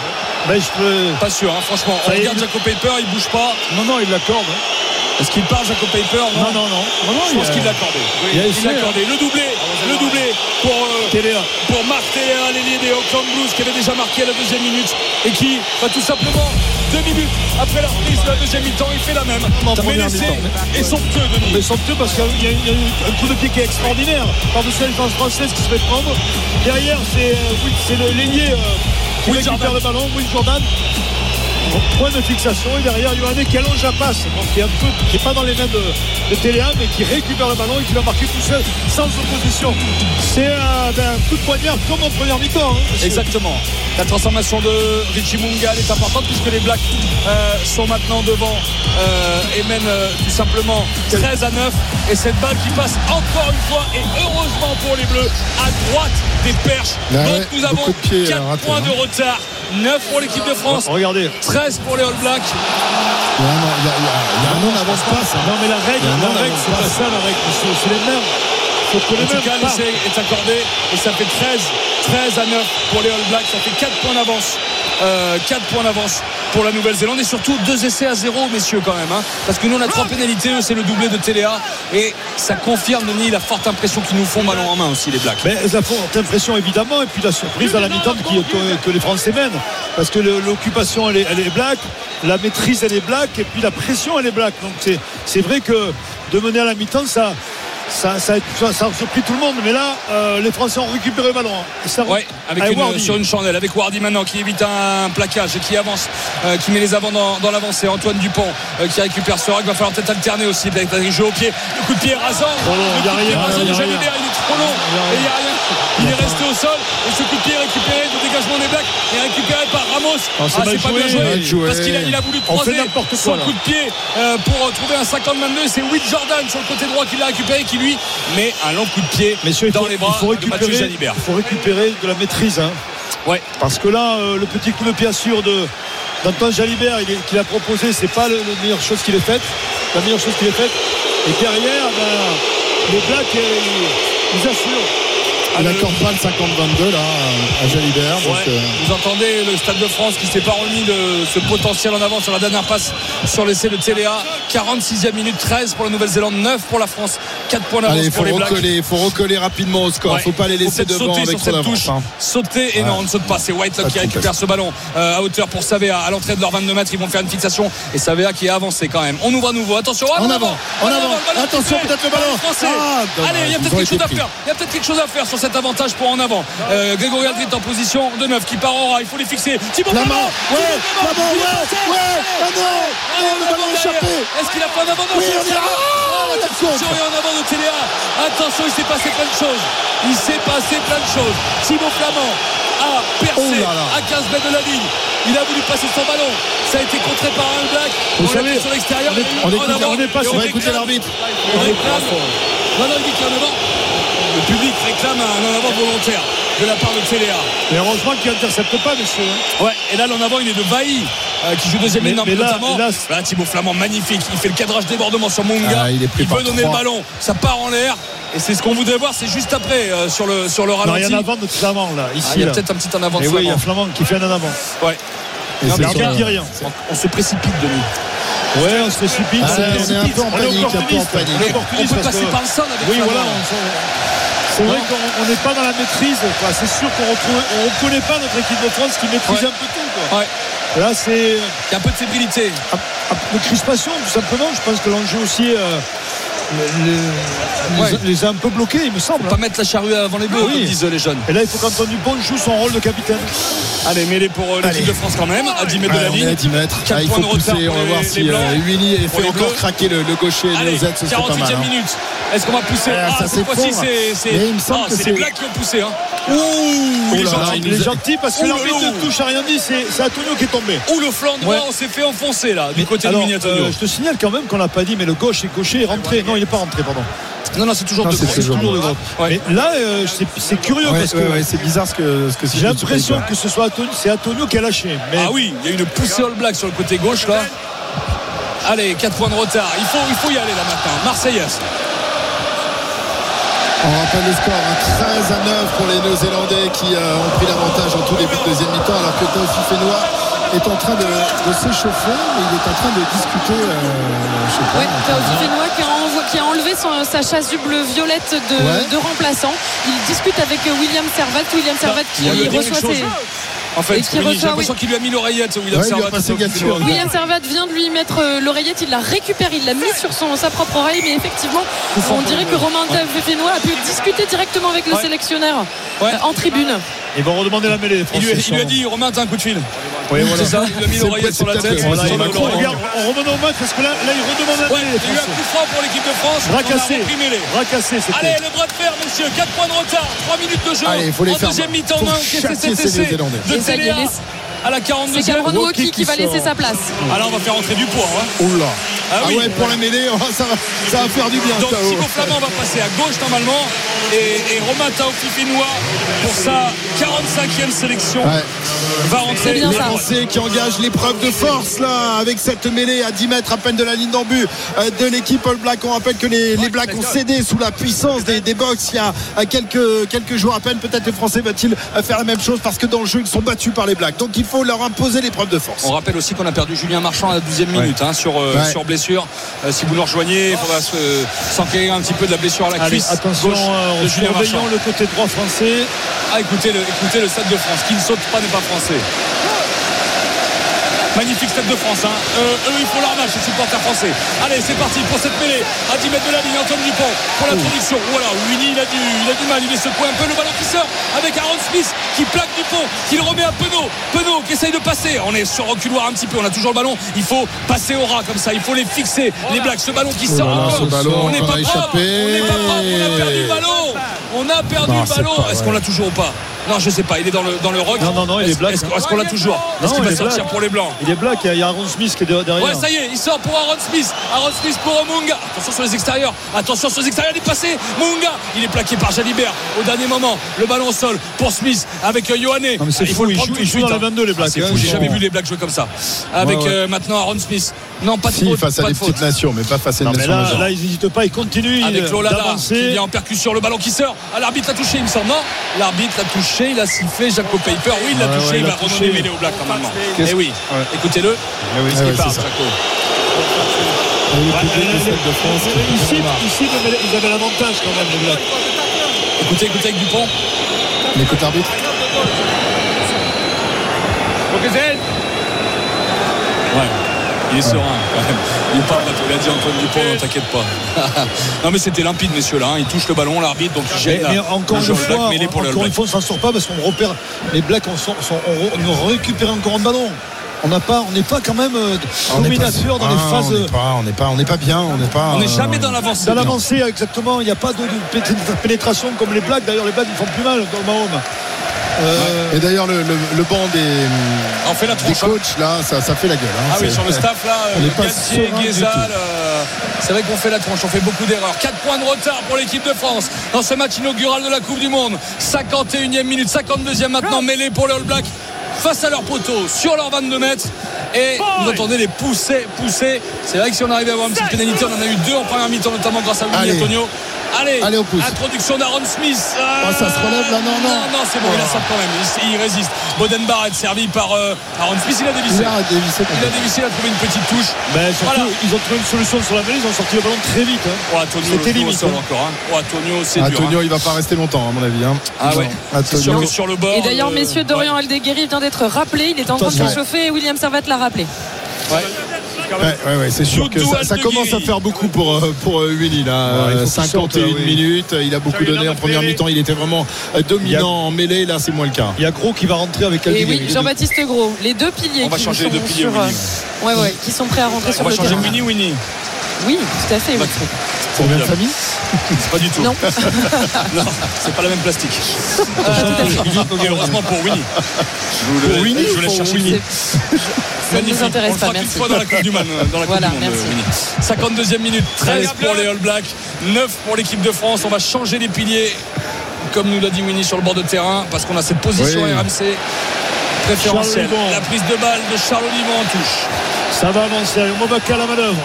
Ben, je peux. Pas sûr, hein, franchement. On est, regarde il- Jacob Paper, il bouge pas. Non, non, il l'accorde. hein. Est-ce qu'il part, Jacob Paper Non, non, non. Non, non, Je pense a- qu'il l'a accordé. Oui, il l'a accordé. Le doublé, le doublé pour, euh, pour Marc Téléa, l'ailier des Auckland Blues, qui avait déjà marqué à la deuxième minute et qui va tout simplement deux minutes après la reprise de la deuxième mi-temps, il fait la même. En Mais mi-temps. est somptueux, Denis. Mais somptueux parce qu'il y a, un coup de pied qui est extraordinaire. Par-dessus la défense française qui se fait prendre. Derrière, c'est euh, oui, l'ailier euh, qui récupère Jordan. le ballon, Will Jordan. Point de fixation et derrière Yohanné qui allonge la passe, donc qui est un peu, qui est pas dans les mains de, de Téléa, mais qui récupère le ballon et qui va marquer tout seul, sans opposition. C'est un, ben, un coup de poignard comme en première mi-temps. hein. Exactement. La transformation de Richie Mungal est importante puisque les Blacks euh, sont maintenant devant euh, et mènent euh, tout simplement 13 à 9. Et cette balle qui passe encore une fois et heureusement pour les Bleus à droite des perches. Ouais, Donc nous avons beaucoup de pieds, 4 euh, ratés, points hein. de retard. 9 pour l'équipe de France, Regardez. 13 pour les All Blacks. Il y a un- il y a- il y a- il y a un non n'avance pas, ça. Non mais la règle, la règle, c'est pas. ça la règle, c'est les mêmes. Faut que les En tout cas, l'essai est accordé et ça fait 13, 13 à 9 pour les All Blacks. Ça fait 4 points d'avance. Euh, 4 points d'avance pour la Nouvelle-Zélande et surtout deux essais à zéro, messieurs, quand même. hein. parce que nous, on a trois pénalités. Eux, c'est le doublé de Téléa. Et ça confirme, Denis, la forte impression qu'ils nous font ballon en main aussi, les Blacks. Mais la forte impression évidemment et puis la surprise à la mi-temps que, que les Français mènent parce que l'occupation elle est, elle est black la maîtrise elle est black et puis la pression elle est black donc c'est vrai que de mener à la mi-temps ça ça, ça, ça, ça a surpris tout le monde mais là euh, les Français ont récupéré le ballon. Et ça, Ouais, avec avec une, Wardy. sur une chandelle, avec Wardy maintenant qui évite un plaquage et qui avance, euh, qui met les avants dans, dans l'avancée. Antoine Dupont euh, qui récupère ce rock. Va falloir peut-être alterner aussi avec un jeu au pied. Le coup de pied rasant. Trop long, le y a coup de pied rien, rasant de. Jalibert, il est trop long. Et il y a rien. Il est resté au sol. Et ce coup de pied récupéré de dégagement des Blacks est récupéré par Ramos. Ah, c'est mal pas joué, bien joué. Parce qu'il a, il a voulu croiser son quoi, coup de pied pour trouver un 50-22. C'est Will Jordan sur le côté droit qui l'a récupéré qui lui met un long coup de pied Messieurs, il dans faut, les bras il faut de Mathieu récupérer, Jalibert. il faut récupérer de la maîtrise. hein. Ouais. Parce que là, euh, le petit coup de pied sûr de d'Antoine Jalibert qu'il a proposé, c'est pas le, la meilleure chose qu'il ait faite. La meilleure chose qu'il ait faite. Et derrière, ben, les Blacks, euh, ils, ils assurent. Il accorde pas le 50-22 là à Jalibert. Ouais. euh, Vous entendez le Stade de France qui s'est pas remis de ce potentiel en avant sur la dernière passe sur l'essai de Téléa. 46e minute 13 pour la Nouvelle-Zélande, 9 pour la France, 4 points d'avance pour les Blacks. recoller, il faut recoller rapidement au score. Ouais. faut pas les laisser devant sauter avec sur cette touche. hein. Sauter et non, on ne saute pas. C'est Pas qui récupère ce ballon euh, à hauteur pour Savea à l'entrée de leur 22 mètres. Ils vont faire une fixation et Savea qui est avancé quand même. On ouvre à nouveau. Attention, ah, En avant, en avant. Attention, peut-être le ballon. Ah, Allez, il y a peut-être quelque chose à faire. Il y a peut-être quelque chose à faire sur cet avantage pour en avant. Euh, Grégory Aldrit en position de 9 qui part ras. Il faut les fixer. Thibaut Flamand, Flamand, ouais, il est ouais, ouais, ah non, le ballon échappé. Est-ce qu'il a fait en avant Non, Oui, on est là. Thibaut. Oh, Attention, attention. et en avant de Téléa. Attention, il s'est passé plein de choses. Il s'est passé plein de choses. Thibaut Flamand a percé Oh à 15 mètres de la ligne. Il a voulu passer son ballon. Ça a été contré par un black. Vous On savez, sur l'extérieur. on est- il y a eu on en écoute- avant. on est pas sur- l'arbitre. on réclame. Non, non, il dit qu'il Le public réclame un en avant volontaire de la part de Téléa. Et heureusement qu'il n'intercepte pas, monsieur. hein. Ouais, et là l'en avant il est de Bailly euh, qui joue deuxième Mais- ligne mais là- notamment. là, Là, Thibaut Flamand magnifique, il fait le cadrage débordement sur Munga. Ah, il est pris par veut donner le ballon, ça part en l'air. Et c'est ce qu'on voudrait voir, c'est juste après euh, sur le sur le Non, ralenti. il y a un avant de Flamand, là, ici. Ah, il y a peut-être un petit en avant de oui, il y a Flamand. Flamand qui fait un en avant. Ouais. Rien. on, se précipite Denis. Ouais, on se précipite. Ah, on est un précipite. peu en On est un peu en panique. On peut passer que- par le sol avec Oui, voilà. C'est vrai qu'on on n'est pas dans la maîtrise. C'est sûr qu'on ne reconnaît pas notre équipe de France qui maîtrise Ouais. un peu tout. quoi. Ouais. Là, c'est Il y a un peu de fébrilité. de crispation, tout simplement. Je pense que l'enjeu aussi euh, les, les- Ouais. les a un peu bloqués, il me semble. Pas mettre la charrue avant les bœufs, Oui. disent les jeunes. Et là, il faut qu'Antoine Dupont joue son rôle de capitaine. Allez, mêlée pour euh, l'équipe de France quand même, à 10 mètres de la est à ligne. 10 mètres. Quatre Ah, il points faut de retard pousser. On va voir les si euh, Willy Pour fait encore craquer le, le gaucher et Allez, le Z. Ce serait pas mal. 48e hein. Est-ce qu'on va pousser Ah, Ah, ça cette fois-ci, s'effondre. c'est c'est- Mais il me semble Ah, que c'est les Blacks qui ont poussé. Hein. Ouh, il est gentil. il est parce que l'arbitre ne touche à rien dit, c'est Antonio qui est tombé. Ou le flanc droit, Ouais. on s'est fait enfoncer là, du côté Alors, de euh, je te signale quand même qu'on l'a pas dit, mais le gauche et gaucher est rentré. Non, il n'est pas rentré, pardon. Non, non, c'est toujours Non, de c'est gauche. toujours de gauche. Ouais. Mais là, euh, c'est c'est curieux Ouais, parce que ouais, ouais, c'est bizarre ce que, ce que c'est j'ai l'impression que ce soit Antonio, c'est Antonio qui a lâché. Mais Ah oui, il y a une poussée All Black sur le côté gauche là. Allez, 4 points de retard. Il faut, il faut y aller là maintenant. Marseillaise. On rappelle le score hein, 13 à 9 pour les Néo-Zélandais qui euh, ont pris l'avantage en tout début de deuxième mi-temps alors que Taufi Fenois est en train de, de s'échauffer et il est en train de discuter euh, je sais pas, Ouais, Théophile Fénois qui a, envo- qui a enlevé son- sa chasuble violette de, Ouais. de remplaçant. Il discute avec William Servat. William Servat qui il reçoit ses. En fait, Et qui Winnie, j'ai l'impression oui. qu'il lui a mis l'oreillette, William Ouais, il lui a Servat. William Servat vient de lui mettre euh, l'oreillette, il la récupère, il l'a mis sur son, sa propre oreille, mais effectivement, on dirait que. Romain Fénois a pu discuter directement avec le Ouais. sélectionneur Ouais. euh, en tribune. ils vont redemander la mêlée. Il lui, il lui a dit Romain, t'as un coup de fil. Oui, voilà. C'est ça, il lui a mis C'est l'oreillette sur la tête. que- Voilà, regarde, on remonte au match parce que là, là il redemande la Ouais, mêlée. il y a eu un coup franc pour l'équipe de France. Bras On a cassé. repris mêlée. Bras cassé, Allez, le bras de fer, messieurs. 4 points de retard. 3 minutes de jeu. Allez, faut les en faire. deuxième mi-temps, Faut on a à la 42e. C'est Cameron Woki qui qui va laisser sa place. Ah là, on va faire entrer du poids. Hein. Oula. Ah Ah, ouais, pour la mêlée, oh, ça va, ça va faire du bien. Donc. Thibaut Flamand va passer à gauche normalement et, et Romain Taofifenois pour sa 45e sélection Ouais. va rentrer. bien Les ça. Français qui engagent l'épreuve de force là avec cette mêlée à 10 mètres à peine de la ligne d'embut euh, de l'équipe All Black. On rappelle que les, les Blacks ont cédé sous la puissance des, des box il y a euh, quelques, quelques jours à peine. Peut-être les Français va-t-il euh, faire la même chose parce que dans le jeu ils sont battus par les Blacks. Donc il faut leur imposer l'épreuve de force. On rappelle aussi qu'on a perdu Julien Marchand à la 12e minute hein, sur, euh, Ouais. sur blessure. Euh, si vous nous rejoignez, il faudra se- euh, s'enquérir un petit peu de la blessure à la Allez, cuisse attention, gauche euh, de en Julien surveillant Marchand. le côté droit français. Ah, écoutez le, écoutez le Stade de France. Qui ne saute pas n'est pas français. Magnifique Stade de France. Hein. Euh, eux, ils font leur match, les supporters français. Allez, c'est parti pour cette mêlée. À 10 mètres de la ligne, Antoine Dupont pour l'introduction. Voilà, Winnie, il a, du, il a du mal. Il est secoué un peu le ballon qui sort avec Aaron Smith qui plaque Dupont, qui le remet à Penaud. Penaud qui essaye de passer. On est sur reculoir un petit peu. On a toujours le ballon. Il faut passer au ras comme ça. Il faut les fixer. Les Blacks, ce ballon qui Oh sort là là, encore. ce ballon on n'est pas échappé. On n'est pas propre. On a perdu le ballon. On a perdu Non, le ballon. Est-ce qu'on l'a toujours ou pas? Non, je sais pas. Il est dans le, dans le rock. Non, non, non, il est Est-ce black, est-ce- qu'on l'a toujours? Non, Est-ce qu'il il va est sortir pour les Blancs? Il est black, il y a Aaron Smith qui est derrière. Ouais, ça y est, il sort pour Aaron Smith. Aaron Smith pour Munga. Attention sur les extérieurs. Attention sur les extérieurs, il est passé. Munga, il est plaqué par Jalibert au dernier moment. Le ballon au sol pour Smith avec euh, Yohanné. Non, mais c'est il fou, il joue- il joue dans hein. les 22, les Blacks, Ah, c'est hein, fou, j'ai jamais vu les Blacks jouer comme ça. Avec Ouais, ouais. euh, maintenant Aaron Smith. Non, pas de Si, faute, face à des de faute. petites nations, mais pas face à une Non, mais nation là, majeure. là, ils n'hésitent pas, ils continuent avec Lolada qui vient en percussion, le ballon qui sort. Ah, l'arbitre l'a touché, il me semble. Non, l'arbitre l'a touché, il a sifflé. Jaco Paper, oui, il l'a touché. ouais, il il va redonner mêlée au Black normalement. Eh oui, Ouais. Écoutez-le. Eh oui, parle, ça. De France Ici, ici, ils avaient l'avantage quand même, les Blacks. Écoutez, écoutez avec Dupont. On écoute l'arbitre. Ouais. Il est serein quand même. Il bateau. Il a dit Antoine Dupont, ne t'inquiète pas. non mais c'était limpide messieurs là. hein. Il touche le ballon, l'arbitre, donc il gêne. mais encore le une fois, mêlé pour encore une fois, on s'en sort pas parce qu'on repère les Blacks, on, on récupère encore un ballon. On n'a pas, on n'est pas quand même euh, On n'est pas- dominateur dans les Ah, phases. On n'est pas, on n'est pas, on n'est pas bien, on n'est pas. On n'est euh, jamais dans l'avancée. Dans l'avancée, exactement. Il n'y a pas de, pénétration comme les Blacks. D'ailleurs, les Blacks ils font plus mal dans le Mahome. Euh, Et d'ailleurs, le, le, le banc des, On fait la des hein. coachs, là, ça, ça fait la gueule. hein. Ah oui, C'est- sur le staff là, On euh, Galtier, euh, c'est vrai qu'on fait la tronche, on fait beaucoup d'erreurs. 4 points de retard pour l'équipe de France dans ce match inaugural de la Coupe du Monde. 51e minute, 52e maintenant mêlée pour les All Blacks face à leur poteau sur leurs 22 mètres. Et vous entendez les pousser, pousser. C'est vrai que si on arrivait à avoir une petite pénalité, on en a eu deux en première mi-temps, notamment grâce à Willy Allez. Antonio. Allez, Allez, on pousse. introduction d'Aaron Smith. Oh, ça se relève là, non, non. Non, non, c'est bon, il a ça quand même. Il, il résiste. Boden Barrett servi par euh, Aaron Smith, il a dévissé. Il a dévissé. Il a dévissé, il a trouvé une petite touche. ben, surtout, Voilà. ils ont trouvé une solution sur la mêlée. Ils ont sorti le ballon très vite. hein. Oh, Antonio, C'était limite, hein. encore. Hein. Oh, Antonio, c'est dur. Antonio, hein. il va pas rester longtemps, à mon avis. hein. Ah ouais. Antonio. sur le bord. Et d'ailleurs, euh, messieurs, Dorian Aldeguerri vient d'être rappelé. Il est en train de Ouais. s'échauffer et William Servat l'a rappelé. ouais. Ouais, ouais, ouais, c'est sûr que ça, commence à faire beaucoup pour, euh, pour euh, Willy là. Ouais, il faut Euh, qu'il 51 sorte, là, oui. minutes, il a beaucoup donné en première mi-temps, il était vraiment euh, dominant en mêlée, là c'est moins le cas. Il y a Gros qui va rentrer avec Et oui, Jean-Baptiste Gros, les deux piliers On va qui changer sont les deux piliers, sur, euh, Winnie. ouais, ouais, qui sont prêts à rentrer sur On va le changer terrain. Winnie Winnie. Oui, tout à fait. Famille C'est pas du tout. Non. non, c'est pas la même plastique. Et heureusement pour Winnie. Je Pour Winnie je vous ou laisse pour chercher. Winnie Ça ne nous Magnifique. intéresse On le pas, fera qu'une merci. fois dans la Coupe du Monde. Dans la Voilà, coupe du monde, merci. Winnie. 52e minute, 13 pour les All Blacks, 9 pour l'équipe de France. On va changer les piliers, comme nous l'a dit Winnie sur le bord de terrain, parce qu'on a cette position Oui. RMC préférentielle. La prise de balle de Charles Olivon en touche. Ça va avancer. Mobaka à la manœuvre.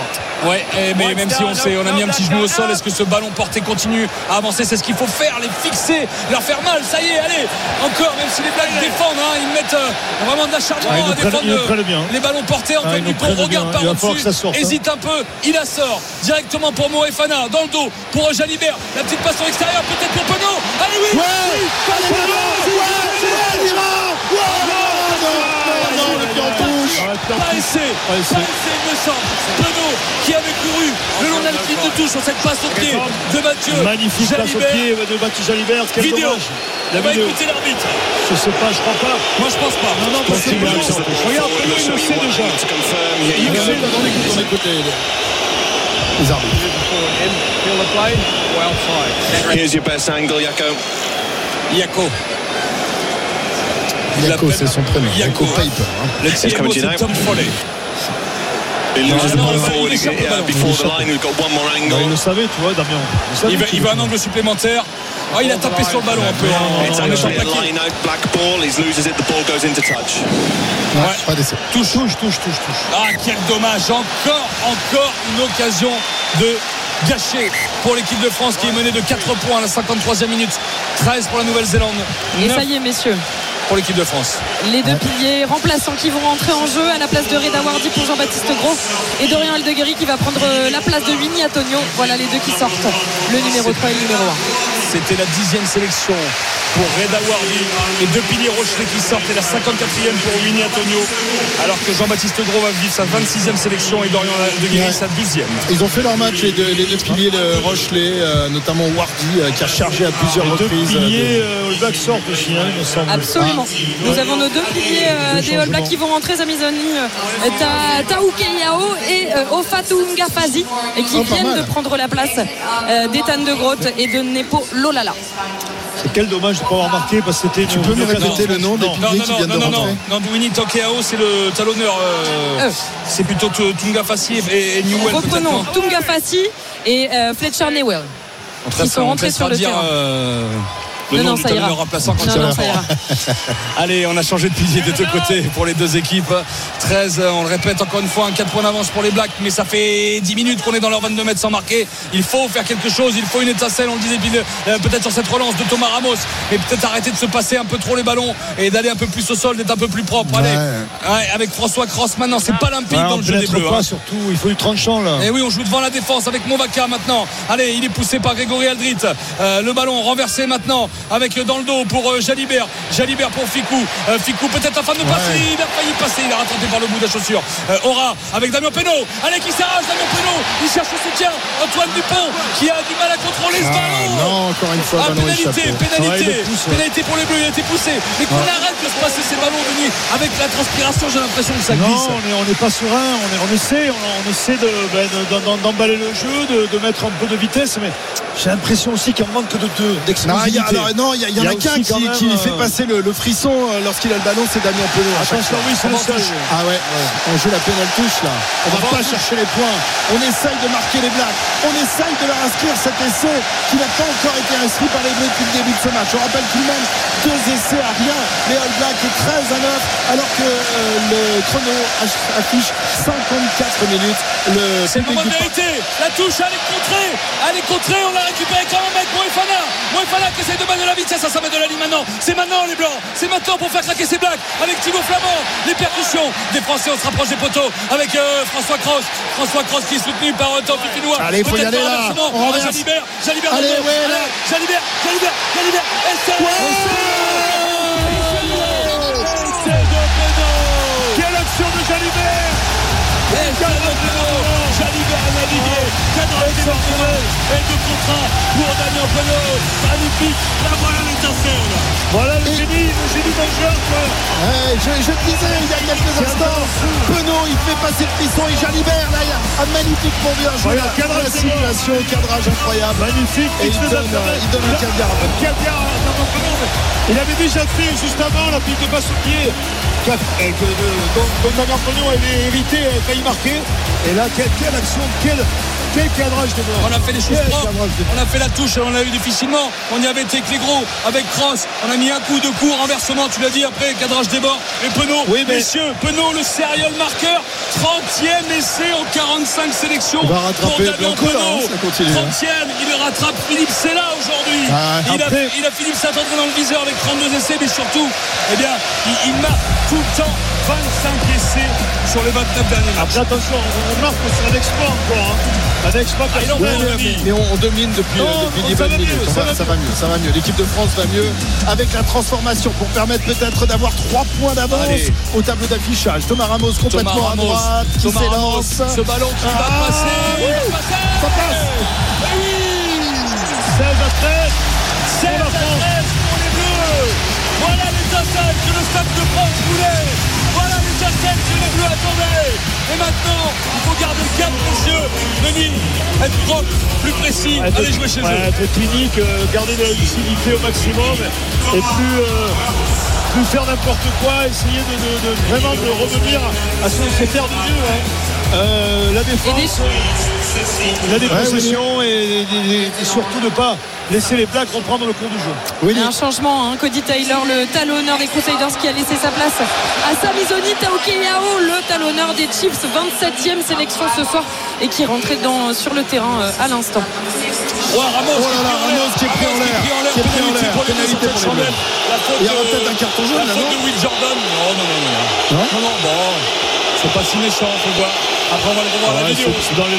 Ouais, et- mais même si on sait, on a mis un petit genou au sol, est-ce que ce ballon porté continue à avancer? C'est ce qu'il faut faire, les fixer, leur faire mal. Ça y est, allez, encore, même si les Blacks défendent, hein, ils mettent euh, vraiment de l'acharnement Ah, le à défendre le bien. les ballons portés. Antoine Ah, Dupont regarde bien. par au-dessus, hein. hésite un peu, il la sort directement pour Moefana dans le dos pour Jalibert. La petite passe sur l'extérieur, peut-être pour Penaud. Allez, oui, Ouais allez, en pas essai, il me semble. Penaud qui avait couru le long de la ligne de touche sur cette passe au pied de Mathieu. Magnifique passe au pied de Mathieu Jalibert. Quel Vidéo. La va vidéo. écouter l'arbitre. Je sais pas, je crois pas. Moi je pense pas. Non, non, parce que. Regarde, Penaud, il le sait déjà. Il le sait, écoute les, les arbitres. Here's your best angle, Yako. Yako. Yako, c'est son prénom. Yako. Yako Paper. hein. Le It's TMO coming to you c'est now. Tom Foley. He loses the non, ball il va- le savait, tu vois, Damien. Il Il veut, qu'il il veut un le angle supplémentaire. Ah, il a tapé sur le ballon un peu en, It's en étant actually a plaqué. line out black ball. He loses it. The ball goes into touch. Ouais. Touche. touche, touche, touche, touche. Ah, quel dommage. Encore, encore une occasion de gâcher pour l'équipe de France qui est menée de 4 points à la 53e minute. 13 pour la Nouvelle-Zélande. Et 9 ça y est, messieurs. Pour l'équipe de France. Les deux piliers remplaçants qui vont rentrer en jeu à la place de Reda Wardy pour Jean-Baptiste Gros et Dorian Aldeguerri qui va prendre euh, la place de Winnie Antonio. Voilà les deux qui sortent, le numéro 3 et le numéro 1. C'était la dixième sélection pour Reda Wardy. Les deux piliers Rochelet qui sortent et la 54e pour Winnie Antonio. Alors que Jean-Baptiste Gros va vivre sa 26e sélection et Dorian Aldeguerri Ouais. sa 12e. Ils ont fait leur match, les deux, les deux piliers de Rochelet, euh, notamment Wardy, euh, qui a chargé à plusieurs Les deux reprises. piliers, euh, le back sort aussi, hein, il me semble. Absolument. Nous avons nos deux piliers euh, des All Blacks qui vont rentrer, Zamizoni, euh, Ta- Taouke Yao et euh, Ofatu Ngafazi et qui Oh, viennent mal. de prendre la place euh, d'Ethan de Groot et de Nepo Lolala. C'est quel dommage de ne pas avoir marqué parce que c'était. Tu peux me répéter le nom des Non, piliers non, qui non, viennent non, de non, non, rentrer non, Douini Tokeao, c'est le talonneur. euh, c'est plutôt Tunga Fassi et, et Newell. Reprenons non Tunga Fassi et Fletcher Newell. Ils sont rentrés sur le terrain. Le Non, nom non, du remplaçant quand Non, il non, va ça ira. Allez, on a changé de pilier des deux côtés pour les deux équipes. 13, on le répète encore une fois, un 4 points d'avance pour les Blacks, mais ça fait 10 minutes qu'on est dans leurs 22 mètres sans marquer. Il faut faire quelque chose, il faut une étincelle, on le disait euh, peut-être sur cette relance de Thomas Ramos, mais peut-être arrêter de se passer un peu trop les ballons et d'aller un peu plus au sol, d'être un peu plus propre. Allez, Ouais, avec François Cross maintenant, c'est pas limpide Ouais, dans le jeu des Bleus. pas hein. surtout, il faut du tranchant là. Et oui, on joue devant la défense avec Movaca maintenant. Allez, il est poussé par Grégory Aldrit. Euh, le ballon renversé maintenant avec dans le dos pour euh, Jalibert. Jalibert pour Ficou. Euh, Ficou peut-être afin de passer. Il a failli passer. Il a rattrapé par le bout de la chaussure. Euh, Aura avec Damien Penaud. Allez, qui s'arrache Damien Penaud. Il cherche le soutien. Antoine Dupont qui a du mal à contrôler ce Ah, ballon. non, encore une fois, Ah, ballon pénalité, pénalité, Ouais, pousse, ouais. pénalité pour les Bleus. Il a été poussé. Mais qu'on Ouais. arrête de se passer ces ballons, Denis. Avec la transpiration, j'ai l'impression que ça Non, glisse. on est- on n'est pas serein, on, est- on essaie, on, on essaie de, ben, de- d'emballer le jeu, de, de mettre un peu de vitesse, mais j'ai l'impression aussi qu'il en manque de deux, Non, alors, non, il y, en a, qu'un qui, même, qui euh, fait passer le, le frisson euh, lorsqu'il a le ballon, c'est Damien Penaud. Attention, oui, c'est le On va- seul. Ah ouais, on joue la pénale touche là. On va pas chercher les points. On essaye de marquer les Blacks. On essaye de leur inscrire cet essai qui n'a pas encore été inscrit par les Bleus depuis le début de ce match. On rappelle tout de même deux essais à rien. Les All Blacks est 13 à 9 alors que euh, le chrono affiche 54 minutes. Le C'est le moment de vérité. La touche, elle est contrée. Elle est contrée. On l'a récupéré quand même avec Moefana. Moefana qui essaie de de la vitesse. Ça, ça met de la ligne maintenant. C'est maintenant, les Blancs. C'est maintenant pour faire craquer ces Blacks. Avec Thibaut Flamand. Les percussions des Français. On se rapproche des poteaux. Avec euh, François Cross. François Cross qui est soutenu par euh, Tom Pinois. Allez, faut y aller, là. On. Jalibert. Jalibert. Jalibert. Jalibert. Jalibert. Et de contrat pour Damien Penaud. Magnifique. La voilà l'étincelle. Voilà le génie, le génie d'un joueur. Ouais, je, je le disais il y a quelques instants, Penaud il fait passer le frisson et Jalibert là il y a un magnifique pour bien jouer Voilà, cadrage la simulation, cadrage incroyable. Magnifique. Et il donne, euh, il un caviar. Mais Il avait déjà fait juste avant la pile de passe au pied euh, dont Damien Penaud avait évité, avait failli marquer. Et là, quelle, quelle action, quel, quel cadrage de. On a fait les choses propres. de On a fait la touche, on l'a eu difficilement. On y avait été avec les gros, avec Cross. On a mis un coup, deux coups, renversement, tu l'as dit, après, cadrage des bords. Et Penaud, Oui, mais- messieurs, Penaud, le serial marqueur, 30e essai en 45 sélections. Il va rattraper Damien hein, Penaud. ça continue, hein. 30e, il rattrape Philippe Sella aujourd'hui. Ah, il, a, après- il a Philippe Saint-André dans le viseur avec 32 essais, mais surtout, eh bien, il, il marque tout le temps 25 essais sur les 29 derniers matchs. Après, attention, on remarque que c'est un exploit encore. Hein. Un exploit Ah, Denis. mais, on, on domine depuis, Non, euh, depuis ça 10 va bonnes mieux, minutes. ça va- va ça va mieux, ça va mieux. L'équipe de France va mieux avec la transformation pour permettre peut-être d'avoir 3 points d'avance au tableau d'affichage. Thomas Ramos complètement Thomas à droite, qui Thomas Ramos, s'élance. ce ballon qui va Ah, passer. oui, il va passer. ça passe. Eh oui 16 à 13. 16 à 13 pour les Bleus. Voilà l'étincelle que le Stade de France voulait. Que les Bleus. Et maintenant, il faut garder le cap, messieurs. Denis, être propre, plus précis, Être- allez jouer chez ouais, eux. Être clinique, euh, garder de la lucidité au maximum et plus, euh, plus faire n'importe quoi, essayer de, de- de- vraiment de revenir à sait faire de mieux. hein. Euh, la défense, la dépossession et, et- et surtout ne pas laisser les Blacks reprendre le cours du jeu. Il y a un changement, hein. Cody Taylor, le talonneur des Crusaders qui a laissé sa place à Samizoni Taokeyao, le talonneur des Chiefs, 27e sélection ce soir et qui est rentré dans, sur le terrain euh, à l'instant. Ouais, Ramos, Oh là là, Ramos qui est pris en l'air, qui est pris en l'air, pénalité pour les Bleus. La faute Il y aura peut-être un carton jaune, La là, faute non de Will Jordan. Non, non, non, non. Non, non, bon. C'est pas si méchant, faut voir. Après, on va le revoir à la vidéo.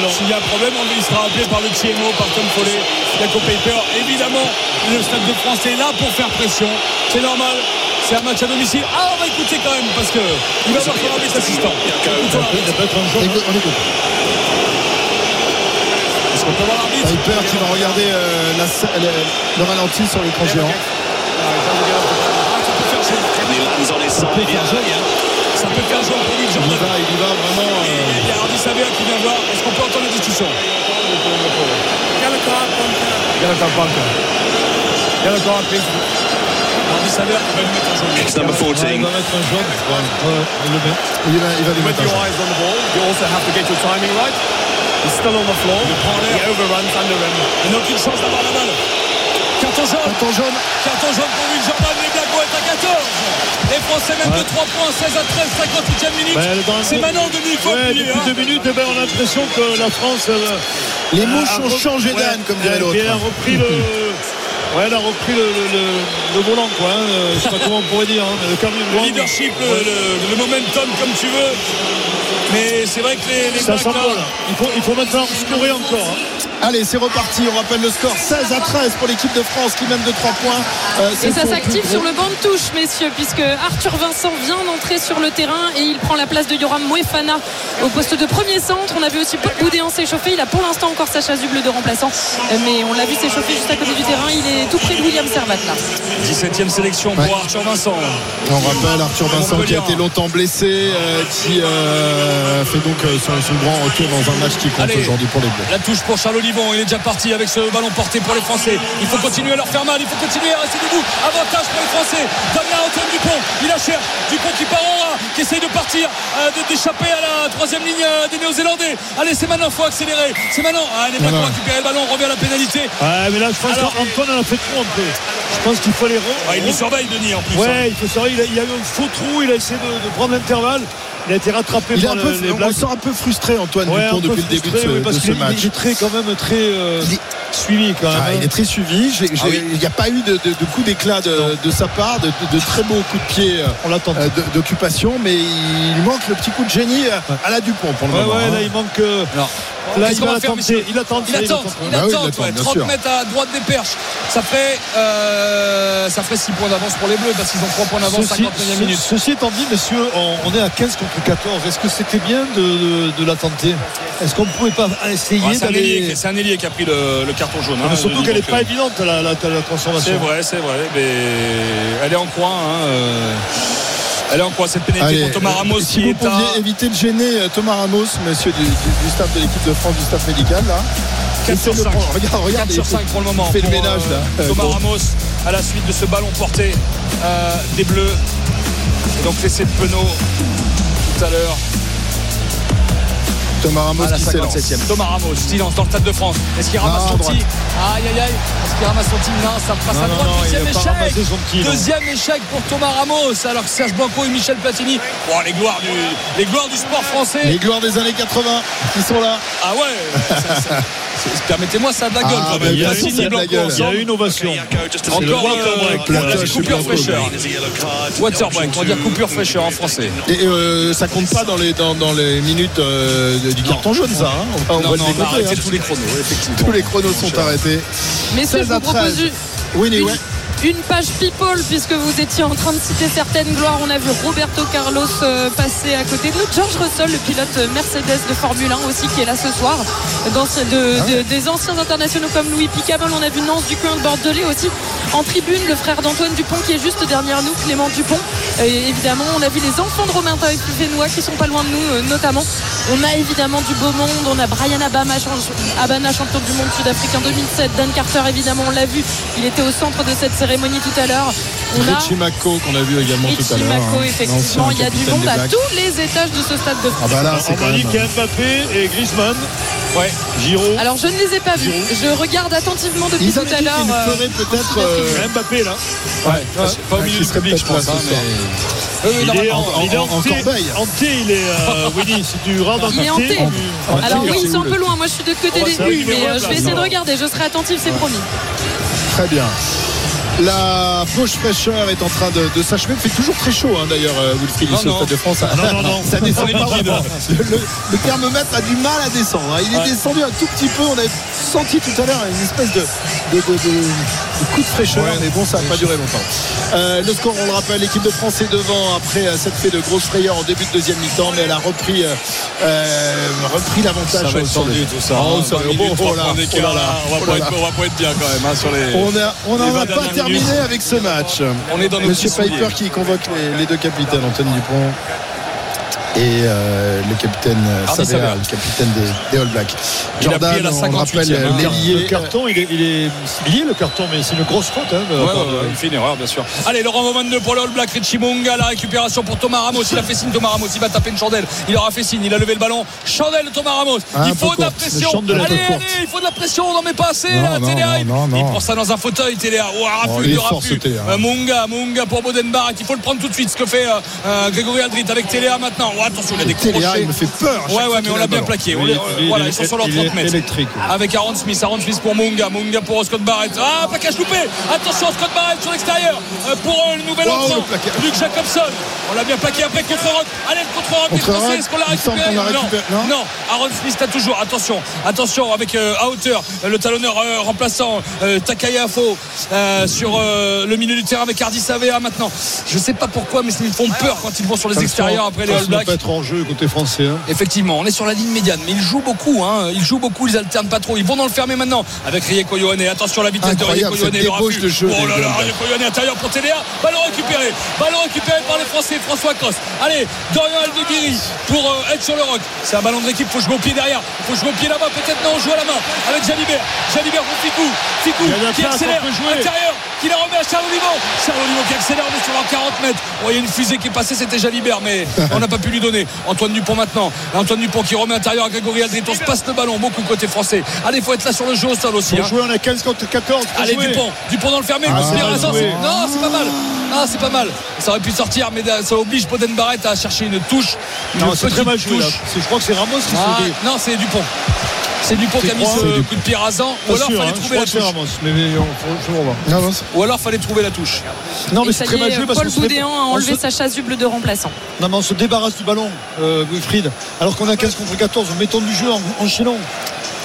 S'il y a un problème, on il sera appelé par le TMO, par Tom Follet, Jacob Paper. Évidemment, le Stade de France est là pour faire pression. C'est normal. C'est un match à domicile. Ah, on va écouter quand même parce que il va voir son arbitre assistant. Écoutons l'arbitre. Ça peut être un jaune. Écoute, on écoute. Est-ce qu'on peut voir l'arbitre Piper qui va regarder euh, la le, le ralenti sur l'écran géant. Ça peut faire jaune. Ça peut faire lui, Il y Jordan. va, il y va vraiment. Et euh, il y a Hardy Savea qui vient voir. Est-ce qu'on peut entendre la discussion? Il va lui mettre un jaune. It's number 14. Ouais, il va mettre un jaune. Il. Il va, il va lui When mettre un your jaune. eyes on the ball, you also have to get your timing right. He's still on the floor. He overruns under him. Il n'a aucune chance d'avoir la balle. Carton jaune. Carton jaune. Carton jaune pour Will Jordan. Les Blacks est à 14. Les Français mènent de 3 points, 16 à 13, 58e minute. Ben, dans le- C'est maintenant demi, faut Ouais, depuis hein. deux minutes, eh ben, on a l'impression que la France. euh, Les mouches ont changé d'âne, comme dirait l'autre. a repris le. Ouais, elle a repris le, le, le- le volant, quoi. hein. Euh, Je sais pas comment on pourrait dire. hein, le, leadership, le, le- le momentum, comme tu veux. Mais c'est vrai que les, les Ça Blacks, là. Il faut, il faut maintenant scorer encore. hein. Allez, c'est reparti. On rappelle le score 16 à 13 pour l'équipe de France qui mène de 3 points. Euh, Et ça s'active sur le banc de touche, messieurs, puisque Arthur Vincent vient d'entrer sur le terrain et il prend la place de Yoram Moefana au poste de premier centre. On a vu aussi Paul Boudéan s'échauffer. Il a pour l'instant encore sa chasuble de remplaçant, Euh, mais on l'a vu s'échauffer juste à côté du terrain. Il est tout près de William Servat là. 17e sélection pour Arthur Vincent. On rappelle Arthur Vincent qui a été longtemps blessé, euh, qui euh, fait donc euh, son, son grand retour dans un match qui compte aujourd'hui pour les Bleus. La touche pour Charles Olivon, il est déjà parti avec ce ballon porté pour les Français. Il faut continuer à leur faire mal, il faut continuer à rester debout. Avantage pour les Français. Là Antoine Dupont, il la cherche. Dupont qui part en rat, qui essaye de partir, euh, d'échapper à la troisième ligne euh, des Néo-Zélandais. Allez, c'est maintenant, il faut accélérer. C'est maintenant. Ah, Blacks Voilà. ont récupéré le ballon, on revient à la pénalité. Ouais, mais là, je pense qu'Antoine en a fait trop un peu. Je pense qu'il faut les Ah, il le surveille, Denis, en plus. Ouais, hein. il faut surveiller. Il a, il a eu un faux trou, il a essayé de, de prendre l'intervalle. Il a été rattrapé Il est par un le- peu, les on Blacks. le sent un peu frustré Antoine Ouais, Dupont depuis le début de ce, oui, parce de ce est- match. Il est très, quand même très euh, suivi quand même. Ah, hein. il est très suivi. Ah oui. Il n'y a pas eu de, de, de coup d'éclat de, de sa part, de, très beaux coups de pied euh, d'occupation, mais il manque le petit coup de génie euh, à la Dupont pour le Ouais, moment. ouais, hein. là, il manque. euh, Là, il va faire, Il attend. Il attend, il Bah oui, il attend, attend, ouais, bien 30 sûr. mètres à droite des perches. Ça ferait, euh, ça ferait 6 points d'avance pour les Bleus parce qu'ils ont 3 points d'avance, Ceci, 59e minute. ceci étant dit, messieurs, on, on est à 15 contre 14. Est-ce que c'était bien de, de- de la tenter Est-ce qu'on ne pouvait pas essayer Ouais, c'est un un ailier qui a pris le, le carton jaune. Hein, mais surtout qu'elle n'est pas euh, évidente la, la- la transformation. C'est vrai, c'est vrai. Mais elle est en coin. hein, euh, Elle est en coin cette pénalité Allez, pour Thomas euh, Ramos si qui vous est à. pouviez éviter de gêner Thomas Ramos, monsieur du, du- du staff de l'équipe de France, du staff médical, là. 4 Essayez sur de le 5. prendre. Regarde, regarde, 4 sur il- 5 pour le moment. fait le ménage, euh, là. Euh, Thomas bon. Ramos à la suite de ce ballon porté euh, des Bleus. Et donc l'essai de Penaud tout à l'heure. Thomas Ramos à la qui s'élance. 57e. Thomas Ramos, silence dans le Stade de France. Est-ce qu'il ramasse son tir Aïe aïe aïe. Est-ce qu'il ramasse son tir Non, ça passe Non, à droite. non, Deuxième échec. Deuxième échec pour Thomas Ramos. Alors que Serge Blanco et Michel Platini. Oh, les gloires du, les gloires du sport français. Les gloires des années 80 qui sont là. Ah ouais. ça- ça- c'est- Permettez-moi, ça a de la gueule. Ah, quand même. a Blanco gueule. Il y a une ovation. Encore le euh, coupure fraîcheur. Water break, on va dire coupure fraîcheur en français. Et euh, ça compte pas dans les, dans, dans les minutes euh, du carton jaune, ça. hein. On va, on Non, va non, le on a décompter, arrêté hein. tous les chronos, effectivement. Tous les chronos sont arrêtés. Messieurs, 16 je à vous propose 13. une- Oui, mais une, page people puisque vous étiez en train de citer certaines gloires. On a vu Roberto Carlos euh, passer à côté de nous. George Russell, le pilote Mercedes de Formule 1 aussi qui est là ce soir. De- de- des anciens internationaux comme Louis Picabol. On a vu Nance Ducoin de Bordelais aussi en tribune. Le frère d'Antoine Dupont qui est juste derrière nous, Clément Dupont. Et évidemment, on a vu les enfants de Romain Fénois qui sont pas loin de nous euh, notamment. On a évidemment du beau monde. On a Brian Abama, Abana, champion du monde sud-africain 2007. Dan Carter, évidemment, on l'a vu. Il était au centre de cette cérémonie tout à l'heure. On a Richie Mako qu'on a vu également tout à l'heure. Hein. effectivement. Il y a du monde à tous les étages de ce stade de Ah France. bah là, c'est On quand m'a dit même. a Mbappé et Griezmann. Ouais. Giroud. Alors, je ne les ai pas vus. Je regarde attentivement depuis tout à l'heure. euh, ferait peut-être. euh, Mbappé là. Ouais, pas au milieu du public, je pense. hein, mais- Il est normalement. en, il est en- en, en T. En il est. Euh, Willy, si tu rentres dans Il est en T. En Alors oui, c'est ils sont un peu loin. Moi, je suis de côté des U, mais euh, je vais essayer de regarder. Je serai attentif, c'est promis. Très bien. La poche fraîcheur est en train de, de s'achever. Il fait toujours très chaud hein, d'ailleurs, euh, Wilfried, ici au. Stade de France. Non, non, non. Ça descend pas vraiment. Le, le- le thermomètre a du mal à descendre. hein. Il est Ouais. descendu un tout petit peu. On avait senti tout à l'heure une espèce de, coup de fraîcheur, Ouais. mais bon, ça n'a pas duré longtemps. Euh, le score, on le rappelle, l'équipe de France est devant après euh, cette fait de grosse frayeur en début de deuxième mi-temps, mais elle a repris, euh, Ça l'avantage. va être sur le- tendu tout ça. Oh, hein. ça va- 20 minutes, oh, là, oh d'écart, là là, là. On va pas là être- là. on va pas être bien quand même hein, sur les. On a- on Les n'en a 20 pas terminé minutes. avec ce match. On est dans nos Monsieur. Piper qui convoque les, les deux capitaines, Anthony Dupont. Et euh, le capitaine euh, Savea, le capitaine des, des All Blacks. Il a on 58e, rappelle hein. l'ailier. Le carton, il est, il est lié le carton, mais c'est une grosse faute. Hein, Ouais, ouais, il fait une erreur, bien sûr. Allez, Laurent Moment 2 pour le All Black, Richie Munga, la récupération pour Thomas Ramos. Il a fait signe, Thomas Ramos, il va taper une chandelle. Il aura fait signe, il a levé le ballon. Chandelle de Thomas Ramos. Ah, il faut de la pression. Allez, allez, il faut de la pression, on n'en met pas assez. Non, là, non, Téléa. non, Il prend ça dans un fauteuil, Téléa. Oh, il Téléa. Euh, Munga, Munga pour Bodenbach. Il faut le prendre tout de suite. Ce que fait euh, euh, Grégory Aldrit avec Téléa maintenant. Oh, attention, il a des Téléa, crochets. il me fait peur. Ouais, ouais, mais on l'a bien plaqué. On les- euh, voilà, ils sont sur leurs il 30 est mètres. électrique. Avec Aaron Smith. Aaron Smith pour Munga. Munga pour Scott Barrett. Ah, plaquage loupé. Attention, Scott Barrett sur l'extérieur. Euh, pour euh, le nouvel Wow, entrant. plaquage. Luc Jacobson. On l'a bien plaqué après contre-rock. Allez, le contre-rock des Contre-rock, Français. Est-ce qu'on l'a récupéré. Non. non. Aaron Smith a toujours. Attention, attention avec euh, à hauteur le talonneur euh, remplaçant euh, Takaya Afo euh, sur euh, le milieu du terrain avec Hardy Savea maintenant. Je sais pas pourquoi, mais ils me font peur quand ils vont sur les extérieurs après les All Blacks. Être en jeu côté français. hein. Effectivement, on est sur la ligne médiane, mais ils jouent beaucoup, hein. Ils jouent beaucoup, ils alternent pas trop. Ils vont dans le fermé maintenant avec Rieko Yohane. Attention à la vitesse Incroyable, de Rieko Yohane. de jeu Oh là là, Rieko Yohane intérieur pour TDA. Ballon récupéré. Ballon récupéré par les Français. François Cross. Allez, Dorian Aldeguiri pour euh, être sur le rock. C'est un ballon de l'équipe. Faut jouer au pied derrière. Faut jouer au pied là-bas. Peut-être non, on joue à la main avec Jalibert. Jalibert pour Ficou. Ficou qui accélère. Intérieur. Qui la remet à Charles Olivo. Charles Olivo qui accélère. On est sur un 40 mètres. Oh, il y a une fusée qui est passée. C'était Jalibert, mais on n'a pas pu lui donner. Antoine Dupont maintenant. Antoine Dupont qui remet intérieur à Grégory Aldrit. On se passe le ballon beaucoup côté français. Allez, faut être là sur le jeu au sol aussi. Hein. jouer, on a 15 contre 14. faut Allez jouer. Dupont, Dupont dans le fermé, Ah, non c'est pas mal, ah c'est pas mal, ça aurait pu sortir mais ça oblige Boden Barrett à chercher une touche, une Non, c'est très mal joué. là. Je crois que c'est Ramos qui Ah, se dit. non c'est Dupont, c'est Dupont qui a mis ce coup de pied rasant, ou alors sûr, fallait hein, trouver la touche, Ramos. Mais on. Non, ou alors fallait trouver la touche. Non, mais c'est très mal joué parce Paul Boudéan a on enlevé sa chasuble de remplaçant. Non, mais on se débarrasse du ballon, euh, Wilfried. Alors qu'on a 15 contre 14, mettons du jeu en enchaînant.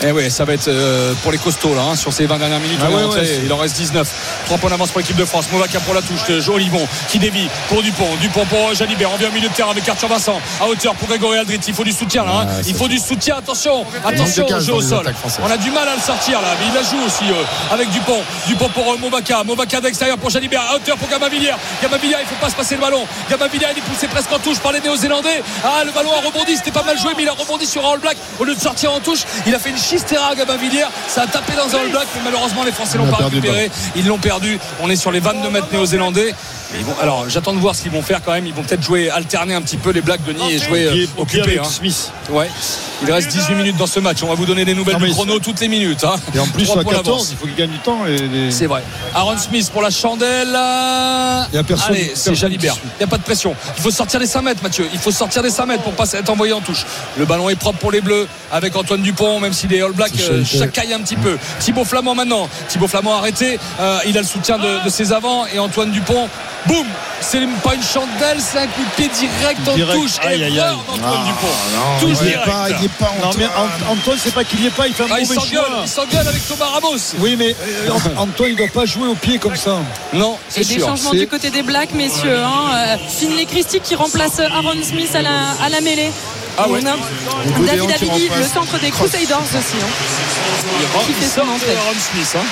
Eh ouais, ça va être euh, pour les costauds là, hein, sur ces 20 dernières minutes. Ah ouais, ouais, il en reste 19. 3 points d'avance pour l'équipe de France. Movaca pour la touche. de Joe Olivon qui dévie pour Dupont. Dupont pour euh, Jalibert. On vient au milieu de terrain avec Arthur Vincent. À hauteur pour Grégory Aldrit. Il faut du soutien là. hein. Ah, il faut du soutien. Attention, attention au jeu au sol. On a du mal à le sortir là, mais il la joue aussi euh, avec Dupont. Dupont pour euh, Movaca. Movaca d'extérieur pour Jalibert. À hauteur pour Gamavillière. Gamavillière, il faut pas se passer le ballon. Gamavillière, il est poussé presque en touche par les Néo-Zélandais. Ah, le ballon a rebondi. C'était pas mal joué, mais il a rebondi sur un All Black. Au lieu de sortir en touche, il a fait une chistera à Gamavillière. Ça a tapé dans un All Black, mais malheureusement, les Français l'ont pas récupéré. Ils l'ont perdu. On est sur les 22 mètres néo-zélandais. Et ils vont- alors, j'attends de voir ce qu'ils vont faire quand même. Ils vont peut-être jouer, alterner un petit peu les Blacks de Denis et jouer euh, avec hein. Smith. Ouais. Il reste 18 minutes dans ce match. On va vous donner des nouvelles Non, du chrono toutes les minutes. hein. Et en plus, à points 14, d'avance. il faut qu'il gagne du temps. et les- C'est vrai. Aaron Smith pour la chandelle. Il y a personne- Allez, c'est Jalibert. Il n'y a pas de pression. Il faut sortir des 5 mètres, Mathieu. Il faut sortir des 5 mètres pour pas être envoyé en touche. Le ballon est propre pour les Bleus avec Antoine Dupont, même si les All Blacks euh, chacaillent un petit peu. Thibaut Flamand maintenant. Thibaut Flamand arrêté. Euh, il a le soutien de, de ses avants et Antoine Dupont. Boum C'est pas une chandelle, c'est un coup de pied direct en Direct. touche. Aïe, aïe, aïe. d'Antoine Ah, Dupont. touche il est direct. pas, il est Non, mais Ant- Antoine, c'est pas qu'il y ait pas, il fait un Ah, il mauvais s'engueule, choix. il s'engueule avec Thomas Ramos. Oui, mais euh, Ant- Antoine, il doit pas jouer au pied comme ça. Non, c'est Et des changements du côté des Blacks, messieurs. Hein. Euh, Christie qui remplace Aaron Smith à la, à la mêlée. Ah ouais. on a Boudéan David Abidi, le centre des Crusaders aussi. hein. Il Qui fait son sort de entrée. Aaron Smith. hein.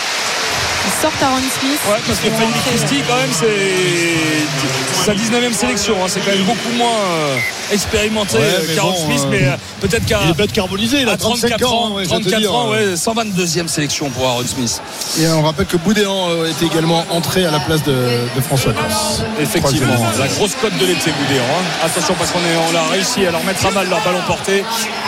Ils sortent Aaron Smith. Ouais, parce que Fanny. Christie, quand même, c'est sa 19e sélection. hein. C'est quand même beaucoup moins euh, expérimenté Ouais, euh, qu'Aaron bon, Smith, euh, mais euh, peut-être qu'à Il est bête carbonisé, il a à 35 34 ans. ans, ouais, je vais te 34 dire. ans, ouais, 122e sélection pour Aaron Smith. Et on rappelle que Boudéan était également entré à la place de, de François Cross. Effectivement, la grosse cote de l'été, Boudéan. hein. Attention parce qu'on est- on a réussi à leur mettre à mal leur ballon porté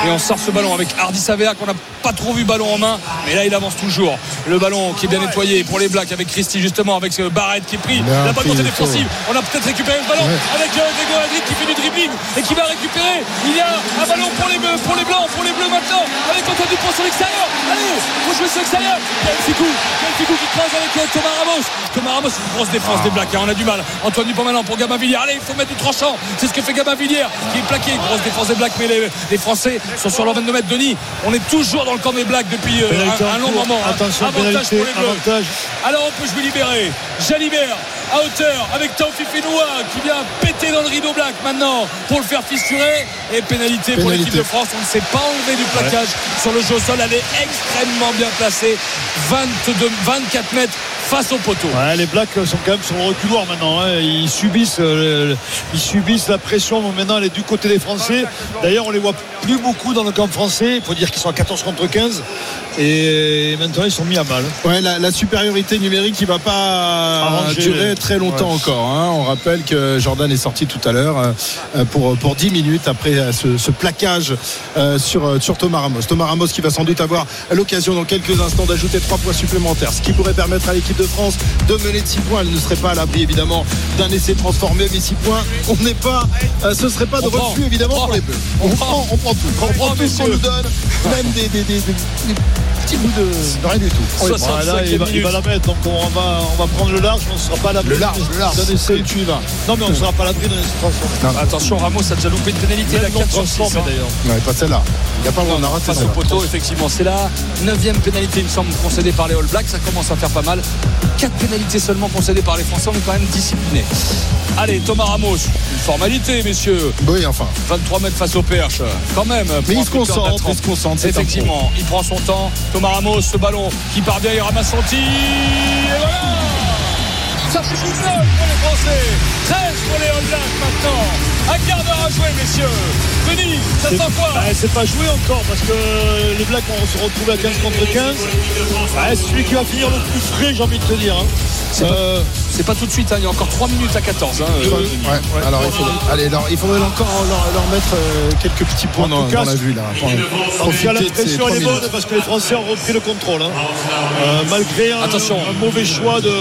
et on sort ce ballon avec Hardy Savea qu'on n'a pas trop vu ballon en main, mais là il avance toujours. Le ballon qui est bien nettoyé pour les Blacks avec Christie justement avec ce Barrett qui est pris la montée le défensive. On a peut-être récupéré le ballon Ouais. avec euh, Grégo Aldrit qui fait du dribbling et qui va récupérer. Il y a un ballon pour les bleus, pour les blancs, pour les bleus maintenant avec Antoine Dupont sur l'extérieur. Allez, faut jouer sur l'extérieur. Quel Ficou, quel Ficou qui creuse avec euh, Thomas Ramos. Thomas Ramos, une grosse défense des Blacks, hein, on a du mal. Antoine Dupont maintenant pour Gabin Villiers. Allez, il faut mettre du tranchant. C'est ce que fait Gabin Villiers qui est plaqué. Grosse défense des Blacks, mais les, les Français sont sur leur 22 mètres. Denis, on est toujours dans le camp des Blacks depuis euh, un, long moment. hein. Attention, Avantage pénalité, pour les Bleus. avantage. Alors on peut jouer libéré. Jalibert à hauteur avec Taufi Fenoua qui vient péter dans le rideau black maintenant pour le faire fissurer. Et pénalité, pour l'équipe de France. On ne s'est pas enlevé du plaquage sur le jeu au sol. Elle est extrêmement bien placée. 22, 24 mètres. face au poteau. Ouais, les Blacks sont quand même sur le reculoir maintenant. hein. Ils subissent, euh, ils subissent la pression. Maintenant, elle est du côté des Français. D'ailleurs, on les voit plus beaucoup dans le camp français. Il faut dire qu'ils sont à 14 contre 15. Et maintenant, ils sont mis à mal. Ouais, la, la supériorité numérique qui va pas Arranger. durer très longtemps Ouais. encore. hein. On rappelle que Jordan est sorti tout à l'heure euh, pour, pour 10 minutes après euh, ce, ce plaquage euh, sur, euh, sur Thomas Ramos. Thomas Ramos qui va sans doute avoir l'occasion dans quelques instants d'ajouter trois points supplémentaires, ce qui pourrait permettre à l'équipe de France de mener de 6 points. Elle ne serait pas à l'abri évidemment d'un essai transformé, mais 6 points, on n'est pas, euh, ce serait pas de On prend. refus évidemment On pour prend. les Bleus. On, prend, on prend tout. On, prend tout ce qu'on nous donne, même des, des, des- des- des petits bouts de, de rien du tout. Ouais, 65e là, il, va, il va la mettre. Donc, on va, on va prendre le large. On ne sera pas à l'abri Le large, le large. Tu y vas. Non, mais on ne sera pas à l'abri d'un essai transformé. Attention, Ramos a déjà loupé une pénalité. La Même non 4 sur 6. transformé, hein. d'ailleurs. Non, pas celle-là. Il n'y a pas le droit, on a raté Face au poteau, effectivement, c'est la 9 pénalité, il me semble, concédée par les All Blacks. Ça commence à faire pas mal. 4 pénalités seulement concédées par les Français. On est quand même disciplinés. Allez, Thomas Ramos, une formalité, messieurs. Oui, enfin. 23 mètres face au perche, quand même. Mais il se concentre, il se concentre, Effectivement, il prend son temps. Thomas Ramos, ce ballon qui part bien, il ramasse son tir. Et voilà Ça fait 19 pour les Français, 13 pour les All maintenant. Un quart d'heure à jouer, messieurs. Denis, ça sent quoi? Bah, c'est pas joué encore parce que les Blacks vont se retrouver à 15 contre 15. Bah, c'est celui qui va finir le plus frais, j'ai envie de te dire. hein. C'est Euh, pas, c'est pas tout de suite, hein, il y a encore 3 minutes à 14. hein, euh, Ouais, alors il faudrait, allez, alors, il faudrait encore leur, leur mettre euh, quelques petits points dans, tout cas, dans la vue là. La pression est bonne parce que les Français ont repris le contrôle. hein. Euh, malgré un, Attention. un mauvais choix de.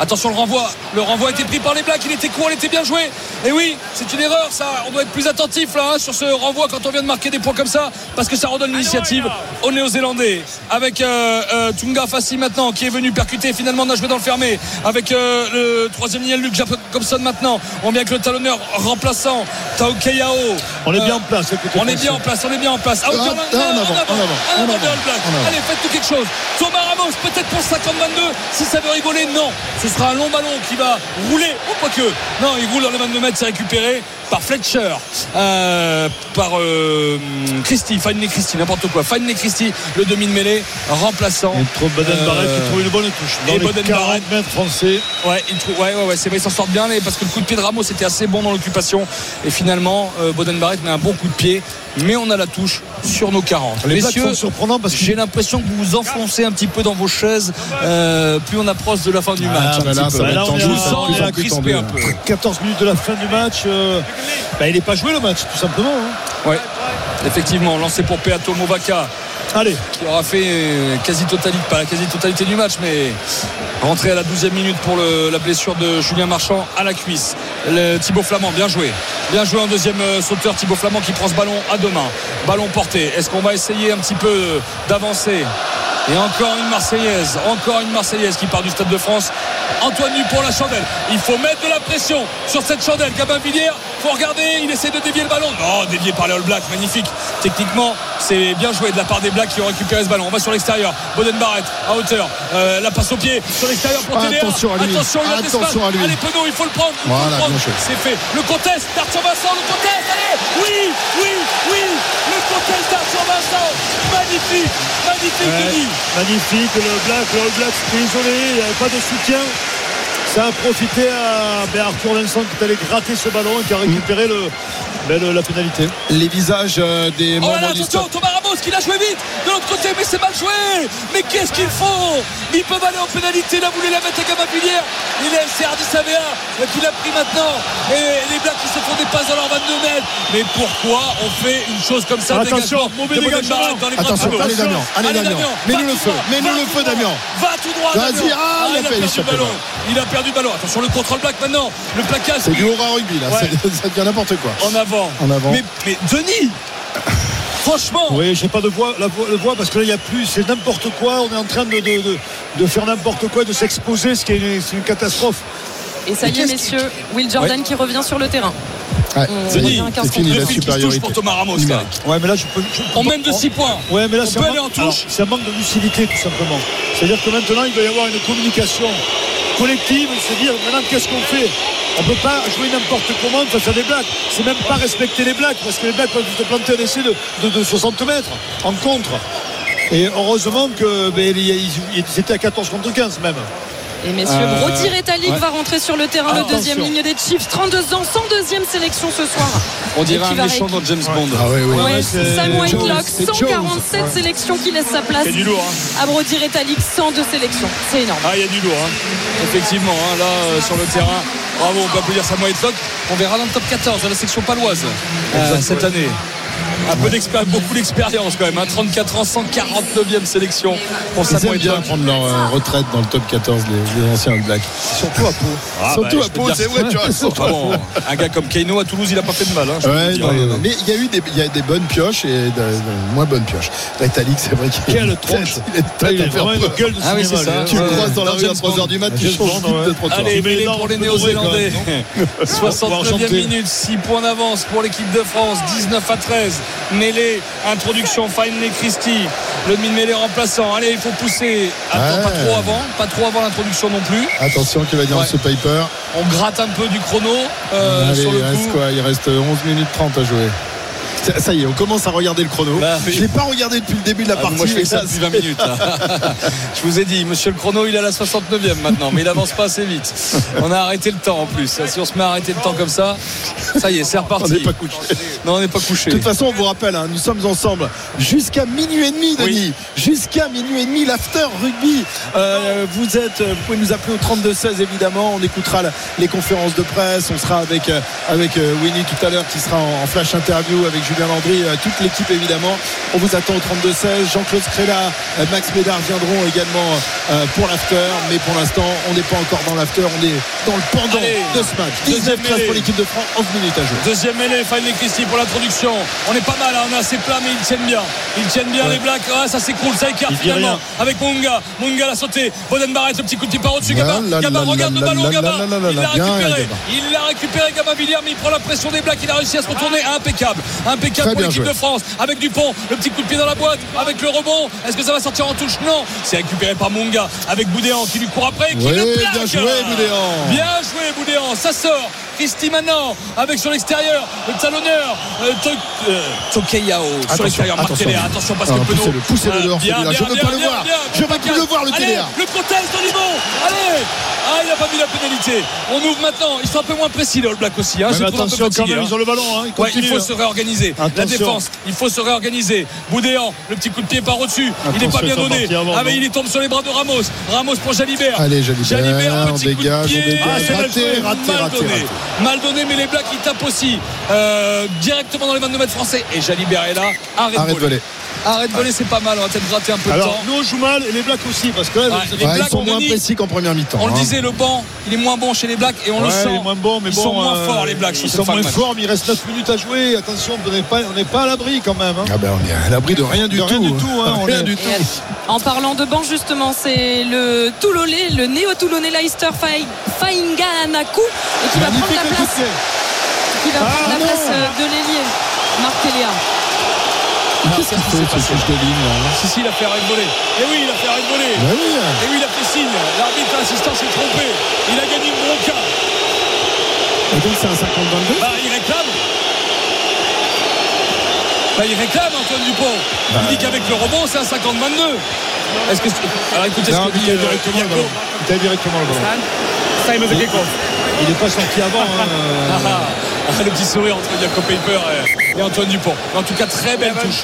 Attention le renvoi, le renvoi a été pris par les Blacks, il était court, il était bien joué. Et oui, c'est une erreur ça, on doit être plus attentif là hein, sur ce renvoi quand on vient de marquer des points comme ça, parce que ça redonne l'initiative aux Néo-Zélandais. Avec euh, euh, Tunga Fassi maintenant qui est venu percuter, finalement a joué dans le fermé. Avec euh, le troisième ligne Luke Jacobson maintenant, on vient avec le talonneur remplaçant Tao Keyao. On est bien en place. écoutez, On est bien en place, on est bien en place. En- d'un- en en avant, en avant. Allez, faites-nous quelque chose. Thomas Ramos, peut-être pour 50-22. Si ça veut rigoler, non. Ce sera un long ballon qui va rouler. Oh, pas que. Non, il roule dans les 22 mètres, c'est récupéré par Fletcher, euh, par euh, Christie, Finley Christie, n'importe quoi. Finley Christie, le demi de mêlée, remplaçant. Il trouve Baden Barrett Euh, qui trouve une bonne touche. Dans et les Boden 40 Barrett. mètres français. Ouais, il trouve, ouais, ouais, ouais, c'est vrai, ils s'en sortent bien parce que le coup de pied de Ramos était assez bon dans l'occupation. Et finalement, euh, Boden Barrett met un bon coup de pied, mais on a la touche sur nos 40. Les Blacks Messieurs, sont surprenants parce que j'ai l'impression que vous vous enfoncez un petit peu dans vos chaises euh, plus on approche de la fin du Ah, match. un bah là, ça Là, on est à- on un peu. 14 minutes de la fin du match. euh, bah, il n'est pas joué le match, tout simplement. hein. Ouais, effectivement, lancé pour Peato Movaca. Allez. Qui aura fait euh, quasi totalité, pas la quasi totalité du match, mais rentré à la 12e minute pour la blessure de Julien Marchand à la cuisse. Le Thibaut Flamand, bien joué. Bien joué en deuxième euh, sauteur, Thibaut Flamand qui prend ce ballon à deux mains. Ballon porté. Est-ce qu'on va essayer un petit peu d'avancer? Et encore une Marseillaise, encore une Marseillaise qui part du Stade de France. Antoine Nu pour la chandelle. Il faut mettre de la pression sur cette chandelle. Gabin Villiers, faut regarder, il essaie de dévier le ballon. Non, dévié par les All Blacks, magnifique. Techniquement, c'est bien joué de la part des Blacks qui ont récupéré ce ballon. On va sur l'extérieur. Boden Barrett à hauteur. Euh, la passe au pied sur l'extérieur pour. Attention à lui. Attention, il a Attention à lui. Allez, Penaud, il faut le prendre. il faut Voilà. C'est fait. Le contest d'Arthur Vincent, le contest, allez Oui, oui, oui Le contest d'Arthur Vincent Magnifique Magnifique, Ouais, Denis magnifique, le Black, le All Black isolé, il n'y avait pas de soutien. Ça a profité à ben, Arthur Vincent qui est allé gratter ce ballon et qui a récupéré le, ben, le- la pénalité. Les visages euh, des Oh là là, membres du attention, staff. Thomas Ramos qui l'a joué vite de l'autre côté, mais c'est mal joué. Mais qu'est-ce qu'ils font Ils peuvent aller en pénalité. Là, voulait la mettre à Gamapilière. Il est c'est Ardis Savea qui l'a pris maintenant. Et les Blacks qui se font des passes dans leurs 22 mètres. Mais pourquoi on fait une chose comme ça? Attention, Dégagement mauvais dégagement. Dans les bras de Attention, allez Damien, allez Damien. Mets-nous le feu, mets-nous le feu Damien. Va tout droit, Vas-y, Damien. ah, il a il a fait perdu le ballon. là. Il a perdu le ballon. Attention, le contrôle black maintenant. Le plaquage. C'est du aura rugby là, ça devient n'importe quoi. Avant. En avant. Mais, mais Denis Franchement Oui, j'ai pas de voix, la voix, le voix parce que là il n'y a plus, c'est n'importe quoi. On est en train de, de, de- de faire n'importe quoi, de s'exposer, ce qui est une, catastrophe. Et ça Mais y est, messieurs, Will Jordan qui revient sur le terrain. Ouais, On c'est fini, à 15 c'est fini contre la supériorité. pour Thomas Ramos. Ouais, mais là je peux. je peux On mène de 6 points. Ouais, mais là On c'est peut un aller manque- en touche. C'est un manque de lucidité tout simplement. C'est-à-dire que maintenant il doit y avoir une communication collective, se dire maintenant qu'est-ce qu'on fait? On peut pas jouer n'importe comment face à des blagues. C'est même pas respecter les blagues parce que les blagues peuvent te planter un essai de, de, de 60 mètres en contre. Et heureusement que ben, étaient à 14 contre 15 même. Et messieurs, Euh, Brody Retallick ouais. va rentrer sur le terrain, le Attention. deuxième ligne des Chiefs, 32 ans, 102e sélection ce soir. On dirait un méchant dans James Bond. Ah oui, oui. Ouais, c'est- Sam Jones, Whitelock, c'est Jones. 147 sélections qui laisse sa place Il y a du lourd. hein. à Brody Retallick, 102 sélections. C'est énorme. Ah, il y a du lourd, hein. effectivement. hein, là, euh, sur le terrain, bravo, on peut applaudir Sam Whitelock. On verra dans le top 14 de la section paloise euh, cette année. Un peu d'expérience, beaucoup d'expérience quand même. hein. 34 ans, 149e sélection pour Sam Ils aiment bien prendre leur euh, retraite dans le top 14, les, les anciens All Blacks. Surtout à Pau. Ah, Surtout bah, à Pau, c'est vrai, tu raison. Ah bon, un gars comme Keino à Toulouse, il a pas fait de mal. hein, Ouais, non, non, non. Mais il y a eu des, il y a des bonnes pioches et de, de moins bonnes pioches. Retallick, c'est vrai qu'il Quelle tronche. il a une tête Il à a faire vraiment peur. une gueule de Ah oui, c'est ça. Tu le croises dans la rue à James 3h du mat, tu changes de trottoir. Allez, Mais pour les Néo-Zélandais. voir, 69e minute, 6 points d'avance pour l'équipe de France, 19 à 13. Mêlée, introduction, Finley Christie, le demi-mêlée remplaçant. Allez, il faut pousser. Attends, Ouais. pas trop avant, pas trop avant l'introduction non plus. Attention, qui va dire Ouais. ce Piper. On gratte un peu du chrono euh, Allez, sur le il reste quoi? Il reste 11 minutes 30 à jouer. Ça, ça y est, on commence à regarder le chrono. Bah, oui. Je l'ai pas regardé depuis le début de la Ah, partie. moi je fais ça depuis 20 c'est- minutes. là. je vous ai dit, monsieur le chrono, il est à la 69e maintenant, mais il avance pas assez vite. On a arrêté le temps en plus. Si on se met à arrêter le temps comme ça, ça y est, c'est reparti. On n'est pas couché. Non, on n'est pas couché. De toute façon, on vous rappelle, hein, nous sommes ensemble jusqu'à minuit et demi, Denis. Jusqu'à minuit et demi, l'after rugby. Euh, vous êtes, vous pouvez nous appeler au 32-16 évidemment. On écoutera les conférences de presse. On sera avec euh, avec euh, Winnie tout à l'heure qui sera en, en flash interview avec Julien Landry, euh, toute l'équipe évidemment. On vous attend au 32-16. Jean-Claude Scrella, euh, Max Médard viendront également euh, pour l'after. Mais pour l'instant, on n'est pas encore dans l'after. On est dans le pendant Allez, de ce match. deuxième 19 13 pour l'équipe de France. 11 minutes à jouer. Deuxième mêlée, Finley Christie pour l'introduction. On est pas mal, hein, on est assez plat, mais ils tiennent bien. Ils tiennent bien les Blacks. Ah, ça s'écroule, ça écarte finalement. Avec Munga. Munga l'a sauté. Boden Barrett, le petit coup de pied par au-dessus. Regarde le ballon, là, Il l'a récupéré. Il l'a récupéré, Gaba Villiers, mais il prend la pression des Blacks. Il a réussi à se retourner. Impeccable. Impeccable Très pour bien l'équipe de France. Avec Dupont, le petit coup de pied dans la boîte. Avec le rebond. Est-ce que ça va sortir en touche? Non. C'est récupéré par Munga. Avec Boudéan qui lui court après. Qui Ouais, le bien plaque. joué, Boudéan. Bien joué, Boudéan. Ça sort. Christy maintenant avec sur l'extérieur le talonneur euh, To- euh, Tokeyao sur Attention, l'extérieur Marc attention. Parce Ah, que Penaud poussez-le, poussez-le euh, dehors, bien, bien, Je veux bien, pas le bien, voir. bien, Je veux bien, plus le voir, le Téléa. le protège d'Olivon allez ah il a pas mis la pénalité on ouvre maintenant ils sont un peu moins précis les All Blacks aussi hein. Ouais, Je mais trouve un peu attention quand même, hein. ils ont le ballon. Hein, ils Ouais, il faut hein. se réorganiser. La Attention. défense, il faut se réorganiser. Boudéan, le petit coup de pied par au-dessus. Il n'est pas bien donné. avant, Ah, mais il est tombé sur les bras de Ramos. Ramos pour Jalibert. Allez, Jalibert, un on petit coup de dégage, on pied. Ah, Raté, mal raté, donné. raté. Mal donné, mais les Blacks ils tapent aussi euh, directement dans les 22 mètres français. Et Jalibert est là. Arrête, Arrête de de voler. voler. Arrête de voler, c'est pas mal. On va peut-être gratter un peu de temps. nous on joue mal et les Blacks aussi parce que là, Ouais, vous- les Ouais, Blacks, ils sont on moins dit- précis qu'en première mi-temps. On le hein. disait, le banc, il est moins bon chez les Blacks et on le sent. il est moins bon, mais ils bon, sont moins euh, forts les Blacks. Ils sont moins forts, mais il reste 9 minutes à jouer. Attention, on n'est pas, on n'est pas à l'abri quand même. hein. Ah ben on est à l'abri de rien du De tout. rien du tout, hein, rien du tout. En parlant de banc, justement, c'est le Toulonnais, le néo-Toulonnais Leicester Fai- Fainganaku, et qui va prendre la place, qui va Ah, prendre la non. place euh, de l'ailier, Marc Téléa. Qu'est-ce qu'il fait ce touche de ligne là Si, si, il a fait arrêt de voler. Et oui, il a fait arrêt de voler. Bah oui. Et oui, il a fait signe. L'arbitre assistant s'est trompé. Il a gagné une bronca. Et donc c'est un 50-22 Bah, il réclame. Bah, il réclame, Antoine Dupont. Bah, il dit qu'avec le rebond, c'est un 50-22. Est-ce que. Alors écoutez Non, ce que il dit a euh, directement le ballon. Il a directement le ballon. Same as a kick-off. Il n'est pas sorti avant. hein. Le petit sourire entre Jaco Paper et, Antoine Dupont. En tout cas, très belle touche.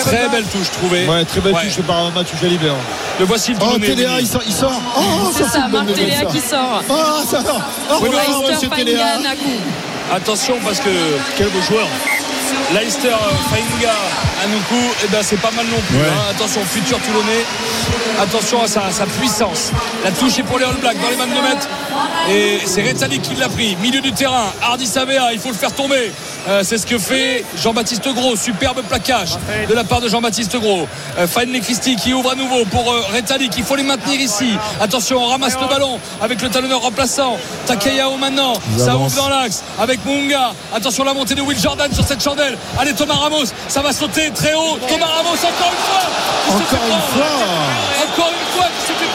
Très belle touche, trouvée. Ouais, très belle Ouais. touche par Mathieu Jalibert. Le voici le Oh Téléa il sort, il sort. Oh C'est ça, Marc Téléa qui sort. Oh ça va. Au Oui, monsieur Téléa. Attention parce que Quel beau joueur. Leicester euh, Fainga Anoukou, eh ben, c'est pas mal non plus. Ouais. hein. Attention, futur Toulonnais. Attention à sa, sa puissance. La touche est pour les All Blacks dans les 22 mètres. Et c'est Retali qui l'a pris. Milieu du terrain. Hardy Savea, il faut le faire tomber. Euh, c'est ce que fait Jean-Baptiste Gros. Superbe plaquage de la part de Jean-Baptiste Gros. Euh, Finley Christie qui ouvre à nouveau pour euh, Retali. Il faut les maintenir ici. Attention, on ramasse le ballon avec le talonneur remplaçant. Takayao maintenant. Ils Ça ouvre dans l'axe avec Munga. Attention la montée de Will Jordan sur cette chandelle. Allez Thomas Ramos, ça va sauter très haut. Thomas Ramos encore une fois. Encore une fois. Encore une fois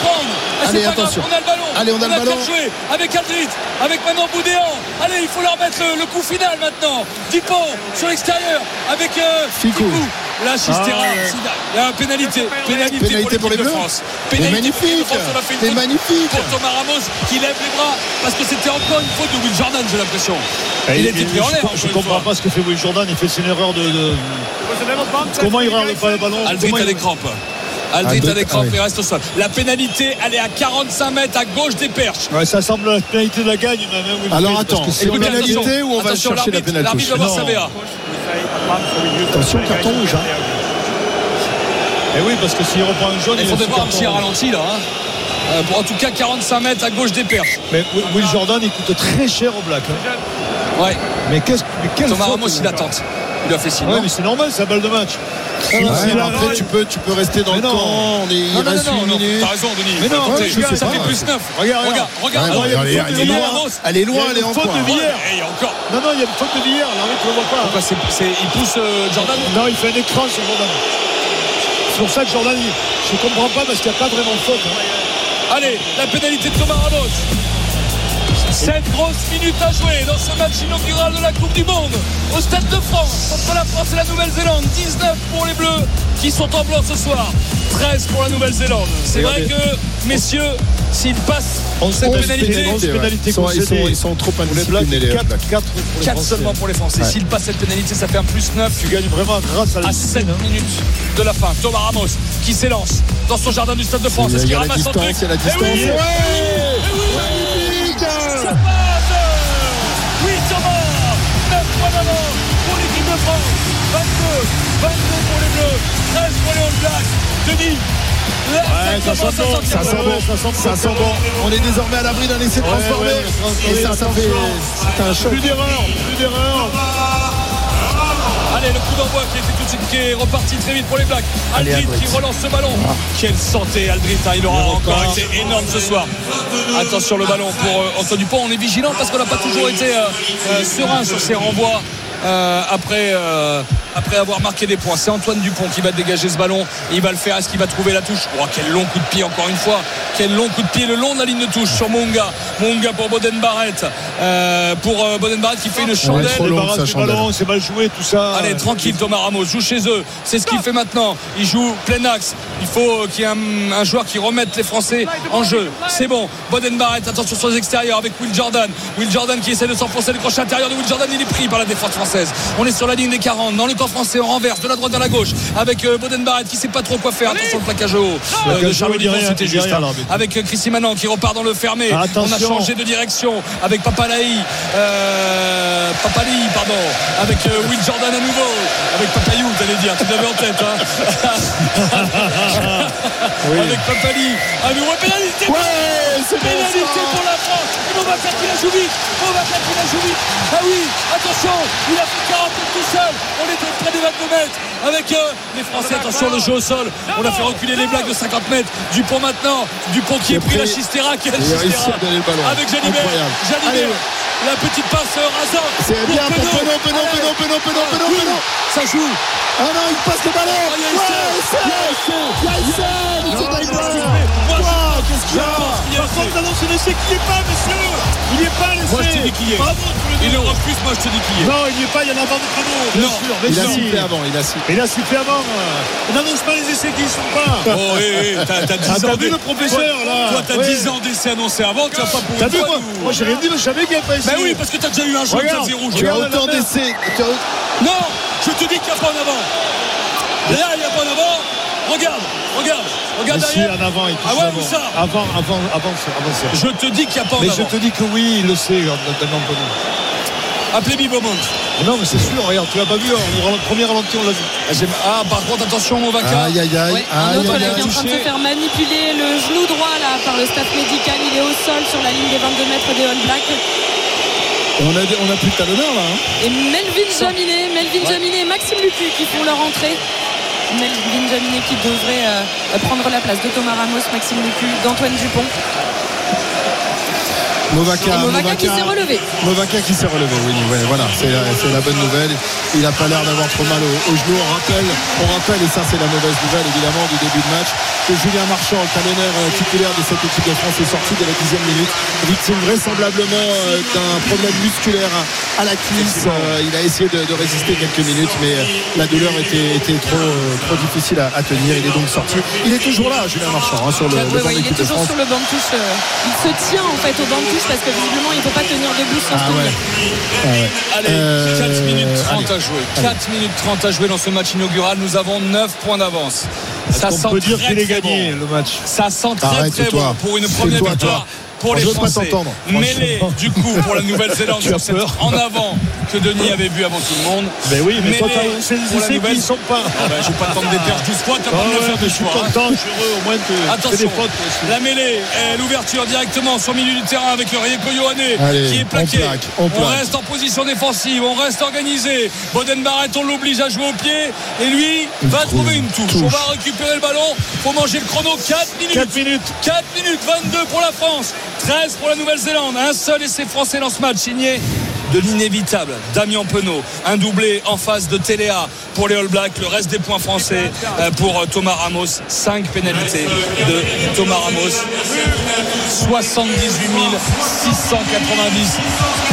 prendre. Ah, c'est Allez, attention. on a le ballon. Allez, on a le qu'à ballon. jouer avec Aldrit, avec maintenant Boudéan. Allez, il faut leur mettre le, le coup final maintenant. Dupont sur l'extérieur avec euh, Ficou. là Chistera il y a une pénalité pénalité, Pénalité pour pour les l'équipe de Bleus. France Mais pénalité magnifique. on faute magnifique. pour Thomas Ramos qui lève les bras parce que c'était encore une faute de Will Jordan j'ai l'impression Et il il- était pris en je- l'air Je une comprends pas ce que fait Will Jordan. Il fait c'est une erreur de. de- Comment il rend pas le ballon Aldrit a des crampes Aldrit, il reste au sol la pénalité elle est à 45 mètres à gauche des perches Ouais, ça semble la pénalité de la gagne. même, hein, Alors attends, que c'est une pénalité ou on va chercher la pénalité L'arbitre va voir. Attention, carton rouge. hein. Eh oui, parce que s'il reprend un jaune, Il il faudrait voir un petit carton. ralenti là. hein. Euh, pour en tout cas 45 mètres à gauche des perches. Mais Will- Will Jordan, il coûte très cher au Black. hein. Ouais. Mais qu'est-ce mais quelle Thomas faute, Ramos il attente. Il a fait signe. Ouais, mais c'est normal, c'est la balle de match. Ouais, Si la- après, tu peux, tu peux rester dans Mais le non. camp. On est, il Non, non, reste non, 8 non, minutes. t'as raison, Denis. Mais non, ouais, je sais ça pas. fait plus 9. Regarde, regarde, regarde. Elle est- elle loin. Elle est loin, Il y a elle est une en faute coin. de y a encore. Non, non, il y a une faute de Villiers. L'arbitre ne le voit pas. C'est- il pousse euh, Jordan Non, il fait un écran sur Jordan. C'est pour ça que Jordan, je ne comprends pas parce qu'il n'y a pas vraiment de faute. hein. Allez, la pénalité de Thomas Ramos. 7 grosses minutes à jouer dans ce match inaugural de la Coupe du Monde au Stade de France entre la France et la Nouvelle-Zélande. 19 pour les Bleus qui sont en blanc ce soir. 13 pour la Nouvelle-Zélande. C'est vrai que, messieurs, s'ils passent On cette pénalité, ouais. Ils sont- ils concédée. sont- ils sont trop Pour les Blacks, indisciplinés, les 4, Blacks. 4 pour les 4 Français. seulement pour les Français. Ouais. S'ils passent cette pénalité, ça fait un plus 9 Tu gagnes vraiment grâce à la à 7 discipline. hein. minutes de la fin. Thomas Ramos qui s'élance dans son jardin du Stade de France. Est-ce qu'il ramasse son distance, truc la Eh oui, distance. eh oui, eh oui, Ça passe Oui, Thomas 9 points d'avant pour l'équipe de France 22 22 pour les Bleus 13 pour les All Blacks Denis là, ça commence sent bon, Ça sent bon. bon, ça sent bon. On est désormais à l'abri d'un essai Ouais, transformé. ouais, Et ça, ça fait. C'est un choc. Plus d'erreur, plus d'erreur. Allez, le coup d'envoi qui était tout de suite qui est reparti très vite pour les Blacks. Aldrit Aldrit. qui relance ce ballon. Quelle santé, Aldrit. hein, il aura encore été énorme ce soir. Attention le ballon pour euh, Antoine Dupont. On est vigilant parce qu'on n'a pas toujours été euh, euh, serein sur ces renvois. Euh, après, euh, après avoir marqué des points, c'est Antoine Dupont qui va dégager ce ballon. Il va le faire. Est-ce qu'il va trouver la touche? Oh, quel long coup de pied encore une fois. Quel long coup de pied le long de la ligne de touche sur Monga. Monga pour Boden Barrett. Euh, pour euh, Boden Barrett qui fait une chandelle. trop long, Débarrasse ça, du chandelle. ballon, c'est mal joué, tout ça. Allez, tranquille, Thomas Ramos joue chez eux. C'est ce qu'il fait maintenant. Il joue plein axe. Il faut euh, qu'il y ait un, un joueur qui remette les Français en jeu. C'est bon. Boden Barrett, attention sur les extérieurs avec Will Jordan. Will Jordan qui essaie de s'enfoncer le crochet intérieur de Will Jordan. Il est pris par la défense française. On est sur la ligne des 40. Dans le camp français, on renverse de la droite à la gauche avec euh, Boden Barrett qui sait pas trop quoi faire. Attention le plaquage haut euh, de Charles dit Olivon, rien, c'était juste. rien. Avec euh, Christy Manon qui repart dans le fermé. On a changé de direction avec Papalaï. Euh, Papali, pardon. Avec euh, Will Jordan à nouveau. Avec Papayou, t'allais dire. Tu l'avais en tête. Hein. Avec Papali. À nouveau pénalité. Ouais, c'est Pénalité pour la France. Et on va faire qu'il la joue vite. On va faire qu'il la joue vite. Ah oui, attention. Il a fait 40 mètres tout seul. On est près des 22 mètres. Avec euh, les Français, attention, le jeu au sol. On a fait reculer les blagues de 50 mètres. Dupont maintenant. Dupont qui est pris la Chistera. Quelle Chistera. Avec Jalibert. La petite passe euh, rasante. C'est bien pour Penaud, Penaud, Penaud, Penaud, Penaud, Penaud, Penaud. Ça joue. Ah non, il passe le ballon. Oh, il y a Qu'est-ce qu'il y a je pense qu'il Par contre, non, c'est l'essai qui n'y est pas, monsieur. Il n'y est pas, l'essai. Moi, je te dis qu'il est. Bravo, deux. le refuse, moi, je te dis qu'il est. Non, il n'y est pas, il y en a avant de travaux. Bien Non. sûr, Il a sifflé avant, il a sifflé. Il a sifflé avant. On n'annonce pas les essais qui ne sont pas. Oh, hé, hé, t'as t'as 10 Ah, ans. t'as vu le professeur, là Toi, t'as Ouais. 10 ans d'essai annoncé avant, tu vas pas pour T'as une vu, fois moi j'ai rien dit, mais je savais qu'il n'y avait pas essai. Ben oui, parce que t'as déjà eu un jeu Regarde. 4-0. Tu as autant d'essais. tu Non, je te dis qu'il n'y a pas en avant. Là, il n'y a pas en avant. Regarde, regarde, regarde si, derrière. en avant, il Ah ouais, avant. ça Avant, avant, avant, avant, ça. Je te dis qu'il n'y a pas en Mais avant. je te dis que oui, il le sait, Penaud. Appelez Bibomont. Non, mais c'est sûr, regarde, tu l'as pas vu, au ralenti- premier ralenti, on l'a vu. Ah, par contre, attention, Movaka. Aïe, aïe, aïe. Ouais, un autre là qui est en train de se faire manipuler le genou droit là par le staff médical. Il est au sol sur la ligne des 22 mètres des All Blacks. On a, on a plus de talonneur là. hein. Et Melvin Jaminet, Melvin Jaminet et Maxime Lucu qui font leur entrée. Melvin Jaminet qui devrait euh, prendre la place de Thomas Ramos, Maxime Lucu, d'Antoine Dupont. Movaka, Et Movaka qui s'est relevé. Movaka qui s'est relevé, oui, ouais, voilà, c'est la, c'est la bonne nouvelle. Il n'a pas l'air d'avoir trop mal au, au genou. On rappelle, on rappelle, et ça c'est la mauvaise nouvelle évidemment du début de match, que Julien Marchand, le talonneur titulaire de cette équipe de France, est sorti dès la dixième minute, victime vraisemblablement euh, d'un problème musculaire à, à la cuisse. Euh, il a essayé de, de résister quelques minutes, mais euh, la douleur était, était trop, euh, trop difficile à, à tenir. Il est donc sorti. Il est toujours là, Julien Marchand, hein, sur le, banc ouais, il est de toujours France. sur le banc de touche. Il se tient en fait au banc de touche parce que visiblement il ne peut pas tenir debout sans Ah se ouais. Ah ouais. Allez, Euh, 4 minutes 30 allez. à jouer. 4 minutes 30 à jouer dans ce match inaugural. Nous avons 9 points d'avance. Ça sent peut dire très, qu'il est gagné bon. le match. Ça sent très Arrête, très toi. bon pour une première toi, victoire. Pour les pas Français, mêlé du coup pour la Nouvelle-Zélande Tu sur cette en avant que Denis avait vu avant tout le monde. Ben oui, mais t'as- c'est des pour la essais Nouvelle- qui ne sont pas. Ah ben, je vais pas te des perches du squat, t'as Ah pas me faire mais de je suis hein. content, je suis heureux, au moins que tu Attention, la mêlée, l'ouverture directement sur le milieu du terrain avec le Rieko qui est plaqué. on plaque, on plaque. reste en position défensive, on reste organisé. Boden Barrett, on l'oblige à jouer au pied et lui va trouve trouver une touche. touche. On va récupérer le ballon, faut manger le chrono 4 minutes. 4 minutes. 4 minutes 22 pour la France, 13 pour la Nouvelle-Zélande. Un seul essai français dans ce match signé de l'inévitable Damien Penaud. Un doublé en face de Téléa pour les All Blacks. Le reste des points français euh, pour euh, Thomas Ramos. 5 pénalités de Thomas Ramos. 78 690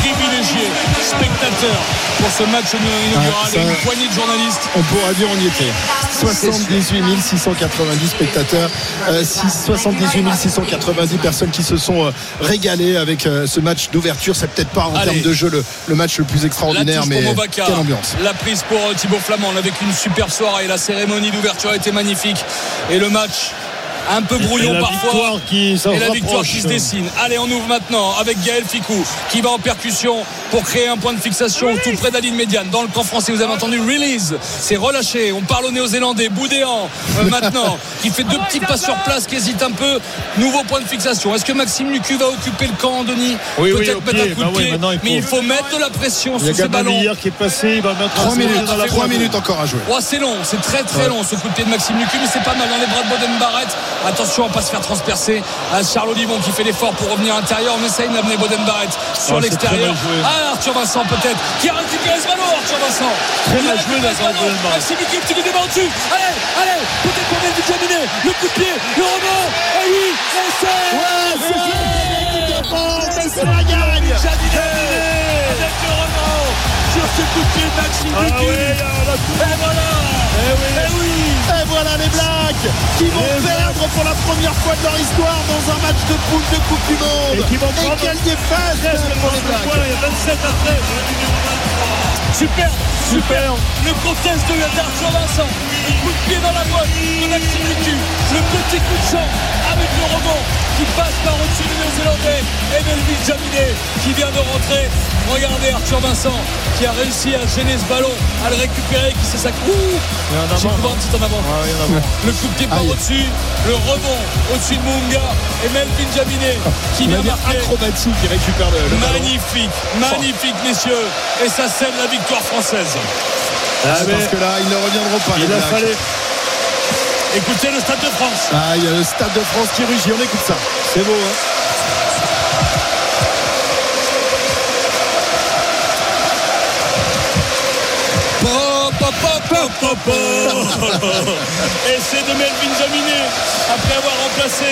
privilégiés spectateurs pour ce match inaugural Ah, ça- et une poignée de journalistes. On pourra dire on y était. 78 690 spectateurs, euh, six- 78 690 personnes qui se sont euh, régalées avec euh, ce match d'ouverture. C'est peut-être pas en Allez. termes de jeu le, le match le plus extraordinaire, mais quelle ambiance. La prise pour euh, Thibaut Flamand avec une super soirée. La cérémonie d'ouverture a été magnifique. Et le match un peu brouillon Et parfois. victoire qui s'en et la victoire qui se dessine. Allez, on ouvre maintenant avec Gaël Ficou qui va en percussion pour créer un point de fixation tout près de la ligne médiane. Dans le camp français, vous avez entendu release. C'est relâché. On parle au néo-zélandais. Boudéan euh, maintenant qui fait deux petits pas sur place, qui hésite un peu. Nouveau point de fixation. Est-ce que Maxime Lucu va occuper le camp, Denis Oui, oui, Peut-être au mettre un pied. coup Bah de oui, pied. il Mais il faut mettre de la pression Il y a sur ces Gabriel ballons. qui est passé, il va mettre 3 un minutes, dans la 3 bravoure. minutes encore à jouer. Oh, c'est long, c'est très très long ce coup de pied de Maxime Lucu, mais c'est pas mal dans les bras de Boden Barrett. Attention à pas se faire transpercer. À Charles Olivon qui fait l'effort pour revenir à l'intérieur. On essaye d'amener Boden Barrett sur Ah, c'est l'extérieur. Ah, Arthur Vincent peut-être qui a récupéré ce ballon. Arthur Vincent. Très a joué, récupéré ce d'accord, ballon. Boden Barrett. Maxime Lucu, petit coup de débat au-dessus. Allez, allez, peut-être pour Melvin Jaminet. Le coup de pied, le rebond. Et oui, et c'est. c'est la gagne sur ce coup de pied de Maxime Ah. Et voilà. Eh oui. Eh oui. Et voilà les Blacks qui vont Les perdre pour la première fois de leur histoire dans un match de poule de Coupe du Monde. Et qui vont prendre quelle défaite 13 pour les points, Blacks. il y a 27 à 13. Super, super. Le contest de d'Arthur Vincent. Le coup de pied dans la boîte de Maxime Lucu. Le petit coup de champ avec le rebond qui passe par au-dessus du Néo-Zélandais. Et Melvin Jaminet qui vient de rentrer. Regardez Arthur Vincent qui a réussi à gêner ce ballon, à le récupérer, qui s'est sacré. Ouh en avant. J'ai couvert un petit en avant. Ouais, il y en a avant. Le coup de pied par au-dessus, le rebond au-dessus de Munga et Melvin Jaminet qui Il vient marquer. acrobatique qui récupère le, le ballon. Magnifique, magnifique messieurs. Et ça scelle la victoire française. Ah, mais Parce que là, ils ne reviendront pas. il a fallu. Écoutez le Stade de France. Ah, il y a le Stade de France qui rugit. On écoute ça. C'est beau, hein Et c'est de Melvin Jaminet après avoir remplacé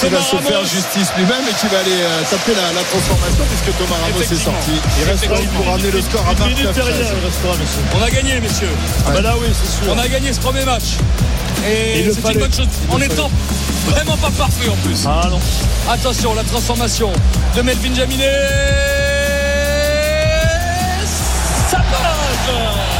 Qui va Thomas se faire justice lui-même et qui va aller euh, taper la, la transformation puisque Thomas Ramos est sorti. Il reste Effectivement. pour ramener le score à Une minute 29 derrière, il restera, monsieur. On a gagné messieurs. Ah bah là, oui, c'est sûr. On a gagné ce premier match. Et c'est une bonne chose. En étant vraiment pas parfait en plus. Ah non. Attention, la transformation de Melvin Jaminet. Ça passe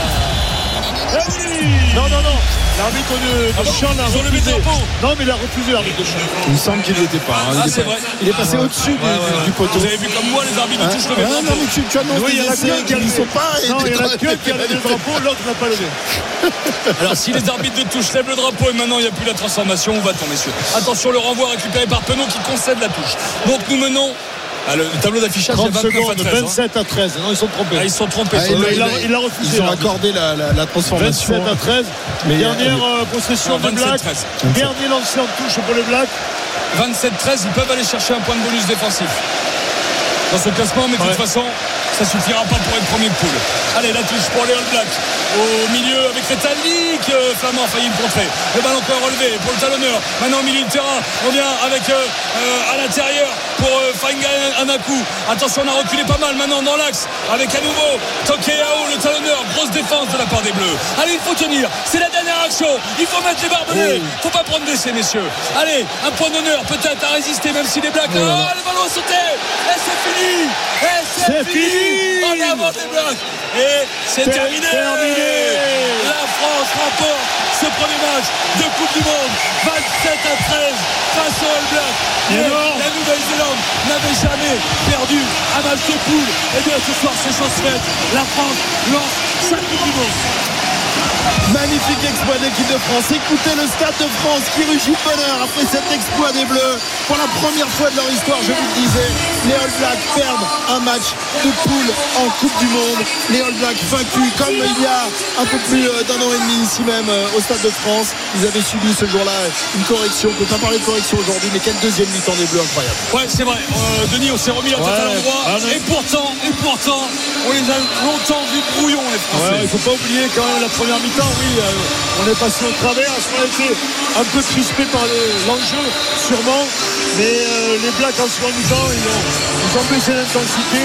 Non, non, non. L'arbitre de, de Ah bon Champ l'a Ils ont levé le refusé. drapeau. Non, mais il a refusé l'arbitre de Champ. Il me semble qu'il n'y était pas. hein. Il Ah, est c'est pas- vrai. Il est passé au-dessus du, du poteau. Vous avez vu comme moi les arbitres Hein de touche lever le Ah, non, drapeau. mais tu, tu annonces Oui, il y a essais qui a ne sont pas. et Non, il y en a des- qu'un qui a le drapeau, l'autre n'a pas levé. Alors si les arbitres de touche lèvent le drapeau et maintenant il n'y a plus la transformation, où va-t-on messieurs Attention, le renvoi récupéré par Penaud qui concède la touche. Donc nous menons. Ah, le, le tableau d'affichage 30 est 29 à secondes, 13. hein. 27 à 13. Non, ils sont trompés. Ah, ils sont trompés. Ah, il, il a- il- il a refusé, Ils ont l'arbitre. accordé la, la, la transformation. 27 à 13. Mais, Dernière euh, euh, possession de Black. 27-13. Dernier lancé en touche pour les Blacks. 27-13, ils peuvent aller chercher un point de bonus défensif. dans ce classement, mais de toute façon, ça suffira pas pour être premier de poule. Allez, la touche pour les All Blacks. Au milieu avec Retalli, que Flamand a failli le contrer. Le ballon encore relevé pour le talonneur. Maintenant au milieu du terrain, on vient avec euh, euh, à l'intérieur pour euh, Fainga Anaku. Attention, on a reculé pas mal maintenant dans l'axe avec à nouveau Tokeao, le talonneur. Grosse défense de la part des Bleus. Allez, il faut tenir. C'est la dernière action. Il faut mettre les barbelés. Faut pas prendre d'essai, messieurs. Allez, un point d'honneur peut-être à résister, même si les Blacks. Oh, le ballon a sauté. Et c'est fini. Et c'est fini. En avant des Blacks. Et c'est terminé. La France remporte ce premier match de Coupe du Monde 27 à 13 face aux All. Et la Nouvelle-Zélande n'avait jamais perdu un match de poule. Et bien ce soir c'est chose faite. La France lance sa Coupe du Monde. Magnifique exploit de l'équipe de France. Écoutez le stade de France qui rugit de bonheur après cet exploit des Bleus. Pour la première fois de leur histoire, je vous le disais, les All Blacks perdent un match de poule en Coupe du Monde. Les All Blacks vaincus comme il y a un peu plus euh, d'un an et demi ici même euh, au stade de France. Ils avaient subi ce jour-là une correction. On peut pas parler de correction aujourd'hui, mais quel deuxième mi-temps des Bleus incroyable. Ouais, c'est vrai. Euh, Denis, on s'est remis la tête à l'endroit. Ah, et pourtant, et pourtant, on les a longtemps vus brouillons, les Français. Ouais, il ne faut pas oublier quand même la première mi-temps, oui, euh, on est passé au travers, on a été un peu crispé par le- l'enjeu, sûrement, mais euh, les Blacks en seconde mi-temps, ils ont, ils ont baissé l'intensité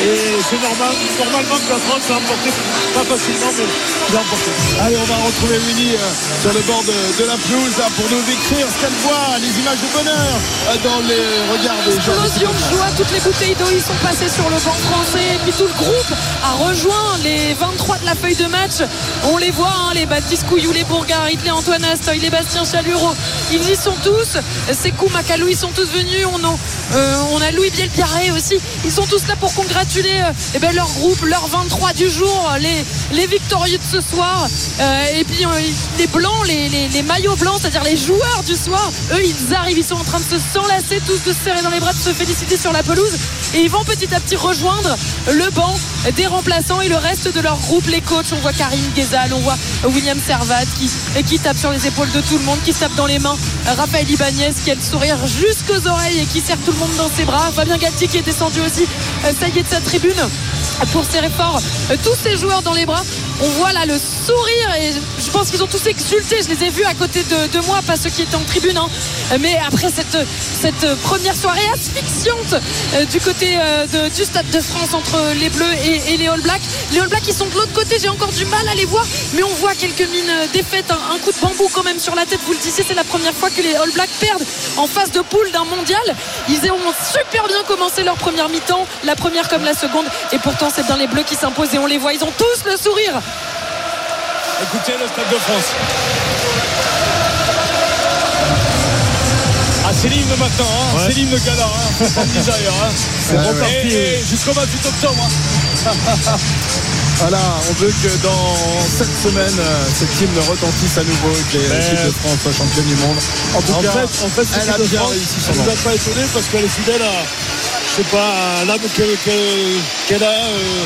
et c'est normal, normalement que la France a emporté, pas facilement, mais il a emporté. Allez, on va retrouver Winnie euh, sur le bord de, de la pelouse là, pour nous décrire ce qu'elle voit, les images de bonheur euh, dans les regards des gens. Explosion de joie, toutes les bouteilles d'eau ils sont passées sur le banc français et puis tout le groupe a rejoint les 23 de la feuille de match. On les voit, hein, les Baptiste Couillou, les Bourgard, Hitler Antoine Astoy, les Bastien Chalureau, ils y sont tous. Sekou Makalou, ils sont tous venus. On, en- euh, a Louis Bielpiaré aussi. Ils sont tous là pour congratuler euh, eh ben, leur groupe, leur 23 du jour, les, les victorieux de ce soir. Euh, et puis les blancs, les, les- les maillots blancs, c'est-à-dire les joueurs du soir, eux ils arrivent, ils sont en train de se s'enlacer, tous de se serrer dans les bras, de se féliciter sur la pelouse. Et ils vont petit à petit rejoindre le banc des remplaçants et le reste de leur groupe, les coachs. On voit Karim Ghezal, on voit William Servat qui, tape sur les épaules de tout le monde, qui tape dans les mains. Raphaël Ibanez qui a le sourire jusqu'aux oreilles et qui serre tout le monde dans ses bras. Fabien Galtier qui est descendu aussi, euh, ça de sa tribune pour serrer fort euh, tous ces joueurs dans les bras. On voit là le sourire et je pense qu'ils ont tous exulté. Je les ai vus à côté de, moi, pas ceux qui étaient en tribune. hein. Mais après cette, première soirée asphyxiante euh, du côté du Stade de France entre les Bleus et, et les All Blacks. Les All Blacks qui sont de l'autre côté, j'ai encore du mal à les voir, mais on voit quelques mines défaites, un, un coup de bambou quand même sur la tête. Vous le disiez, c'est la première fois que les All Blacks perdent en phase de poule d'un mondial. Ils ont super bien commencé leur première mi-temps, la première comme la seconde, et pourtant c'est bien les Bleus qui s'imposent et on les voit, ils ont tous le sourire. Écoutez le Stade de France. Ah, c'est l'hymne maintenant, hein. Ouais. c'est l'hymne gala, hein. Hein. C'est reparti. Et- et Jusqu'au 28 octobre. hein. Voilà, on veut que dans cette semaine, euh, cette team retentisse à nouveau, que Ben, l'équipe de France soit championne du monde. En tout en cas, fait, en fait cette elle a bien France, réussi son rôle. a pas étonné parce qu'elle est fidèle à, je sais pas, l'âme qu'elle a. euh,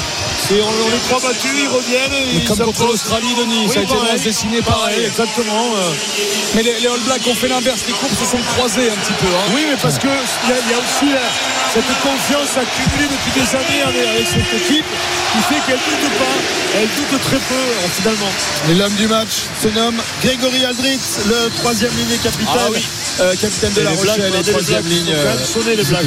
c'est- on, on les croit battus, ils reviennent. et ils comme contre l'Australie, Denis, Oui, ça a été pareil. dessiné pareil. exactement. euh. Mais les, les All Blacks ont fait l'inverse, les groupes se sont croisés un petit peu. hein. Oui, mais parce qu'il y, y a aussi euh, cette confiance accumulée depuis des années avec, avec cette équipe qui fait qu'elle ne doute pas, elle doute très peu euh, finalement. Et l'homme du match se nomme Grégory Aldrit, le troisième ligne capitaine, Ah oui. Euh, capitaine de Et la Rochelle et troisième ligne. euh, sonné les Blacks.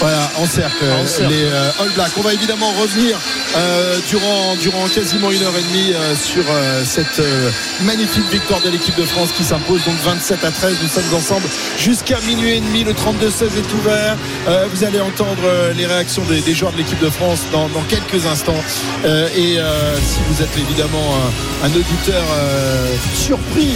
Voilà, en cercle, En cercle. les euh, All Blacks. On va évidemment revenir euh, durant, durant quasiment une heure et demie euh, sur euh, cette euh, magnifique victoire de l'équipe de France qui s'impose donc 27 à 13. Nous sommes ensemble jusqu'à minuit et demi. Le 32-16 est ouvert. Euh, vous allez entendre les réactions des, des joueurs de l'équipe de France dans, dans quelques instants. Euh, et euh, si vous êtes évidemment un, un auditeur euh, surpris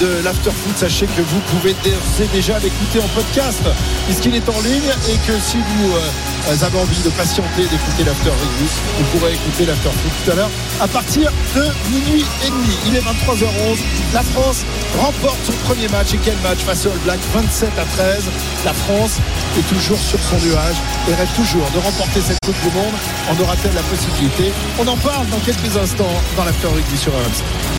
de l'afterfoot, sachez que vous pouvez d'ores et déjà l'écouter en podcast puisqu'il est en ligne et que si vous euh, avez envie de patienter d'écouter l'after rugby, vous pourrez écouter l'afterfoot tout à l'heure à partir de minuit et demi. Il est 23h11. La France remporte son premier match et quel match face aux All Blacks? 27 à 13. La France est toujours sur son nuage et rêve toujours de remporter cette Coupe du Monde. En aura-t-elle la possibilité? On en parle dans quelques instants dans l'after rugby sur RMC.